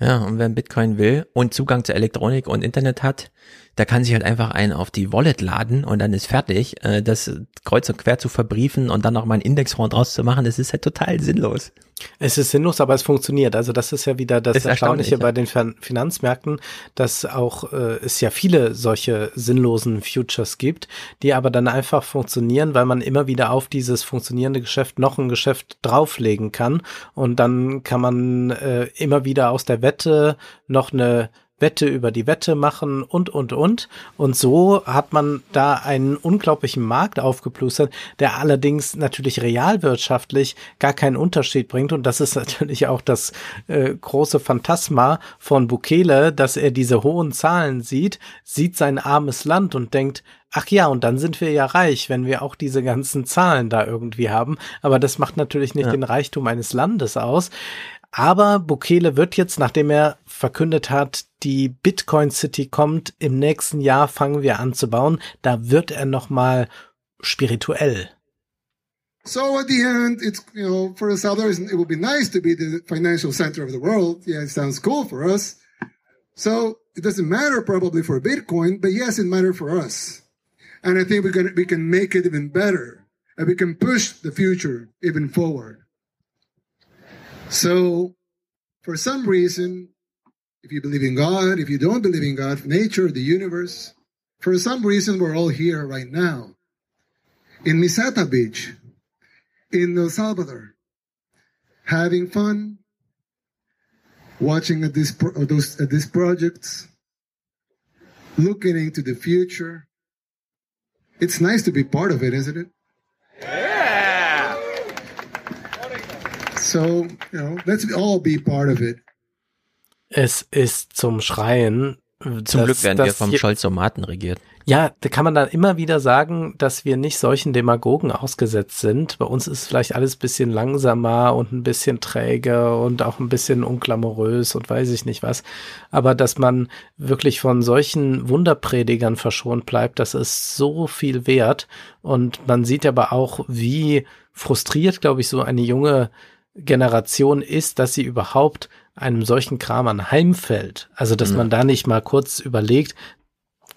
S3: Ja, und wer Bitcoin will und Zugang zur Elektronik und Internet hat, da kann sich halt einfach einen auf die Wallet laden und dann ist fertig. Äh, das kreuz und quer zu verbriefen und dann noch mal einen Indexfonds draus zu machen, das ist halt total sinnlos.
S2: Es ist sinnlos, aber es funktioniert. Also das ist ja wieder das ist Erstaunliche ja. bei den Finanzmärkten, dass auch äh, es ja viele solche sinnlosen Futures gibt, die aber dann einfach funktionieren, weil man immer wieder auf dieses funktionierende Geschäft noch ein Geschäft drauflegen kann und dann kann man äh, immer wieder aus der Wette noch eine Wette über die Wette machen und, und, und. Und so hat man da einen unglaublichen Markt aufgeplustert, der allerdings natürlich realwirtschaftlich gar keinen Unterschied bringt. Und das ist natürlich auch das äh, große Phantasma von Bukele, dass er diese hohen Zahlen sieht, sieht sein armes Land und denkt, ach ja, und dann sind wir ja reich, wenn wir auch diese ganzen Zahlen da irgendwie haben. Aber das macht natürlich nicht ja. den Reichtum eines Landes aus. Aber Bukele wird jetzt, nachdem er verkündet hat, die Bitcoin City kommt, im nächsten Jahr fangen wir an zu bauen, da wird er noch mal spirituell.
S44: So at the end, it's, you know, for us others, it would be nice to be the financial center of the world. Yeah, it sounds cool for us. So it doesn't matter probably for Bitcoin, but yes, it matters for us. And I think we can, we can make it even better and we can push the future even forward. So, for some reason, if you believe in God, if you don't believe in God, nature, the universe, for some reason, we're all here right now in Misata Beach, in El Salvador, having fun, watching at, this, at, those, at these projects, looking into the future. It's nice to be part of it, isn't it? So, you know, let's all be part of it.
S2: Es ist zum Schreien.
S3: Zum dass, Glück werden wir vom Scholzomaten regiert.
S2: Ja, da kann man dann immer wieder sagen, dass wir nicht solchen Demagogen ausgesetzt sind. Bei uns ist vielleicht alles bisschen langsamer und ein bisschen träge und auch ein bisschen unklamorös und weiß ich nicht was. Aber dass man wirklich von solchen Wunderpredigern verschont bleibt, das ist so viel wert. Und man sieht aber auch, wie frustriert, glaube ich, so eine junge Generation ist, dass sie überhaupt einem solchen Kram anheimfällt. Also, dass mhm. man da nicht mal kurz überlegt,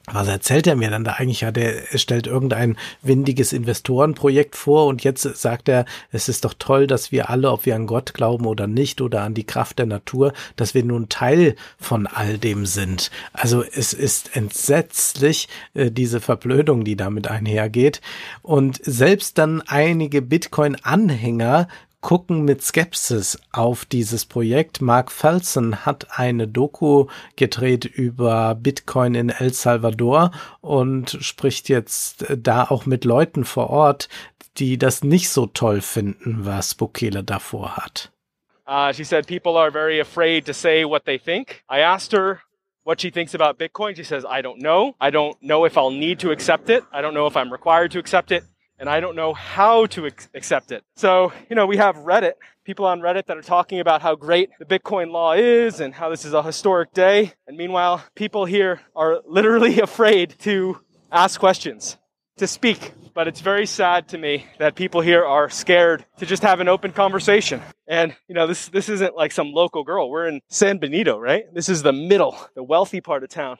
S2: was erzählt er mir dann da eigentlich? Ja, der stellt irgendein windiges Investorenprojekt vor und jetzt sagt er, es ist doch toll, dass wir alle, ob wir an Gott glauben oder nicht oder an die Kraft der Natur, dass wir nun Teil von all dem sind. Also es ist entsetzlich, äh, diese Verblödung, die damit einhergeht. Und selbst dann einige Bitcoin-Anhänger gucken mit Skepsis auf dieses Projekt. Mark Felsen hat eine Doku gedreht über Bitcoin in El Salvador und spricht jetzt da auch mit Leuten vor Ort, die das nicht so toll finden, was Bukele davor hat.
S47: Uh, she said people are very afraid to say what they think. I asked her what she thinks about Bitcoin. She says, I don't know. I don't know if I'll need to accept it. I don't know if I'm required to accept it and I don't know how to accept it. So, you know, we have Reddit, people on Reddit that are talking about how great the Bitcoin law is and how this is a historic day. And meanwhile, people here are literally [LAUGHS] afraid to ask questions, to speak. But it's very sad to me that people here are scared to just have an open conversation. And, you know, this, this isn't like some local girl. We're in San Benito, right? This is the middle, the wealthy part of town.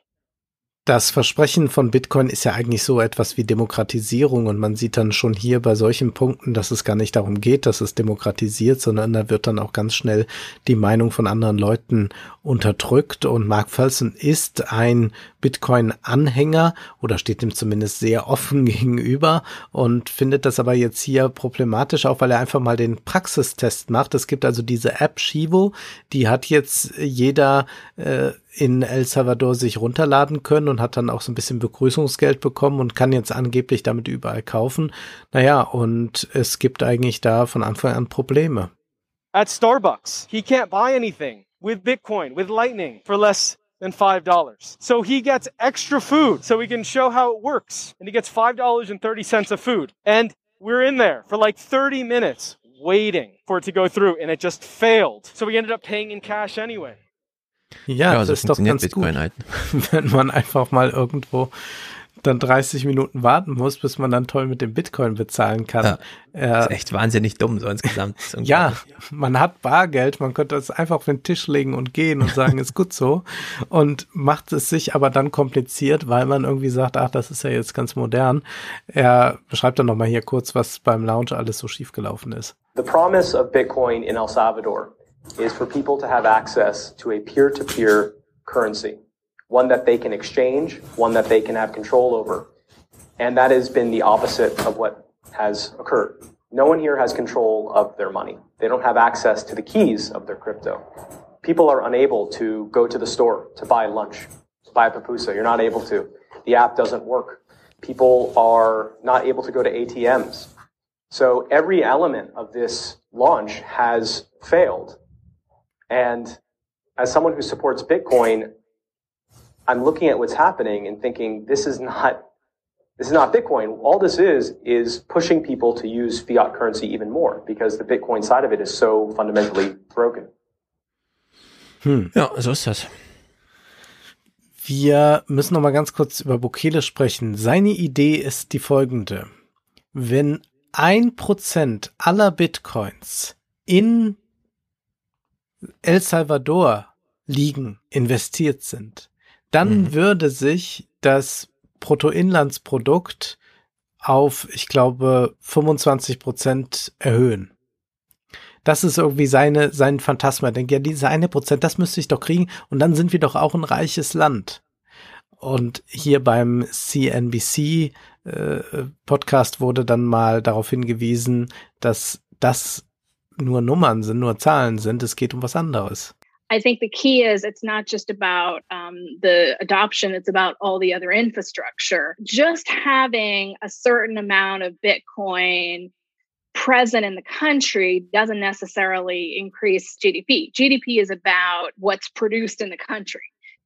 S2: Das Versprechen von Bitcoin ist ja eigentlich so etwas wie Demokratisierung und man sieht dann schon hier bei solchen Punkten, dass es gar nicht darum geht, dass es demokratisiert, sondern da wird dann auch ganz schnell die Meinung von anderen Leuten unterdrückt. Und Mark Felsen ist ein Bitcoin-Anhänger oder steht ihm zumindest sehr offen [LAUGHS] gegenüber und findet das aber jetzt hier problematisch, auch weil er einfach mal den Praxistest macht. Es gibt also diese App Shivo, die hat jetzt jeder äh, in El Salvador sich runterladen können und hat dann auch so ein bisschen Begrüßungsgeld bekommen und kann jetzt angeblich damit überall kaufen. Naja, und es gibt eigentlich da von Anfang an Probleme.
S47: At Starbucks, he can't buy anything with Bitcoin, with Lightning for less than $5. So he gets extra food so he can show how it works. And he gets $5.30 of food. And we're in there for like 30 minutes waiting for it to go through and it just failed. So we ended up paying in cash anyway.
S2: Ja, ja das so ist doch ganz Bitcoin gut, halt. [LAUGHS] wenn man einfach mal irgendwo dann 30 Minuten warten muss, bis man dann toll mit dem Bitcoin bezahlen kann. Ja,
S3: äh, ist echt wahnsinnig dumm, so insgesamt. [LAUGHS]
S2: ja, man hat Bargeld, man könnte es einfach auf den Tisch legen und gehen und sagen, ist gut so. Und macht es sich aber dann kompliziert, weil man irgendwie sagt, ach, das ist ja jetzt ganz modern. Er beschreibt dann nochmal hier kurz, was beim Launch alles so schiefgelaufen ist.
S48: The promise of Bitcoin in El Salvador is for people to have access to a peer-to-peer currency, one that they can exchange, one that they can have control over. And that has been the opposite of what has occurred. No one here has control of their money. They don't have access to the keys of their crypto. People are unable to go to the store to buy lunch, to buy a pupusa. You're not able to. The app doesn't work. People are not able to go to ATMs. So every element of this launch has failed. And as someone who supports Bitcoin, I'm looking at what's happening and thinking this is not this is not Bitcoin. All this is is pushing people to use fiat currency even more because the Bitcoin side of it is so fundamentally broken.
S3: Hm. Ja, so ist das.
S2: Wir müssen noch mal ganz kurz über Bukele sprechen. Seine Idee ist die folgende. Wenn ein Prozent aller Bitcoins in El Salvador liegen, investiert sind, dann mhm. würde sich das Bruttoinlandsprodukt auf, ich glaube, 25 Prozent erhöhen. Das ist irgendwie seine, sein Phantasma. Ich denke, ja, diese eine Prozent, das müsste ich doch kriegen und dann sind wir doch auch ein reiches Land. Und hier beim CNBC äh, Podcast wurde dann mal darauf hingewiesen, dass das nur Nummern sind, nur Zahlen sind. Es geht um was anderes.
S49: I think the key is it's not just about um, the adoption, it's about all the other infrastructure. Just having a certain amount of Bitcoin present in the country doesn't necessarily increase GDP. GDP is about what's produced in the country.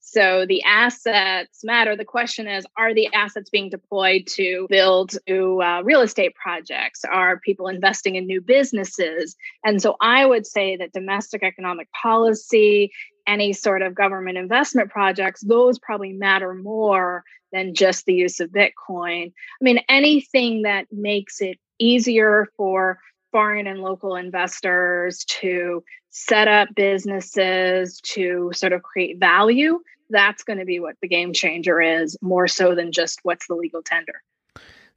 S49: So the assets matter. The question is, are the assets being deployed to build new uh, real estate projects? Are people investing in new businesses? And so I would say that domestic economic policy, any sort of government investment projects, those probably matter more than just the use of Bitcoin. I mean, anything that makes it easier for foreign and local investors to set up businesses, to sort of create value, that's going to be what the game changer is, more so than just what's the legal tender.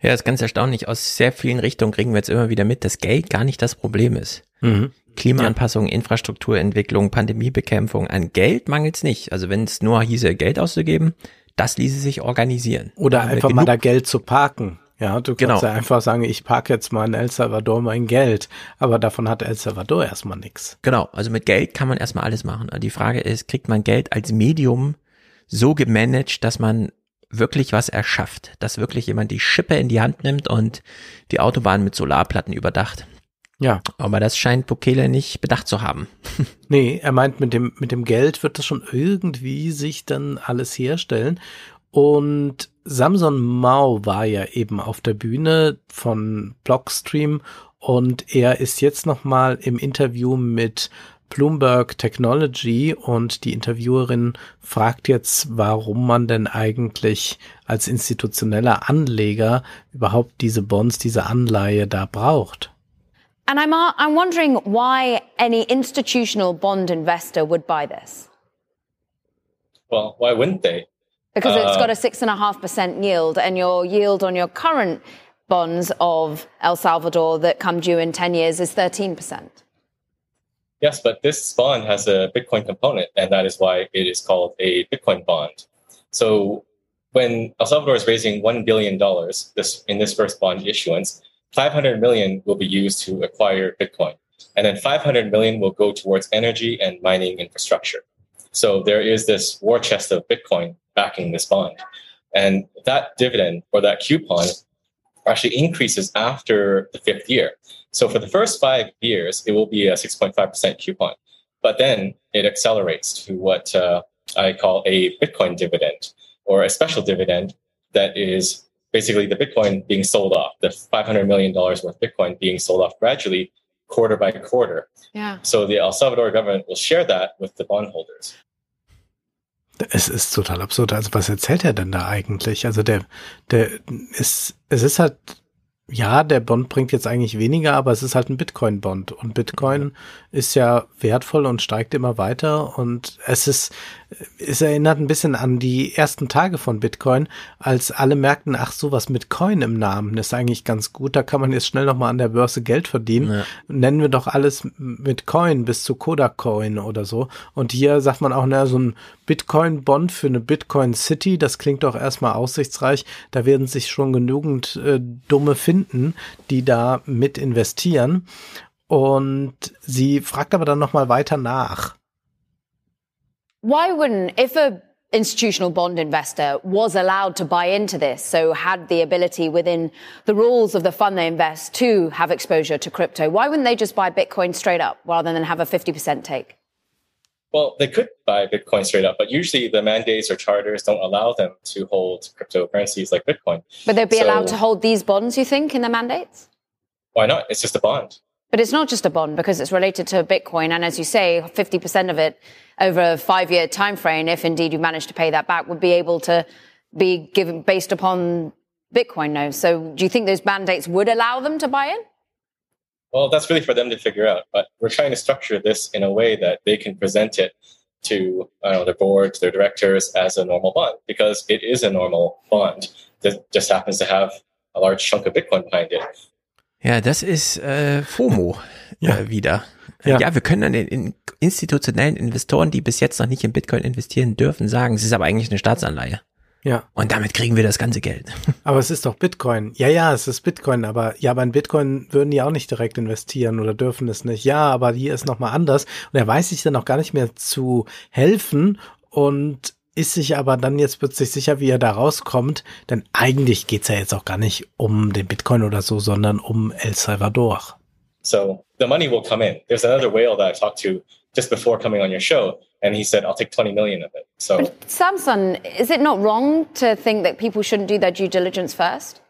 S3: Ja, ist ganz erstaunlich. Aus sehr vielen Richtungen kriegen wir jetzt immer wieder mit, dass Geld gar nicht das Problem ist. Mhm. Klimaanpassung, Infrastrukturentwicklung, Pandemiebekämpfung, an Geld mangelt es nicht. Also wenn es nur hieße, Geld auszugeben, das ließe sich organisieren.
S2: Oder einfach mal da Geld zu parken. Ja, du kannst genau. ja einfach sagen, ich parke jetzt mal in El Salvador mein Geld, aber davon hat El Salvador erstmal nichts.
S3: Genau, also mit Geld kann man erstmal alles machen. Die Frage ist, kriegt man Geld als Medium so gemanagt, dass man wirklich was erschafft, dass wirklich jemand die Schippe in die Hand nimmt und die Autobahn mit Solarplatten überdacht.
S2: Ja.
S3: Aber das scheint Bukele nicht bedacht zu haben. [LAUGHS]
S2: nee, er meint, mit dem, mit dem Geld wird das schon irgendwie sich dann alles herstellen. Und Samson Mao war ja eben auf der Bühne von Blockstream und er ist jetzt nochmal im Interview mit Bloomberg Technology und die Interviewerin fragt jetzt, warum man denn eigentlich als institutioneller Anleger überhaupt diese Bonds, diese Anleihe da braucht.
S50: And I'm, uh, I'm wondering why any institutional bond investor would buy this.
S51: Well, why wouldn't they?
S50: Because uh, it's got a six and a half percent yield, and your yield on your current bonds of El Salvador that come due in 10 years is 13%.
S51: Yes, but this bond has a Bitcoin component, and that is why it is called a Bitcoin bond. So when El Salvador is raising $1 billion this, in this first bond issuance, 500 million will be used to acquire Bitcoin. And then 500 million will go towards energy and mining infrastructure. So there is this war chest of Bitcoin backing this bond. And that dividend or that coupon actually increases after the fifth year. So for the first five years, it will be a 6.5% coupon. But then it accelerates to what uh, I call a Bitcoin dividend or a special dividend that is basically the Bitcoin being sold off, the $500 million worth of Bitcoin being sold off gradually quarter by quarter.
S50: Yeah.
S51: So the El Salvador government will share that with the bondholders.
S2: Es ist total absurd. Also was erzählt er denn da eigentlich? Also der, der ist, es ist halt ja, der Bond bringt jetzt eigentlich weniger, aber es ist halt ein Bitcoin-Bond. Und Bitcoin ist ja wertvoll und steigt immer weiter. Und es ist, es erinnert ein bisschen an die ersten Tage von Bitcoin, als alle merkten, ach so, was mit Coin im Namen das ist eigentlich ganz gut. Da kann man jetzt schnell nochmal an der Börse Geld verdienen. Ja. Nennen wir doch alles mit Coin bis zu Kodak Coin oder so. Und hier sagt man auch, naja, so ein Bitcoin-Bond für eine Bitcoin City, das klingt doch erstmal aussichtsreich. Da werden sich schon genügend äh, Dumme finden, die da mit investieren. Und sie fragt aber dann nochmal weiter nach.
S50: Why wouldn't, if a institutional bond investor was allowed to buy into this, so had the ability within the rules of the fund they invest to have exposure to crypto, why wouldn't they just buy Bitcoin straight up rather than have a 50% take?
S51: Well, they could buy Bitcoin straight up, but usually the mandates or charters don't allow them to hold cryptocurrencies like Bitcoin.
S50: But they'd be so, allowed to hold these bonds, you think, in the mandates?
S51: Why not? It's just a bond.
S50: But it's not just a bond because it's related to Bitcoin. And as you say, 50% of it over a five year time frame, if indeed you manage to pay that back, would be able to be given based upon Bitcoin now. So do you think those mandates would allow them to buy in?
S51: Well, that's really for them to figure out. But we're trying to structure this in a way that they can present it to their boards, their directors as a normal bond because it is a normal bond that just happens to have a large chunk of Bitcoin behind it.
S3: Ja, das ist äh, FOMO ja. Äh, wieder. Ja. ja, wir können an den institutionellen Investoren, die bis jetzt noch nicht in Bitcoin investieren dürfen, sagen, es ist aber eigentlich eine Staatsanleihe.
S2: Ja.
S3: Und damit kriegen wir das ganze Geld. [LAUGHS]
S2: Aber es ist doch Bitcoin. Ja, ja, es ist Bitcoin, aber ja, aber in Bitcoin würden die auch nicht direkt investieren oder dürfen es nicht. Ja, aber hier ist nochmal anders. Und er weiß sich dann auch gar nicht mehr zu helfen und ist sich aber dann jetzt plötzlich sicher, wie er da rauskommt. Denn eigentlich geht's ja jetzt auch gar nicht um den Bitcoin oder so, sondern um El Salvador.
S51: So the money will come in. There's another whale that I talked to just before coming on your show. And he said, I'll take 20 million of it. So,
S50: but Samsung, is it not wrong to think that people shouldn't do their due diligence first?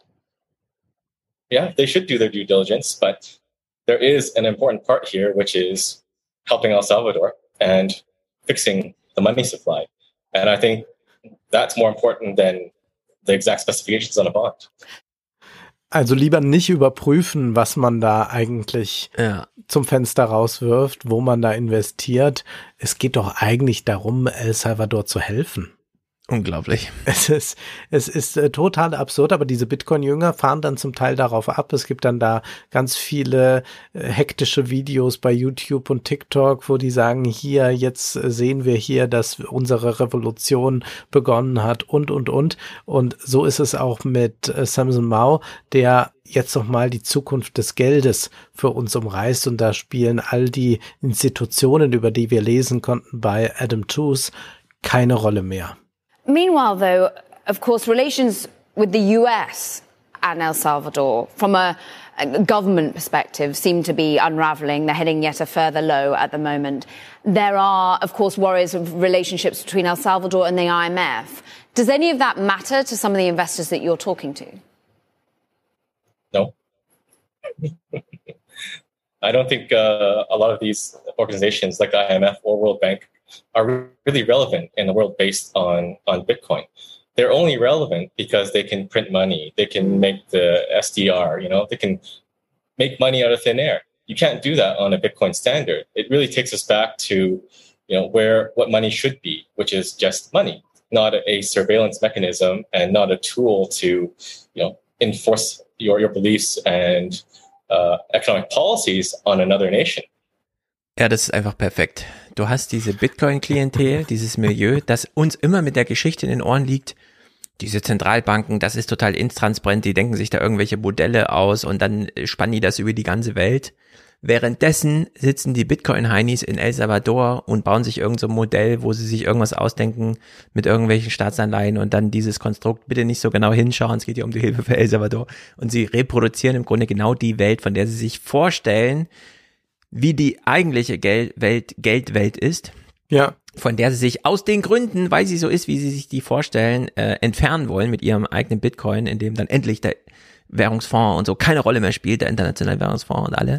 S51: Yeah, they should do their due diligence, but there is an important part here, which is helping El Salvador and fixing the money supply. And I think that's more important than the exact specifications on a bond.
S2: Also lieber nicht überprüfen, was man da eigentlich ja. zum Fenster rauswirft, wo man da investiert. Es geht doch eigentlich darum, El Salvador zu helfen.
S3: Unglaublich. [LAUGHS]
S2: Es ist, es ist äh, total absurd, aber diese Bitcoin-Jünger fahren dann zum Teil darauf ab. Es gibt dann da ganz viele äh, hektische Videos bei YouTube und TikTok, wo die sagen, hier, jetzt sehen wir hier, dass unsere Revolution begonnen hat und, und, und. Und so ist es auch mit äh, Samson Mao, der jetzt nochmal die Zukunft des Geldes für uns umreißt. Und da spielen all die Institutionen, über die wir lesen konnten bei Adam Tooze, keine Rolle mehr.
S50: Meanwhile, though, of course, relations with the US and El Salvador, from a, government perspective, seem to be unraveling. They're heading yet a further low at the moment. There are, of course, worries of relationships between El Salvador and the IMF. Does any of that matter to some of the investors that you're talking to?
S51: No. [LAUGHS] I don't think uh, a lot of these organizations like the IMF or World Bank are really relevant in the world based on on Bitcoin. They're only relevant because they can print money, they can make the SDR, you know, they can make money out of thin air. You can't do that on a Bitcoin standard. It really takes us back to, you know, where what money should be, which is just money, not a surveillance mechanism and not a tool to, you know, enforce your your beliefs and uh, economic policies on another nation.
S3: Ja, das ist einfach perfekt. Du hast diese Bitcoin-Klientel, [LAUGHS] dieses Milieu, das uns immer mit der Geschichte in den Ohren liegt. Diese Zentralbanken, das ist total intransparent, die denken sich da irgendwelche Modelle aus und dann spannen die das über die ganze Welt. Währenddessen sitzen die Bitcoin-Heinis in El Salvador und bauen sich irgendein so Modell, wo sie sich irgendwas ausdenken mit irgendwelchen Staatsanleihen und dann dieses Konstrukt bitte nicht so genau hinschauen, es geht ja um die Hilfe für El Salvador. Und sie reproduzieren im Grunde genau die Welt, von der sie sich vorstellen, wie die eigentliche Geldwelt, Geldwelt ist.
S2: Ja.
S3: Von der sie sich aus den Gründen, weil sie so ist, wie sie sich die vorstellen, äh, entfernen wollen mit ihrem eigenen Bitcoin, in dem dann endlich der Währungsfonds und so keine Rolle mehr spielt, der internationale Währungsfonds und alle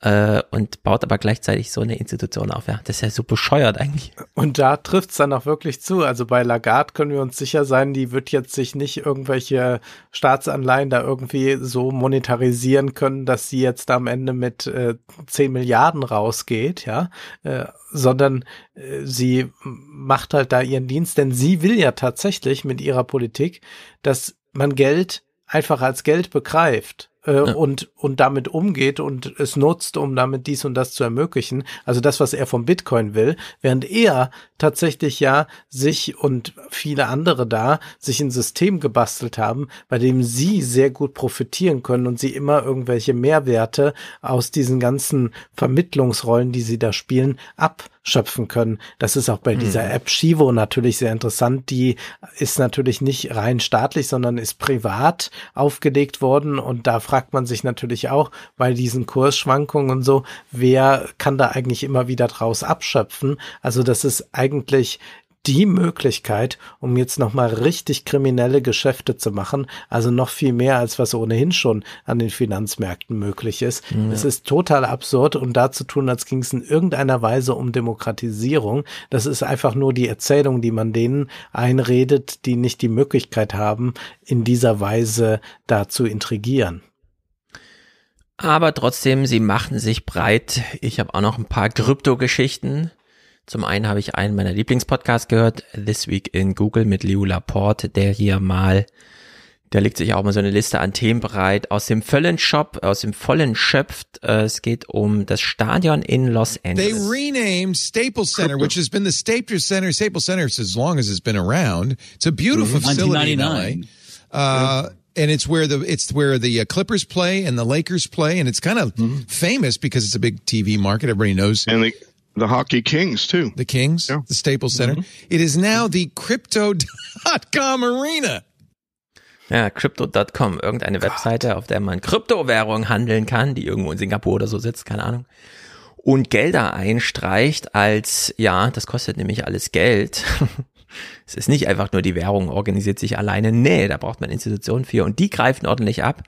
S3: äh, und baut aber gleichzeitig so eine Institution auf. Ja, das ist ja so bescheuert eigentlich.
S2: Und da trifft's dann auch wirklich zu. Also bei Lagarde können wir uns sicher sein, die wird jetzt sich nicht irgendwelche Staatsanleihen da irgendwie so monetarisieren können, dass sie jetzt am Ende mit äh, 10 Milliarden rausgeht, ja, äh, sondern äh, sie macht halt da ihren Dienst, denn sie will ja tatsächlich mit ihrer Politik, dass man Geld einfach als Geld begreift äh, ja. und, und damit umgeht und es nutzt, um damit dies und das zu ermöglichen. Also das, was er vom Bitcoin will, während er tatsächlich ja sich und viele andere da sich ein System gebastelt haben, bei dem sie sehr gut profitieren können und sie immer irgendwelche Mehrwerte aus diesen ganzen Vermittlungsrollen, die sie da spielen, abschöpfen können. Das ist auch bei hm. dieser App Shivo natürlich sehr interessant. Die ist natürlich nicht rein staatlich, sondern ist privat aufgelegt worden und da fragt man sich natürlich auch bei diesen Kursschwankungen und so, wer kann da eigentlich immer wieder draus abschöpfen? Also das ist eigentlich die Möglichkeit, um jetzt nochmal richtig kriminelle Geschäfte zu machen. Also noch viel mehr, als was ohnehin schon an den Finanzmärkten möglich ist. Ja. Es ist total absurd und da zu tun, als ging es in irgendeiner Weise um Demokratisierung. Das ist einfach nur die Erzählung, die man denen einredet, die nicht die Möglichkeit haben, in dieser Weise da zu intrigieren.
S3: Aber trotzdem, sie machten sich breit. Ich habe auch noch ein paar Krypto-Geschichten. Zum einen habe ich einen meiner Lieblingspodcasts gehört, This Week in Google mit Leo Laporte, der hier mal, der legt sich auch mal so eine Liste an Themen bereit, aus dem vollen Shop, aus dem vollen schöpft. Äh, es geht um das Stadion in Los Angeles.
S52: They renamed Staples Center, which has been the Staples Center, Staples Center as long as it's been around. It's a beautiful facility in LA. Uh, and it's where the it's where the uh, Clippers play and the Lakers play, and it's kind of mm-hmm. famous because it's a big TV market. Everybody knows.
S53: And the the Hockey Kings too.
S52: The Kings, yeah. the Staples Center. Mm-hmm. It is now the Crypto.com Arena.
S3: Ja, Crypto.com, irgendeine Webseite, auf der man Kryptowährung handeln kann, die irgendwo in Singapur oder so sitzt, keine Ahnung. und Gelder einstreicht als, ja, das kostet nämlich alles Geld. [LAUGHS] es ist nicht einfach nur die Währung organisiert sich alleine. Nee, da braucht man Institutionen für und die greifen ordentlich ab.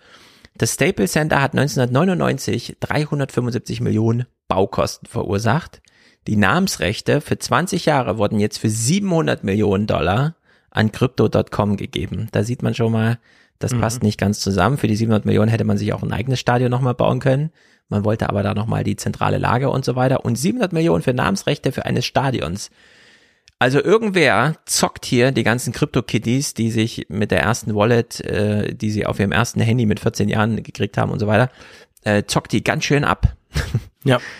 S3: Das Staples Center hat 1999 375 Millionen Baukosten verursacht. Die Namensrechte für 20 Jahre wurden jetzt für 700 Millionen Dollar an Crypto.com gegeben. Da sieht man schon mal, das mhm. passt nicht ganz zusammen. Für die 700 Millionen hätte man sich auch ein eigenes Stadion nochmal bauen können. Man wollte aber da nochmal die zentrale Lage und so weiter. Und 700 Millionen für Namensrechte für eines Stadions. Also irgendwer zockt hier die ganzen Crypto-Kitties, die sich mit der ersten Wallet, äh, die sie auf ihrem ersten Handy mit 14 Jahren gekriegt haben und so weiter, äh, zockt die ganz schön ab.
S2: Ja. [LAUGHS]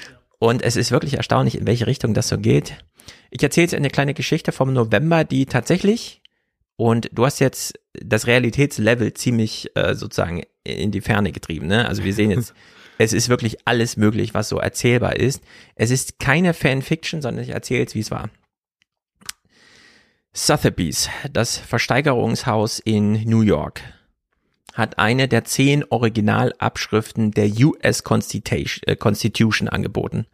S3: Und es ist wirklich erstaunlich, in welche Richtung das so geht. Ich erzähle jetzt eine kleine Geschichte vom November, die tatsächlich, und du hast jetzt das Realitätslevel ziemlich äh, sozusagen in die Ferne getrieben. Ne? Also wir sehen jetzt, [LAUGHS] es ist wirklich alles möglich, was so erzählbar ist. Es ist keine Fanfiction, sondern ich erzähle jetzt, wie es war. Sotheby's, das Versteigerungshaus in New York, hat eine der zehn Originalabschriften der US Constitution, äh, Constitution angeboten.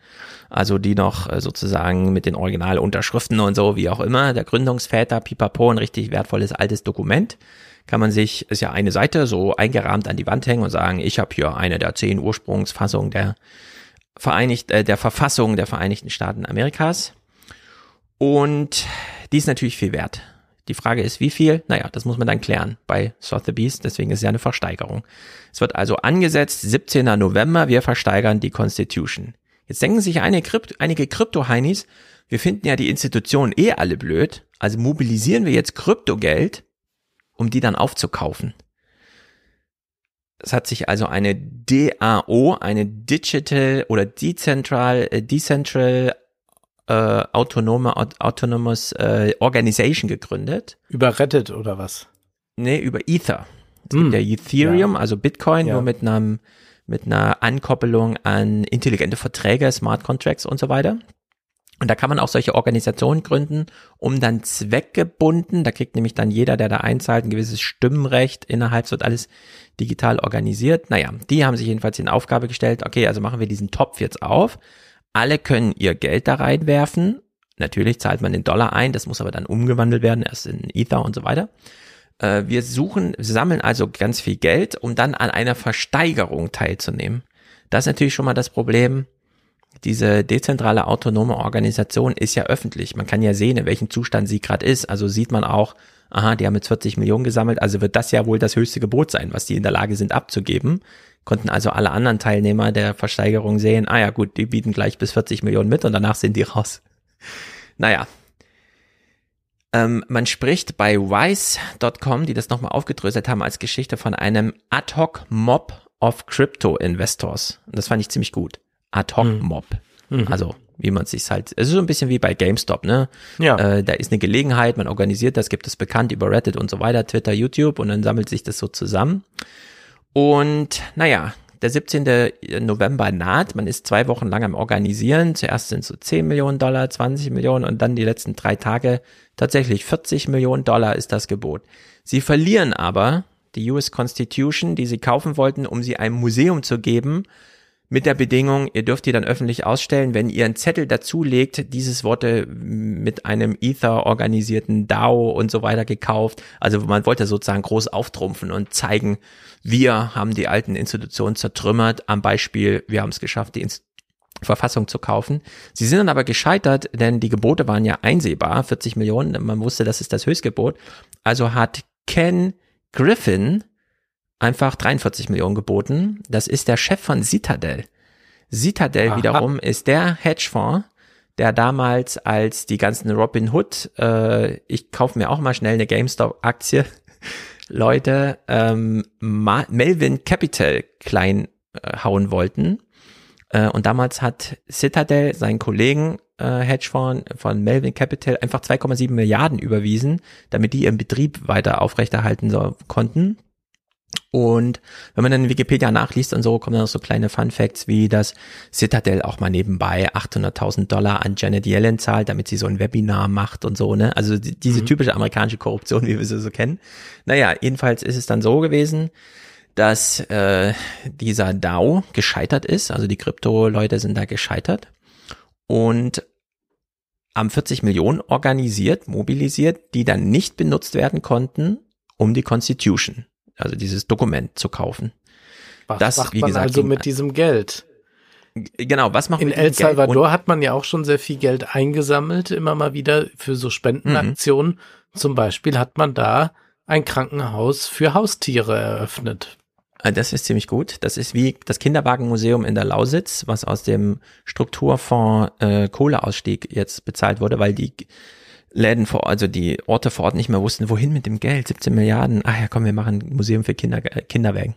S3: Also die noch äh, sozusagen mit den Originalunterschriften und so, wie auch immer, der Gründungsväter, pipapo, ein richtig wertvolles altes Dokument. Kann man sich, ist ja eine Seite, so eingerahmt an die Wand hängen und sagen, ich habe hier eine der zehn Ursprungsfassungen der Vereinigt, äh, der Verfassung der Vereinigten Staaten Amerikas. Und die ist natürlich viel wert. Die Frage ist, wie viel? Naja, das muss man dann klären bei Sotheby's, deswegen ist es ja eine Versteigerung. Es wird also angesetzt, 17. November, wir versteigern die Constitution. Jetzt denken sich einige, Krypt einige Krypto-Heinis, wir finden ja die Institutionen eh alle blöd, also mobilisieren wir jetzt Kryptogeld, um die dann aufzukaufen. Es hat sich also eine DAO, eine Digital oder Decentral, äh, Decentral äh, autonome Autonomous äh, Organization gegründet.
S2: Über Reddit oder was?
S3: Nee, über Ether. Es mm. gibt hm. ja Ethereum, ja. also Bitcoin, ja. nur mit einem mit einer Ankoppelung an intelligente Verträge, Smart Contracts und so weiter. Und da kann man auch solche Organisationen gründen, um dann zweckgebunden, da kriegt nämlich dann jeder, der da einzahlt, ein gewisses Stimmrecht innerhalb, es wird alles digital organisiert. Naja, die haben sich jedenfalls in Aufgabe gestellt, okay, also machen wir diesen Topf jetzt auf, alle können ihr Geld da reinwerfen. Natürlich zahlt man den Dollar ein, das muss aber dann umgewandelt werden, erst in Ether und so weiter. Äh, wir suchen, sammeln also ganz viel Geld, um dann an einer Versteigerung teilzunehmen. Das ist natürlich schon mal das Problem. Diese dezentrale autonome Organisation ist ja öffentlich. Man kann ja sehen, in welchem Zustand sie gerade ist. Also sieht man auch, aha, die haben jetzt 40 Millionen gesammelt, also wird das ja wohl das höchste Gebot sein, was die in der Lage sind abzugeben konnten also alle anderen Teilnehmer der Versteigerung sehen, ah ja gut, die bieten gleich bis 40 Millionen mit und danach sind die raus. [LAUGHS] Naja. Ähm, man spricht bei Wise.com, die das nochmal aufgedröselt haben, als Geschichte von einem Ad-Hoc-Mob of Crypto-Investors. Und das fand ich ziemlich gut. Ad-Hoc-Mob. Mhm. Also wie man sich halt, es ist so ein bisschen wie bei GameStop, ne? Ja. Äh, da ist eine Gelegenheit, man organisiert das, gibt es bekannt über Reddit und so weiter, Twitter, YouTube und dann sammelt sich das so zusammen. Und naja, der 17. November naht. Man ist zwei Wochen lang am Organisieren. Zuerst sind so 10 Millionen Dollar, 20 Millionen und dann die letzten drei Tage tatsächlich 40 Millionen Dollar ist das Gebot. Sie verlieren aber die US Constitution, die sie kaufen wollten, um sie einem Museum zu geben, mit der Bedingung, ihr dürft die dann öffentlich ausstellen, wenn ihr einen Zettel dazulegt, dieses Worte mit einem Ether organisierten DAO und so weiter gekauft. Also man wollte sozusagen groß auftrumpfen und zeigen, wir haben die alten Institutionen zertrümmert. Am Beispiel, wir haben es geschafft, die Inst Verfassung zu kaufen. Sie sind dann aber gescheitert, denn die Gebote waren ja einsehbar, 40 Millionen. Man wusste, das ist das Höchstgebot. Also hat Ken Griffin einfach 43 Millionen geboten. Das ist der Chef von Citadel. Citadel Aha. wiederum ist der Hedgefonds, der damals als die ganzen Robin Hood, äh, ich kaufe mir auch mal schnell eine GameStop-Aktie, [LAUGHS] Leute ähm, Melvin Capital klein äh, hauen wollten. Äh, und damals hat Citadel seinen Kollegen äh, Hedgefonds von Melvin Capital einfach 2,7 Milliarden überwiesen, damit die ihren Betrieb weiter aufrechterhalten so, konnten. Und wenn man dann in Wikipedia nachliest und so, kommen dann noch so kleine Fun Facts wie, dass Citadel auch mal nebenbei 800.000 Dollar an Janet Yellen zahlt, damit sie so ein Webinar macht und so, ne? Also die, diese mhm. typische amerikanische Korruption, wie wir sie so kennen. Naja, jedenfalls ist es dann so gewesen, dass äh, dieser DAO gescheitert ist, also die Krypto-Leute sind da gescheitert. und haben 40 Millionen organisiert, mobilisiert, die dann nicht benutzt werden konnten, um die Constitution, also dieses Dokument zu kaufen.
S2: Was das, macht wie man gesagt, also mit diesem Geld?
S3: Genau, was macht
S2: In El Salvador hat man ja auch schon sehr viel Geld eingesammelt, immer mal wieder für so Spendenaktionen. Mhm. Zum Beispiel hat man da ein Krankenhaus für Haustiere eröffnet.
S3: Ah, das ist ziemlich gut. Das ist wie das Kinderwagenmuseum in der Lausitz, was aus dem Strukturfonds äh, Kohleausstieg jetzt bezahlt wurde, weil die Läden vor, also die Orte vor Ort nicht mehr wussten, wohin mit dem Geld, 17 Milliarden. Ach ja, komm, wir machen ein Museum für Kinder, äh, Kinderwägen.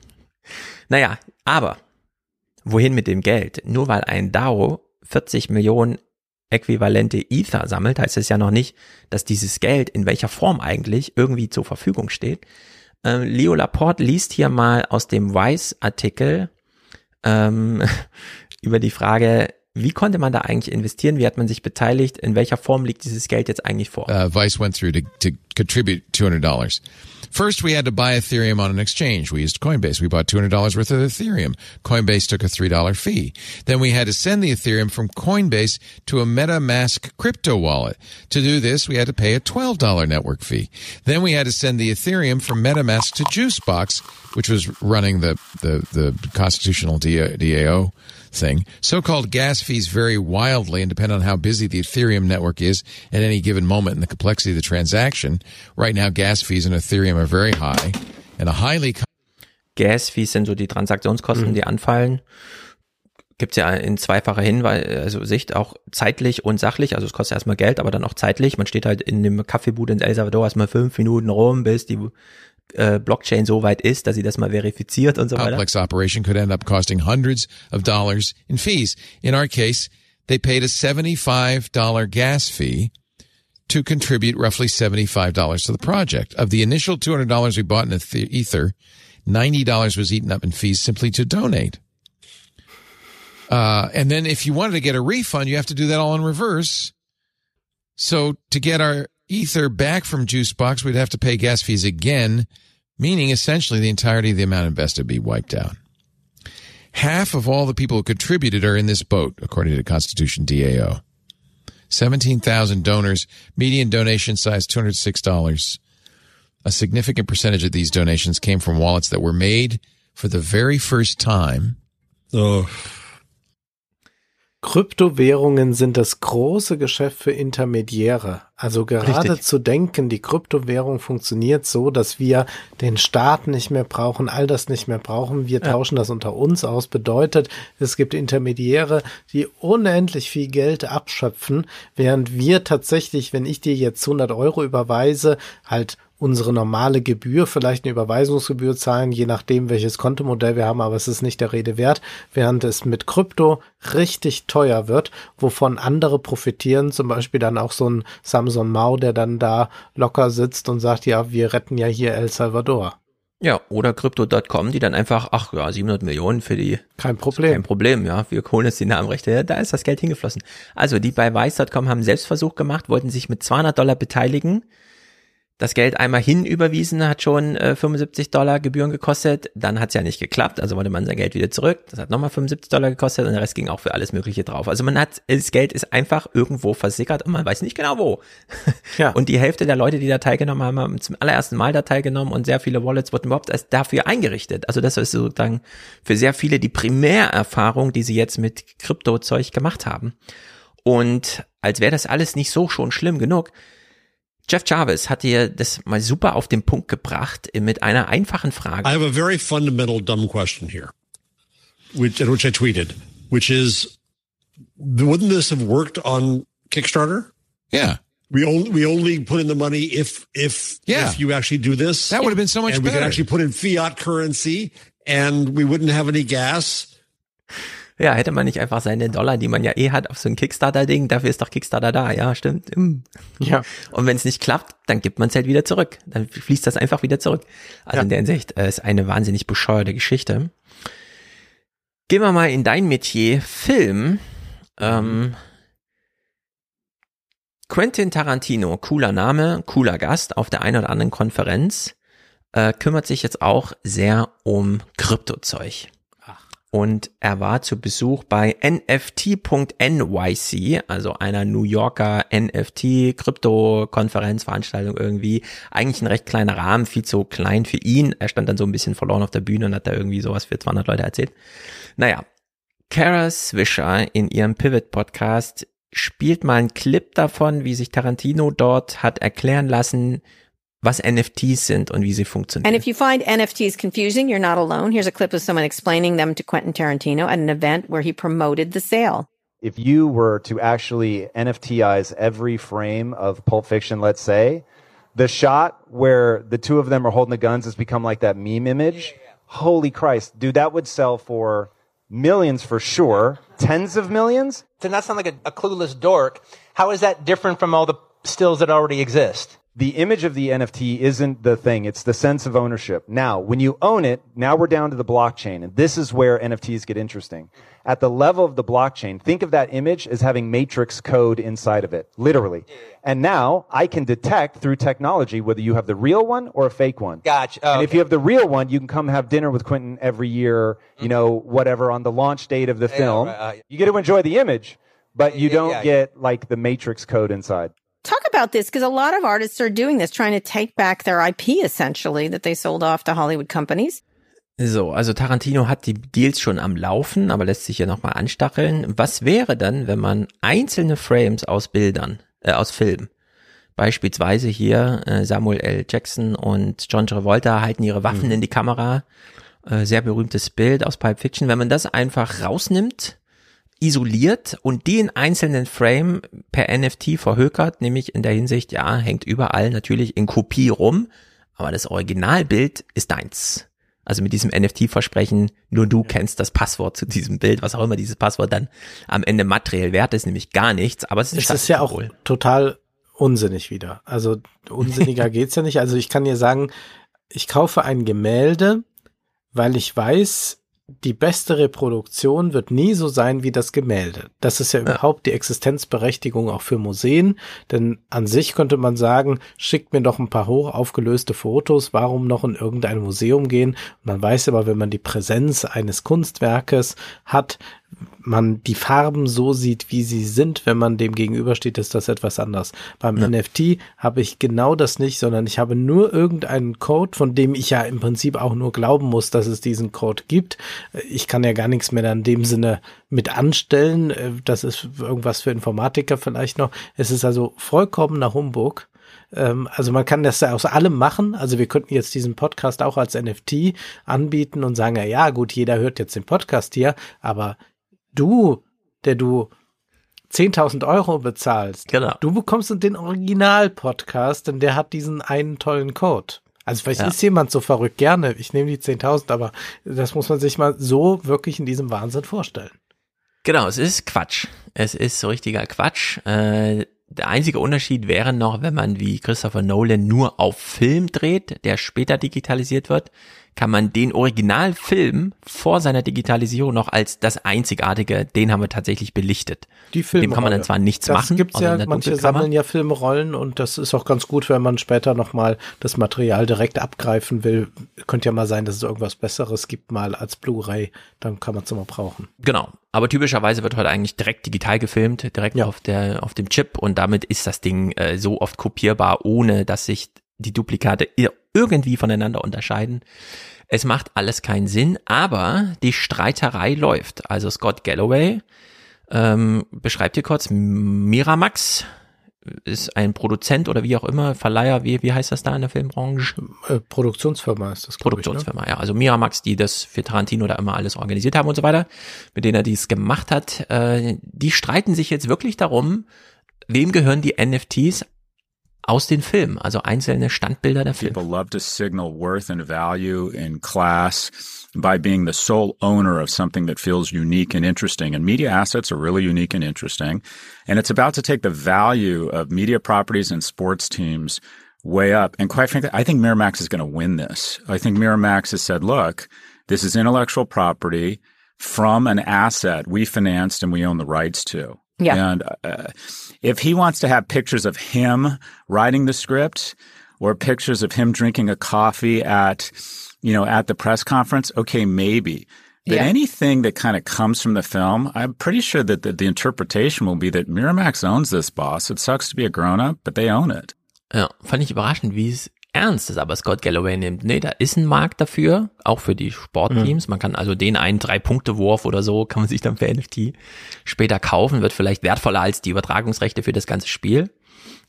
S3: Naja, aber wohin mit dem Geld? Nur weil ein DAO 40 Millionen äquivalente Ether sammelt, heißt es ja noch nicht, dass dieses Geld in welcher Form eigentlich irgendwie zur Verfügung steht. Ähm, Leo Laporte liest hier mal aus dem Vice-Artikel ähm, [LAUGHS] über die Frage, wie konnte man da eigentlich investieren? Wie hat man sich beteiligt? In welcher Form liegt dieses Geld jetzt eigentlich vor?
S52: Uh, Vice went through to, to contribute $200. First, we had to buy Ethereum on an exchange. We used Coinbase. We bought $200 worth of Ethereum. Coinbase took a $3 fee. Then we had to send the Ethereum from Coinbase to a MetaMask crypto wallet. To do this, we had to pay a $12 network fee. Then we had to send the Ethereum from MetaMask to Juicebox, which was running the, the, the constitutional DAO thing. So-called gas fees vary wildly and depend on how busy the Ethereum network is at any given moment and the complexity of the transaction. Right now, gas fees in Ethereum are very high and a highly
S3: Gas fees sind so die Transaktionskosten, mhm. die anfallen. Gibt's ja in zweifacher Hinweis, also Sicht auch zeitlich und sachlich. Also es kostet erstmal Geld, aber dann auch zeitlich. Man steht halt in dem Kaffeebude in El Salvador erstmal fünf Minuten rum, bis die äh, Blockchain so weit ist, dass sie das mal verifiziert und so weiter.
S52: Complex operation could end up costing hundreds of dollars in fees. In our case, they paid a $75 gas fee to contribute roughly $75 to the project. Of the initial $200 we bought in Ether, $90 was eaten up in fees simply to donate. Uh, and then if you wanted to get a refund, you have to do that all in reverse. So to get our Ether back from Juicebox, we'd have to pay gas fees again, meaning essentially the entirety of the amount invested would be wiped out. Half of all the people who contributed are in this boat, according to Constitution DAO. 17,000 donors, median donation size $206. A significant percentage of these donations came from wallets that were made for the very first time.
S2: Oh. Kryptowährungen sind das große Geschäft für Intermediäre. Also gerade Richtig. zu denken, die Kryptowährung funktioniert so, dass wir den Staat nicht mehr brauchen, all das nicht mehr brauchen. Wir ja. tauschen das unter uns aus. Bedeutet, es gibt Intermediäre, die unendlich viel Geld abschöpfen, während wir tatsächlich, wenn ich dir jetzt 100 Euro überweise, halt unsere normale Gebühr, vielleicht eine Überweisungsgebühr zahlen, je nachdem, welches Kontomodell wir haben, aber es ist nicht der Rede wert, während es mit Krypto richtig teuer wird, wovon andere profitieren, zum Beispiel dann auch so ein Samson Mao, der dann da locker sitzt und sagt, ja, wir retten ja hier El Salvador.
S3: Ja, oder Crypto.com, die dann einfach, ach ja, 700 Millionen für die.
S2: Kein Problem.
S3: Kein Problem, ja. Wir holen jetzt die Namenrechte. Ja, da ist das Geld hingeflossen. Also, die bei Weiß.com haben einen Selbstversuch gemacht, wollten sich mit 200 Dollar beteiligen das Geld einmal hinüberwiesen, hat schon äh, 75 Dollar Gebühren gekostet. Dann hat es ja nicht geklappt, also wollte man sein Geld wieder zurück. Das hat nochmal 75 Dollar gekostet und der Rest ging auch für alles Mögliche drauf. Also man hat, das Geld ist einfach irgendwo versickert und man weiß nicht genau wo. [LAUGHS] Ja. Und die Hälfte der Leute, die da teilgenommen haben, haben zum allerersten Mal da teilgenommen und sehr viele Wallets wurden überhaupt erst dafür eingerichtet. Also das ist sozusagen für sehr viele die Primärerfahrung, die sie jetzt mit Kryptozeug gemacht haben. Und als wäre das alles nicht so schon schlimm genug, Jeff Jarvis hat dir das mal super auf den Punkt gebracht mit einer einfachen Frage.
S54: I have a very fundamental dumb question here, which, which I tweeted, which is, wouldn't this have worked on Kickstarter?
S52: Yeah.
S54: We only we only put in the money if if
S52: yeah.
S54: if you actually do this.
S52: That would have been so much
S54: and
S52: better.
S54: we could actually put in fiat currency and we wouldn't have any gas
S3: Ja, hätte man nicht einfach seine Dollar, die man ja eh hat, auf so ein Kickstarter-Ding, dafür ist doch Kickstarter da, ja, stimmt. Mm. Ja. Und wenn es nicht klappt, dann gibt man es halt wieder zurück. Dann fließt das einfach wieder zurück. Also ja. in der Hinsicht äh, ist eine wahnsinnig bescheuerte Geschichte. Gehen wir mal in dein Metier, Film. Ähm, Quentin Tarantino, cooler Name, cooler Gast auf der einen oder anderen Konferenz, äh, kümmert sich jetzt auch sehr um Kryptozeug. Und er war zu Besuch bei NFT.nyc, also einer New Yorker NFT-Krypto-Konferenzveranstaltung irgendwie. Eigentlich ein recht kleiner Rahmen, viel zu klein für ihn. Er stand dann so ein bisschen verloren auf der Bühne und hat da irgendwie sowas für 200 Leute erzählt. Naja, Kara Swisher in ihrem Pivot-Podcast spielt mal einen Clip davon, wie sich Tarantino dort hat erklären lassen, was NFTs sind und wie sie funktionieren.
S55: And if you find NFTs confusing, you're not alone. Here's a clip of someone explaining them to Quentin Tarantino at an event where he promoted the sale.
S56: If you were to actually NFTize every frame of Pulp Fiction, let's say, the shot where the two of them are holding the guns has become like that meme image. Holy Christ, dude, that would sell for millions for sure. Tens of millions?
S57: To not sound like a, a clueless dork, how is that different from all the stills that already exist?
S56: The image of the NFT isn't the thing. It's the sense of ownership. Now, when you own it, now we're down to the blockchain. And this is where NFTs get interesting. At the level of the blockchain, think of that image as having matrix code inside of it, literally. And now I can detect through technology whether you have the real one or a fake one.
S57: Gotcha.
S56: And if you have the real one, you can come have dinner with Quentin every year, you know, whatever on the launch date of the film.
S57: right, uh,
S56: you get to enjoy the image, but you
S57: Yeah,
S56: don't
S57: yeah.
S56: get like the matrix code inside.
S55: Talk about this because a lot of artists are doing this, trying to take back their IP essentially that they sold off to Hollywood companies.
S3: So, also Tarantino hat die Deals schon am Laufen, aber lässt sich ja nochmal anstacheln. Was wäre dann, wenn man einzelne Frames aus Bildern, äh, aus Filmen, beispielsweise hier äh, Samuel L. Jackson und John Travolta halten ihre Waffen
S56: Mhm.
S3: in die Kamera, äh, sehr berühmtes Bild aus Pulp Fiction, wenn man das einfach rausnimmt, isoliert und den einzelnen Frame per NFT verhökert, nämlich in der Hinsicht, ja, hängt überall natürlich in Kopie rum, aber das Originalbild ist deins. Also mit diesem NFT-Versprechen, nur du kennst das Passwort zu diesem Bild, was auch immer dieses Passwort dann am Ende materiell wert ist, nämlich gar nichts, aber es ist,
S2: Es ist ja auch total unsinnig wieder. Also unsinniger [LAUGHS] geht's ja nicht. Also ich kann dir sagen, ich kaufe ein Gemälde, weil ich weiß, die beste Reproduktion wird nie so sein wie das Gemälde. Das ist ja, überhaupt die Existenzberechtigung auch für Museen, denn an sich könnte man sagen, schickt mir doch ein paar hoch aufgelöste Fotos, warum noch in irgendein Museum gehen? Man weiß aber, wenn man die Präsenz eines Kunstwerkes hat, man die Farben so sieht, wie sie sind, wenn man dem gegenübersteht, ist das etwas anders. Beim
S3: Ja.
S2: NFT habe ich genau das nicht, sondern ich habe nur irgendeinen Code, von dem ich ja im Prinzip auch nur glauben muss, dass es diesen Code gibt. Ich kann ja gar nichts mehr in dem Sinne mit anstellen. Äh, Das ist irgendwas für Informatiker vielleicht noch. Es ist also vollkommener Humbug. Ähm, Also man kann das ja aus allem machen. Also wir könnten jetzt diesen Podcast auch als NFT anbieten und sagen, ja, ja gut, jeder hört jetzt den Podcast hier, aber du, der du 10.000 Euro bezahlst,
S3: genau.
S2: du bekommst den Original-Podcast, denn der hat diesen einen tollen Code. Also vielleicht
S3: Ja.
S2: ist jemand so verrückt, gerne, ich nehme die 10.000, aber das muss man sich mal so wirklich in diesem Wahnsinn vorstellen.
S3: Genau, es ist Quatsch. Es ist so richtiger Quatsch. Äh, der einzige Unterschied wäre noch, wenn man wie Christopher Nolan nur auf Film dreht, der später digitalisiert wird, kann man den Originalfilm vor seiner Digitalisierung noch als das einzigartige, den haben wir tatsächlich belichtet.
S2: Die
S3: Dem kann man dann
S2: Filmrolle.
S3: zwar nichts
S2: das
S3: machen.
S2: Gibt's ja, manche sammeln ja Filmrollen und das ist auch ganz gut, wenn man später nochmal das Material direkt abgreifen will. Könnte ja mal sein, dass es irgendwas Besseres gibt, mal als Blu-ray, dann kann man es immer brauchen.
S3: Genau. Aber typischerweise wird heute eigentlich direkt digital gefilmt, direkt auf der, auf dem Chip und damit ist das Ding äh, so oft kopierbar, ohne dass sich die Duplikate irgendwie voneinander unterscheiden. Es macht alles keinen Sinn, aber die Streiterei läuft. Also Scott Galloway ähm, beschreibt hier kurz, Miramax ist ein Produzent oder wie auch immer, Verleiher, wie, wie heißt das da in der Filmbranche?
S2: Äh, Produktionsfirma ist das,
S3: Produktionsfirma, ja. Also Miramax, die das für Tarantino da immer alles organisiert haben und so weiter, mit denen er dies gemacht hat, äh, die streiten sich jetzt wirklich darum, wem gehören die NFTs aus den Filmen, also einzelne Standbilder der Filme.
S58: People love to signal worth and value in class by being the sole owner of something that feels unique and interesting. And media assets are really unique and interesting. And it's about to take the value of media properties and sports teams way up. And quite frankly, I think Miramax is going to win this. I think Miramax has said, look, this is intellectual property from an asset we financed and we own the rights to.
S55: Yeah.
S58: And uh, if he wants to have pictures of him writing the script or pictures of him drinking a coffee at, you know, at the press conference, okay, maybe. But
S50: Yeah.
S58: anything that kind of comes from the film, I'm pretty sure that the, the interpretation will be that Miramax owns this boss. It sucks to be a grown up, but they own it.
S3: Ja, fand ich überraschend, wie es ernst ist, aber Scott Galloway nimmt. Nee, da ist ein Markt dafür, auch für die Sportteams. Man kann also den einen Drei-Punkte-Wurf oder so, kann man sich dann für NFT später kaufen, wird vielleicht wertvoller als die Übertragungsrechte für das ganze Spiel.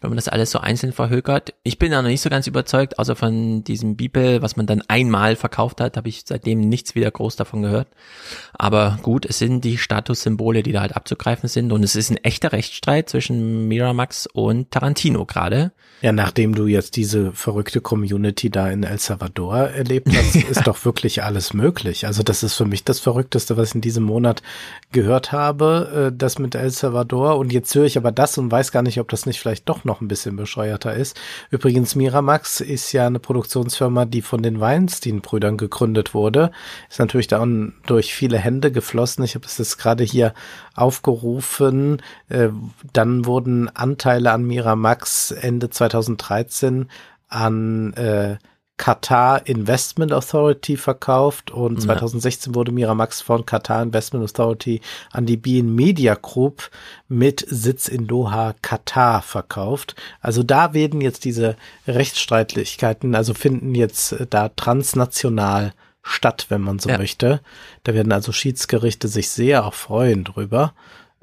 S3: Wenn man das alles so einzeln verhökert. Ich bin da noch nicht so ganz überzeugt, außer von diesem Beeple, was man dann einmal verkauft hat, habe ich seitdem nichts wieder groß davon gehört. Aber gut, es sind die Statussymbole, die da halt abzugreifen sind und es ist ein echter Rechtsstreit zwischen Miramax und Tarantino gerade.
S2: Ja, nachdem du jetzt diese verrückte Community da in El Salvador erlebt hast, [LAUGHS] ist doch wirklich alles möglich. Also das ist für mich das Verrückteste, was ich in diesem Monat gehört habe, äh, das mit El Salvador. Und jetzt höre ich aber das und weiß gar nicht, ob das nicht vielleicht doch noch ein bisschen bescheuerter ist. Übrigens, Miramax ist ja eine Produktionsfirma, die von den Weinstein-Brüdern gegründet wurde. Ist natürlich dann durch viele Hände geflossen. Ich habe es jetzt gerade hier aufgerufen. Äh, Dann wurden Anteile an Miramax Ende 2013 an äh, Qatar Investment Authority verkauft und
S3: Ja.
S2: 2016 wurde Miramax von Qatar Investment Authority an die BN Media Group mit Sitz in Doha, Katar verkauft. Also da werden jetzt diese Rechtsstreitlichkeiten, also finden jetzt äh, da transnational statt, wenn man so
S3: Ja.
S2: möchte. Da werden also Schiedsgerichte sich sehr auch freuen drüber.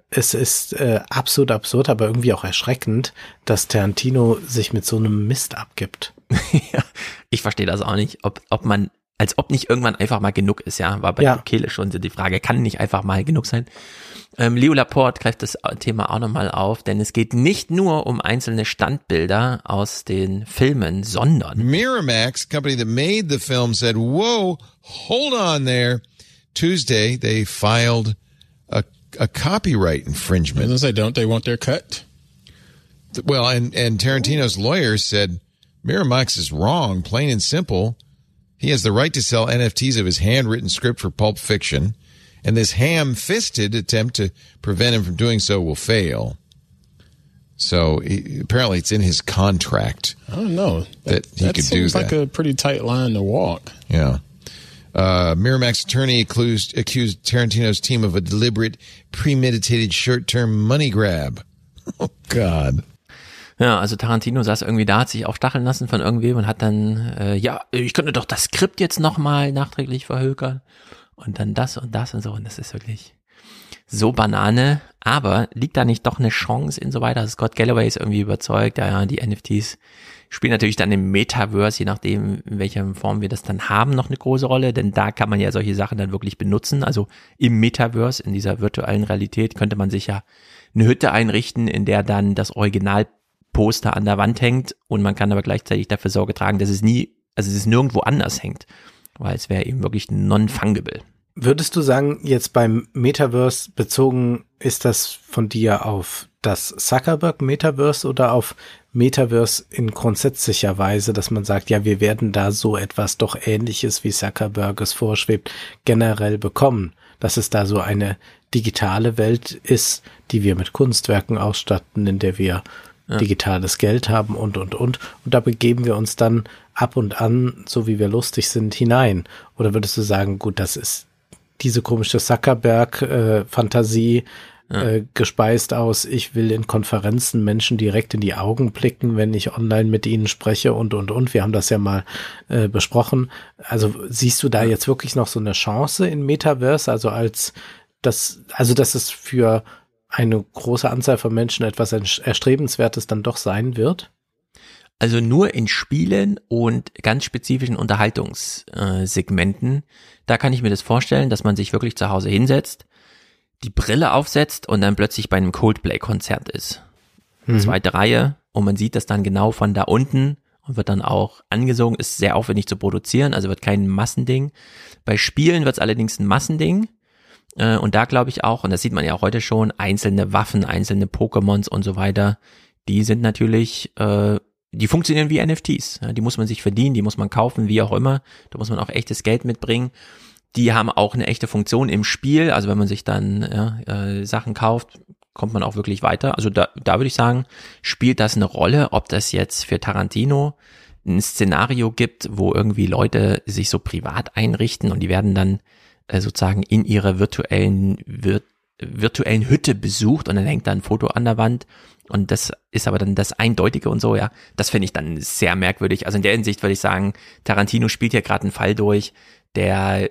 S2: Es ist äh, absolut absurd, aber irgendwie auch erschreckend, dass Tarantino sich mit so einem Mist abgibt. [LAUGHS]
S3: Ich verstehe das auch nicht, ob, ob man, als ob nicht irgendwann einfach mal genug ist, ja, war bei
S2: Ja.
S3: Kehle schon so die Frage, kann nicht einfach mal genug sein? Ähm, Leo Laporte greift das Thema auch nochmal auf, denn es geht nicht nur um einzelne Standbilder aus den Filmen, sondern
S52: Miramax, company that made the film, said, "Whoa, hold on there." Tuesday, they filed a, a copyright infringement.
S59: As I don't, they want their cut.
S52: Well, and and Tarantino's lawyers said Miramax is wrong, plain and simple. He has the right to sell NFTs of his handwritten script for Pulp Fiction, and this ham-fisted attempt to prevent him from doing so will fail. So he, apparently, it's in his contract
S59: I don't know.
S52: that he
S59: that
S52: could do
S59: seems
S52: that.
S59: like a pretty tight line to walk.
S52: Yeah. Uh, Miramax attorney accused, accused Tarantino's team of a deliberate, premeditated short-term money grab. [LAUGHS] Oh God.
S3: Ja, also Tarantino saß irgendwie da, hat sich aufstacheln lassen von irgendwem und hat dann, äh, ja, ich könnte doch das Skript jetzt nochmal nachträglich verhökern. Und dann das und das und so. Und das ist wirklich so Banane, aber liegt da nicht doch eine Chance insoweit, also Scott Galloway ist irgendwie überzeugt, ja, ja, die NFTs spielen natürlich dann im Metaverse, je nachdem, in welcher Form wir das dann haben, noch eine große Rolle, denn da kann man ja solche Sachen dann wirklich benutzen, also im Metaverse, in dieser virtuellen Realität könnte man sich ja eine Hütte einrichten, in der dann das Originalposter an der Wand hängt und man kann aber gleichzeitig dafür Sorge tragen, dass es nie, also es nirgendwo anders hängt, weil es wäre eben wirklich non-fungible.
S2: Würdest du sagen, jetzt beim Metaverse bezogen, ist das von dir auf das Zuckerberg Metaverse oder auf Metaverse in grundsätzlicher Weise, dass man sagt, ja, wir werden da so etwas doch ähnliches, wie Zuckerberg es vorschwebt, generell bekommen, dass es da so eine digitale Welt ist, die wir mit Kunstwerken ausstatten, in der wir
S3: Ja.
S2: digitales Geld haben und, und, und. Und da begeben wir uns dann ab und an, so wie wir lustig sind, hinein. Oder würdest du sagen, gut, das ist diese komische Zuckerberg-Fantasie äh, gespeist aus, ich will in Konferenzen Menschen direkt in die Augen blicken, wenn ich online mit ihnen spreche und, und, und. Wir haben das ja mal äh, besprochen. Also siehst du da jetzt wirklich noch so eine Chance in Metaverse, also als das, also dass es für eine große Anzahl von Menschen etwas Erstrebenswertes dann doch sein wird?
S3: Also nur in Spielen und ganz spezifischen Unterhaltungssegmenten. Da kann ich mir das vorstellen, dass man sich wirklich zu Hause hinsetzt, die Brille aufsetzt und dann plötzlich bei einem Coldplay-Konzert ist.
S2: Mhm.
S3: Zweite Reihe und man sieht das dann genau von da unten und wird dann auch angesungen, ist sehr aufwendig zu produzieren, also wird kein Massending. Bei Spielen wird es allerdings ein Massending. Äh, Und da glaube ich auch, und das sieht man ja auch heute schon, einzelne Waffen, einzelne Pokémons und so weiter, die sind natürlich, äh, die funktionieren wie NFTs. Die muss man sich verdienen, die muss man kaufen, wie auch immer. Da muss man auch echtes Geld mitbringen. Die haben auch eine echte Funktion im Spiel. Also wenn man sich dann ja, äh, Sachen kauft, kommt man auch wirklich weiter. Also da, da würde ich sagen, spielt das eine Rolle, ob das jetzt für Tarantino ein Szenario gibt, wo irgendwie Leute sich so privat einrichten und die werden dann sozusagen in ihrer virtuellen, vir virtuellen Hütte besucht und dann hängt da ein Foto an der Wand und das ist aber dann das Eindeutige und so, ja. Das finde ich dann sehr merkwürdig. Also in der Hinsicht würde ich sagen, Tarantino spielt hier gerade einen Fall durch, der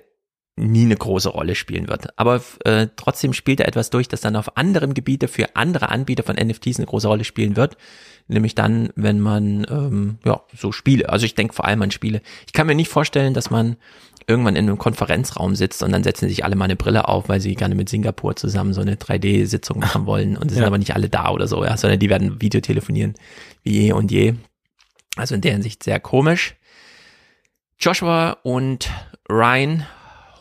S3: nie eine große Rolle spielen wird. Aber äh, trotzdem spielt er etwas durch, das dann auf anderen Gebiete für andere Anbieter von NFTs eine große Rolle spielen wird. Nämlich dann, wenn man ähm, ja so Spiele, also ich denke vor allem an Spiele. Ich kann mir nicht vorstellen, dass man irgendwann in einem Konferenzraum sitzt und dann setzen sich alle mal eine Brille auf, weil sie gerne mit Singapur zusammen so eine 3D-Sitzung machen wollen und sind aber nicht alle da oder so, ja, sondern die werden Videotelefonieren wie je und je. Also in der Hinsicht sehr komisch. Joshua und Ryan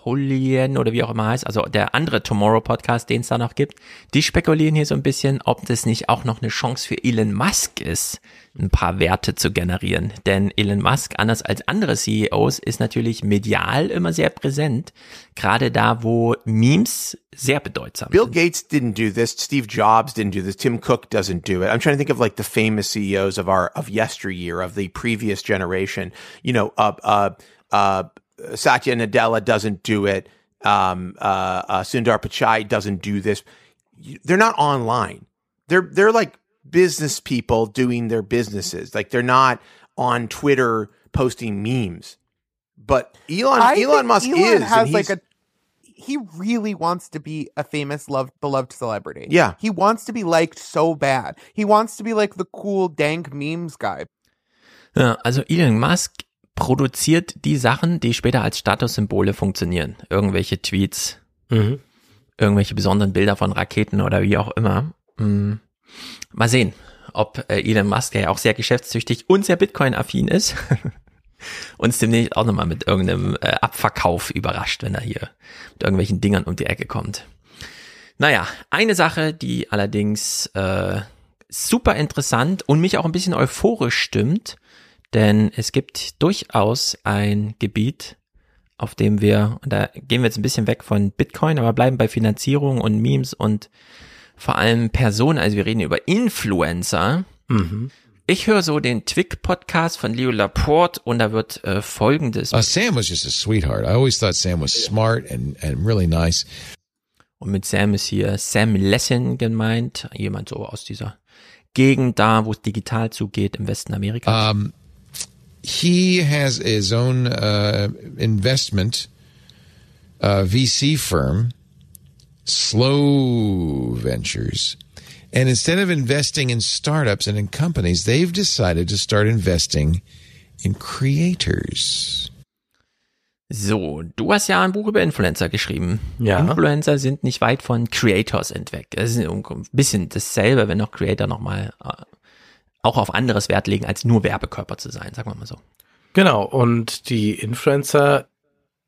S3: Julian oder wie auch immer heißt, also der andere Tomorrow Podcast, den es da noch gibt, die spekulieren hier so ein bisschen, ob das nicht auch noch eine Chance für Elon Musk ist, ein paar Werte zu generieren. Denn Elon Musk, anders als andere CEOs, ist natürlich medial immer sehr präsent, gerade da, wo Memes sehr bedeutsam
S60: Bill
S3: sind.
S60: Gates didn't do this. Steve Jobs didn't do this. Tim Cook doesn't do it. I'm trying to think of like the famous CEOs of our of yesteryear of the previous generation. You know, uh, uh, uh, Satya Nadella doesn't do it. Um, uh, uh, Sundar Pichai doesn't do this. They're not online. They're they're like business people doing their businesses. Like they're not on Twitter posting memes. But Elon
S61: I
S60: Elon
S61: think
S60: Musk
S61: Elon
S60: is and
S61: has like a he really wants to be a famous loved beloved celebrity.
S60: Yeah.
S61: He wants to be liked so bad. He wants to be like the cool dank memes guy.
S3: Ja, also Elon Musk produziert die Sachen, die später als Statussymbole funktionieren. Irgendwelche Tweets,
S2: Mhm.
S3: irgendwelche besonderen Bilder von Raketen oder wie auch immer. Hm. Mal sehen, ob äh, Elon Musk, der ja auch sehr geschäftstüchtig und sehr Bitcoin-affin ist, [LAUGHS] uns demnächst auch nochmal mit irgendeinem äh, Abverkauf überrascht, wenn er hier mit irgendwelchen Dingern um die Ecke kommt. Naja, eine Sache, die allerdings äh, super interessant und mich auch ein bisschen euphorisch stimmt, denn es gibt durchaus ein Gebiet, auf dem wir, und da gehen wir jetzt ein bisschen weg von Bitcoin, aber bleiben bei Finanzierung und Memes und vor allem Personen, also wir reden über Influencer.
S2: Mhm.
S3: Ich höre so den Twig-Podcast von Leo Laporte und da wird äh, folgendes.
S52: Uh, Sam was just a sweetheart. I always thought Sam was smart and, and really nice.
S3: Und mit Sam ist hier Sam Lessin gemeint, jemand so aus dieser Gegend da, wo es digital zugeht im Westen Amerikas.
S52: Um, he has his own uh, investment uh, VC firm, Slow Ventures. And instead of investing in startups and in companies, they've decided to start investing in creators.
S3: So, du hast ja ein Buch über Influencer geschrieben.
S2: Ja.
S3: Influencer sind nicht weit von Creators entweg. Es ist ein bisschen dasselbe, wenn noch Creator nochmal äh, auch auf anderes Wert legen, als nur Werbekörper zu sein, sagen wir mal so.
S2: Genau, und die Influencer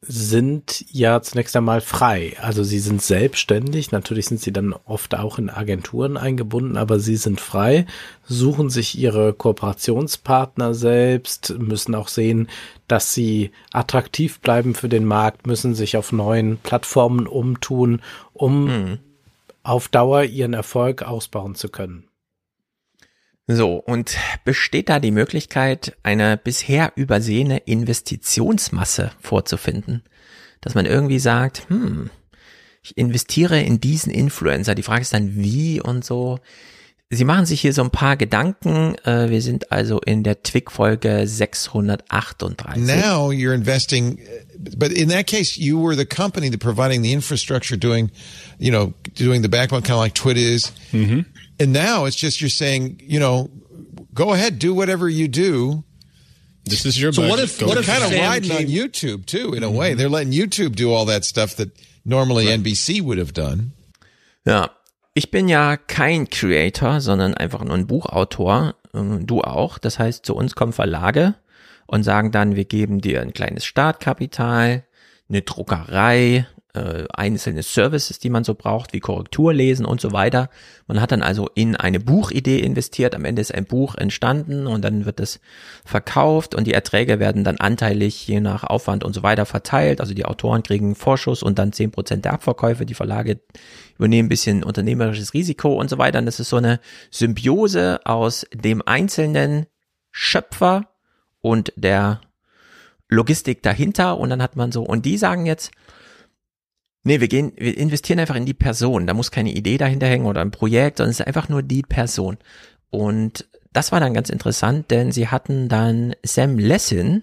S2: sind ja zunächst einmal frei. Also sie sind selbstständig. Natürlich sind sie dann oft auch in Agenturen eingebunden, aber sie sind frei, suchen sich ihre Kooperationspartner selbst, müssen auch sehen, dass sie attraktiv bleiben für den Markt, müssen sich auf neuen Plattformen umtun, um auf Dauer ihren Erfolg ausbauen zu können.
S3: So, und besteht da die Möglichkeit, eine bisher übersehene Investitionsmasse vorzufinden? Dass man irgendwie sagt, hm, ich investiere in diesen Influencer. Die Frage ist dann, wie und so. Sie machen sich hier so ein paar Gedanken. Äh, Wir sind also in der Twig-Folge 638.
S52: Now you're investing, but in that case, you were the company that providing the infrastructure, doing, you know, doing the backbone, kind of like Twitter is. And now it's just you're saying, you know, go ahead, do whatever you do.
S59: This is your
S52: So what
S59: budget.
S52: if
S59: Go
S52: what if kind of riding on YouTube too? In a way, they're letting YouTube do all that stuff that normally NBC would have done.
S3: Ja, ich bin ja kein Creator, sondern einfach nur ein Buchautor. Ähm, Du auch. Das heißt, zu uns kommen Verlage und sagen dann, wir geben dir ein kleines Startkapital, eine Druckerei, äh, einzelne Services, die man so braucht, wie Korrekturlesen und so weiter. Man hat dann also in eine Buchidee investiert. Am Ende ist ein Buch entstanden und dann wird es verkauft und die Erträge werden dann anteilig je nach Aufwand und so weiter verteilt. Also die Autoren kriegen Vorschuss und dann zehn Prozent der Abverkäufe. Die Verlage übernehmen ein bisschen unternehmerisches Risiko und so weiter. Und das ist so eine Symbiose aus dem einzelnen Schöpfer und der Logistik dahinter. Und dann hat man so, und die sagen jetzt, Nee, wir gehen, wir investieren einfach in die Person. Da muss keine Idee dahinter hängen oder ein Projekt, sondern es ist einfach nur die Person. Und das war dann ganz interessant, denn sie hatten dann Sam Lessin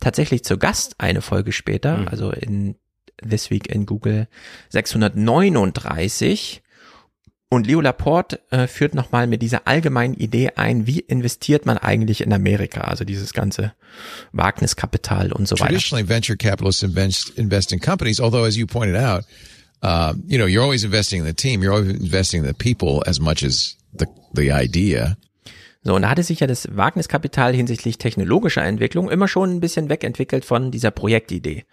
S3: tatsächlich zu Gast eine Folge später,
S2: Mhm.
S3: also in This Week in Google 639. Und Leo Laporte äh, führt nochmal mit dieser allgemeinen Idee ein, wie investiert man eigentlich in Amerika? Also dieses ganze Wagniskapital und so weiter.
S52: Traditionally, venture capitalists invest, invest in companies, although, as you pointed out, uh, you know, you're always investing in the team. You're always investing in the people as much as the, the idea.
S3: So, und da hatte sich ja das Wagniskapital hinsichtlich technologischer Entwicklung immer schon ein bisschen wegentwickelt von dieser Projektidee.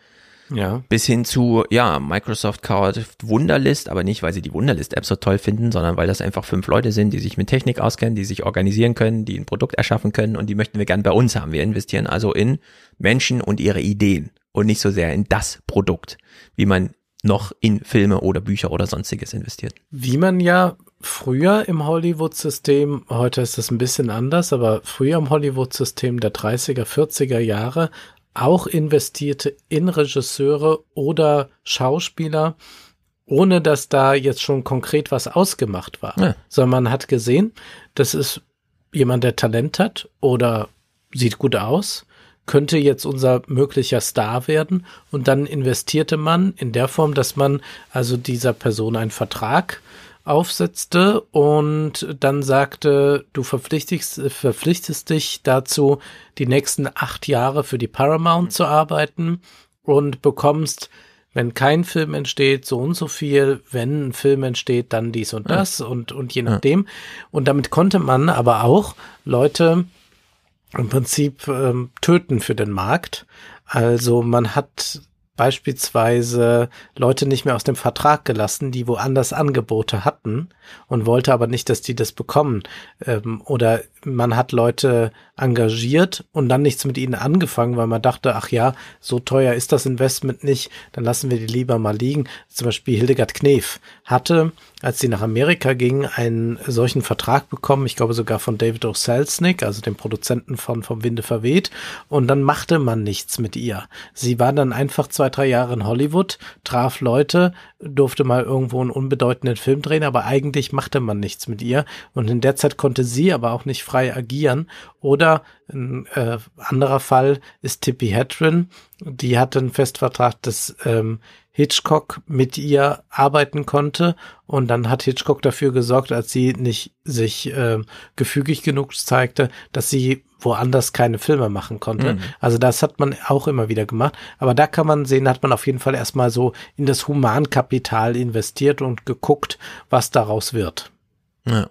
S2: Ja.
S3: Bis hin zu, ja, Microsoft kauft Wunderlist, aber nicht, weil sie die Wunderlist-App so toll finden, sondern weil das einfach fünf Leute sind, die sich mit Technik auskennen, die sich organisieren können, die ein Produkt erschaffen können und die möchten wir gern bei uns haben. Wir investieren also in Menschen und ihre Ideen und nicht so sehr in das Produkt, wie man noch in Filme oder Bücher oder sonstiges investiert.
S2: Wie man ja früher im Hollywood-System, heute ist das ein bisschen anders, aber früher im Hollywood-System der 30er, 40er Jahre auch investierte in Regisseure oder Schauspieler, ohne dass da jetzt schon konkret was ausgemacht war.
S3: Ja.
S2: Sondern man hat gesehen, das ist jemand, der Talent hat oder sieht gut aus, könnte jetzt unser möglicher Star werden und dann investierte man in der Form, dass man also dieser Person einen Vertrag aufsetzte und dann sagte, du verpflichtest, verpflichtest dich dazu, die nächsten acht Jahre für die Paramount zu arbeiten und bekommst, wenn kein Film entsteht, so und so viel, wenn ein Film entsteht, dann dies und
S3: Ja.
S2: das und, und je nachdem. Und damit konnte man aber auch Leute im Prinzip ähm, töten für den Markt. Also man hat beispielsweise Leute nicht mehr aus dem Vertrag gelassen, die woanders Angebote hatten und wollte aber nicht, dass die das bekommen. Ähm, oder man hat Leute engagiert und dann nichts mit ihnen angefangen, weil man dachte, ach ja, so teuer ist das Investment nicht, dann lassen wir die lieber mal liegen. Zum Beispiel Hildegard Knef hatte, als sie nach Amerika ging, einen solchen Vertrag bekommen, ich glaube sogar von David O. Also dem Produzenten von Vom Winde verweht, und dann machte man nichts mit ihr. Sie war dann einfach zwei, drei Jahre in Hollywood, traf Leute, durfte mal irgendwo einen unbedeutenden Film drehen, aber eigentlich machte man nichts mit ihr. Und in der Zeit konnte sie aber auch nicht frei agieren. Oder ein äh, anderer Fall ist Tippi Hedren. Die hatte einen Festvertrag, dass ähm, Hitchcock mit ihr arbeiten konnte. Und dann hat Hitchcock dafür gesorgt, als sie nicht sich äh, gefügig genug zeigte, dass sie woanders keine Filme machen konnte.
S3: Mhm.
S2: Also das hat man auch immer wieder gemacht. Aber da kann man sehen, hat man auf jeden Fall erstmal so in das Humankapital investiert und geguckt, was daraus wird.
S3: Ja.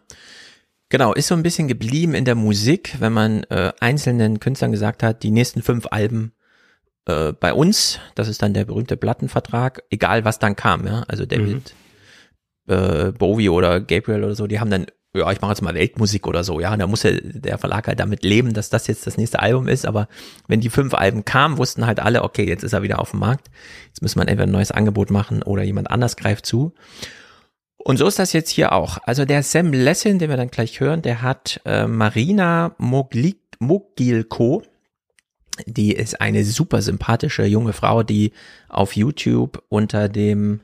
S3: Genau, ist so ein bisschen geblieben in der Musik, wenn man äh, einzelnen Künstlern gesagt hat, die nächsten fünf Alben äh, bei uns, das ist dann der berühmte Plattenvertrag, egal was dann kam, ja. Also David äh, Bowie oder Gabriel oder so, die haben dann, ja, ich mache jetzt mal Weltmusik oder so, ja. Und da muss ja der Verlag halt damit leben, dass das jetzt das nächste Album ist. Aber wenn die fünf Alben kamen, wussten halt alle, okay, jetzt ist er wieder auf dem Markt. Jetzt muss man entweder ein neues Angebot machen oder jemand anders greift zu. Und so ist das jetzt hier auch. Also der Sam Lessin, den wir dann gleich hören, der hat äh, Marina Mogli- Mogilko, die ist eine super sympathische junge Frau, die auf YouTube unter dem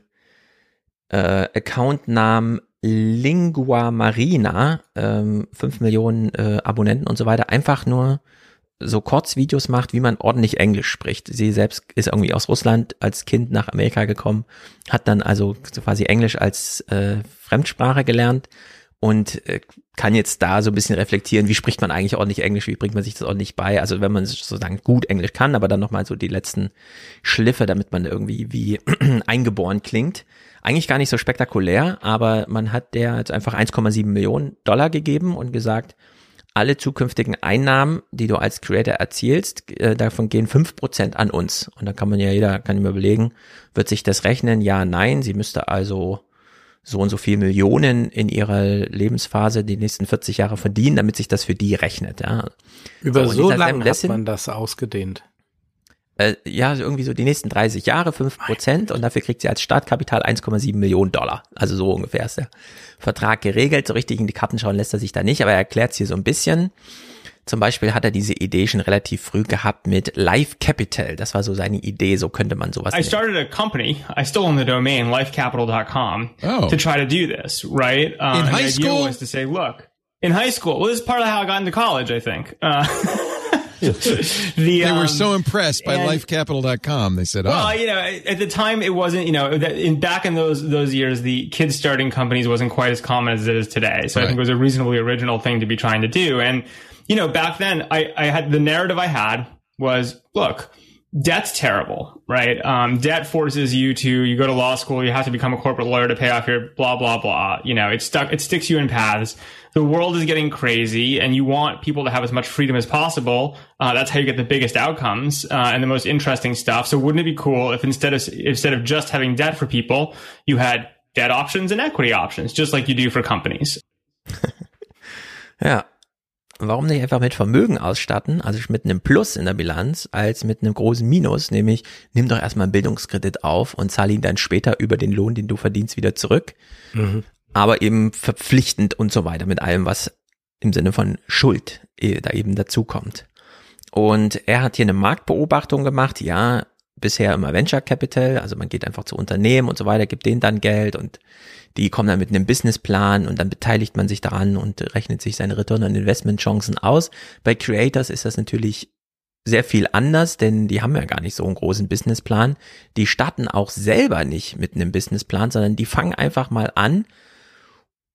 S3: äh, Accountnamen Lingua Marina, ähm, 5 Millionen äh, Abonnenten und so weiter, einfach nur so Kurzvideos macht, wie man ordentlich Englisch spricht. Sie selbst ist irgendwie aus Russland als Kind nach Amerika gekommen, hat dann also quasi Englisch als äh, Fremdsprache gelernt und äh, kann jetzt da so ein bisschen reflektieren, wie spricht man eigentlich ordentlich Englisch, wie bringt man sich das ordentlich bei. Also wenn man sozusagen gut Englisch kann, aber dann nochmal so die letzten Schliffe, damit man irgendwie wie [CLEARS THROAT] eingeboren klingt. Eigentlich gar nicht so spektakulär, aber man hat der jetzt einfach 1,7 Millionen Dollar gegeben und gesagt, alle zukünftigen Einnahmen, die du als Creator erzielst, äh, davon gehen fünf Prozent an uns. Und da kann man ja, jeder kann immer überlegen, wird sich das rechnen? Ja, nein. Sie müsste also so und so viel Millionen in ihrer Lebensphase die nächsten 40 Jahre verdienen, damit sich das für die rechnet. Ja.
S2: Über so,
S3: dieser
S2: lange hat man das ausgedehnt.
S3: Äh, ja, so irgendwie so die nächsten 30 Jahre, 5 Prozent und dafür kriegt sie als Startkapital 1,7 Millionen Dollar. Also so ungefähr ist der Vertrag geregelt. So richtig in die Karten schauen lässt er sich da nicht, aber er erklärt es hier so ein bisschen. Zum Beispiel hat er diese Idee schon relativ früh gehabt mit Life Capital. Das war so seine Idee, so könnte man sowas
S62: I started a company. I still own the domain lifecapital.com
S52: Oh.
S62: to try to do this, right? Uh,
S52: In high school?
S62: was to say, look, in high school, well, this is part of how I got into college, I think. Uh, [LAUGHS] [LAUGHS] the,
S52: they
S62: um,
S52: were so impressed by
S62: and-
S52: lifecapital.com. They said,
S62: Well,
S52: oh,
S62: you know, at the time it wasn't, you know, that in back in those those years, the kids starting companies wasn't quite as common as it is today. So I think it was a reasonably original thing to be trying to do. And you know, back then, I, I had the narrative I had was, look, debt's terrible, right? Um, debt forces you to you go to law school, you have to become a corporate lawyer to pay off your blah blah blah. You know, it stuck, it sticks you in paths. The world is getting crazy, and you want people to have as much freedom as possible. Uh, that's how you get the biggest outcomes uh, and the most interesting stuff. So, wouldn't it be cool if instead of instead of just having debt for people, you had debt options and equity options, just like you do for companies? [LAUGHS]
S3: Ja. Warum nicht einfach mit Vermögen ausstatten, also mit einem Plus in der Bilanz, als mit einem großen Minus, nämlich nimm doch erstmal einen Bildungskredit auf und zahl ihn dann später über den Lohn, den du verdienst, wieder zurück.
S2: Mhm.
S3: Aber eben verpflichtend und so weiter mit allem, was im Sinne von Schuld eh, da eben dazukommt. Und er hat hier eine Marktbeobachtung gemacht, ja, bisher immer Venture Capital, also man geht einfach zu Unternehmen und so weiter, gibt denen dann Geld und die kommen dann mit einem Businessplan und dann beteiligt man sich daran und rechnet sich seine Return on Investment Chancen aus. Bei Creators ist das natürlich sehr viel anders, denn die haben ja gar nicht so einen großen Businessplan. Die starten auch selber nicht mit einem Businessplan, sondern die fangen einfach mal an,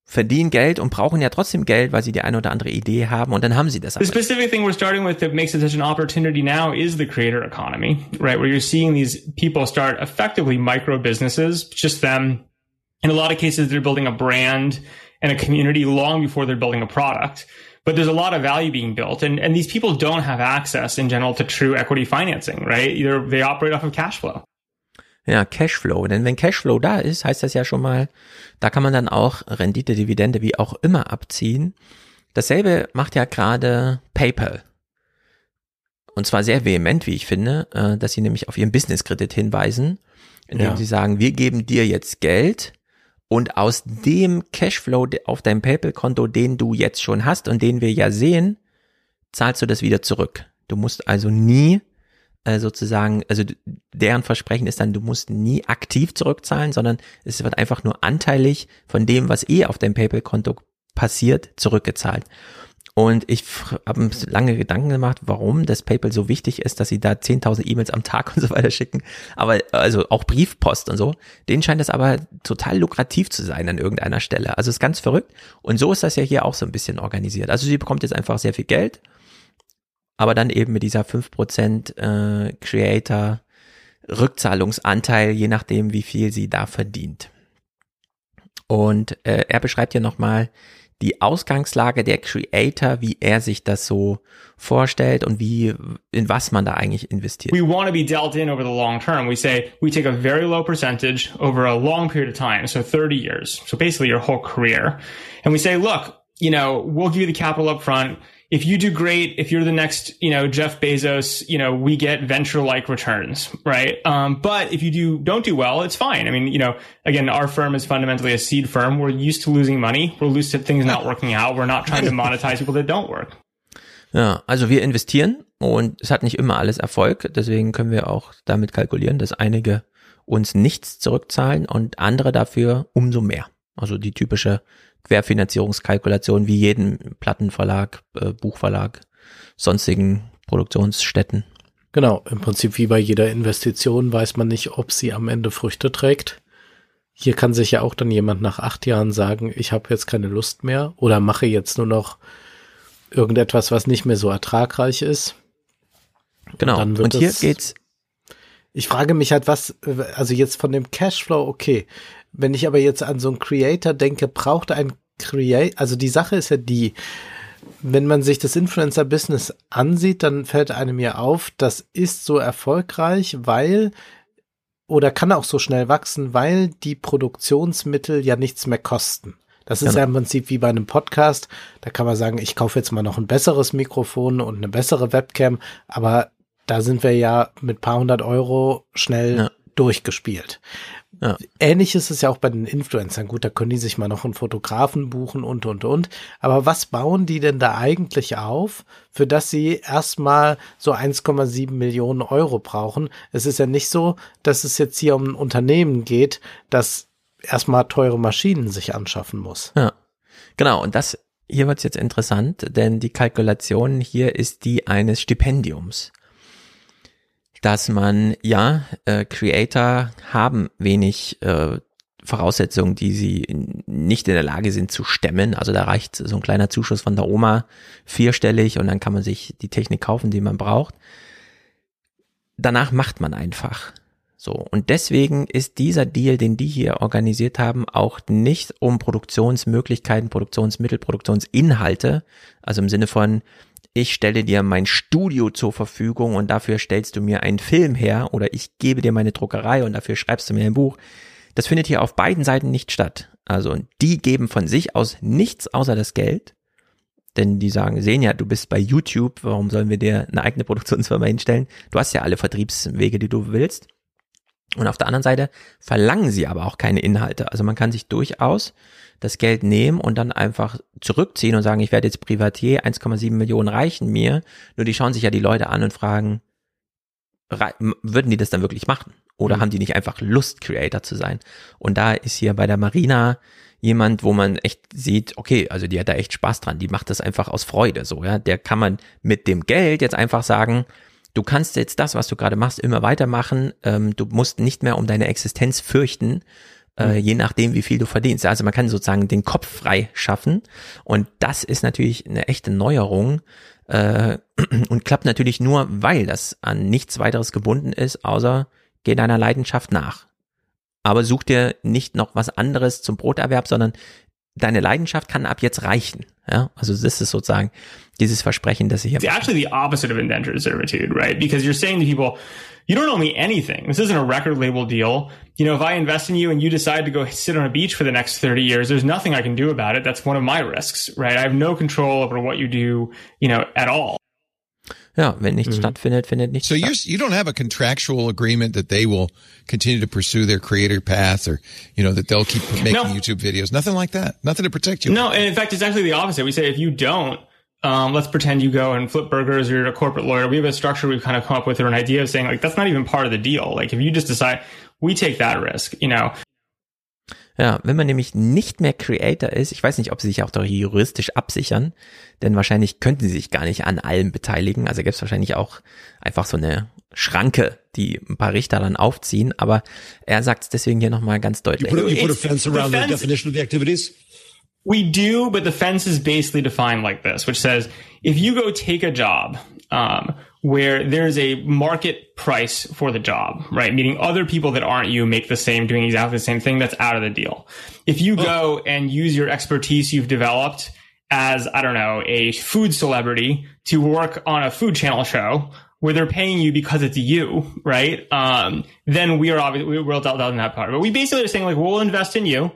S3: verdienen Geld und brauchen ja trotzdem Geld, weil sie die eine oder andere Idee haben und dann haben sie das
S62: The specific thing we're starting with that makes it such an opportunity now is the creator economy, right? Where you're seeing these people start effectively micro businesses, just them. In a lot of cases, they're building a brand and a community long before they're building a product. But there's a lot of value being built, and, and these people don't have access in general to true equity financing, right? They're, they operate off of cash flow.
S3: Ja, Cashflow. Denn wenn Cashflow da ist, heißt das ja schon mal, da kann man dann auch Rendite, Dividende, wie auch immer abziehen. Dasselbe macht ja gerade PayPal. Und zwar sehr vehement, wie ich finde, äh, dass sie nämlich auf ihren Businesskredit hinweisen, indem
S2: Ja.
S3: sie sagen, wir geben dir jetzt Geld und aus dem Cashflow auf deinem PayPal-Konto, den du jetzt schon hast und den wir ja sehen, zahlst du das wieder zurück. Du musst also nie äh, sozusagen, also deren Versprechen ist dann, du musst nie aktiv zurückzahlen, sondern es wird einfach nur anteilig von dem, was eh auf deinem PayPal-Konto passiert, zurückgezahlt. Und ich habe lange Gedanken gemacht, warum das PayPal so wichtig ist, dass sie da 10.000 E-Mails am Tag [LAUGHS] und so weiter schicken. Aber also auch Briefpost und so. Denen scheint das aber total lukrativ zu sein an irgendeiner Stelle. Also ist ganz verrückt. Und so ist das ja hier auch so ein bisschen organisiert. Also sie bekommt jetzt einfach sehr viel Geld, aber dann eben mit dieser 5% äh, Creator Rückzahlungsanteil, je nachdem, wie viel sie da verdient. Und äh, er beschreibt ja nochmal die Ausgangslage der Creator, wie er sich das so vorstellt und wie, in was man da eigentlich investiert.
S62: We want to be dealt in over the long term. We say we take a very low percentage over a long period of time, so 30 years, so basically your whole career. And we say, look, you know, we'll give you the capital up front. If you do great, if you're the next, you know, Jeff Bezos, you know, we get venture-like returns, right? Um, but if you do don't do well, it's fine. I mean, you know, again, our firm is fundamentally a seed firm. We're used to losing money. We're used to things not working out. We're not trying to [LAUGHS] monetize people that don't work.
S3: Ja, also wir investieren und es hat nicht immer alles Erfolg, deswegen können wir auch damit kalkulieren, dass einige uns nichts zurückzahlen und andere dafür umso mehr. Also die typische Querfinanzierungskalkulation wie jeden Plattenverlag, äh, Buchverlag, sonstigen Produktionsstätten.
S2: Genau, im Prinzip wie bei jeder Investition weiß man nicht, ob sie am Ende Früchte trägt. Hier kann sich ja auch dann jemand nach acht Jahren sagen, ich habe jetzt keine Lust mehr oder mache jetzt nur noch irgendetwas, was nicht mehr so ertragreich ist.
S3: Genau.
S2: dann wird
S3: Und hier
S2: es-
S3: geht's
S2: Ich frage mich halt, was, also jetzt von dem Cashflow, okay. Wenn ich aber jetzt an so einen Creator denke, braucht ein Creator, also die Sache ist ja die, wenn man sich das Influencer-Business ansieht, dann fällt einem ja auf, das ist so erfolgreich, weil oder kann auch so schnell wachsen, weil die Produktionsmittel ja nichts mehr kosten. Das ist
S3: Genau.
S2: ja im Prinzip wie bei einem Podcast. Da kann man sagen, ich kaufe jetzt mal noch ein besseres Mikrofon und eine bessere Webcam, aber da sind wir ja mit paar hundert Euro schnell
S3: Ja.
S2: durchgespielt.
S3: Ja.
S2: Ähnlich ist es ja auch bei den Influencern. Gut, da können die sich mal noch einen Fotografen buchen und, und, und. Aber was bauen die denn da eigentlich auf, für das sie erstmal so 1,7 Millionen Euro brauchen? Es ist ja nicht so, dass es jetzt hier um ein Unternehmen geht, das erstmal teure Maschinen sich anschaffen muss.
S3: Ja, genau. Und das, hier wird's jetzt interessant, denn die Kalkulation hier ist die eines Stipendiums dass man, ja, äh, Creator haben wenig äh, Voraussetzungen, die sie nicht in der Lage sind zu stemmen. Also da reicht so ein kleiner Zuschuss von der Oma vierstellig und dann kann man sich die Technik kaufen, die man braucht. Danach macht man einfach. So. Und deswegen ist dieser Deal, den die hier organisiert haben, auch nicht um Produktionsmöglichkeiten, Produktionsmittel, Produktionsinhalte, also im Sinne von, ich stelle dir mein Studio zur Verfügung und dafür stellst du mir einen Film her oder ich gebe dir meine Druckerei und dafür schreibst du mir ein Buch. Das findet hier auf beiden Seiten nicht statt. Also die geben von sich aus nichts außer das Geld. Denn die sagen, sehen ja, du bist bei YouTube, warum sollen wir dir eine eigene Produktionsfirma hinstellen? Du hast ja alle Vertriebswege, die du willst. Und auf der anderen Seite verlangen sie aber auch keine Inhalte. Also man kann sich durchaus das Geld nehmen und dann einfach zurückziehen und sagen, ich werde jetzt Privatier, 1,7 Millionen reichen mir. Nur die schauen sich ja die Leute an und fragen, würden die das dann wirklich machen? Oder mhm. haben die nicht einfach Lust, Creator zu sein? Und da ist hier bei der Marina jemand, wo man echt sieht, okay, also die hat da echt Spaß dran, die macht das einfach aus Freude, so, ja. Der kann man mit dem Geld jetzt einfach sagen, du kannst jetzt das, was du gerade machst, immer weitermachen. Ähm, du musst nicht mehr um deine Existenz fürchten, äh, mhm. je nachdem, wie viel du verdienst. Also man kann sozusagen den Kopf frei schaffen. Und das ist natürlich eine echte Neuerung äh, [CLEARS THROAT] und klappt natürlich nur, weil das an nichts weiteres gebunden ist, außer geh deiner Leidenschaft nach. Aber such dir nicht noch was anderes zum Broterwerb, sondern deine Leidenschaft kann ab jetzt reichen. Ja, also das ist sozusagen dieses Versprechen, das ich hier.
S62: It's actually the opposite of indentured servitude, right? Because you're saying to people, you don't owe me anything. This isn't a record label deal. You know, if I invest in you and you decide to go sit on a beach for the next 30 years, there's nothing I can do about it. That's one of my risks, right? I have no control over what you do, you know, at all.
S3: Ja, wenn nichts mhm. stattfindet, findet nichts
S52: so
S3: statt.
S52: So you don't have a contractual agreement that they will continue to pursue their creator path or, you know, that they'll keep making no. YouTube videos. Nothing like that. Nothing to protect you.
S62: No, and in fact, it's actually the opposite. We say if you don't, um, let's pretend you go and flip burgers or you're a corporate lawyer. We have a structure we've kind of come up with or an idea of saying like, that's not even part of the deal. Like if you just decide, we take that risk, you know.
S3: Ja, wenn man nämlich nicht mehr Creator ist, ich weiß nicht, ob sie sich auch doch juristisch absichern, denn wahrscheinlich könnten sie sich gar nicht an allem beteiligen. Also gäbe es wahrscheinlich auch einfach so eine Schranke, die ein paar Richter dann aufziehen. Aber er sagt es deswegen hier nochmal ganz deutlich.
S54: You put, you put a fence around the, fence, the definition of the activities?
S62: We do, but the fence is basically defined like this, which says if you go take a job um, where there's a market price for the job, right? Meaning other people that aren't you make the same, doing exactly the same thing. That's out of the deal. If you go and use your expertise you've developed as, I don't know, a food celebrity to work on a food channel show where they're paying you because it's you, right? Um, then we are obviously, we're all in that part. But we basically are saying like, we'll invest in you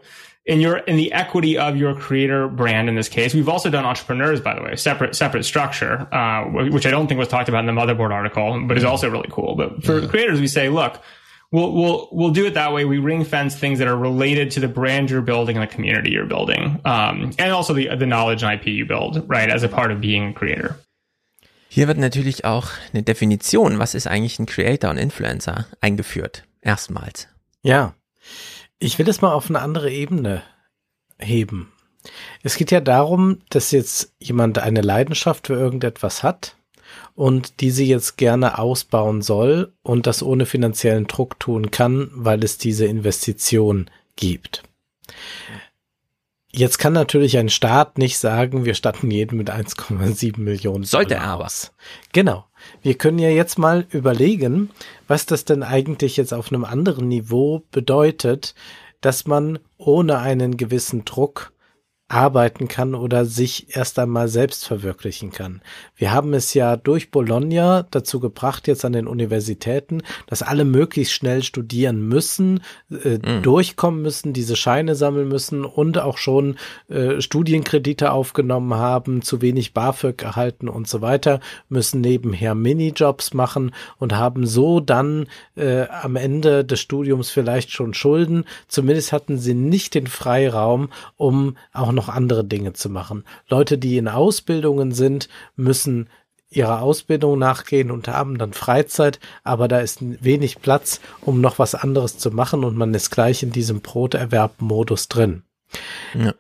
S62: in your in the equity of your creator brand in this case. We've also done entrepreneurs, by the way, separate separate structure, uh, which I don't think was talked about in the motherboard article, but is also really cool. But for yeah. creators, we say, look, we'll we'll we'll do it that way. We ring fence things that are related to the brand you're building and the community you're building, um, and also the the knowledge and IP you build, right, as a part of being a creator.
S3: Hier wird natürlich auch eine Definition, was ist eigentlich ein Creator und Influencer, eingeführt. Erstmals.
S2: Ja. Ich will das mal auf eine andere Ebene heben. Es geht ja darum, dass jetzt jemand eine Leidenschaft für irgendetwas hat und diese jetzt gerne ausbauen soll und das ohne finanziellen Druck tun kann, weil es diese Investition gibt. Jetzt kann natürlich ein Staat nicht sagen, wir statten jeden mit 1,7 Millionen.
S3: Sollte er aber.
S2: Genau. Wir können ja jetzt mal überlegen, was das denn eigentlich jetzt auf einem anderen Niveau bedeutet, dass man ohne einen gewissen Druck arbeiten kann oder sich erst einmal selbst verwirklichen kann. Wir haben es ja durch Bologna dazu gebracht, jetzt an den Universitäten, dass alle möglichst schnell studieren müssen, äh, mhm. durchkommen müssen, diese Scheine sammeln müssen und auch schon äh, Studienkredite aufgenommen haben, zu wenig BAföG erhalten und so weiter, müssen nebenher Minijobs machen und haben so dann äh, am Ende des Studiums vielleicht schon Schulden. Zumindest hatten sie nicht den Freiraum, um auch noch andere Dinge zu machen. Leute, die in Ausbildungen sind, müssen ihrer Ausbildung nachgehen und haben dann Freizeit, aber da ist wenig Platz, um noch was anderes zu machen und man ist gleich in diesem Broterwerb-Modus drin. Ja.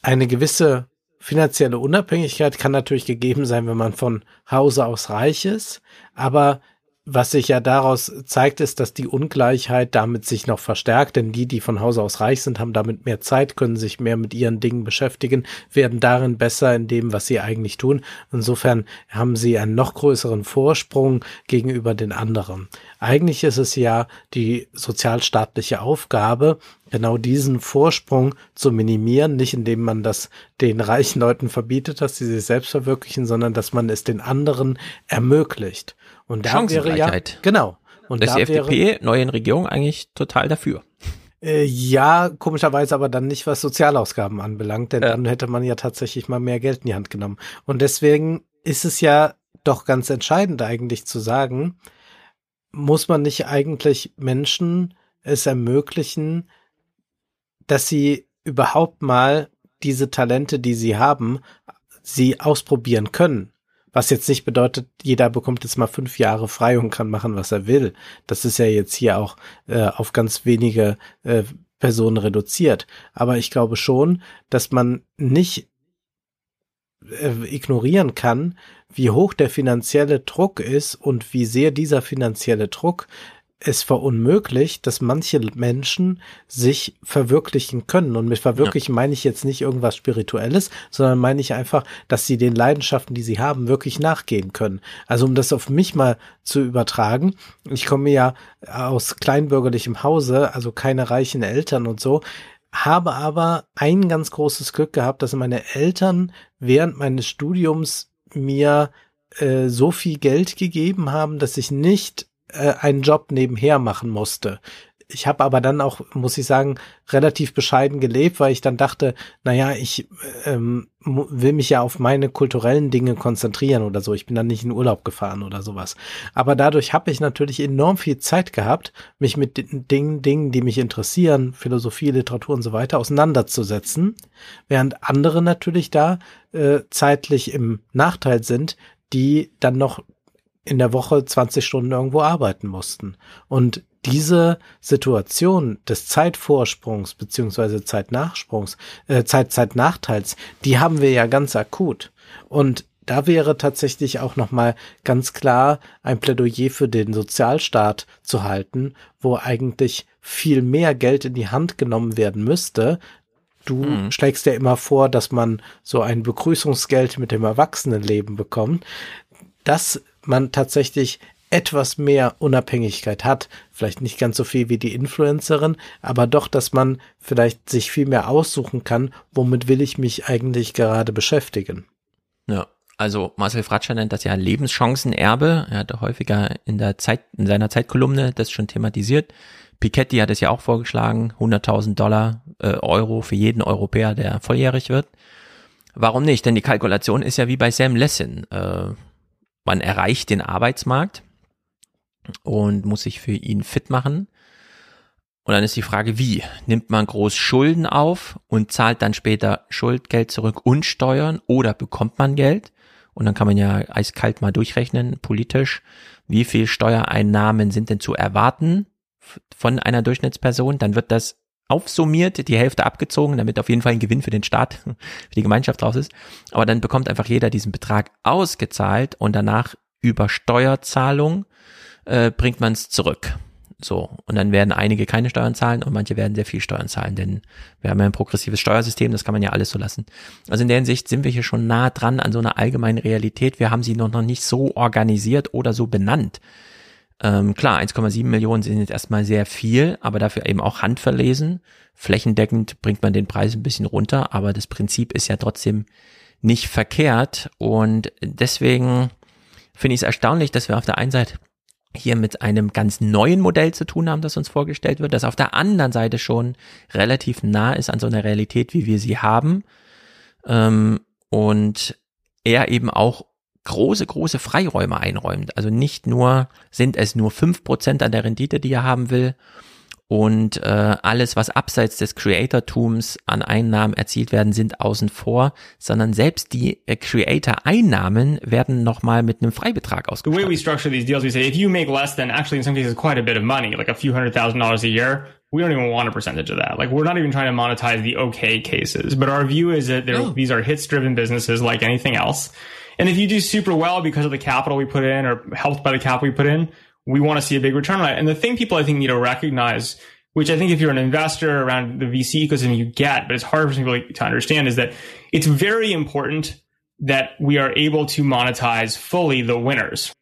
S2: Eine gewisse finanzielle Unabhängigkeit kann natürlich gegeben sein, wenn man von Hause aus reich ist, aber was sich ja daraus zeigt, ist, dass die Ungleichheit damit sich noch verstärkt, denn die, die von Hause aus reich sind, haben damit mehr Zeit, können sich mehr mit ihren Dingen beschäftigen, werden darin besser in dem, was sie eigentlich tun. Insofern haben sie einen noch größeren Vorsprung gegenüber den anderen. Eigentlich ist es ja die sozialstaatliche Aufgabe, genau diesen Vorsprung zu minimieren, nicht indem man das den reichen Leuten verbietet, dass sie sich selbst verwirklichen, sondern dass man es den anderen ermöglicht. Und da wäre ja genau.
S3: Und da ist die FDP, wäre, neuen Regierung, eigentlich total dafür.
S2: Äh, ja, komischerweise aber dann nicht, was Sozialausgaben anbelangt, denn ja. dann hätte man ja tatsächlich mal mehr Geld in die Hand genommen. Und deswegen ist es ja doch ganz entscheidend eigentlich zu sagen, muss man nicht eigentlich Menschen es ermöglichen, dass sie überhaupt mal diese Talente, die sie haben, sie ausprobieren können. Was jetzt nicht bedeutet, jeder bekommt jetzt mal fünf Jahre frei und kann machen, was er will. Das ist ja jetzt hier auch äh, auf ganz wenige äh, Personen reduziert. Aber ich glaube schon, dass man nicht äh, ignorieren kann, wie hoch der finanzielle Druck ist und wie sehr dieser finanzielle Druck es verunmöglicht, dass manche Menschen sich verwirklichen können. Und mit verwirklichen ja. meine ich jetzt nicht irgendwas Spirituelles, sondern meine ich einfach, dass sie den Leidenschaften, die sie haben, wirklich nachgehen können. Also um das auf mich mal zu übertragen, ich komme ja aus kleinbürgerlichem Hause, also keine reichen Eltern und so, habe aber ein ganz großes Glück gehabt, dass meine Eltern während meines Studiums mir äh, so viel Geld gegeben haben, dass ich nicht äh, einen Job nebenher machen musste. Ich habe aber dann auch, muss ich sagen, relativ bescheiden gelebt, weil ich dann dachte, naja, ich ähm, will mich ja auf meine kulturellen Dinge konzentrieren oder so. Ich bin dann nicht in Urlaub gefahren oder sowas. Aber dadurch habe ich natürlich enorm viel Zeit gehabt, mich mit den Dingen, Dingen, die mich interessieren, Philosophie, Literatur und so weiter, auseinanderzusetzen, während andere natürlich da äh, zeitlich im Nachteil sind, die dann noch in der Woche 20 Stunden irgendwo arbeiten mussten. Und diese Situation des Zeitvorsprungs beziehungsweise Zeitnachsprungs, äh, Zeit, Zeitnachteils, die haben wir ja ganz akut. Und da wäre tatsächlich auch nochmal ganz klar ein Plädoyer für den Sozialstaat zu halten, wo eigentlich viel mehr Geld in die Hand genommen werden müsste. Du hm. schlägst ja immer vor, dass man so ein Begrüßungsgeld mit dem Erwachsenenleben bekommt. Das man tatsächlich etwas mehr Unabhängigkeit hat. Vielleicht nicht ganz so viel wie die Influencerin, aber doch, dass man vielleicht sich viel mehr aussuchen kann, womit will ich mich eigentlich gerade beschäftigen.
S3: Ja, also Marcel Fratscher nennt das ja Lebenschancenerbe. Er hatte häufiger in der Zeit, in seiner Zeitkolumne das schon thematisiert. Piketty hat es ja auch vorgeschlagen, 100.000 Dollar, äh, Euro für jeden Europäer, der volljährig wird. Warum nicht? Denn die Kalkulation ist ja wie bei Sam Lessin. Äh, man erreicht den Arbeitsmarkt und muss sich für ihn fit machen. Und dann ist die Frage, wie? Nimmt man groß Schulden auf und zahlt dann später Schuldgeld zurück und Steuern oder bekommt man Geld? Und dann kann man ja eiskalt mal durchrechnen, politisch, wie viel Steuereinnahmen sind denn zu erwarten von einer Durchschnittsperson? Dann wird das aufsummiert, die Hälfte abgezogen, damit auf jeden Fall ein Gewinn für den Staat, [LAUGHS] für die Gemeinschaft draus ist. Aber dann bekommt einfach jeder diesen Betrag ausgezahlt und danach über Steuerzahlung äh, bringt man es zurück. So, und dann werden einige keine Steuern zahlen und manche werden sehr viel Steuern zahlen, denn wir haben ja ein progressives Steuersystem, das kann man ja alles so lassen. Also in der Hinsicht sind wir hier schon nah dran an so einer allgemeinen Realität. Wir haben sie noch, noch nicht so organisiert oder so benannt. Ähm, klar, 1,7 Millionen sind jetzt erstmal sehr viel, aber dafür eben auch handverlesen. Flächendeckend bringt man den Preis ein bisschen runter, aber das Prinzip ist ja trotzdem nicht verkehrt und deswegen finde ich es erstaunlich, dass wir auf der einen Seite hier mit einem ganz neuen Modell zu tun haben, das uns vorgestellt wird, das auf der anderen Seite schon relativ nah ist an so einer Realität, wie wir sie haben. Ähm, und er eben auch große, große Freiräume einräumt. Also nicht nur sind es nur fünf Prozent an der Rendite, die er haben will, und äh, alles, was abseits des Creator-Tums an Einnahmen erzielt werden, sind außen vor, sondern selbst die äh, Creator-Einnahmen werden nochmal mit einem Freibetrag
S62: The way we
S3: ausgestattet.
S62: structure these deals, we say if you make less than actually in some cases quite a bit of money, like a few hundred thousand dollars a year, we don't even want a percentage of that. Like we're not even trying to monetize the okay cases, but our view is that they're- these are hits driven businesses like anything else. And if you do super well because of the capital we put in or helped by the capital we put in, we want to see a big return on it. And the thing people I think need to recognize, which I think if you're an investor around the VC ecosystem, you get, but it's hard for people to understand is that it's very important that we are able to monetize fully the winners.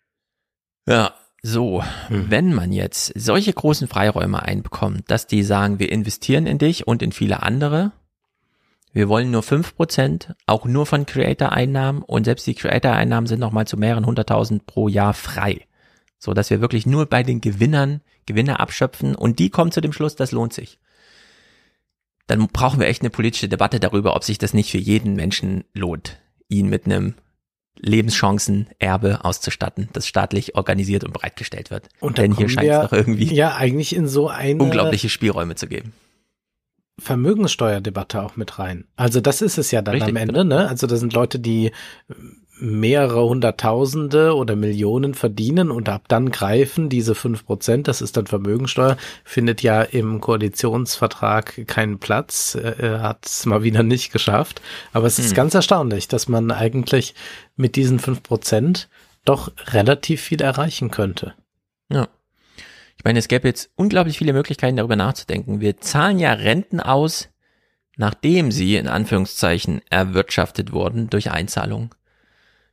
S3: Ja, so, wenn man jetzt solche großen Freiräume einbekommt, dass die sagen, wir investieren in dich und in viele andere, wir wollen nur 5%, auch nur von Creator-Einnahmen und selbst die Creator-Einnahmen sind nochmal zu mehreren hunderttausend pro Jahr frei. So dass wir wirklich nur bei den Gewinnern Gewinne abschöpfen und die kommen zu dem Schluss, das lohnt sich. Dann brauchen wir echt eine politische Debatte darüber, ob sich das nicht für jeden Menschen lohnt, ihn mit einem Lebenschancen-Erbe auszustatten, das staatlich organisiert und bereitgestellt wird.
S2: Und
S3: Denn hier scheint es doch irgendwie
S2: ja eigentlich in so eine
S3: unglaubliche Spielräume zu geben.
S2: Vermögenssteuerdebatte auch mit rein. Also das ist es ja dann
S3: Richtig,
S2: am Ende, ne? Also das sind Leute, die mehrere Hunderttausende oder Millionen verdienen und ab dann greifen diese fünf Prozent, das ist dann Vermögensteuer, findet ja im Koalitionsvertrag keinen Platz, äh, hat es mal wieder nicht geschafft. Aber es ist
S3: Hm.
S2: ganz erstaunlich, dass man eigentlich mit diesen fünf Prozent doch relativ viel erreichen könnte.
S3: Ja. Ich meine, es gäbe jetzt unglaublich viele Möglichkeiten, darüber nachzudenken. Wir zahlen ja Renten aus, nachdem sie in Anführungszeichen erwirtschaftet wurden durch Einzahlungen.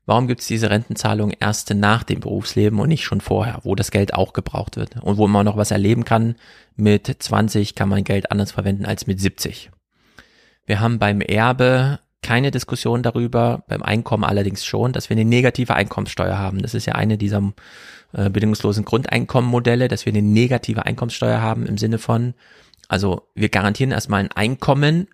S3: Warum gibt es diese Rentenzahlung erst nach dem Berufsleben und nicht schon vorher, wo das Geld auch gebraucht wird und wo man noch was erleben kann? Mit 20 kann man Geld anders verwenden als mit 70. Wir haben beim Erbe keine Diskussion darüber, beim Einkommen allerdings schon, dass wir eine negative Einkommenssteuer haben. Das ist ja eine dieser äh, bedingungslosen Grundeinkommenmodelle, dass wir eine negative Einkommenssteuer haben im Sinne von, also wir garantieren erstmal ein Einkommen,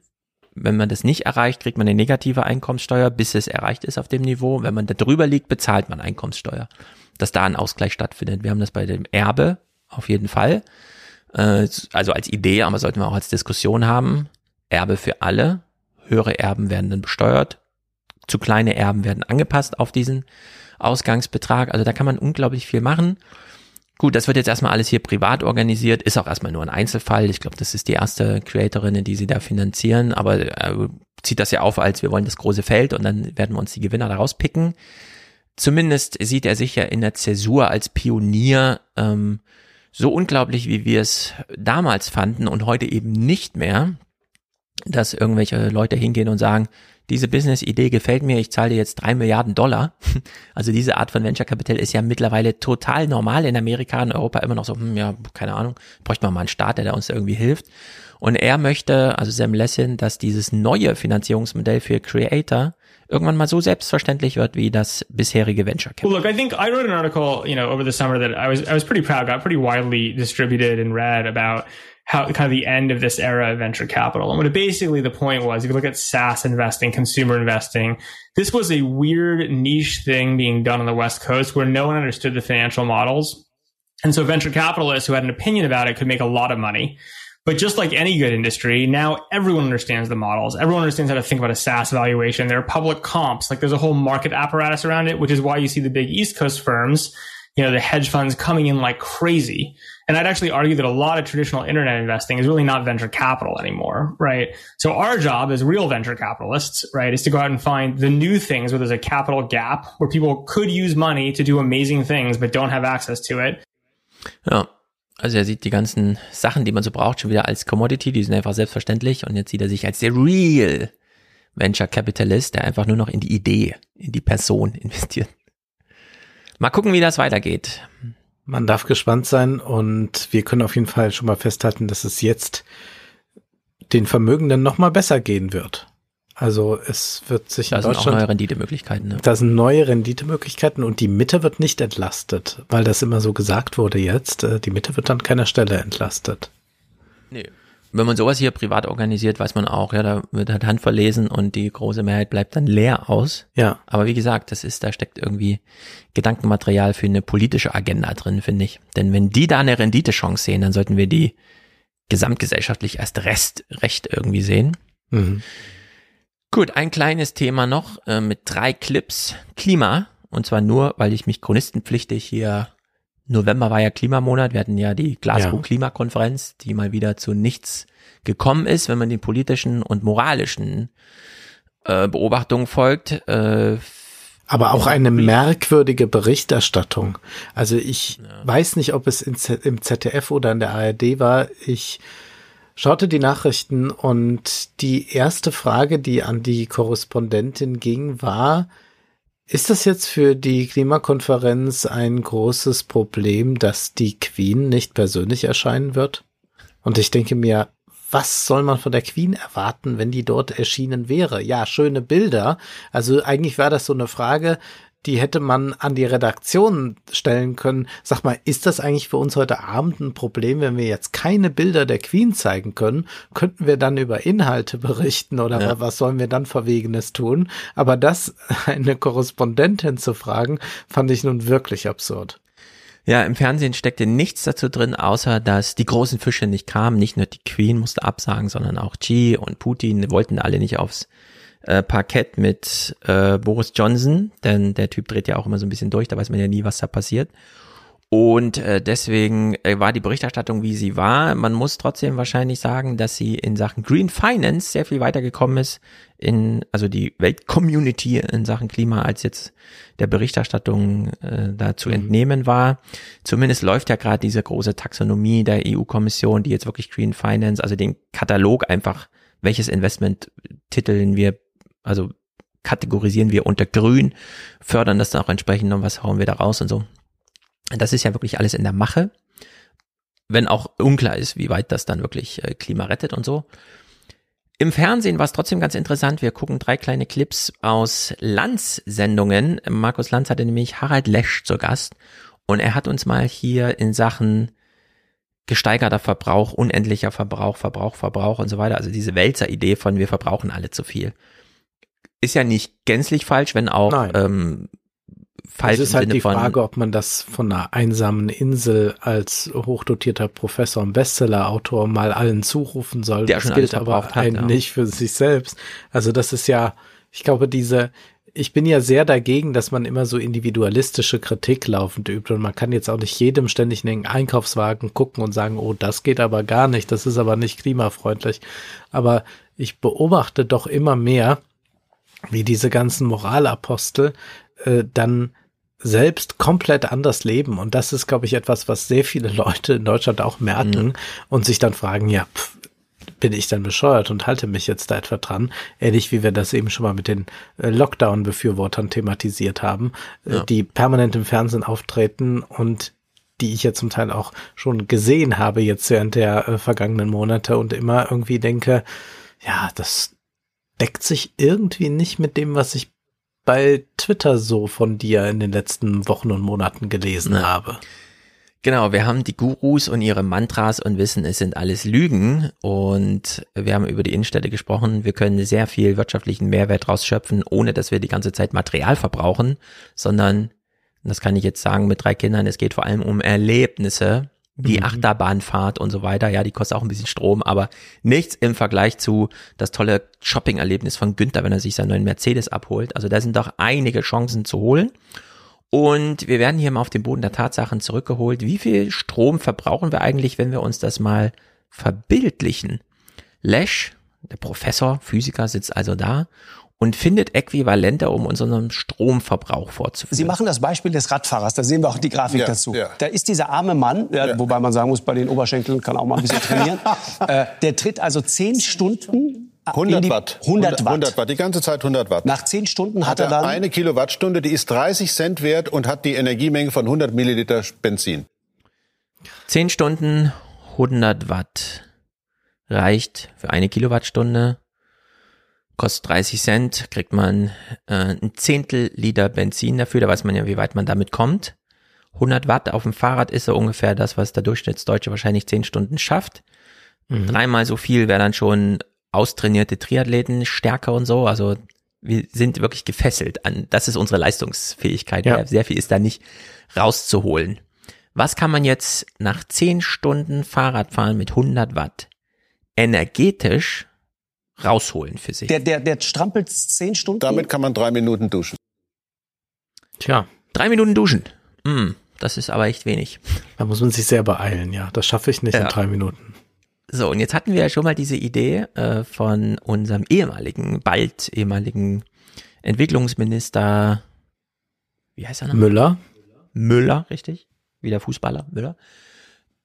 S3: wenn man das nicht erreicht, kriegt man eine negative Einkommenssteuer, bis es erreicht ist auf dem Niveau. Wenn man da drüber liegt, bezahlt man Einkommenssteuer. Dass da ein Ausgleich stattfindet. Wir haben das bei dem Erbe auf jeden Fall. Äh, Also als Idee, aber sollten wir auch als Diskussion haben. Erbe für alle. Höhere Erben werden dann besteuert. Zu kleine Erben werden angepasst auf diesen Ausgangsbetrag. Also da kann man unglaublich viel machen. Gut, das wird jetzt erstmal alles hier privat organisiert, ist auch erstmal nur ein Einzelfall. Ich glaube, das ist die erste Creatorin, die sie da finanzieren, aber äh, zieht das ja auf, als wir wollen das große Feld und dann werden wir uns die Gewinner daraus picken. Zumindest sieht er sich ja in der Zäsur als Pionier ähm, so unglaublich, wie wir es damals fanden und heute eben nicht mehr, dass irgendwelche Leute hingehen und sagen, diese Business-Idee gefällt mir, ich zahle dir jetzt drei Milliarden Dollar. [LAUGHS] Also diese Art von Venture Capital ist ja mittlerweile total normal in Amerika, in Europa immer noch so, hm, ja, keine Ahnung, bräuchte man mal einen Staat, der da uns irgendwie hilft. Und er möchte, also Sam Lessin, dass dieses neue Finanzierungsmodell für Creator irgendwann mal so selbstverständlich wird wie das bisherige Venture Capital.
S62: Well, look, I think I wrote an article, you know, over the summer that I was I was pretty proud, got pretty widely distributed and read about how kind of the end of this era of venture capital. And what it basically the point was, if you look at SaaS investing, consumer investing, this was a weird niche thing being done on the West Coast where no one understood the financial models. And so venture capitalists who had an opinion about it could make a lot of money. But just like any good industry, now everyone understands the models. Everyone understands how to think about a SaaS valuation. There are public comps. Like there's a whole market apparatus around it, which is why you see the big East Coast firms, you know, the hedge funds coming in like crazy. And I'd actually argue that a lot of traditional internet investing is really not venture capital anymore, right? So our job as real venture capitalists, right, is to go out and find the new things where there's a capital gap where people could use money to do amazing things, but don't have access to it.
S3: Ja, also er sieht die ganzen Sachen, die man so braucht, schon wieder als Commodity, die sind einfach selbstverständlich und jetzt sieht er sich als der Real Venture Capitalist, der einfach nur noch in die Idee, in die Person [LAUGHS] investiert. Mal gucken, wie das weitergeht.
S2: Man darf gespannt sein und wir können auf jeden Fall schon mal festhalten, dass es jetzt den Vermögenden noch mal besser gehen wird. Also es wird sich
S3: Da
S2: in
S3: sind auch
S2: Deutschland
S3: neue Renditemöglichkeiten. Ne?
S2: da sind neue Renditemöglichkeiten und die Mitte wird nicht entlastet, weil das immer so gesagt wurde jetzt. äh, Die Mitte wird an keiner Stelle entlastet.
S3: Nee. Wenn man sowas hier privat organisiert, weiß man auch, ja, da wird halt Hand verlesen und die große Mehrheit bleibt dann leer aus.
S2: Ja.
S3: Aber wie gesagt, das ist, da steckt irgendwie Gedankenmaterial für eine politische Agenda drin, finde ich. Denn wenn die da eine Renditechance sehen, dann sollten wir die gesamtgesellschaftlich erst Rest, recht irgendwie sehen.
S2: Mhm.
S3: Gut, ein kleines Thema noch äh, mit drei Clips. Klima. Und zwar nur, weil ich mich chronistenpflichtig hier, November war ja Klimamonat, wir hatten ja die Glasgow-Klimakonferenz, die mal wieder zu nichts gekommen ist, wenn man den politischen und moralischen äh, Beobachtungen folgt. Äh,
S2: Aber auch eine merkwürdige Berichterstattung. Also ich weiß nicht, ob es im ZDF oder in der ARD war. Ich schaute die Nachrichten und die erste Frage, die an die Korrespondentin ging, war, ist das jetzt für die Klimakonferenz ein großes Problem, dass die Queen nicht persönlich erscheinen wird? Und ich denke mir, was soll man von der Queen erwarten, wenn die dort erschienen wäre? Ja, schöne Bilder. Also eigentlich war das so eine Frage, die hätte man an die Redaktion stellen können. Sag mal, ist das eigentlich für uns heute Abend ein Problem, wenn wir jetzt keine Bilder der Queen zeigen können? Könnten wir dann über Inhalte [LAUGHS] berichten oder
S3: Ja.
S2: was sollen wir dann Verwegenes tun? Aber das [LAUGHS] eine Korrespondentin zu fragen, fand ich nun wirklich absurd.
S3: Ja, im Fernsehen steckte nichts dazu drin, außer dass die großen Fische nicht kamen. Nicht nur die Queen musste absagen, sondern auch Xi und Putin wollten alle nicht aufs äh, Parkett mit äh, Boris Johnson, denn der Typ dreht ja auch immer so ein bisschen durch, da weiß man ja nie, was da passiert. Und äh, deswegen äh, war die Berichterstattung, wie sie war. Man muss trotzdem wahrscheinlich sagen, dass sie in Sachen Green Finance sehr viel weitergekommen ist, in also die Weltcommunity in Sachen Klima, als jetzt der Berichterstattung äh, da zu entnehmen war. Zumindest läuft ja gerade diese große Taxonomie der EU-Kommission, die jetzt wirklich Green Finance, also den Katalog einfach, welches Investment titeln wir, also kategorisieren wir unter Grün, fördern das dann auch entsprechend und was hauen wir da raus und so. Das ist ja wirklich alles in der Mache, wenn auch unklar ist, wie weit das dann wirklich äh, Klima rettet und so. Im Fernsehen war es trotzdem ganz interessant. Wir gucken drei kleine Clips aus Lanz-Sendungen. Markus Lanz hatte nämlich Harald Lesch zu Gast und er hat uns mal hier in Sachen gesteigerter Verbrauch, unendlicher Verbrauch, Verbrauch, Verbrauch und so weiter, also diese Wälzer-Idee von wir verbrauchen alle zu viel. Ist ja nicht gänzlich falsch, wenn auch ähm, falsch
S2: Es ist halt
S3: Sinne
S2: die Frage, ob man das von einer einsamen Insel als hochdotierter Professor und Bestsellerautor mal allen zurufen soll.
S3: Der
S2: das gilt aber
S3: verbraucht hat,
S2: einen
S3: ja.
S2: nicht für sich selbst. Also das ist ja, ich glaube, diese, ich bin ja sehr dagegen, dass man immer so individualistische Kritik laufend übt und man kann jetzt auch nicht jedem ständig in den Einkaufswagen gucken und sagen, oh, das geht aber gar nicht, das ist aber nicht klimafreundlich. Aber ich beobachte doch immer mehr, wie diese ganzen Moralapostel äh, dann selbst komplett anders leben. Und das ist, glaube ich, etwas, was sehr viele Leute in Deutschland auch merken und sich dann fragen, ja, pff, bin ich dann bescheuert und halte mich jetzt da etwa dran? Ähnlich wie wir das eben schon mal mit den äh, Lockdown-Befürwortern thematisiert haben, äh,
S3: Ja.
S2: die permanent im Fernsehen auftreten und die ich ja zum Teil auch schon gesehen habe jetzt während der äh, vergangenen Monate und immer irgendwie denke, ja, das deckt sich irgendwie nicht mit dem, was ich bei Twitter so von dir in den letzten Wochen und Monaten gelesen habe.
S3: Genau, wir haben die Gurus und ihre Mantras und wissen, es sind alles Lügen. Und wir haben über die Innenstädte gesprochen. Wir können sehr viel wirtschaftlichen Mehrwert rausschöpfen, ohne dass wir die ganze Zeit Material verbrauchen, sondern, das kann ich jetzt sagen mit drei Kindern, es geht vor allem um Erlebnisse, die
S2: Mhm.
S3: Achterbahnfahrt und so weiter. Ja, die kostet auch ein bisschen Strom, aber nichts im Vergleich zu das tolle Shopping-Erlebnis von Günther, wenn er sich seinen neuen Mercedes abholt. Also da sind doch einige Chancen zu holen. Und wir werden hier mal auf den Boden der Tatsachen zurückgeholt. Wie viel Strom verbrauchen wir eigentlich, wenn wir uns das mal verbildlichen? Lesch, der Professor, Physiker, sitzt also da und findet Äquivalente, um unseren Stromverbrauch vorzuführen.
S63: Sie machen das Beispiel des Radfahrers, da sehen wir auch die Grafik
S3: Ja,
S63: dazu.
S3: ja.
S63: Da ist dieser arme Mann, ja, wobei man sagen muss, bei den Oberschenkeln kann auch mal ein bisschen [LAUGHS] trainieren. äh, der tritt also zehn Stunden
S64: 100
S63: in die,
S64: Watt.
S63: 100 Watt.
S64: 100 Watt, die ganze Zeit 100 Watt.
S63: Nach zehn Stunden hat,
S64: hat
S63: er
S64: er
S63: dann
S64: eine Kilowattstunde, die ist 30 Cent wert und hat die Energiemenge von 100 Milliliter Benzin.
S3: 10 Stunden, 100 Watt reicht für eine Kilowattstunde. Kostet 30 Cent, kriegt man äh, ein Zehntel Liter Benzin dafür, da weiß man ja, wie weit man damit kommt. 100 Watt auf dem Fahrrad ist so ungefähr das, was der Durchschnittsdeutsche wahrscheinlich 10 Stunden schafft.
S2: Mhm.
S3: Dreimal so viel wäre dann schon austrainierte Triathleten, stärker und so. Also wir sind wirklich gefesselt an, das ist unsere Leistungsfähigkeit.
S2: Ja.
S3: Sehr viel ist da nicht rauszuholen. Was kann man jetzt nach 10 Stunden Fahrradfahren mit 100 Watt energetisch rausholen für sich?
S63: Der, der, der strampelt zehn Stunden.
S64: Damit kann man drei Minuten duschen.
S2: Tja.
S3: Drei Minuten duschen. Hm, das ist aber echt wenig.
S2: Da muss man sich sehr beeilen, ja. Das schaffe ich nicht in
S3: Ja.
S2: drei Minuten.
S3: So, und jetzt hatten wir ja schon mal diese Idee äh, von unserem ehemaligen, bald ehemaligen Entwicklungsminister, wie heißt er noch?
S2: Müller.
S3: Müller, richtig? Wie der Fußballer, Müller.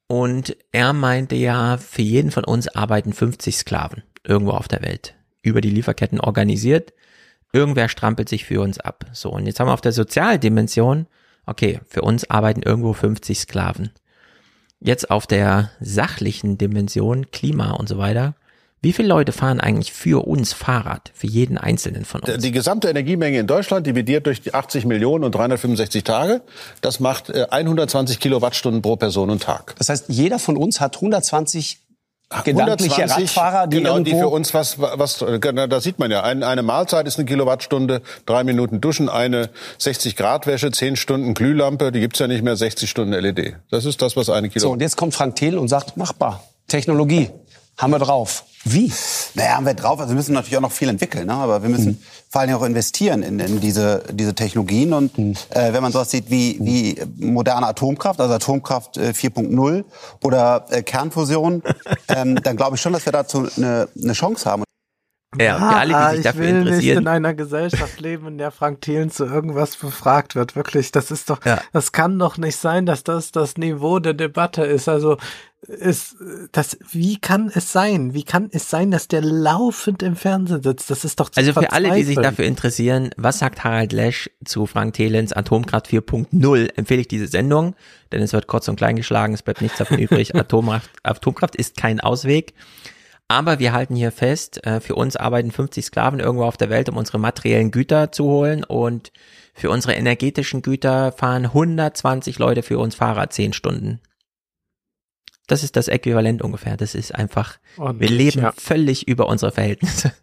S3: Und er meinte ja, für jeden von uns arbeiten 50 Sklaven irgendwo auf der Welt. Über die Lieferketten organisiert. Irgendwer strampelt sich für uns ab. So, und jetzt haben wir auf der Sozialdimension, okay, für uns arbeiten irgendwo 50 Sklaven. Jetzt auf der sachlichen Dimension, Klima und so weiter. Wie viele Leute fahren eigentlich für uns Fahrrad? Für jeden einzelnen von uns?
S64: Die gesamte Energiemenge in Deutschland dividiert durch die 80 Millionen und 365 Tage. Das macht äh, 120 Kilowattstunden pro Person und Tag.
S63: Das heißt, jeder von uns hat 120 gedankliche
S64: 120,
S63: Radfahrer, die
S64: genau, die
S63: irgendwo
S64: für uns was, was, da sieht man ja, ein, eine Mahlzeit ist eine Kilowattstunde, drei Minuten Duschen, eine 60 Grad Wäsche, 10 Stunden Glühlampe, die gibt's ja nicht mehr, 60 Stunden LED. Das ist das, was eine
S63: So,
S64: Kilowatt.
S63: und jetzt kommt Frank Thiel und sagt, machbar. Technologie. Haben wir drauf. Wie?
S65: Naja, haben wir drauf. Also wir müssen natürlich auch noch viel entwickeln, ne? aber wir müssen vor allem auch investieren in, in diese, diese Technologien. Und äh, wenn man sowas sieht wie, wie moderne Atomkraft, also Atomkraft äh, 4.0 oder äh, Kernfusion, [LAUGHS] ähm, dann glaube ich schon, dass wir dazu eine, eine Chance haben.
S3: Ja, für alle, die sich
S2: ich
S3: dafür
S2: will nicht
S3: interessieren.
S2: in einer Gesellschaft leben, in der Frank Thelen zu irgendwas befragt wird. Wirklich, das ist doch, das kann doch nicht sein, dass das das Niveau der Debatte ist. Also, ist, das, wie kann es sein? Wie kann es sein, dass der laufend im Fernsehen sitzt? Das ist doch
S3: Also für alle, die sich dafür interessieren, was sagt Harald Lesch zu Frank Thelens Atomkraft 4.0, empfehle ich diese Sendung, denn es wird kurz und klein geschlagen, es bleibt nichts davon übrig. [LAUGHS] Atomkraft, Atomkraft ist kein Ausweg. Aber wir halten hier fest, äh, für uns arbeiten 50 Sklaven irgendwo auf der Welt, um unsere materiellen Güter zu holen und für unsere energetischen Güter fahren 120 Leute für uns Fahrrad 10 Stunden. Das ist das Äquivalent ungefähr. Das ist einfach, wir
S2: Ordentlich,
S3: leben
S2: ja.
S3: völlig über unsere Verhältnisse. [LAUGHS]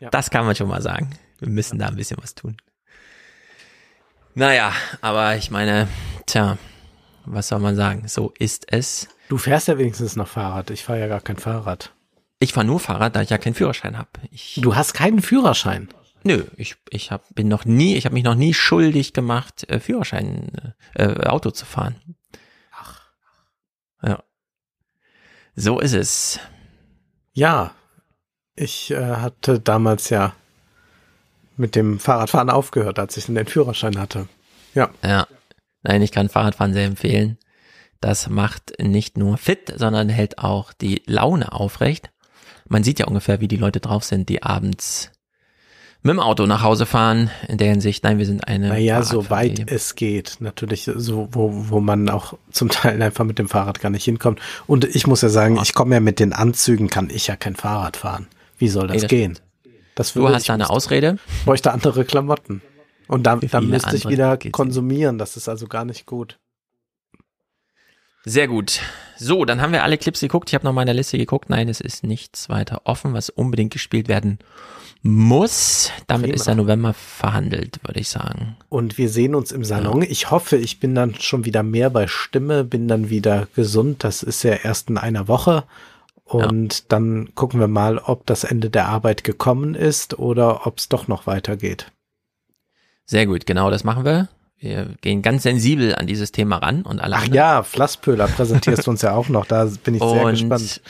S2: Ja.
S3: Das kann man schon mal sagen. Wir müssen da ein bisschen was tun. Naja, aber ich meine, tja, was soll man sagen? So ist es.
S2: Du fährst ja wenigstens noch Fahrrad. Ich fahre ja gar kein Fahrrad.
S3: Ich fahre nur Fahrrad, da ich ja keinen Führerschein habe.
S2: Du hast keinen Führerschein.
S3: Nö, ich, ich hab, bin noch nie, ich habe mich noch nie schuldig gemacht, äh, Führerschein, äh, äh, Auto zu fahren. Ach. Ja. So ist es.
S2: Ja, ich äh, hatte damals ja mit dem Fahrradfahren aufgehört, als ich den Führerschein hatte. Ja.
S3: Ja. Nein, ich kann Fahrradfahren sehr empfehlen. Das macht nicht nur fit, sondern hält auch die Laune aufrecht. Man sieht ja ungefähr, wie die Leute drauf sind, die abends mit dem Auto nach Hause fahren. In der Hinsicht, nein, wir sind eine.
S2: Naja, soweit es geht. Natürlich so, wo, wo man auch zum Teil einfach mit dem Fahrrad gar nicht hinkommt. Und ich muss ja sagen, ich komme ja mit den Anzügen, kann ich ja kein Fahrrad fahren. Wie soll das,
S3: Nee, das
S2: gehen? Das
S3: Du hast da eine Ausrede?
S2: Bräuchte andere Klamotten. Und da,
S3: Für
S2: da
S3: viele
S2: müsste ich wieder konsumieren. Das ist also gar nicht gut.
S3: Sehr gut. So, dann haben wir alle Clips geguckt. Ich habe noch mal in der Liste geguckt. Nein, es ist nichts weiter offen, was unbedingt gespielt werden muss. Damit
S2: Prima.
S3: ist der November verhandelt, würde ich sagen.
S2: Und wir sehen uns im Salon. Ich hoffe, ich bin dann schon wieder mehr bei Stimme, bin dann wieder gesund. Das ist ja erst in einer Woche. Und dann gucken wir mal, ob das Ende der Arbeit gekommen ist oder ob es doch noch weitergeht.
S3: Sehr gut, genau das machen wir. Wir gehen ganz sensibel an dieses Thema ran und alle
S2: Ach
S3: anderen.
S2: ja, Flasspöhler präsentierst du uns ja auch noch. Da bin ich sehr gespannt.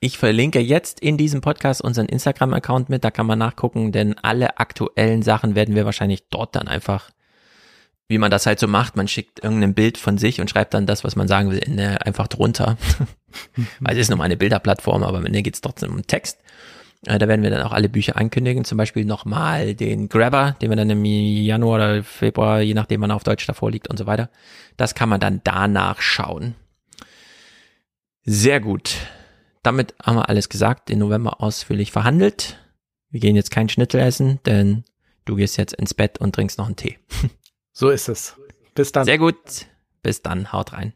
S3: Ich verlinke jetzt in diesem Podcast unseren Instagram-Account mit, da kann man nachgucken, denn alle aktuellen Sachen werden wir wahrscheinlich dort dann einfach, wie man das halt so macht, man schickt irgendein Bild von sich und schreibt dann das, was man sagen will, in der, einfach drunter. Weil es [LAUGHS] ist nur mal eine Bilderplattform, aber am Ende geht es trotzdem um Text. Äh, Da werden wir dann auch alle Bücher ankündigen, zum Beispiel nochmal den Grabber, den wir dann im Januar oder Februar, je nachdem wann er auf Deutsch davor liegt und so weiter. Das kann man dann danach schauen. Sehr gut. Damit haben wir alles gesagt, den November ausführlich verhandelt. Wir gehen jetzt kein Schnittel essen, denn du gehst jetzt ins Bett und trinkst noch einen Tee. [LAUGHS]
S2: So ist es. Bis dann.
S3: Sehr gut. Bis dann. Haut rein.